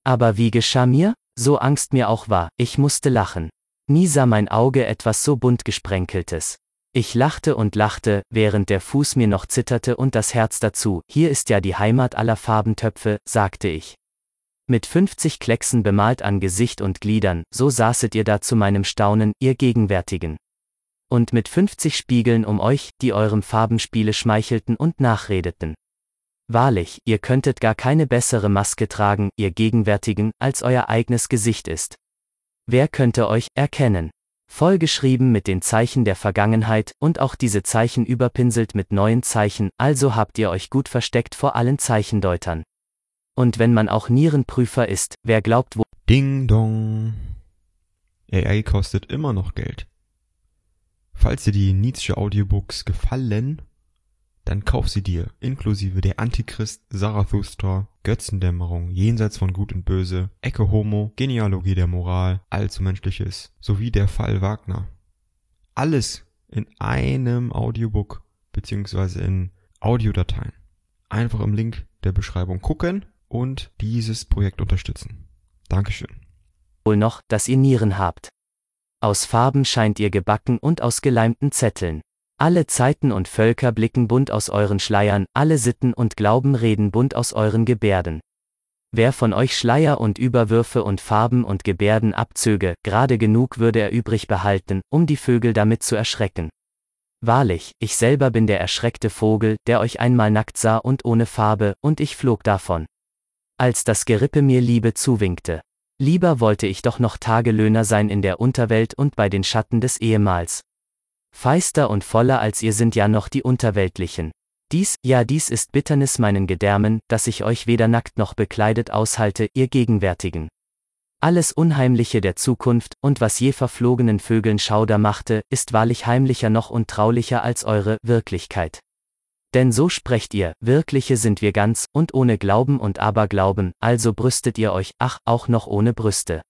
Aber wie geschah mir? So Angst mir auch war, ich musste lachen. Nie sah mein Auge etwas so bunt gesprenkeltes. Ich lachte und lachte, während der Fuß mir noch zitterte und das Herz dazu, hier ist ja die Heimat aller Farbentöpfe, sagte ich. Mit 50 Klecksen bemalt an Gesicht und Gliedern, so saßet ihr da zu meinem Staunen, ihr Gegenwärtigen. Und mit 50 Spiegeln um euch, die eurem Farbenspiele schmeichelten und nachredeten. Wahrlich, ihr könntet gar keine bessere Maske tragen, ihr Gegenwärtigen, als euer eigenes Gesicht ist. Wer könnte euch erkennen? Vollgeschrieben mit den Zeichen der Vergangenheit und auch diese Zeichen überpinselt mit neuen Zeichen, also habt ihr euch gut versteckt vor allen Zeichendeutern. Und wenn man auch Nierenprüfer ist, wer glaubt wo. Ding dong. AI kostet immer noch Geld. Falls dir die Nietzsche Audiobooks gefallen, dann kauf sie dir, inklusive der Antichrist, Zarathustra, Götzendämmerung, Jenseits von Gut und Böse, Ecke Homo, Genealogie der Moral, Allzumenschliches, sowie der Fall Wagner. Alles in einem Audiobook, beziehungsweise in Audiodateien. Einfach im Link der Beschreibung gucken und dieses Projekt unterstützen. Dankeschön. Wohl noch, dass ihr Nieren habt. Aus Farben scheint ihr gebacken und aus geleimten Zetteln. Alle Zeiten und Völker blicken bunt aus euren Schleiern, alle Sitten und Glauben reden bunt aus euren Gebärden. Wer von euch Schleier und Überwürfe und Farben und Gebärden abzöge, gerade genug würde er übrig behalten, um die Vögel damit zu erschrecken. Wahrlich, ich selber bin der erschreckte Vogel, der euch einmal nackt sah und ohne Farbe, und ich flog davon als das Gerippe mir Liebe zuwinkte. Lieber wollte ich doch noch Tagelöhner sein in der Unterwelt und bei den Schatten des Ehemals. Feister und voller als ihr sind ja noch die Unterweltlichen. Dies, ja dies ist Bitternis meinen Gedärmen, dass ich euch weder nackt noch bekleidet aushalte, ihr Gegenwärtigen. Alles Unheimliche der Zukunft, und was je verflogenen Vögeln Schauder machte, ist wahrlich heimlicher noch und traulicher als eure Wirklichkeit. Denn so sprecht ihr, wirkliche sind wir ganz, und ohne Glauben und Aberglauben, also brüstet ihr euch, ach, auch noch ohne Brüste.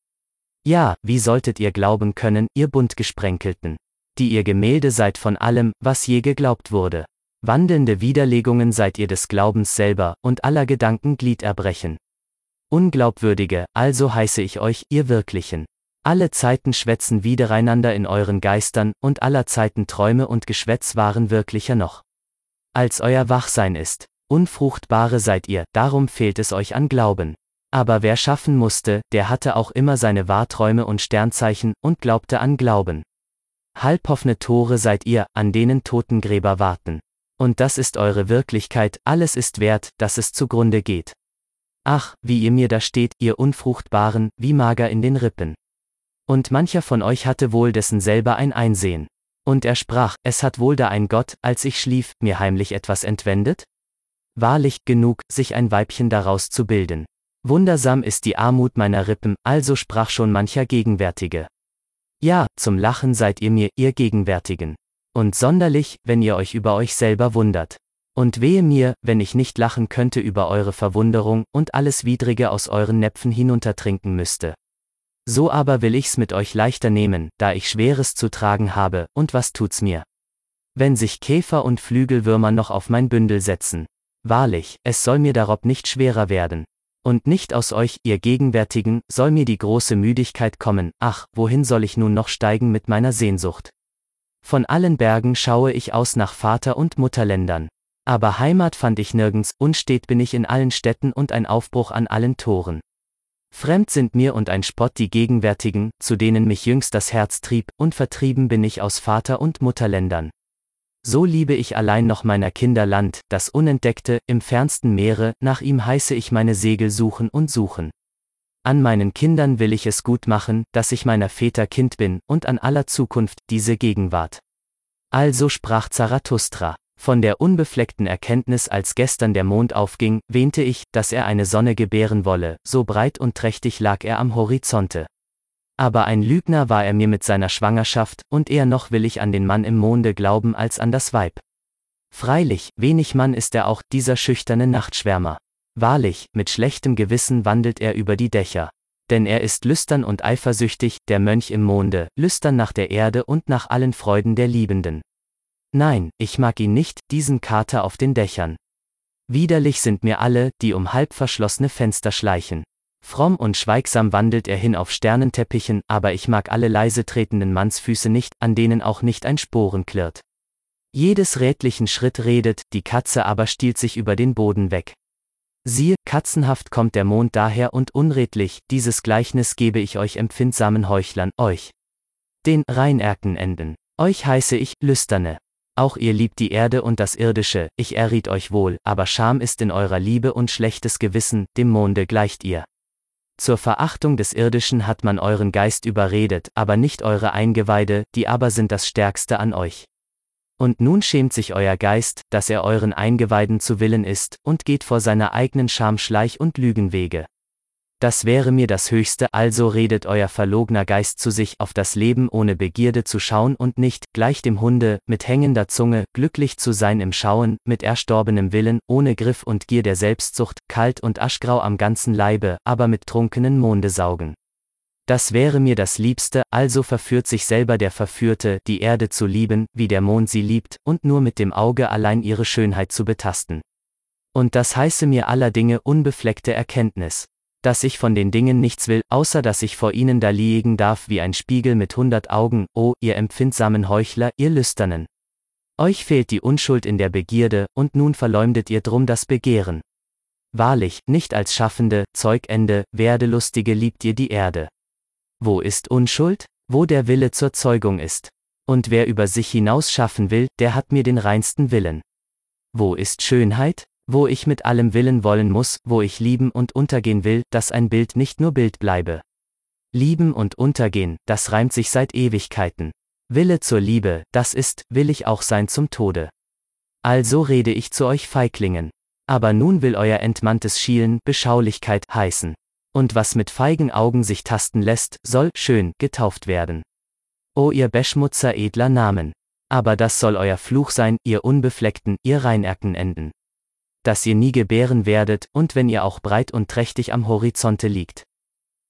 Ja, wie solltet ihr glauben können, ihr buntgesprenkelten, die ihr Gemälde seid von allem, was je geglaubt wurde. Wandelnde Widerlegungen seid ihr des Glaubens selber, und aller Gedanken Glied erbrechen. Unglaubwürdige, also heiße ich euch, ihr Wirklichen. Alle Zeiten schwätzen widereinander in euren Geistern, und aller Zeiten Träume und Geschwätz waren wirklicher noch. Als euer Wachsein ist, unfruchtbare seid ihr, darum fehlt es euch an Glauben. Aber wer schaffen musste, der hatte auch immer seine Wahrträume und Sternzeichen und glaubte an Glauben. Halbhoffne Tore seid ihr, an denen Totengräber warten. Und das ist eure Wirklichkeit, alles ist wert, dass es zugrunde geht. Ach, wie ihr mir da steht, ihr Unfruchtbaren, wie mager in den Rippen. Und mancher von euch hatte wohl dessen selber ein Einsehen. Und er sprach, es hat wohl da ein Gott, als ich schlief, mir heimlich etwas entwendet? Wahrlich, genug, sich ein Weibchen daraus zu bilden. Wundersam ist die Armut meiner Rippen, also sprach schon mancher Gegenwärtige. Ja, zum Lachen seid ihr mir, ihr Gegenwärtigen. Und sonderlich, wenn ihr euch über euch selber wundert. Und wehe mir, wenn ich nicht lachen könnte über eure Verwunderung und alles Widrige aus euren Näpfen hinuntertrinken müsste. So aber will ich's mit euch leichter nehmen, da ich Schweres zu tragen habe, und was tut's mir? Wenn sich Käfer und Flügelwürmer noch auf mein Bündel setzen. Wahrlich, es soll mir darob nicht schwerer werden. Und nicht aus euch, ihr Gegenwärtigen, soll mir die große Müdigkeit kommen, ach, wohin soll ich nun noch steigen mit meiner Sehnsucht? Von allen Bergen schaue ich aus nach Vater- und Mutterländern. Aber Heimat fand ich nirgends, unstet bin ich in allen Städten und ein Aufbruch an allen Toren. Fremd sind mir und ein Spott die Gegenwärtigen, zu denen mich jüngst das Herz trieb, und vertrieben bin ich aus Vater- und Mutterländern. So liebe ich allein noch meiner Kinder Land, das Unentdeckte, im fernsten Meere, nach ihm heiße ich meine Segel suchen und suchen. An meinen Kindern will ich es gut machen, dass ich meiner Väter Kind bin, und an aller Zukunft diese Gegenwart. Also sprach Zarathustra. Von der unbefleckten Erkenntnis, als gestern der Mond aufging, wähnte ich, dass er eine Sonne gebären wolle, so breit und trächtig lag er am Horizonte. Aber ein Lügner war er mir mit seiner Schwangerschaft, und eher noch will ich an den Mann im Monde glauben als an das Weib. Freilich, wenig Mann ist er auch, dieser schüchterne Nachtschwärmer. Wahrlich, mit schlechtem Gewissen wandelt er über die Dächer. Denn er ist lüstern und eifersüchtig, der Mönch im Monde, lüstern nach der Erde und nach allen Freuden der Liebenden. Nein, ich mag ihn nicht, diesen Kater auf den Dächern. Widerlich sind mir alle, die um halb verschlossene Fenster schleichen. Fromm und schweigsam wandelt er hin auf Sternenteppichen, aber ich mag alle leise tretenden Mannsfüße nicht, an denen auch nicht ein Sporen klirrt. Jedes rätlichen Schritt redet, die Katze aber stiehlt sich über den Boden weg. Siehe, katzenhaft kommt der Mond daher und unredlich, dieses Gleichnis gebe ich euch empfindsamen Heuchlern, euch. Den Reinerken enden. Euch heiße ich, Lüsterne. Auch ihr liebt die Erde und das Irdische, ich erriet euch wohl, aber Scham ist in eurer Liebe und schlechtes Gewissen, dem Monde gleicht ihr. Zur Verachtung des Irdischen hat man euren Geist überredet, aber nicht eure Eingeweide, die aber sind das Stärkste an euch. Und nun schämt sich euer Geist, dass er euren Eingeweiden zu Willen ist, und geht vor seiner eigenen Scham Schleich- und Lügenwege. Das wäre mir das Höchste, also redet euer verlogener Geist zu sich, auf das Leben ohne Begierde zu schauen und nicht, gleich dem Hunde, mit hängender Zunge, glücklich zu sein im Schauen, mit erstorbenem Willen, ohne Griff und Gier der Selbstsucht, kalt und aschgrau am ganzen Leibe, aber mit trunkenen Monde saugen. Das wäre mir das Liebste, also verführt sich selber der Verführte, die Erde zu lieben, wie der Mond sie liebt, und nur mit dem Auge allein ihre Schönheit zu betasten. Und das heiße mir aller Dinge unbefleckte Erkenntnis dass ich von den Dingen nichts will, außer dass ich vor ihnen da liegen darf wie ein Spiegel mit hundert Augen, o, ihr empfindsamen Heuchler, ihr Lüsternen. Euch fehlt die Unschuld in der Begierde, und nun verleumdet ihr drum das Begehren. Wahrlich, nicht als Schaffende, Zeugende, Werdelustige liebt ihr die Erde. Wo ist Unschuld? Wo der Wille zur Zeugung ist. Und wer über sich hinaus schaffen will, der hat mir den reinsten Willen. Wo ist Schönheit? Wo ich mit allem Willen wollen muss, wo ich lieben und untergehen will, dass ein Bild nicht nur Bild bleibe. Lieben und untergehen, das reimt sich seit Ewigkeiten. Wille zur Liebe, das ist, will ich auch sein zum Tode. Also rede ich zu euch Feiglingen. Aber nun will euer entmanntes Schielen Beschaulichkeit heißen. Und was mit feigen Augen sich tasten lässt, soll schön getauft werden. O ihr Beschmutzer edler Namen. Aber das soll euer Fluch sein, ihr Unbefleckten, ihr Reinerken enden dass ihr nie gebären werdet, und wenn ihr auch breit und trächtig am Horizonte liegt.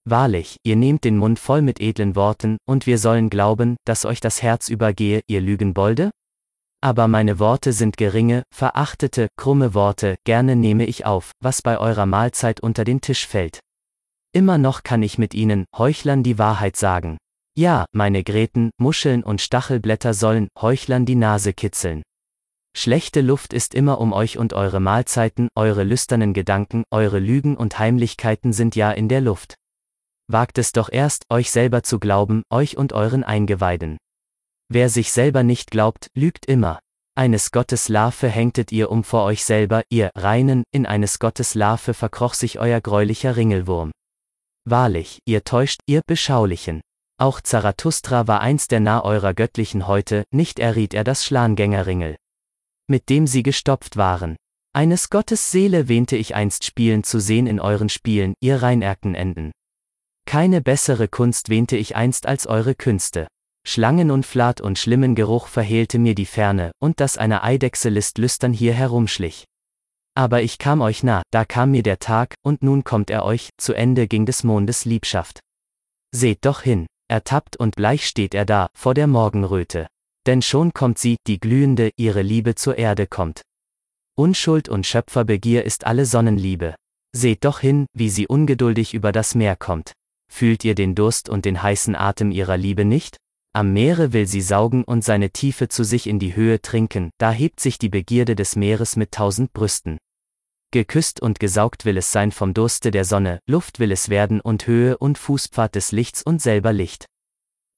Wahrlich, ihr nehmt den Mund voll mit edlen Worten, und wir sollen glauben, dass euch das Herz übergehe, ihr Lügenbolde? Aber meine Worte sind geringe, verachtete, krumme Worte, gerne nehme ich auf, was bei eurer Mahlzeit unter den Tisch fällt. Immer noch kann ich mit ihnen, Heuchlern, die Wahrheit sagen. Ja, meine Gräten, Muscheln und Stachelblätter sollen, Heuchlern die Nase kitzeln. Schlechte Luft ist immer um euch und eure Mahlzeiten, eure lüsternen Gedanken, eure Lügen und Heimlichkeiten sind ja in der Luft. Wagt es doch erst, euch selber zu glauben, euch und euren Eingeweiden. Wer sich selber nicht glaubt, lügt immer. Eines Gottes Larve hängtet ihr um vor euch selber, ihr Reinen, in eines Gottes Larve verkroch sich euer greulicher Ringelwurm. Wahrlich, ihr täuscht, ihr Beschaulichen. Auch Zarathustra war einst der Nah eurer göttlichen Häute, nicht erriet er das Schlangängerringel. Mit dem sie gestopft waren. Eines Gottes Seele wähnte ich einst spielen zu sehen in euren Spielen, ihr Reinerkenenden. Keine bessere Kunst wähnte ich einst als eure Künste. Schlangen und Flat und schlimmen Geruch verhehlte mir die Ferne, und dass eine Eidechse list lüstern hier herumschlich. Aber ich kam euch nah, da kam mir der Tag, und nun kommt er euch, zu Ende ging des Mondes Liebschaft. Seht doch hin, ertappt und bleich steht er da, vor der Morgenröte. Denn schon kommt sie, die glühende, ihre Liebe zur Erde kommt. Unschuld und Schöpferbegier ist alle Sonnenliebe. Seht doch hin, wie sie ungeduldig über das Meer kommt. Fühlt ihr den Durst und den heißen Atem ihrer Liebe nicht? Am Meere will sie saugen und seine Tiefe zu sich in die Höhe trinken, da hebt sich die Begierde des Meeres mit tausend Brüsten. Geküsst und gesaugt will es sein vom Durste der Sonne, Luft will es werden und Höhe und Fußpfad des Lichts und selber Licht.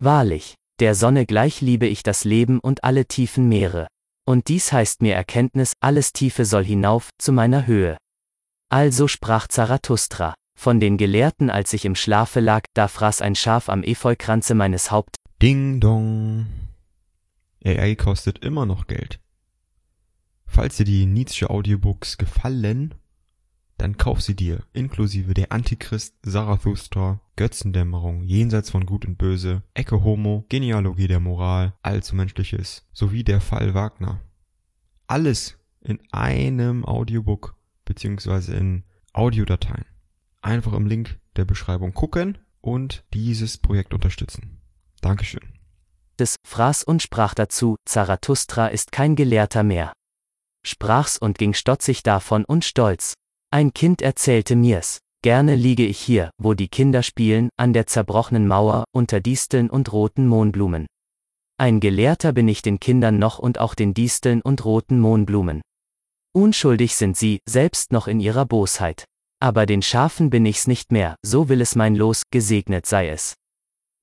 Wahrlich, der Sonne gleich liebe ich das Leben und alle tiefen Meere. Und dies heißt mir Erkenntnis, alles Tiefe soll hinauf, zu meiner Höhe. Also sprach Zarathustra. Von den Gelehrten, als ich im Schlafe lag, da fraß ein Schaf am Efeukranze meines Haupt, Ding dong. AI kostet immer noch Geld. Falls dir die Nietzsche Audiobooks gefallen, dann kauf sie dir, inklusive der Antichrist, Zarathustra, Götzendämmerung, Jenseits von Gut und Böse, Ecke Homo, Genealogie der Moral, Allzumenschliches, sowie der Fall Wagner. Alles in einem Audiobook, beziehungsweise in Audiodateien. Einfach im Link der Beschreibung gucken und dieses Projekt unterstützen. Dankeschön. des fraß und sprach dazu, Zarathustra ist kein Gelehrter mehr. Sprach's und ging stotzig davon und stolz. Ein Kind erzählte mir's. Gerne liege ich hier, wo die Kinder spielen, an der zerbrochenen Mauer, unter Disteln und roten Mohnblumen. Ein Gelehrter bin ich den Kindern noch und auch den Disteln und roten Mohnblumen. Unschuldig sind sie, selbst noch in ihrer Bosheit. Aber den Schafen bin ich's nicht mehr, so will es mein Los, gesegnet sei es.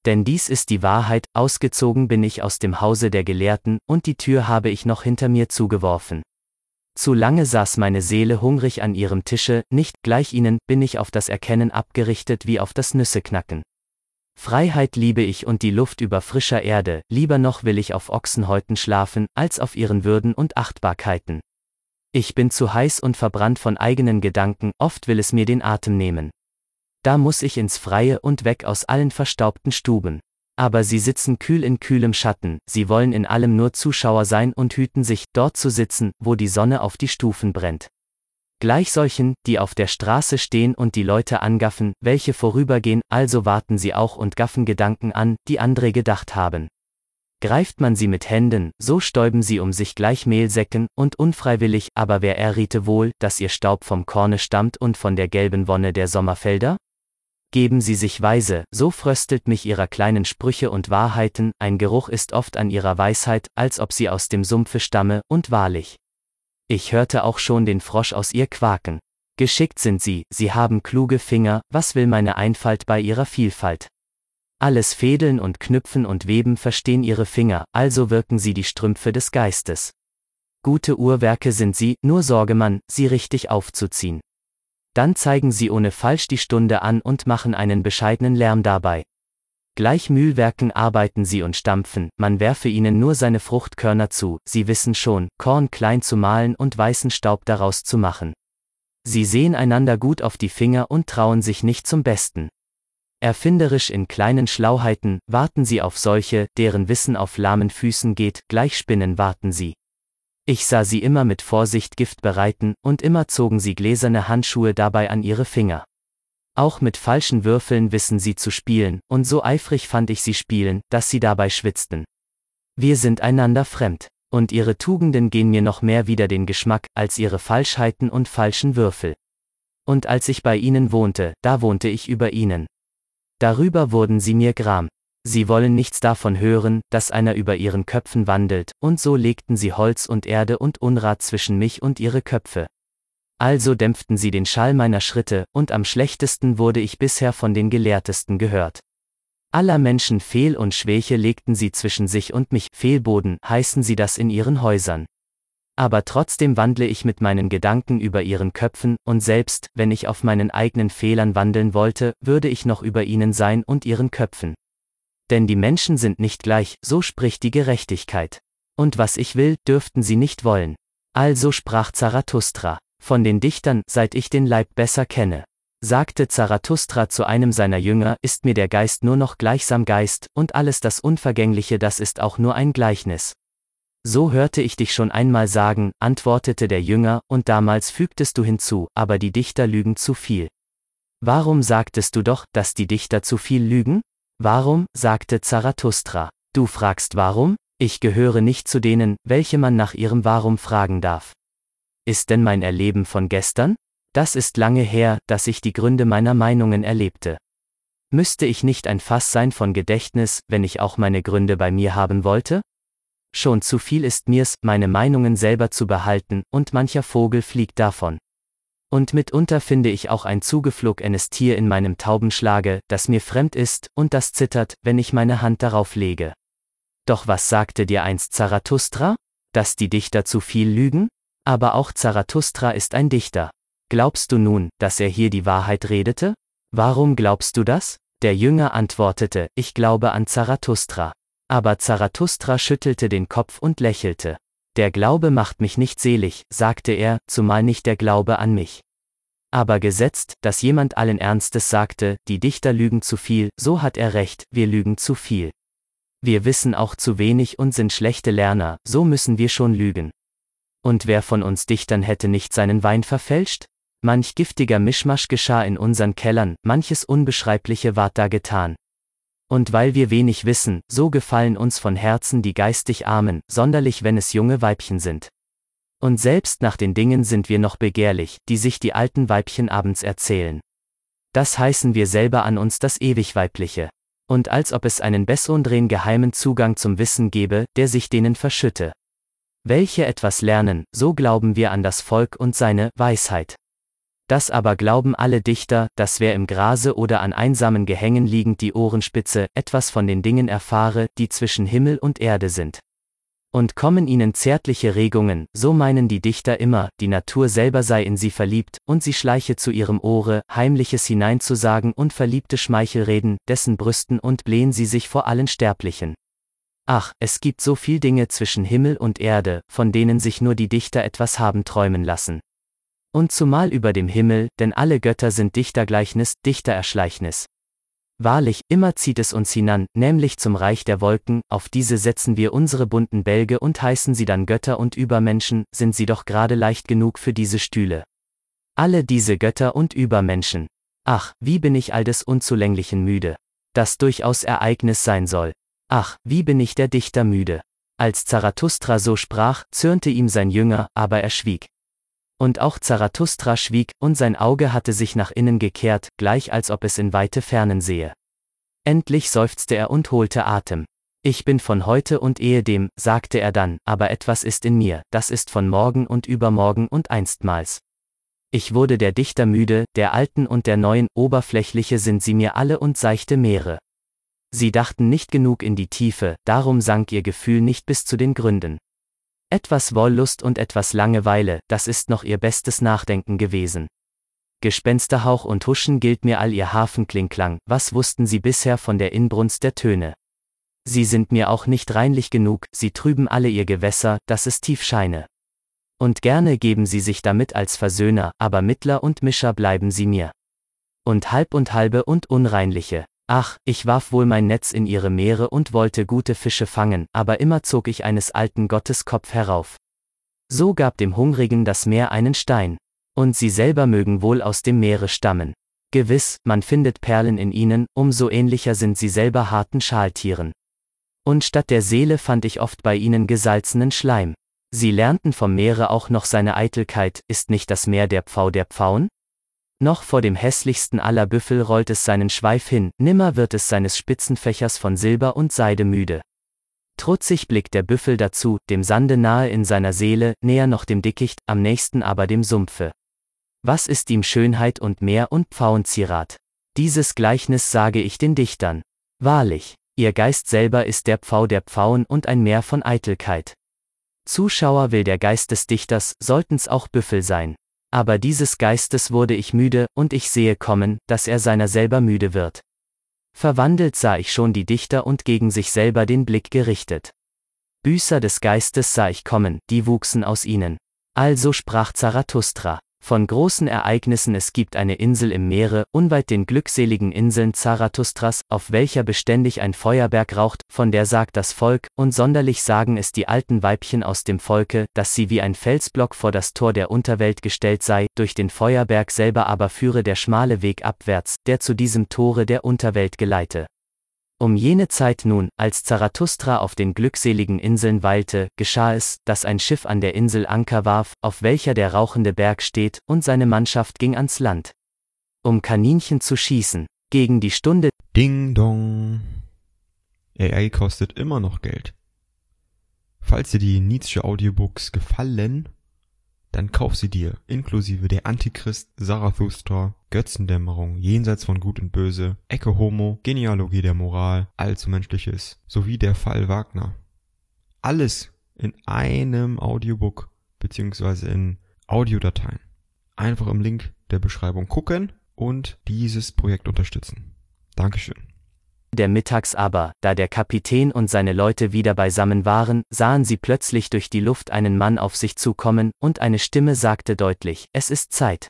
Denn dies ist die Wahrheit, ausgezogen bin ich aus dem Hause der Gelehrten, und die Tür habe ich noch hinter mir zugeworfen. Zu lange saß meine Seele hungrig an ihrem Tische, nicht gleich ihnen bin ich auf das Erkennen abgerichtet wie auf das Nüsseknacken. Freiheit liebe ich und die Luft über frischer Erde, lieber noch will ich auf Ochsenhäuten schlafen, als auf ihren Würden und Achtbarkeiten. Ich bin zu heiß und verbrannt von eigenen Gedanken, oft will es mir den Atem nehmen da muss ich ins Freie und weg aus allen verstaubten Stuben. Aber sie sitzen kühl in kühlem Schatten, sie wollen in allem nur Zuschauer sein und hüten sich, dort zu sitzen, wo die Sonne auf die Stufen brennt. Gleich solchen, die auf der Straße stehen und die Leute angaffen, welche vorübergehen, also warten sie auch und gaffen Gedanken an, die andere gedacht haben. Greift man sie mit Händen, so stäuben sie um sich gleich Mehlsäcken, und unfreiwillig, aber wer erriete wohl, dass ihr Staub vom Korne stammt und von der gelben Wonne der Sommerfelder? Geben Sie sich weise, so fröstelt mich Ihrer kleinen Sprüche und Wahrheiten, ein Geruch ist oft an Ihrer Weisheit, als ob sie aus dem Sumpfe stamme, und wahrlich. Ich hörte auch schon den Frosch aus ihr quaken. Geschickt sind Sie, Sie haben kluge Finger, was will meine Einfalt bei Ihrer Vielfalt? Alles Fädeln und Knüpfen und Weben verstehen Ihre Finger, also wirken Sie die Strümpfe des Geistes. Gute Uhrwerke sind Sie, nur sorge man, sie richtig aufzuziehen. Dann zeigen sie ohne falsch die Stunde an und machen einen bescheidenen Lärm dabei. Gleich Mühlwerken arbeiten sie und stampfen, man werfe ihnen nur seine Fruchtkörner zu, sie wissen schon, Korn klein zu mahlen und weißen Staub daraus zu machen. Sie sehen einander gut auf die Finger und trauen sich nicht zum Besten. Erfinderisch in kleinen Schlauheiten, warten sie auf solche, deren Wissen auf lahmen Füßen geht, gleich Spinnen warten sie. Ich sah sie immer mit Vorsicht Gift bereiten, und immer zogen sie gläserne Handschuhe dabei an ihre Finger. Auch mit falschen Würfeln wissen sie zu spielen, und so eifrig fand ich sie spielen, dass sie dabei schwitzten. Wir sind einander fremd, und ihre Tugenden gehen mir noch mehr wider den Geschmack, als ihre Falschheiten und falschen Würfel. Und als ich bei ihnen wohnte, da wohnte ich über ihnen. Darüber wurden sie mir gram. Sie wollen nichts davon hören, dass einer über ihren Köpfen wandelt, und so legten sie Holz und Erde und Unrat zwischen mich und ihre Köpfe. Also dämpften sie den Schall meiner Schritte, und am schlechtesten wurde ich bisher von den Gelehrtesten gehört. Aller Menschen Fehl und Schwäche legten sie zwischen sich und mich, Fehlboden, heißen sie das in ihren Häusern. Aber trotzdem wandle ich mit meinen Gedanken über ihren Köpfen, und selbst, wenn ich auf meinen eigenen Fehlern wandeln wollte, würde ich noch über ihnen sein und ihren Köpfen. Denn die Menschen sind nicht gleich, so spricht die Gerechtigkeit. Und was ich will, dürften sie nicht wollen. Also sprach Zarathustra. Von den Dichtern, seit ich den Leib besser kenne sagte Zarathustra zu einem seiner Jünger, ist mir der Geist nur noch gleichsam Geist, und alles das Unvergängliche das ist auch nur ein Gleichnis. So hörte ich dich schon einmal sagen, antwortete der Jünger, und damals fügtest du hinzu, aber die Dichter lügen zu viel. Warum sagtest du doch, dass die Dichter zu viel lügen? Warum, sagte Zarathustra. Du fragst warum? Ich gehöre nicht zu denen, welche man nach ihrem Warum fragen darf. Ist denn mein Erleben von gestern? Das ist lange her, dass ich die Gründe meiner Meinungen erlebte. Müsste ich nicht ein Fass sein von Gedächtnis, wenn ich auch meine Gründe bei mir haben wollte? Schon zu viel ist mir's, meine Meinungen selber zu behalten, und mancher Vogel fliegt davon. Und mitunter finde ich auch ein zugeflogenes Tier in meinem Taubenschlage, das mir fremd ist, und das zittert, wenn ich meine Hand darauf lege. Doch was sagte dir einst Zarathustra? Dass die Dichter zu viel lügen? Aber auch Zarathustra ist ein Dichter. Glaubst du nun, dass er hier die Wahrheit redete? Warum glaubst du das? Der Jünger antwortete, ich glaube an Zarathustra. Aber Zarathustra schüttelte den Kopf und lächelte. Der Glaube macht mich nicht selig, sagte er, zumal nicht der Glaube an mich. Aber gesetzt, dass jemand allen Ernstes sagte, die Dichter lügen zu viel, so hat er recht, wir lügen zu viel. Wir wissen auch zu wenig und sind schlechte Lerner, so müssen wir schon lügen. Und wer von uns Dichtern hätte nicht seinen Wein verfälscht? Manch giftiger Mischmasch geschah in unseren Kellern, manches Unbeschreibliche ward da getan. Und weil wir wenig wissen, so gefallen uns von Herzen die geistig Armen, sonderlich wenn es junge Weibchen sind. Und selbst nach den Dingen sind wir noch begehrlich, die sich die alten Weibchen abends erzählen. Das heißen wir selber an uns das Ewigweibliche. Und als ob es einen besseren geheimen Zugang zum Wissen gebe, der sich denen verschütte. Welche etwas lernen, so glauben wir an das Volk und seine Weisheit. Das aber glauben alle Dichter, dass wer im Grase oder an einsamen Gehängen liegend die Ohrenspitze etwas von den Dingen erfahre, die zwischen Himmel und Erde sind. Und kommen ihnen zärtliche Regungen, so meinen die Dichter immer, die Natur selber sei in sie verliebt, und sie schleiche zu ihrem Ohre, Heimliches hineinzusagen und verliebte Schmeichelreden, dessen Brüsten und blähen sie sich vor allen Sterblichen. Ach, es gibt so viel Dinge zwischen Himmel und Erde, von denen sich nur die Dichter etwas haben träumen lassen. Und zumal über dem Himmel, denn alle Götter sind Dichtergleichnis, Dichtererschleichnis. Wahrlich, immer zieht es uns hinan, nämlich zum Reich der Wolken, auf diese setzen wir unsere bunten Bälge und heißen sie dann Götter und Übermenschen, sind sie doch gerade leicht genug für diese Stühle. Alle diese Götter und Übermenschen. Ach, wie bin ich all des Unzulänglichen müde. Das durchaus Ereignis sein soll. Ach, wie bin ich der Dichter müde. Als Zarathustra so sprach, zürnte ihm sein Jünger, aber er schwieg. Und auch Zarathustra schwieg, und sein Auge hatte sich nach innen gekehrt, gleich als ob es in weite Fernen sehe. Endlich seufzte er und holte Atem. Ich bin von heute und ehedem, sagte er dann, aber etwas ist in mir, das ist von morgen und übermorgen und einstmals. Ich wurde der Dichter müde, der alten und der neuen, oberflächliche sind sie mir alle und seichte Meere. Sie dachten nicht genug in die Tiefe, darum sank ihr Gefühl nicht bis zu den Gründen. Etwas Wollust und etwas Langeweile, das ist noch ihr bestes Nachdenken gewesen. Gespensterhauch und Huschen gilt mir all ihr Hafenklingklang, was wussten sie bisher von der Inbrunst der Töne? Sie sind mir auch nicht reinlich genug, sie trüben alle ihr Gewässer, dass es tief scheine. Und gerne geben sie sich damit als Versöhner, aber Mittler und Mischer bleiben sie mir. Und halb und halbe und unreinliche, Ach, ich warf wohl mein Netz in ihre Meere und wollte gute Fische fangen, aber immer zog ich eines alten Gottes Kopf herauf. So gab dem Hungrigen das Meer einen Stein. Und sie selber mögen wohl aus dem Meere stammen. Gewiss, man findet Perlen in ihnen, umso ähnlicher sind sie selber harten Schaltieren. Und statt der Seele fand ich oft bei ihnen gesalzenen Schleim. Sie lernten vom Meere auch noch seine Eitelkeit, ist nicht das Meer der Pfau der Pfauen? Noch vor dem hässlichsten aller Büffel rollt es seinen Schweif hin, nimmer wird es seines Spitzenfächers von Silber und Seide müde. Trutzig blickt der Büffel dazu, dem Sande nahe in seiner Seele, näher noch dem Dickicht, am nächsten aber dem Sumpfe. Was ist ihm Schönheit und Meer und Pfauenzierat? Dieses Gleichnis sage ich den Dichtern. Wahrlich, ihr Geist selber ist der Pfau der Pfauen und ein Meer von Eitelkeit. Zuschauer will der Geist des Dichters, sollten's auch Büffel sein. Aber dieses Geistes wurde ich müde, und ich sehe kommen, dass er seiner selber müde wird. Verwandelt sah ich schon die Dichter und gegen sich selber den Blick gerichtet. Büßer des Geistes sah ich kommen, die wuchsen aus ihnen. Also sprach Zarathustra. Von großen Ereignissen es gibt eine Insel im Meere, unweit den glückseligen Inseln Zarathustras, auf welcher beständig ein Feuerberg raucht, von der sagt das Volk, und sonderlich sagen es die alten Weibchen aus dem Volke, dass sie wie ein Felsblock vor das Tor der Unterwelt gestellt sei, durch den Feuerberg selber aber führe der schmale Weg abwärts, der zu diesem Tore der Unterwelt geleite. Um jene Zeit nun, als Zarathustra auf den glückseligen Inseln weilte, geschah es, dass ein Schiff an der Insel Anker warf, auf welcher der rauchende Berg steht, und seine Mannschaft ging ans Land. Um Kaninchen zu schießen, gegen die Stunde. Ding dong. AI kostet immer noch Geld. Falls dir die Nietzsche Audiobooks gefallen, dann kauf sie dir, inklusive der Antichrist, Zarathustra, Götzendämmerung, Jenseits von Gut und Böse, Ecke Homo, Genealogie der Moral, Allzu Menschliches, sowie der Fall Wagner. Alles in einem Audiobook, beziehungsweise in Audiodateien. Einfach im Link der Beschreibung gucken und dieses Projekt unterstützen. Dankeschön der Mittags aber, da der Kapitän und seine Leute wieder beisammen waren, sahen sie plötzlich durch die Luft einen Mann auf sich zukommen, und eine Stimme sagte deutlich, es ist Zeit.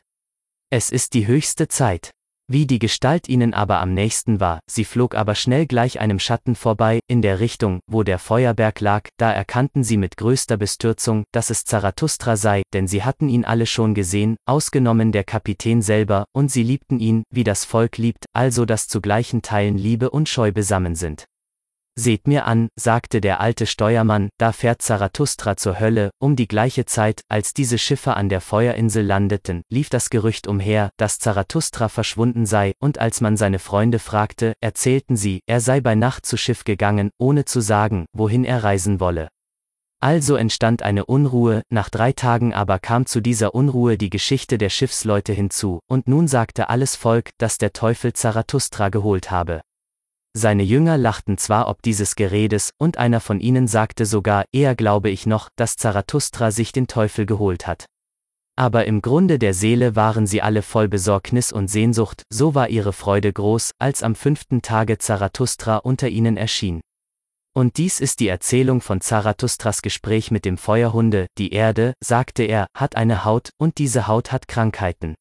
Es ist die höchste Zeit. Wie die Gestalt ihnen aber am nächsten war, sie flog aber schnell gleich einem Schatten vorbei, in der Richtung, wo der Feuerberg lag, da erkannten sie mit größter Bestürzung, dass es Zarathustra sei, denn sie hatten ihn alle schon gesehen, ausgenommen der Kapitän selber, und sie liebten ihn, wie das Volk liebt, also dass zu gleichen Teilen Liebe und Scheu besammen sind. Seht mir an, sagte der alte Steuermann, da fährt Zarathustra zur Hölle, um die gleiche Zeit, als diese Schiffe an der Feuerinsel landeten, lief das Gerücht umher, dass Zarathustra verschwunden sei, und als man seine Freunde fragte, erzählten sie, er sei bei Nacht zu Schiff gegangen, ohne zu sagen, wohin er reisen wolle. Also entstand eine Unruhe, nach drei Tagen aber kam zu dieser Unruhe die Geschichte der Schiffsleute hinzu, und nun sagte alles Volk, dass der Teufel Zarathustra geholt habe. Seine Jünger lachten zwar ob dieses Geredes, und einer von ihnen sagte sogar, eher glaube ich noch, dass Zarathustra sich den Teufel geholt hat. Aber im Grunde der Seele waren sie alle voll Besorgnis und Sehnsucht, so war ihre Freude groß, als am fünften Tage Zarathustra unter ihnen erschien. Und dies ist die Erzählung von Zarathustras Gespräch mit dem Feuerhunde, die Erde, sagte er, hat eine Haut, und diese Haut hat Krankheiten.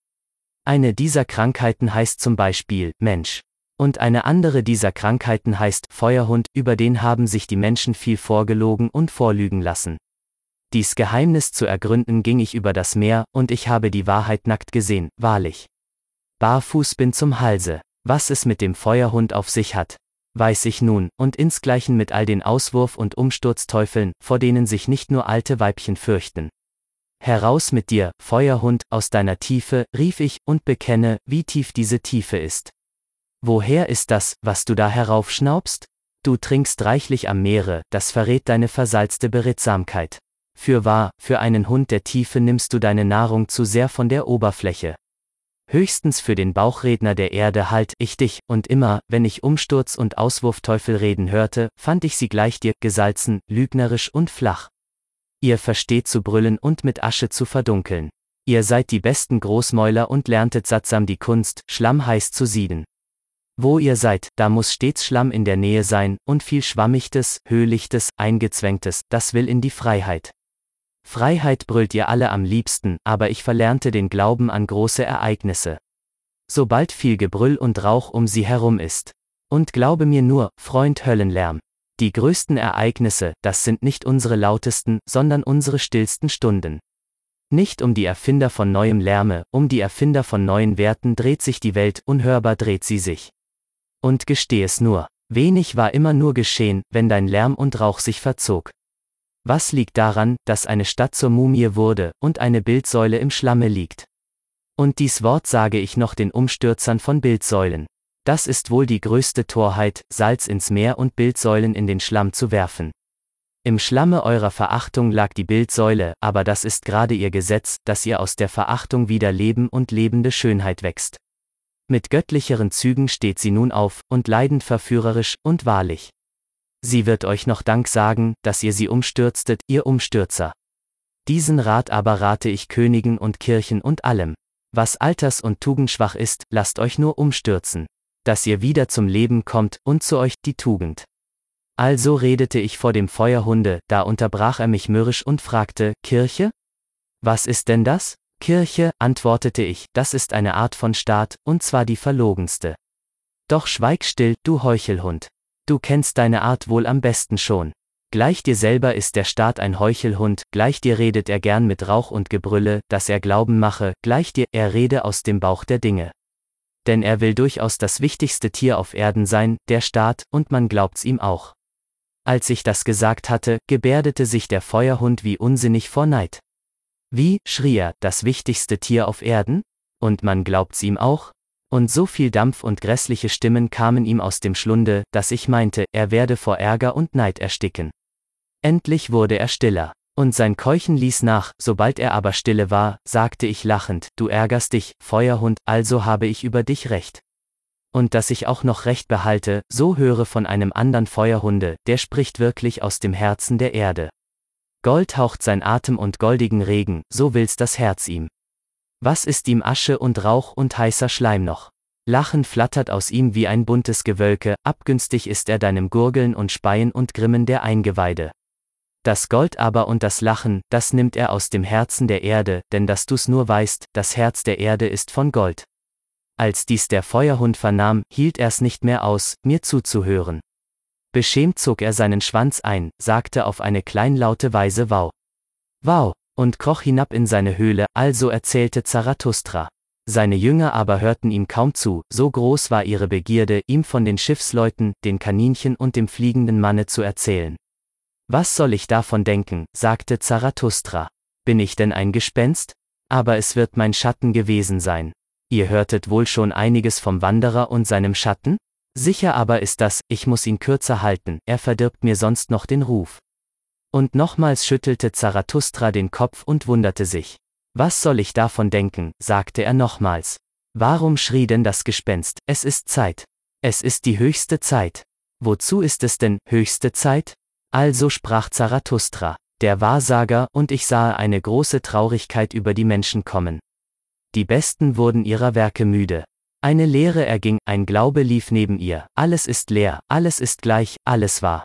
Eine dieser Krankheiten heißt zum Beispiel Mensch. Und eine andere dieser Krankheiten heißt Feuerhund, über den haben sich die Menschen viel vorgelogen und vorlügen lassen. Dies Geheimnis zu ergründen ging ich über das Meer, und ich habe die Wahrheit nackt gesehen, wahrlich. Barfuß bin zum Halse. Was es mit dem Feuerhund auf sich hat, weiß ich nun, und insgleichen mit all den Auswurf- und Umsturzteufeln, vor denen sich nicht nur alte Weibchen fürchten. Heraus mit dir, Feuerhund, aus deiner Tiefe, rief ich, und bekenne, wie tief diese Tiefe ist. Woher ist das, was du da heraufschnaubst? Du trinkst reichlich am Meere, das verrät deine versalzte Beredsamkeit. Fürwahr, für einen Hund der Tiefe nimmst du deine Nahrung zu sehr von der Oberfläche. Höchstens für den Bauchredner der Erde halt ich dich, und immer, wenn ich Umsturz und Auswurfteufel reden hörte, fand ich sie gleich dir, gesalzen, lügnerisch und flach. Ihr versteht zu brüllen und mit Asche zu verdunkeln. Ihr seid die besten Großmäuler und lerntet sattsam die Kunst, schlammheiß zu sieden. Wo ihr seid, da muss stets Schlamm in der Nähe sein, und viel Schwammigtes, Höhlichtes, Eingezwängtes, das will in die Freiheit. Freiheit brüllt ihr alle am liebsten, aber ich verlernte den Glauben an große Ereignisse. Sobald viel Gebrüll und Rauch um sie herum ist. Und glaube mir nur, Freund Höllenlärm. Die größten Ereignisse, das sind nicht unsere lautesten, sondern unsere stillsten Stunden. Nicht um die Erfinder von neuem Lärme, um die Erfinder von neuen Werten dreht sich die Welt, unhörbar dreht sie sich. Und gesteh es nur, wenig war immer nur geschehen, wenn dein Lärm und Rauch sich verzog. Was liegt daran, dass eine Stadt zur Mumie wurde und eine Bildsäule im Schlamme liegt? Und dies Wort sage ich noch den Umstürzern von Bildsäulen. Das ist wohl die größte Torheit, Salz ins Meer und Bildsäulen in den Schlamm zu werfen. Im Schlamme eurer Verachtung lag die Bildsäule, aber das ist gerade ihr Gesetz, dass ihr aus der Verachtung wieder Leben und lebende Schönheit wächst. Mit göttlicheren Zügen steht sie nun auf, und leidend verführerisch, und wahrlich. Sie wird euch noch Dank sagen, dass ihr sie umstürztet, ihr Umstürzer. Diesen Rat aber rate ich Königen und Kirchen und allem. Was alters- und tugendschwach ist, lasst euch nur umstürzen. Dass ihr wieder zum Leben kommt, und zu euch die Tugend. Also redete ich vor dem Feuerhunde, da unterbrach er mich mürrisch und fragte, Kirche? Was ist denn das? Kirche, antwortete ich, das ist eine Art von Staat, und zwar die verlogenste. Doch schweig still, du Heuchelhund. Du kennst deine Art wohl am besten schon. Gleich dir selber ist der Staat ein Heuchelhund, gleich dir redet er gern mit Rauch und Gebrülle, dass er Glauben mache, gleich dir, er rede aus dem Bauch der Dinge. Denn er will durchaus das wichtigste Tier auf Erden sein, der Staat, und man glaubt's ihm auch. Als ich das gesagt hatte, gebärdete sich der Feuerhund wie unsinnig vor Neid. Wie, schrie er, das wichtigste Tier auf Erden? Und man glaubt's ihm auch? Und so viel Dampf und grässliche Stimmen kamen ihm aus dem Schlunde, dass ich meinte, er werde vor Ärger und Neid ersticken. Endlich wurde er stiller. Und sein Keuchen ließ nach, sobald er aber stille war, sagte ich lachend, du ärgerst dich, Feuerhund, also habe ich über dich recht. Und dass ich auch noch recht behalte, so höre von einem andern Feuerhunde, der spricht wirklich aus dem Herzen der Erde. Gold haucht sein Atem und goldigen Regen, so will's das Herz ihm. Was ist ihm Asche und Rauch und heißer Schleim noch? Lachen flattert aus ihm wie ein buntes Gewölke, abgünstig ist er deinem Gurgeln und Speien und Grimmen der Eingeweide. Das Gold aber und das Lachen, das nimmt er aus dem Herzen der Erde, denn dass du's nur weißt, das Herz der Erde ist von Gold. Als dies der Feuerhund vernahm, hielt er's nicht mehr aus, mir zuzuhören. Beschämt zog er seinen Schwanz ein, sagte auf eine kleinlaute Weise Wow. Wow, und kroch hinab in seine Höhle, also erzählte Zarathustra. Seine Jünger aber hörten ihm kaum zu, so groß war ihre Begierde, ihm von den Schiffsleuten, den Kaninchen und dem fliegenden Manne zu erzählen. Was soll ich davon denken, sagte Zarathustra. Bin ich denn ein Gespenst? Aber es wird mein Schatten gewesen sein. Ihr hörtet wohl schon einiges vom Wanderer und seinem Schatten? Sicher aber ist das, ich muss ihn kürzer halten, er verdirbt mir sonst noch den Ruf. Und nochmals schüttelte Zarathustra den Kopf und wunderte sich. Was soll ich davon denken, sagte er nochmals. Warum schrie denn das Gespenst, es ist Zeit. Es ist die höchste Zeit. Wozu ist es denn, höchste Zeit? Also sprach Zarathustra, der Wahrsager, und ich sah eine große Traurigkeit über die Menschen kommen. Die Besten wurden ihrer Werke müde. Eine Lehre erging, ein Glaube lief neben ihr, alles ist leer, alles ist gleich, alles wahr.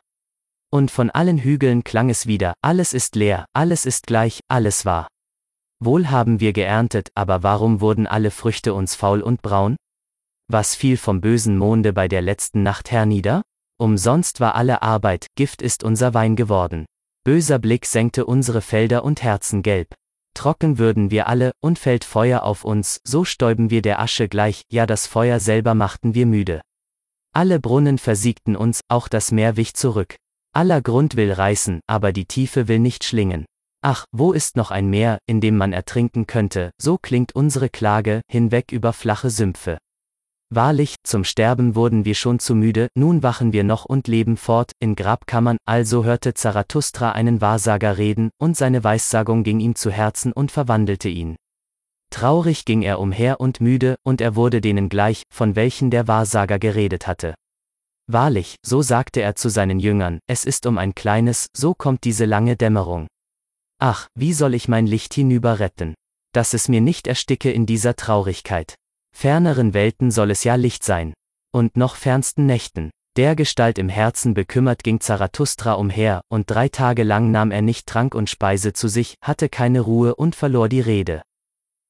Und von allen Hügeln klang es wieder, alles ist leer, alles ist gleich, alles wahr. Wohl haben wir geerntet, aber warum wurden alle Früchte uns faul und braun? Was fiel vom bösen Monde bei der letzten Nacht hernieder? Umsonst war alle Arbeit, Gift ist unser Wein geworden. Böser Blick senkte unsere Felder und Herzen gelb. Trocken würden wir alle, und fällt Feuer auf uns, so stäuben wir der Asche gleich, ja das Feuer selber machten wir müde. Alle Brunnen versiegten uns, auch das Meer wich zurück. Aller Grund will reißen, aber die Tiefe will nicht schlingen. Ach, wo ist noch ein Meer, in dem man ertrinken könnte, so klingt unsere Klage, hinweg über flache Sümpfe. Wahrlich, zum Sterben wurden wir schon zu müde, nun wachen wir noch und leben fort, in Grabkammern, also hörte Zarathustra einen Wahrsager reden, und seine Weissagung ging ihm zu Herzen und verwandelte ihn. Traurig ging er umher und müde, und er wurde denen gleich, von welchen der Wahrsager geredet hatte. Wahrlich, so sagte er zu seinen Jüngern, es ist um ein kleines, so kommt diese lange Dämmerung. Ach, wie soll ich mein Licht hinüber retten? Dass es mir nicht ersticke in dieser Traurigkeit. Ferneren Welten soll es ja Licht sein. Und noch fernsten Nächten. Der Gestalt im Herzen bekümmert ging Zarathustra umher, und drei Tage lang nahm er nicht Trank und Speise zu sich, hatte keine Ruhe und verlor die Rede.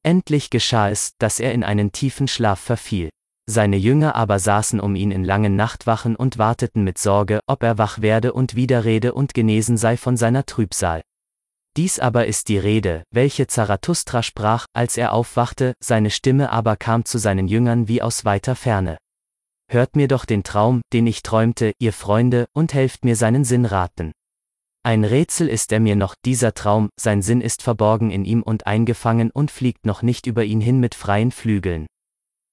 Endlich geschah es, dass er in einen tiefen Schlaf verfiel. Seine Jünger aber saßen um ihn in langen Nachtwachen und warteten mit Sorge, ob er wach werde und widerrede und genesen sei von seiner Trübsal. Dies aber ist die Rede, welche Zarathustra sprach, als er aufwachte, seine Stimme aber kam zu seinen Jüngern wie aus weiter Ferne. Hört mir doch den Traum, den ich träumte, ihr Freunde, und helft mir seinen Sinn raten. Ein Rätsel ist er mir noch, dieser Traum, sein Sinn ist verborgen in ihm und eingefangen und fliegt noch nicht über ihn hin mit freien Flügeln.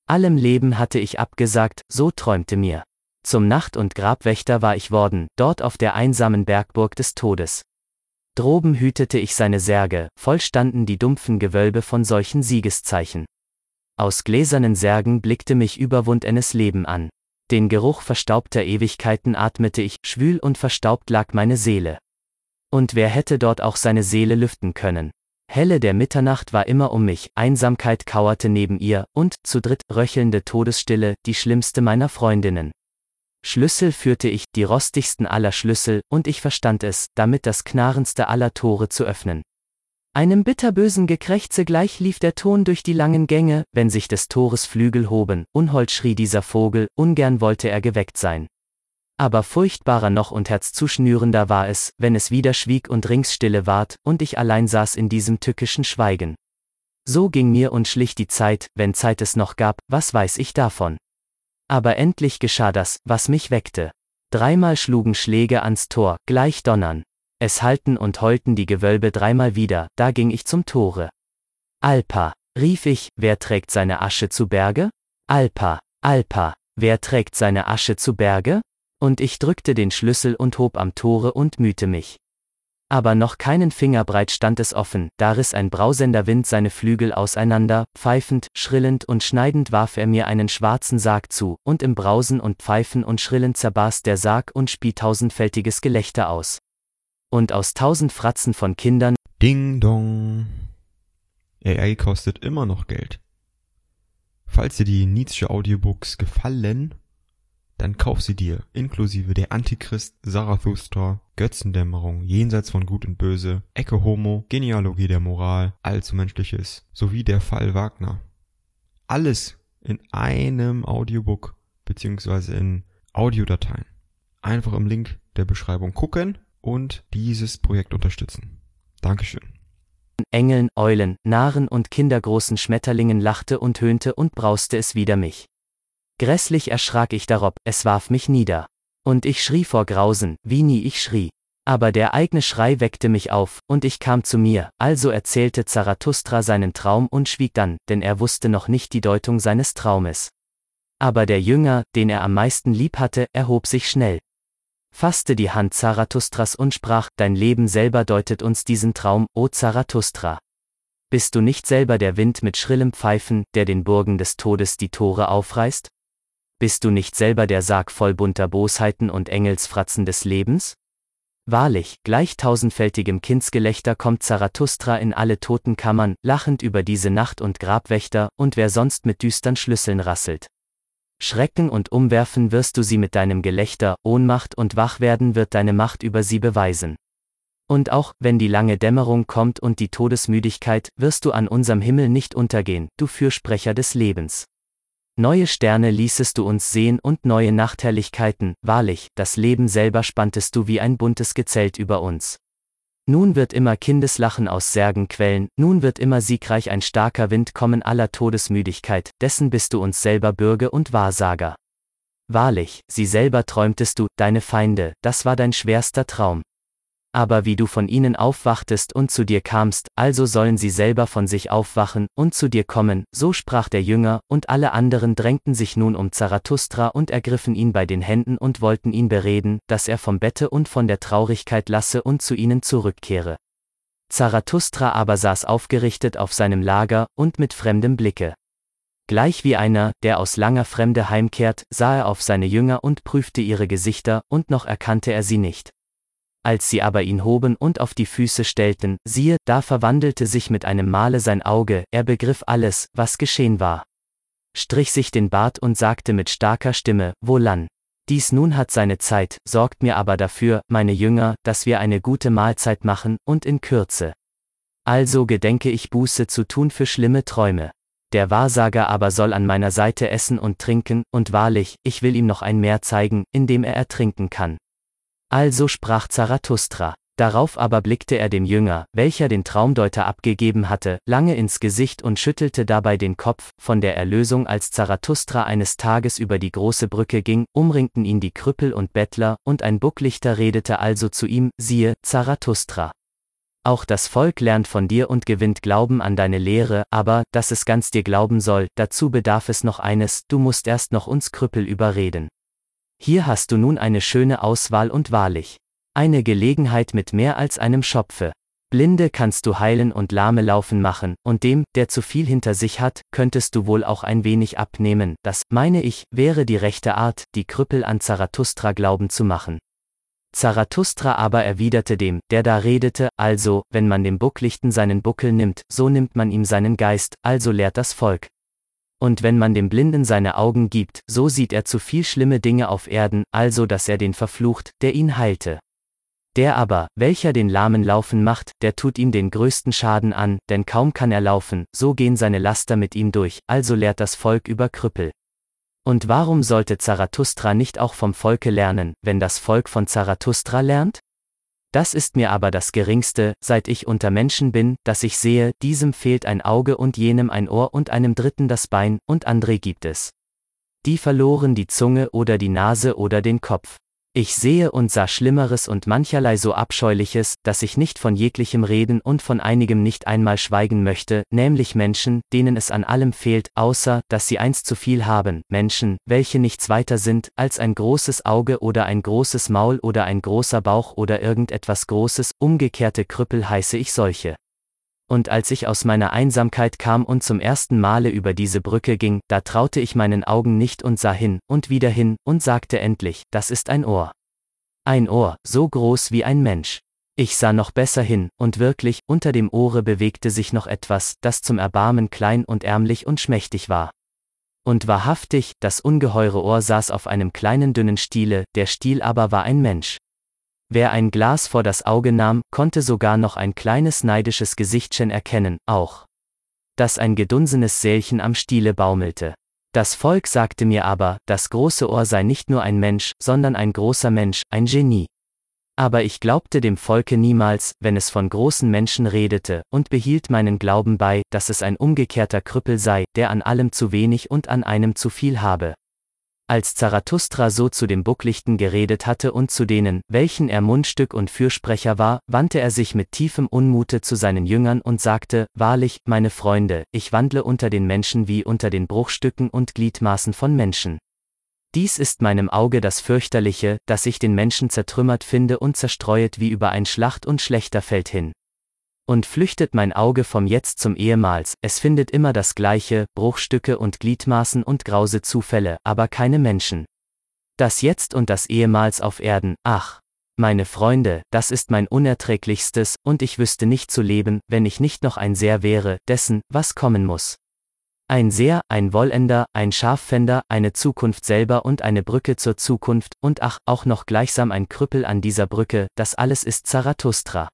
Allem Leben hatte ich abgesagt, so träumte mir. Zum Nacht- und Grabwächter war ich worden, dort auf der einsamen Bergburg des Todes. Droben hütete ich seine Särge, voll standen die dumpfen Gewölbe von solchen Siegeszeichen. Aus gläsernen Särgen blickte mich überwundenes Leben an. Den Geruch verstaubter Ewigkeiten atmete ich, schwül und verstaubt lag meine Seele. Und wer hätte dort auch seine Seele lüften können? Helle der Mitternacht war immer um mich, Einsamkeit kauerte neben ihr, und, zu dritt, röchelnde Todesstille, die schlimmste meiner Freundinnen. Schlüssel führte ich, die rostigsten aller Schlüssel, und ich verstand es, damit das knarrendste aller Tore zu öffnen. Einem bitterbösen Gekrächze gleich lief der Ton durch die langen Gänge, wenn sich des Tores Flügel hoben, unhold schrie dieser Vogel, ungern wollte er geweckt sein. Aber furchtbarer noch und herzzuschnürender war es, wenn es wieder schwieg und ringsstille ward, und ich allein saß in diesem tückischen Schweigen. So ging mir und schlich die Zeit, wenn Zeit es noch gab, was weiß ich davon. Aber endlich geschah das, was mich weckte. Dreimal schlugen Schläge ans Tor, gleich donnern. Es halten und heulten die Gewölbe dreimal wieder, da ging ich zum Tore. Alpa, rief ich, wer trägt seine Asche zu Berge? Alpa, Alpa, wer trägt seine Asche zu Berge? Und ich drückte den Schlüssel und hob am Tore und mühte mich. Aber noch keinen Fingerbreit stand es offen, da riss ein brausender Wind seine Flügel auseinander, pfeifend, schrillend und schneidend warf er mir einen schwarzen Sarg zu, und im Brausen und Pfeifen und Schrillen zerbarst der Sarg und spie tausendfältiges Gelächter aus. Und aus tausend Fratzen von Kindern, Ding dong. AI kostet immer noch Geld. Falls dir die Nietzsche Audiobooks gefallen, dann kauf sie dir, inklusive der Antichrist, Zarathustra, Götzendämmerung, Jenseits von Gut und Böse, Ecke Homo, Genealogie der Moral, Allzu Menschliches, sowie der Fall Wagner. Alles in einem Audiobook beziehungsweise in Audiodateien. Einfach im Link der Beschreibung gucken und dieses Projekt unterstützen. Dankeschön. Engeln, Eulen, Narren und kindergroßen Schmetterlingen lachte und höhnte und brauste es wider mich. Grässlich erschrak ich darob, es warf mich nieder. Und ich schrie vor Grausen, wie nie ich schrie. Aber der eigne Schrei weckte mich auf, und ich kam zu mir, also erzählte Zarathustra seinen Traum und schwieg dann, denn er wusste noch nicht die Deutung seines Traumes. Aber der Jünger, den er am meisten lieb hatte, erhob sich schnell. Fasste die Hand Zarathustras und sprach, Dein Leben selber deutet uns diesen Traum, o Zarathustra. Bist du nicht selber der Wind mit schrillem Pfeifen, der den Burgen des Todes die Tore aufreißt? Bist du nicht selber der Sarg voll bunter Bosheiten und Engelsfratzen des Lebens? Wahrlich, gleich tausendfältigem Kindsgelächter kommt Zarathustra in alle Totenkammern, lachend über diese Nacht und Grabwächter, und wer sonst mit düstern Schlüsseln rasselt. Schrecken und umwerfen wirst du sie mit deinem Gelächter, Ohnmacht und Wachwerden wird deine Macht über sie beweisen. Und auch, wenn die lange Dämmerung kommt und die Todesmüdigkeit, wirst du an unserem Himmel nicht untergehen, du Fürsprecher des Lebens. Neue Sterne ließest du uns sehen und neue Nachtherrlichkeiten, wahrlich, das Leben selber spanntest du wie ein buntes Gezelt über uns. Nun wird immer Kindeslachen aus Särgen quellen, nun wird immer siegreich ein starker Wind kommen aller Todesmüdigkeit, dessen bist du uns selber Bürge und Wahrsager. Wahrlich, sie selber träumtest du, deine Feinde, das war dein schwerster Traum aber wie du von ihnen aufwachtest und zu dir kamst, also sollen sie selber von sich aufwachen und zu dir kommen, so sprach der Jünger, und alle anderen drängten sich nun um Zarathustra und ergriffen ihn bei den Händen und wollten ihn bereden, dass er vom Bette und von der Traurigkeit lasse und zu ihnen zurückkehre. Zarathustra aber saß aufgerichtet auf seinem Lager und mit fremdem Blicke. Gleich wie einer, der aus langer Fremde heimkehrt, sah er auf seine Jünger und prüfte ihre Gesichter, und noch erkannte er sie nicht. Als sie aber ihn hoben und auf die Füße stellten, siehe, da verwandelte sich mit einem Male sein Auge, er begriff alles, was geschehen war. Strich sich den Bart und sagte mit starker Stimme, Wohlan. Dies nun hat seine Zeit, sorgt mir aber dafür, meine Jünger, dass wir eine gute Mahlzeit machen, und in Kürze. Also gedenke ich Buße zu tun für schlimme Träume. Der Wahrsager aber soll an meiner Seite essen und trinken, und wahrlich, ich will ihm noch ein Meer zeigen, in dem er ertrinken kann. Also sprach Zarathustra. Darauf aber blickte er dem Jünger, welcher den Traumdeuter abgegeben hatte, lange ins Gesicht und schüttelte dabei den Kopf, von der Erlösung als Zarathustra eines Tages über die große Brücke ging, umringten ihn die Krüppel und Bettler, und ein Bucklichter redete also zu ihm, siehe, Zarathustra. Auch das Volk lernt von dir und gewinnt Glauben an deine Lehre, aber, dass es ganz dir glauben soll, dazu bedarf es noch eines, du musst erst noch uns Krüppel überreden. Hier hast du nun eine schöne Auswahl und wahrlich. Eine Gelegenheit mit mehr als einem Schopfe. Blinde kannst du heilen und Lahme laufen machen, und dem, der zu viel hinter sich hat, könntest du wohl auch ein wenig abnehmen, das, meine ich, wäre die rechte Art, die Krüppel an Zarathustra glauben zu machen. Zarathustra aber erwiderte dem, der da redete, also, wenn man dem Bucklichten seinen Buckel nimmt, so nimmt man ihm seinen Geist, also lehrt das Volk. Und wenn man dem Blinden seine Augen gibt, so sieht er zu viel schlimme Dinge auf Erden, also dass er den verflucht, der ihn heilte. Der aber, welcher den Lahmen laufen macht, der tut ihm den größten Schaden an, denn kaum kann er laufen, so gehen seine Laster mit ihm durch, also lehrt das Volk über Krüppel. Und warum sollte Zarathustra nicht auch vom Volke lernen, wenn das Volk von Zarathustra lernt? Das ist mir aber das Geringste, seit ich unter Menschen bin, dass ich sehe, diesem fehlt ein Auge und jenem ein Ohr und einem dritten das Bein, und andre gibt es. Die verloren die Zunge oder die Nase oder den Kopf. Ich sehe und sah Schlimmeres und mancherlei so Abscheuliches, dass ich nicht von jeglichem reden und von einigem nicht einmal schweigen möchte, nämlich Menschen, denen es an allem fehlt, außer, dass sie eins zu viel haben, Menschen, welche nichts weiter sind, als ein großes Auge oder ein großes Maul oder ein großer Bauch oder irgendetwas Großes, umgekehrte Krüppel heiße ich solche. Und als ich aus meiner Einsamkeit kam und zum ersten Male über diese Brücke ging, da traute ich meinen Augen nicht und sah hin, und wieder hin, und sagte endlich, das ist ein Ohr. Ein Ohr, so groß wie ein Mensch. Ich sah noch besser hin, und wirklich, unter dem Ohre bewegte sich noch etwas, das zum Erbarmen klein und ärmlich und schmächtig war. Und wahrhaftig, das ungeheure Ohr saß auf einem kleinen dünnen Stiele, der Stiel aber war ein Mensch. Wer ein Glas vor das Auge nahm, konnte sogar noch ein kleines neidisches Gesichtchen erkennen, auch. Dass ein gedunsenes Sälchen am Stiele baumelte. Das Volk sagte mir aber, das große Ohr sei nicht nur ein Mensch, sondern ein großer Mensch, ein Genie. Aber ich glaubte dem Volke niemals, wenn es von großen Menschen redete, und behielt meinen Glauben bei, dass es ein umgekehrter Krüppel sei, der an allem zu wenig und an einem zu viel habe. Als Zarathustra so zu dem Bucklichten geredet hatte und zu denen, welchen er Mundstück und Fürsprecher war, wandte er sich mit tiefem Unmute zu seinen Jüngern und sagte, Wahrlich, meine Freunde, ich wandle unter den Menschen wie unter den Bruchstücken und Gliedmaßen von Menschen. Dies ist meinem Auge das fürchterliche, dass ich den Menschen zertrümmert finde und zerstreuet wie über ein Schlacht- und Schlechterfeld hin und flüchtet mein Auge vom Jetzt zum Ehemals, es findet immer das Gleiche, Bruchstücke und Gliedmaßen und grause Zufälle, aber keine Menschen. Das Jetzt und das Ehemals auf Erden, ach, meine Freunde, das ist mein unerträglichstes, und ich wüsste nicht zu leben, wenn ich nicht noch ein Sehr wäre, dessen, was kommen muss. Ein Sehr, ein Wollender, ein Schaffänder, eine Zukunft selber und eine Brücke zur Zukunft, und ach, auch noch gleichsam ein Krüppel an dieser Brücke, das alles ist Zarathustra.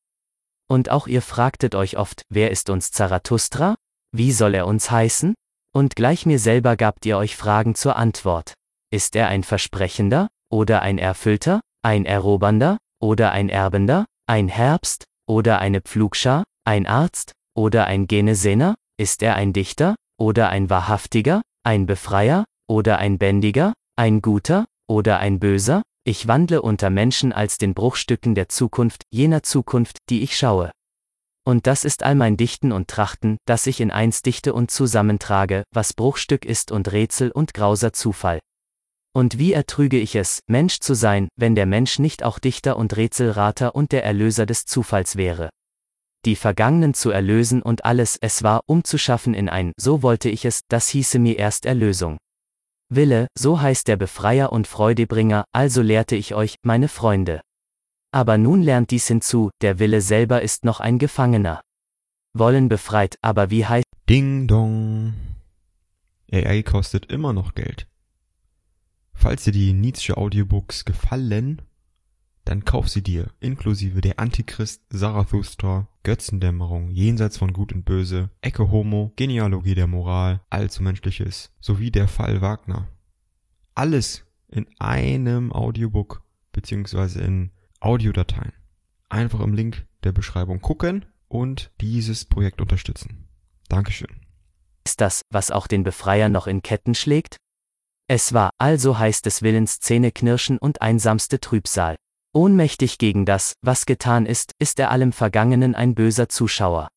Und auch ihr fragtet euch oft, wer ist uns Zarathustra? Wie soll er uns heißen? Und gleich mir selber gabt ihr euch Fragen zur Antwort. Ist er ein Versprechender? Oder ein Erfüllter? Ein Erobernder? Oder ein Erbender? Ein Herbst? Oder eine Pflugschar? Ein Arzt? Oder ein Genesener? Ist er ein Dichter? Oder ein Wahrhaftiger? Ein Befreier? Oder ein Bändiger? Ein Guter? Oder ein Böser? Ich wandle unter Menschen als den Bruchstücken der Zukunft, jener Zukunft, die ich schaue. Und das ist all mein Dichten und Trachten, das ich in eins dichte und zusammentrage, was Bruchstück ist und Rätsel und grauser Zufall. Und wie ertrüge ich es, Mensch zu sein, wenn der Mensch nicht auch Dichter und Rätselrater und der Erlöser des Zufalls wäre? Die Vergangenen zu erlösen und alles, es war, umzuschaffen in ein, so wollte ich es, das hieße mir erst Erlösung. Wille, so heißt der Befreier und Freudebringer, also lehrte ich euch, meine Freunde. Aber nun lernt dies hinzu, der Wille selber ist noch ein Gefangener. Wollen befreit, aber wie heißt Ding dong. AI kostet immer noch Geld. Falls dir die Nietzsche Audiobooks gefallen, dann kauf sie dir, inklusive der Antichrist, Zarathustra, Götzendämmerung, Jenseits von Gut und Böse, Ecke Homo, Genealogie der Moral, Allzumenschliches, sowie der Fall Wagner. Alles in einem Audiobook, beziehungsweise in Audiodateien. einfach im Link der Beschreibung gucken und dieses Projekt unterstützen. Dankeschön. Ist das, was auch den Befreier noch in Ketten schlägt? Es war, also heißt des Willens Zähneknirschen und einsamste Trübsal. Ohnmächtig gegen das, was getan ist, ist er allem Vergangenen ein böser Zuschauer.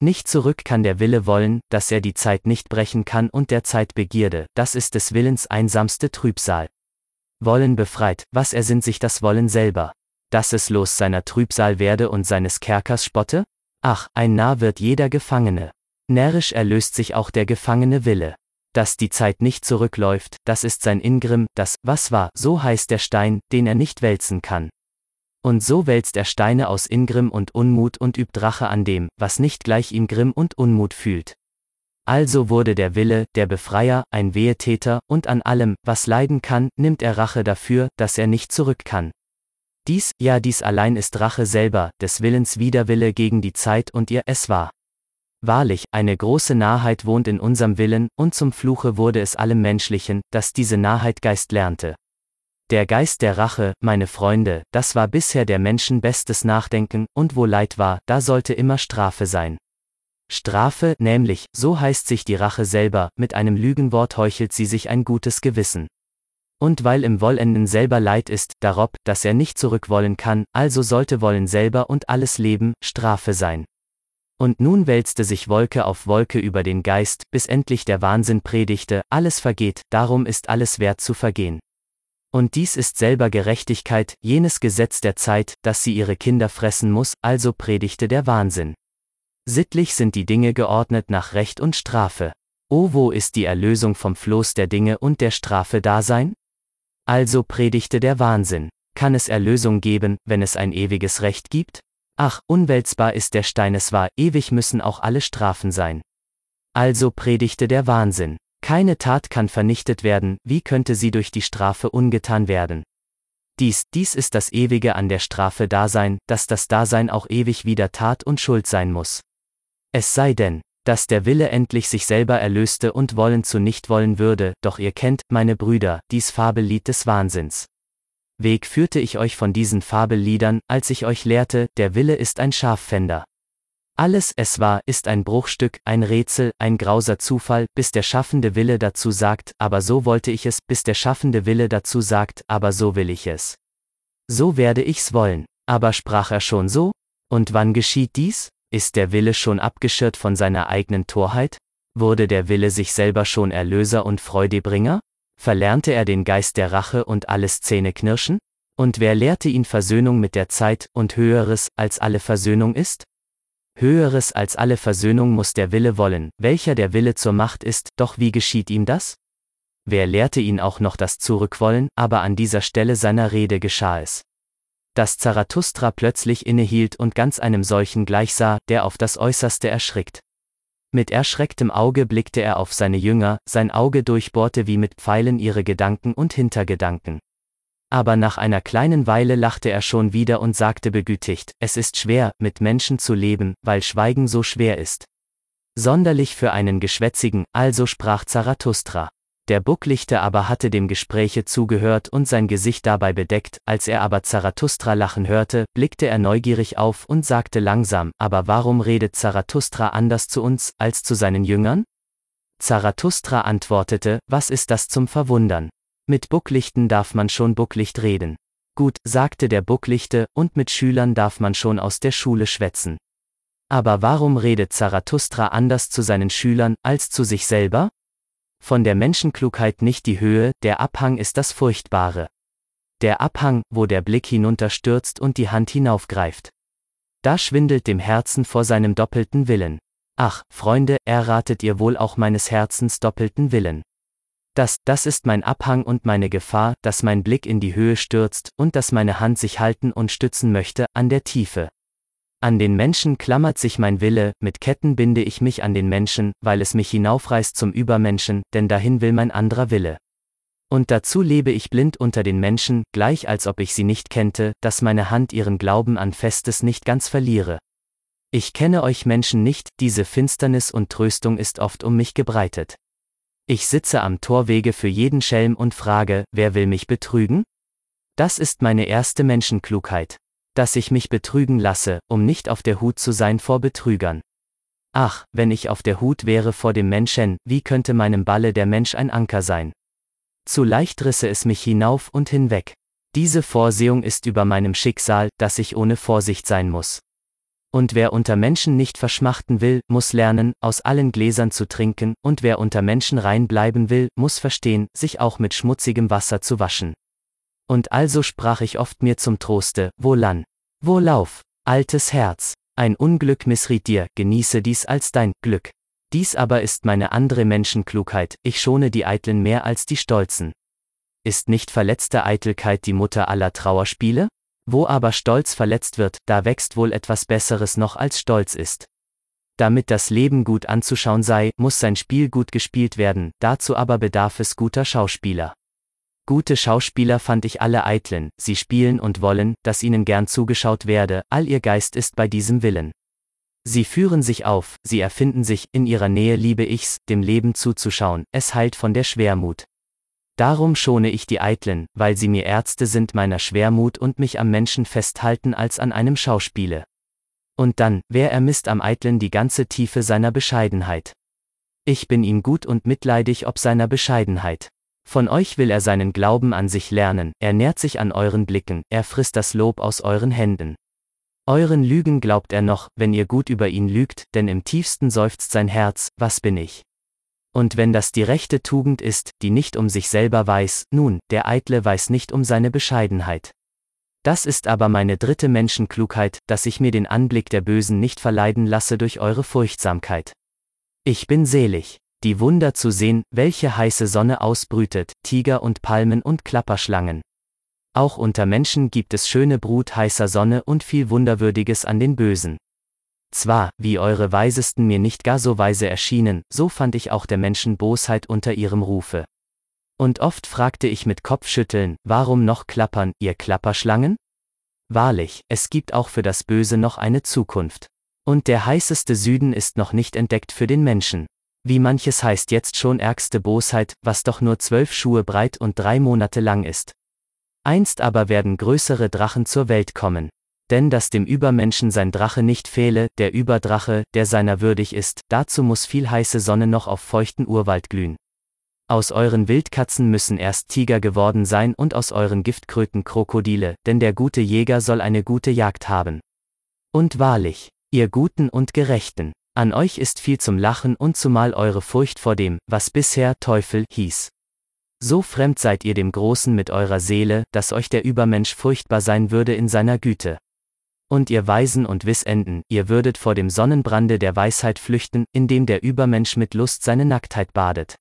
Nicht zurück kann der Wille wollen, dass er die Zeit nicht brechen kann und der Zeit Begierde, das ist des Willens einsamste Trübsal. Wollen befreit, was ersinnt sich das Wollen selber? Dass es los seiner Trübsal werde und seines Kerkers spotte? Ach, ein Narr wird jeder Gefangene. Närrisch erlöst sich auch der gefangene Wille. Dass die Zeit nicht zurückläuft, das ist sein Ingrimm, das, was war, so heißt der Stein, den er nicht wälzen kann. Und so wälzt er Steine aus Ingrimm und Unmut und übt Rache an dem, was nicht gleich ihm Grimm und Unmut fühlt. Also wurde der Wille, der Befreier, ein Wehetäter, und an allem, was leiden kann, nimmt er Rache dafür, dass er nicht zurück kann. Dies, ja dies allein ist Rache selber, des Willens Widerwille gegen die Zeit und ihr es war. Wahrlich, eine große Narrheit wohnt in unserem Willen, und zum Fluche wurde es allem Menschlichen, dass diese Narrheit Geist lernte. Der Geist der Rache, meine Freunde, das war bisher der Menschen bestes Nachdenken, und wo Leid war, da sollte immer Strafe sein. Strafe, nämlich, so heißt sich die Rache selber, mit einem Lügenwort heuchelt sie sich ein gutes Gewissen. Und weil im Wollenden selber Leid ist, darob, dass er nicht zurückwollen kann, also sollte Wollen selber und alles Leben, Strafe sein. Und nun wälzte sich Wolke auf Wolke über den Geist, bis endlich der Wahnsinn predigte, alles vergeht, darum ist alles wert zu vergehen. Und dies ist selber Gerechtigkeit, jenes Gesetz der Zeit, dass sie ihre Kinder fressen muss, also predigte der Wahnsinn. Sittlich sind die Dinge geordnet nach Recht und Strafe. O wo ist die Erlösung vom Floß der Dinge und der Strafe Dasein? Also predigte der Wahnsinn. Kann es Erlösung geben, wenn es ein ewiges Recht gibt? Ach, unwälzbar ist der Stein es war, ewig müssen auch alle Strafen sein. Also predigte der Wahnsinn. Keine Tat kann vernichtet werden, wie könnte sie durch die Strafe ungetan werden? Dies, dies ist das Ewige an der Strafe Dasein, dass das Dasein auch ewig wieder Tat und Schuld sein muss. Es sei denn, dass der Wille endlich sich selber erlöste und wollen zu nicht wollen würde, doch ihr kennt, meine Brüder, dies Fabellied des Wahnsinns. Weg führte ich euch von diesen Fabelliedern, als ich euch lehrte, der Wille ist ein Schaffender. Alles es war, ist ein Bruchstück, ein Rätsel, ein grauser Zufall, bis der schaffende Wille dazu sagt, aber so wollte ich es, bis der schaffende Wille dazu sagt, aber so will ich es. So werde ich's wollen. Aber sprach er schon so? Und wann geschieht dies? Ist der Wille schon abgeschirrt von seiner eigenen Torheit? Wurde der Wille sich selber schon Erlöser und Freudebringer? Verlernte er den Geist der Rache und alles Zähneknirschen? Und wer lehrte ihn Versöhnung mit der Zeit und Höheres, als alle Versöhnung ist? Höheres als alle Versöhnung muss der Wille wollen, welcher der Wille zur Macht ist, doch wie geschieht ihm das? Wer lehrte ihn auch noch das Zurückwollen, aber an dieser Stelle seiner Rede geschah es. Dass Zarathustra plötzlich innehielt und ganz einem solchen gleichsah, der auf das Äußerste erschrickt. Mit erschrecktem Auge blickte er auf seine Jünger, sein Auge durchbohrte wie mit Pfeilen ihre Gedanken und Hintergedanken. Aber nach einer kleinen Weile lachte er schon wieder und sagte begütigt, es ist schwer, mit Menschen zu leben, weil Schweigen so schwer ist. Sonderlich für einen Geschwätzigen, also sprach Zarathustra. Der Bucklichte aber hatte dem Gespräche zugehört und sein Gesicht dabei bedeckt, als er aber Zarathustra lachen hörte, blickte er neugierig auf und sagte langsam, aber warum redet Zarathustra anders zu uns, als zu seinen Jüngern? Zarathustra antwortete, was ist das zum Verwundern? Mit Bucklichten darf man schon Bucklicht reden. Gut, sagte der Bucklichte, und mit Schülern darf man schon aus der Schule schwätzen. Aber warum redet Zarathustra anders zu seinen Schülern als zu sich selber? Von der Menschenklugheit nicht die Höhe, der Abhang ist das Furchtbare. Der Abhang, wo der Blick hinunterstürzt und die Hand hinaufgreift. Da schwindelt dem Herzen vor seinem doppelten Willen. Ach, Freunde, erratet ihr wohl auch meines Herzens doppelten Willen. Das, das ist mein Abhang und meine Gefahr, dass mein Blick in die Höhe stürzt und dass meine Hand sich halten und stützen möchte, an der Tiefe. An den Menschen klammert sich mein Wille, mit Ketten binde ich mich an den Menschen, weil es mich hinaufreißt zum Übermenschen, denn dahin will mein anderer Wille. Und dazu lebe ich blind unter den Menschen, gleich als ob ich sie nicht kennte, dass meine Hand ihren Glauben an Festes nicht ganz verliere. Ich kenne euch Menschen nicht, diese Finsternis und Tröstung ist oft um mich gebreitet. Ich sitze am Torwege für jeden Schelm und frage, wer will mich betrügen? Das ist meine erste Menschenklugheit. Dass ich mich betrügen lasse, um nicht auf der Hut zu sein vor Betrügern. Ach, wenn ich auf der Hut wäre vor dem Menschen, wie könnte meinem Balle der Mensch ein Anker sein? Zu leicht risse es mich hinauf und hinweg. Diese Vorsehung ist über meinem Schicksal, dass ich ohne Vorsicht sein muss. Und wer unter Menschen nicht verschmachten will, muss lernen, aus allen Gläsern zu trinken, und wer unter Menschen rein bleiben will, muss verstehen, sich auch mit schmutzigem Wasser zu waschen. Und also sprach ich oft mir zum Troste, Wohlan, Wohlauf, altes Herz, ein Unglück missriet dir, genieße dies als dein Glück. Dies aber ist meine andere Menschenklugheit, ich schone die Eitlen mehr als die Stolzen. Ist nicht verletzte Eitelkeit die Mutter aller Trauerspiele? Wo aber Stolz verletzt wird, da wächst wohl etwas Besseres noch als Stolz ist. Damit das Leben gut anzuschauen sei, muss sein Spiel gut gespielt werden, dazu aber bedarf es guter Schauspieler. Gute Schauspieler fand ich alle eitlen, sie spielen und wollen, dass ihnen gern zugeschaut werde, all ihr Geist ist bei diesem Willen. Sie führen sich auf, sie erfinden sich, in ihrer Nähe liebe ich's, dem Leben zuzuschauen, es heilt von der Schwermut. Darum schone ich die Eitlen, weil sie mir Ärzte sind meiner Schwermut und mich am Menschen festhalten als an einem Schauspiele. Und dann, wer ermisst am Eitlen die ganze Tiefe seiner Bescheidenheit? Ich bin ihm gut und mitleidig ob seiner Bescheidenheit. Von euch will er seinen Glauben an sich lernen, er nährt sich an euren Blicken, er frisst das Lob aus euren Händen. Euren Lügen glaubt er noch, wenn ihr gut über ihn lügt, denn im tiefsten seufzt sein Herz, was bin ich? Und wenn das die rechte Tugend ist, die nicht um sich selber weiß, nun, der Eitle weiß nicht um seine Bescheidenheit. Das ist aber meine dritte Menschenklugheit, dass ich mir den Anblick der Bösen nicht verleiden lasse durch eure Furchtsamkeit. Ich bin selig, die Wunder zu sehen, welche heiße Sonne ausbrütet, Tiger und Palmen und Klapperschlangen. Auch unter Menschen gibt es schöne Brut heißer Sonne und viel Wunderwürdiges an den Bösen. Zwar, wie eure Weisesten mir nicht gar so weise erschienen, so fand ich auch der Menschen Bosheit unter ihrem Rufe. Und oft fragte ich mit Kopfschütteln, warum noch klappern, ihr Klapperschlangen? Wahrlich, es gibt auch für das Böse noch eine Zukunft. Und der heißeste Süden ist noch nicht entdeckt für den Menschen. Wie manches heißt jetzt schon ärgste Bosheit, was doch nur zwölf Schuhe breit und drei Monate lang ist. Einst aber werden größere Drachen zur Welt kommen denn dass dem Übermenschen sein Drache nicht fehle, der Überdrache, der seiner würdig ist, dazu muss viel heiße Sonne noch auf feuchten Urwald glühen. Aus euren Wildkatzen müssen erst Tiger geworden sein und aus euren Giftkröten Krokodile, denn der gute Jäger soll eine gute Jagd haben. Und wahrlich, ihr Guten und Gerechten, an euch ist viel zum Lachen und zumal eure Furcht vor dem, was bisher Teufel hieß. So fremd seid ihr dem Großen mit eurer Seele, dass euch der Übermensch furchtbar sein würde in seiner Güte. Und ihr Weisen und Wissenden, ihr würdet vor dem Sonnenbrande der Weisheit flüchten, indem der Übermensch mit Lust seine Nacktheit badet.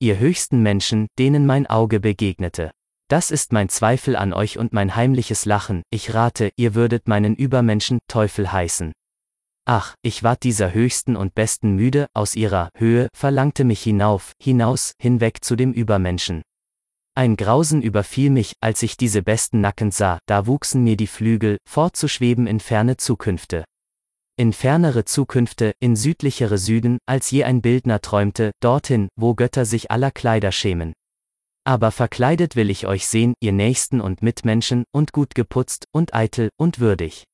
Ihr höchsten Menschen, denen mein Auge begegnete. Das ist mein Zweifel an euch und mein heimliches Lachen, ich rate, ihr würdet meinen Übermenschen Teufel heißen. Ach, ich ward dieser höchsten und besten müde, aus ihrer Höhe verlangte mich hinauf, hinaus, hinweg zu dem Übermenschen. Ein Grausen überfiel mich, als ich diese besten nackend sah, da wuchsen mir die Flügel, fortzuschweben in ferne Zukünfte. In fernere Zukünfte, in südlichere Süden, als je ein Bildner träumte, dorthin, wo Götter sich aller Kleider schämen. Aber verkleidet will ich euch sehen, ihr Nächsten und Mitmenschen, und gut geputzt, und eitel, und würdig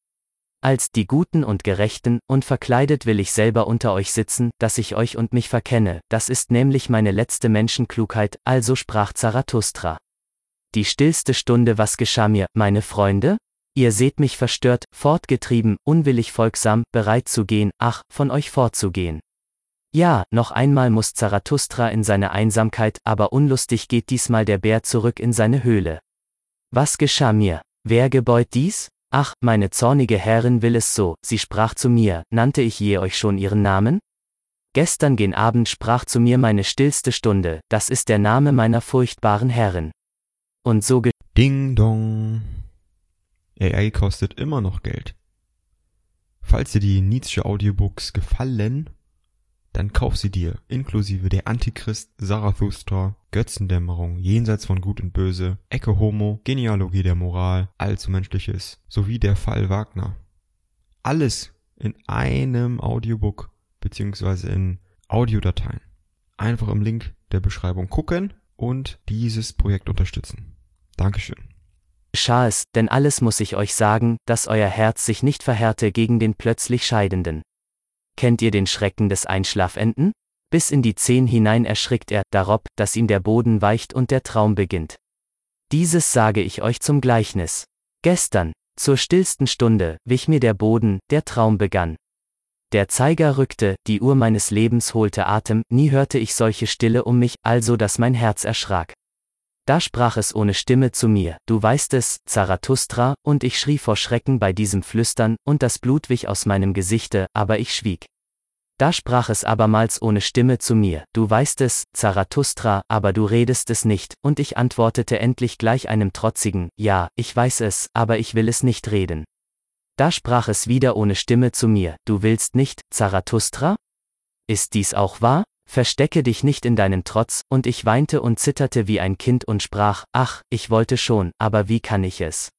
als die Guten und Gerechten, und verkleidet will ich selber unter euch sitzen, dass ich euch und mich verkenne, das ist nämlich meine letzte Menschenklugheit, also sprach Zarathustra. Die stillste Stunde, was geschah mir, meine Freunde? Ihr seht mich verstört, fortgetrieben, unwillig folgsam, bereit zu gehen, ach, von euch fortzugehen. Ja, noch einmal muss Zarathustra in seine Einsamkeit, aber unlustig geht diesmal der Bär zurück in seine Höhle. Was geschah mir? Wer gebeut dies? Ach, meine zornige Herrin will es so, sie sprach zu mir, nannte ich je euch schon ihren Namen? Gestern gen Abend sprach zu mir meine stillste Stunde, das ist der Name meiner furchtbaren Herrin. Und so ge Ding dong. AI kostet immer noch Geld. Falls dir die Nietzsche Audiobooks gefallen, dann kauf sie dir, inklusive der Antichrist, Zarathustra, Götzendämmerung, Jenseits von Gut und Böse, Ecke Homo, Genealogie der Moral, Allzu Menschliches, sowie der Fall Wagner. Alles in einem Audiobook, beziehungsweise in Audiodateien. Einfach im Link der Beschreibung gucken und dieses Projekt unterstützen. Dankeschön. geschah es, denn alles muss ich euch sagen, dass euer Herz sich nicht verhärte gegen den plötzlich Scheidenden. Kennt ihr den Schrecken des Einschlafenden? Bis in die Zehn hinein erschrickt er, darob, dass ihm der Boden weicht und der Traum beginnt. Dieses sage ich euch zum Gleichnis. Gestern, zur stillsten Stunde, wich mir der Boden, der Traum begann. Der Zeiger rückte, die Uhr meines Lebens holte Atem, nie hörte ich solche Stille um mich, also dass mein Herz erschrak. Da sprach es ohne Stimme zu mir, du weißt es, Zarathustra, und ich schrie vor Schrecken bei diesem Flüstern, und das Blut wich aus meinem Gesichte, aber ich schwieg. Da sprach es abermals ohne Stimme zu mir, du weißt es, Zarathustra, aber du redest es nicht, und ich antwortete endlich gleich einem trotzigen, ja, ich weiß es, aber ich will es nicht reden. Da sprach es wieder ohne Stimme zu mir, du willst nicht, Zarathustra? Ist dies auch wahr? Verstecke dich nicht in deinen Trotz, und ich weinte und zitterte wie ein Kind und sprach, ach, ich wollte schon, aber wie kann ich es?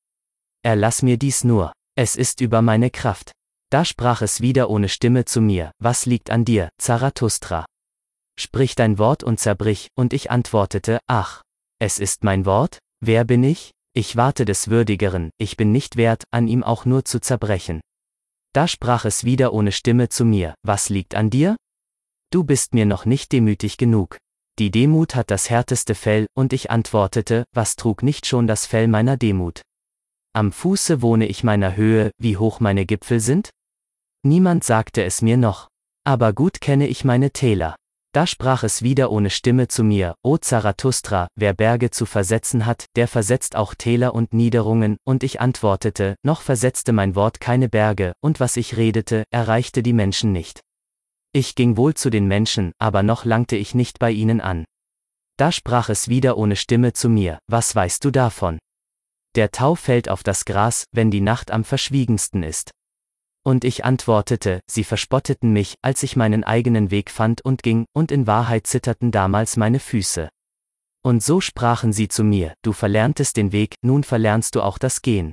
Erlass mir dies nur, es ist über meine Kraft. Da sprach es wieder ohne Stimme zu mir, was liegt an dir, Zarathustra? Sprich dein Wort und zerbrich, und ich antwortete, ach, es ist mein Wort? Wer bin ich? Ich warte des Würdigeren, ich bin nicht wert, an ihm auch nur zu zerbrechen. Da sprach es wieder ohne Stimme zu mir, was liegt an dir? Du bist mir noch nicht demütig genug. Die Demut hat das härteste Fell, und ich antwortete, was trug nicht schon das Fell meiner Demut? Am Fuße wohne ich meiner Höhe, wie hoch meine Gipfel sind? Niemand sagte es mir noch. Aber gut kenne ich meine Täler. Da sprach es wieder ohne Stimme zu mir, O Zarathustra, wer Berge zu versetzen hat, der versetzt auch Täler und Niederungen, und ich antwortete, noch versetzte mein Wort keine Berge, und was ich redete, erreichte die Menschen nicht. Ich ging wohl zu den Menschen, aber noch langte ich nicht bei ihnen an. Da sprach es wieder ohne Stimme zu mir, was weißt du davon? Der Tau fällt auf das Gras, wenn die Nacht am verschwiegensten ist. Und ich antwortete, sie verspotteten mich, als ich meinen eigenen Weg fand und ging, und in Wahrheit zitterten damals meine Füße. Und so sprachen sie zu mir, du verlerntest den Weg, nun verlernst du auch das Gehen.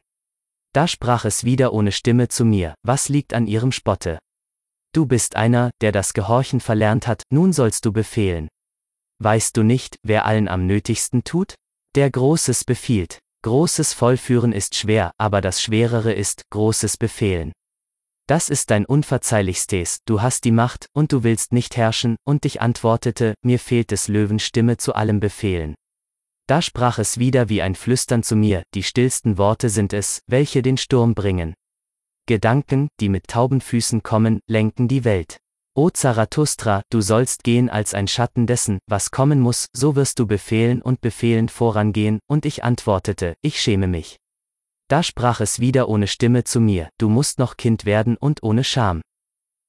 Da sprach es wieder ohne Stimme zu mir, was liegt an ihrem Spotte? Du bist einer, der das Gehorchen verlernt hat, nun sollst du befehlen. Weißt du nicht, wer allen am nötigsten tut? Der Großes befiehlt. Großes Vollführen ist schwer, aber das Schwerere ist, Großes Befehlen. Das ist dein Unverzeihlichstes, du hast die Macht, und du willst nicht herrschen, und ich antwortete, mir fehlt des Löwen Stimme zu allem Befehlen. Da sprach es wieder wie ein Flüstern zu mir, die stillsten Worte sind es, welche den Sturm bringen. Gedanken, die mit tauben Füßen kommen, lenken die Welt. O Zarathustra, du sollst gehen als ein Schatten dessen, was kommen muss, so wirst du befehlen und befehlend vorangehen, und ich antwortete, ich schäme mich. Da sprach es wieder ohne Stimme zu mir, du musst noch Kind werden und ohne Scham.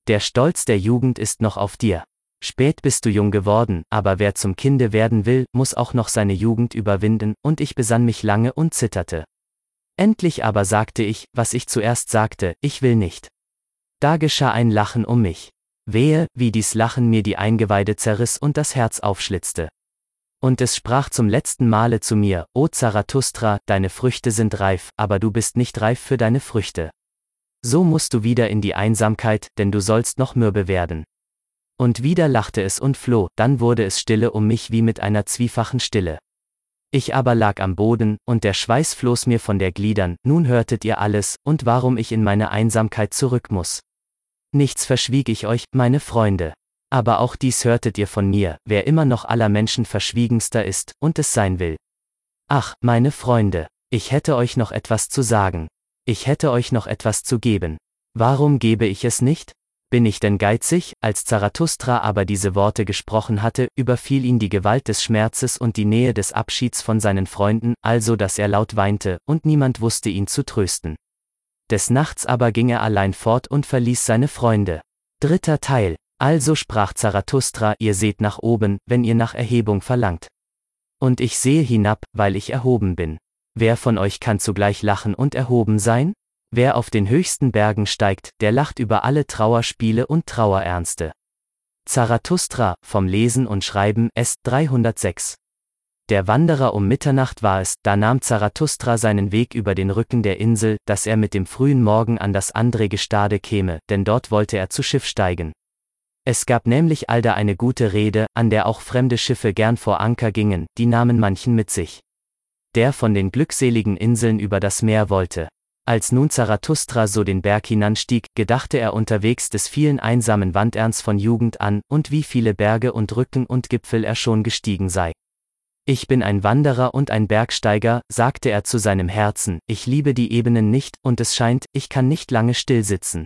Der Stolz der Jugend ist noch auf dir. Spät bist du jung geworden, aber wer zum Kinde werden will, muss auch noch seine Jugend überwinden, und ich besann mich lange und zitterte. Endlich aber sagte ich, was ich zuerst sagte, ich will nicht. Da geschah ein Lachen um mich. Wehe, wie dies Lachen mir die Eingeweide zerriss und das Herz aufschlitzte. Und es sprach zum letzten Male zu mir, O Zarathustra, deine Früchte sind reif, aber du bist nicht reif für deine Früchte. So musst du wieder in die Einsamkeit, denn du sollst noch mürbe werden. Und wieder lachte es und floh, dann wurde es stille um mich wie mit einer zwiefachen Stille. Ich aber lag am Boden, und der Schweiß floß mir von der Gliedern, nun hörtet ihr alles, und warum ich in meine Einsamkeit zurück muss. Nichts verschwieg ich euch, meine Freunde. Aber auch dies hörtet ihr von mir, wer immer noch aller Menschen verschwiegenster ist, und es sein will. Ach, meine Freunde, ich hätte euch noch etwas zu sagen. Ich hätte euch noch etwas zu geben. Warum gebe ich es nicht? Bin ich denn geizig? Als Zarathustra aber diese Worte gesprochen hatte, überfiel ihn die Gewalt des Schmerzes und die Nähe des Abschieds von seinen Freunden, also dass er laut weinte, und niemand wusste ihn zu trösten. Des Nachts aber ging er allein fort und verließ seine Freunde. Dritter Teil. Also sprach Zarathustra, ihr seht nach oben, wenn ihr nach Erhebung verlangt. Und ich sehe hinab, weil ich erhoben bin. Wer von euch kann zugleich lachen und erhoben sein? Wer auf den höchsten Bergen steigt, der lacht über alle Trauerspiele und Trauerernste. Zarathustra, vom Lesen und Schreiben S. 306. Der Wanderer um Mitternacht war es, da nahm Zarathustra seinen Weg über den Rücken der Insel, dass er mit dem frühen Morgen an das andere Gestade käme, denn dort wollte er zu Schiff steigen. Es gab nämlich allda eine gute Rede, an der auch fremde Schiffe gern vor Anker gingen, die nahmen manchen mit sich. der von den glückseligen Inseln über das Meer wollte. Als nun Zarathustra so den Berg hinanstieg, gedachte er unterwegs des vielen einsamen Wanderns von Jugend an, und wie viele Berge und Rücken und Gipfel er schon gestiegen sei. Ich bin ein Wanderer und ein Bergsteiger, sagte er zu seinem Herzen, ich liebe die Ebenen nicht, und es scheint, ich kann nicht lange stillsitzen.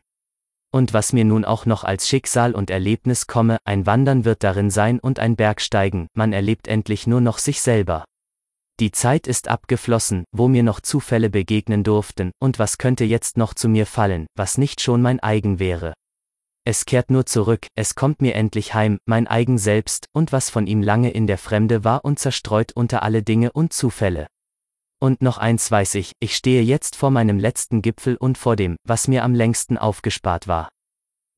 Und was mir nun auch noch als Schicksal und Erlebnis komme, ein Wandern wird darin sein und ein Bergsteigen, man erlebt endlich nur noch sich selber. Die Zeit ist abgeflossen, wo mir noch Zufälle begegnen durften, und was könnte jetzt noch zu mir fallen, was nicht schon mein eigen wäre. Es kehrt nur zurück, es kommt mir endlich heim, mein eigen selbst, und was von ihm lange in der Fremde war und zerstreut unter alle Dinge und Zufälle. Und noch eins weiß ich, ich stehe jetzt vor meinem letzten Gipfel und vor dem, was mir am längsten aufgespart war.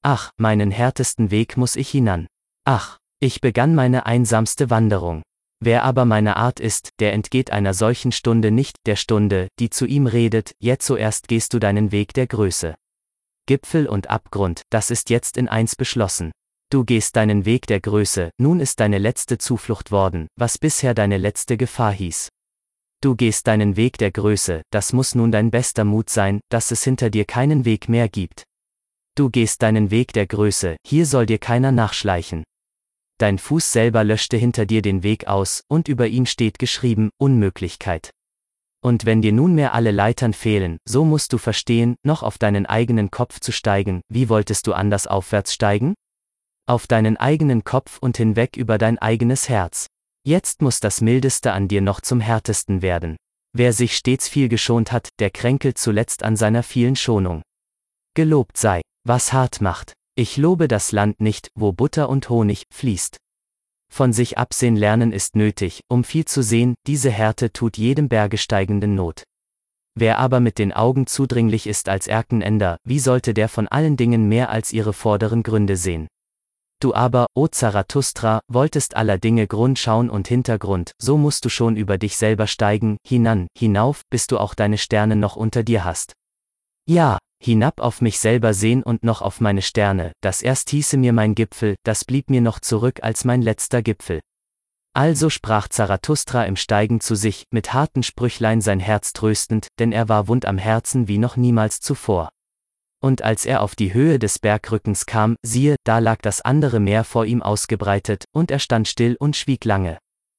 Ach, meinen härtesten Weg muss ich hinan. Ach, ich begann meine einsamste Wanderung. Wer aber meine Art ist, der entgeht einer solchen Stunde nicht, der Stunde, die zu ihm redet, jetzt zuerst gehst du deinen Weg der Größe. Gipfel und Abgrund, das ist jetzt in eins beschlossen. Du gehst deinen Weg der Größe, nun ist deine letzte Zuflucht worden, was bisher deine letzte Gefahr hieß. Du gehst deinen Weg der Größe, das muss nun dein bester Mut sein, dass es hinter dir keinen Weg mehr gibt. Du gehst deinen Weg der Größe, hier soll dir keiner nachschleichen dein Fuß selber löschte hinter dir den Weg aus, und über ihn steht geschrieben, Unmöglichkeit. Und wenn dir nunmehr alle Leitern fehlen, so musst du verstehen, noch auf deinen eigenen Kopf zu steigen, wie wolltest du anders aufwärts steigen? Auf deinen eigenen Kopf und hinweg über dein eigenes Herz. Jetzt muss das Mildeste an dir noch zum Härtesten werden. Wer sich stets viel geschont hat, der kränkelt zuletzt an seiner vielen Schonung. Gelobt sei, was hart macht. Ich lobe das Land nicht, wo Butter und Honig fließt. Von sich absehen lernen ist nötig, um viel zu sehen, diese Härte tut jedem Bergesteigenden Not. Wer aber mit den Augen zudringlich ist als Erkenender, wie sollte der von allen Dingen mehr als ihre vorderen Gründe sehen? Du aber, o Zarathustra, wolltest aller Dinge Grund schauen und Hintergrund, so musst du schon über dich selber steigen, hinan, hinauf, bis du auch deine Sterne noch unter dir hast. Ja, hinab auf mich selber sehen und noch auf meine Sterne, das erst hieße mir mein Gipfel, das blieb mir noch zurück als mein letzter Gipfel. Also sprach Zarathustra im Steigen zu sich, mit harten Sprüchlein sein Herz tröstend, denn er war wund am Herzen wie noch niemals zuvor. Und als er auf die Höhe des Bergrückens kam, siehe, da lag das andere Meer vor ihm ausgebreitet, und er stand still und schwieg lange.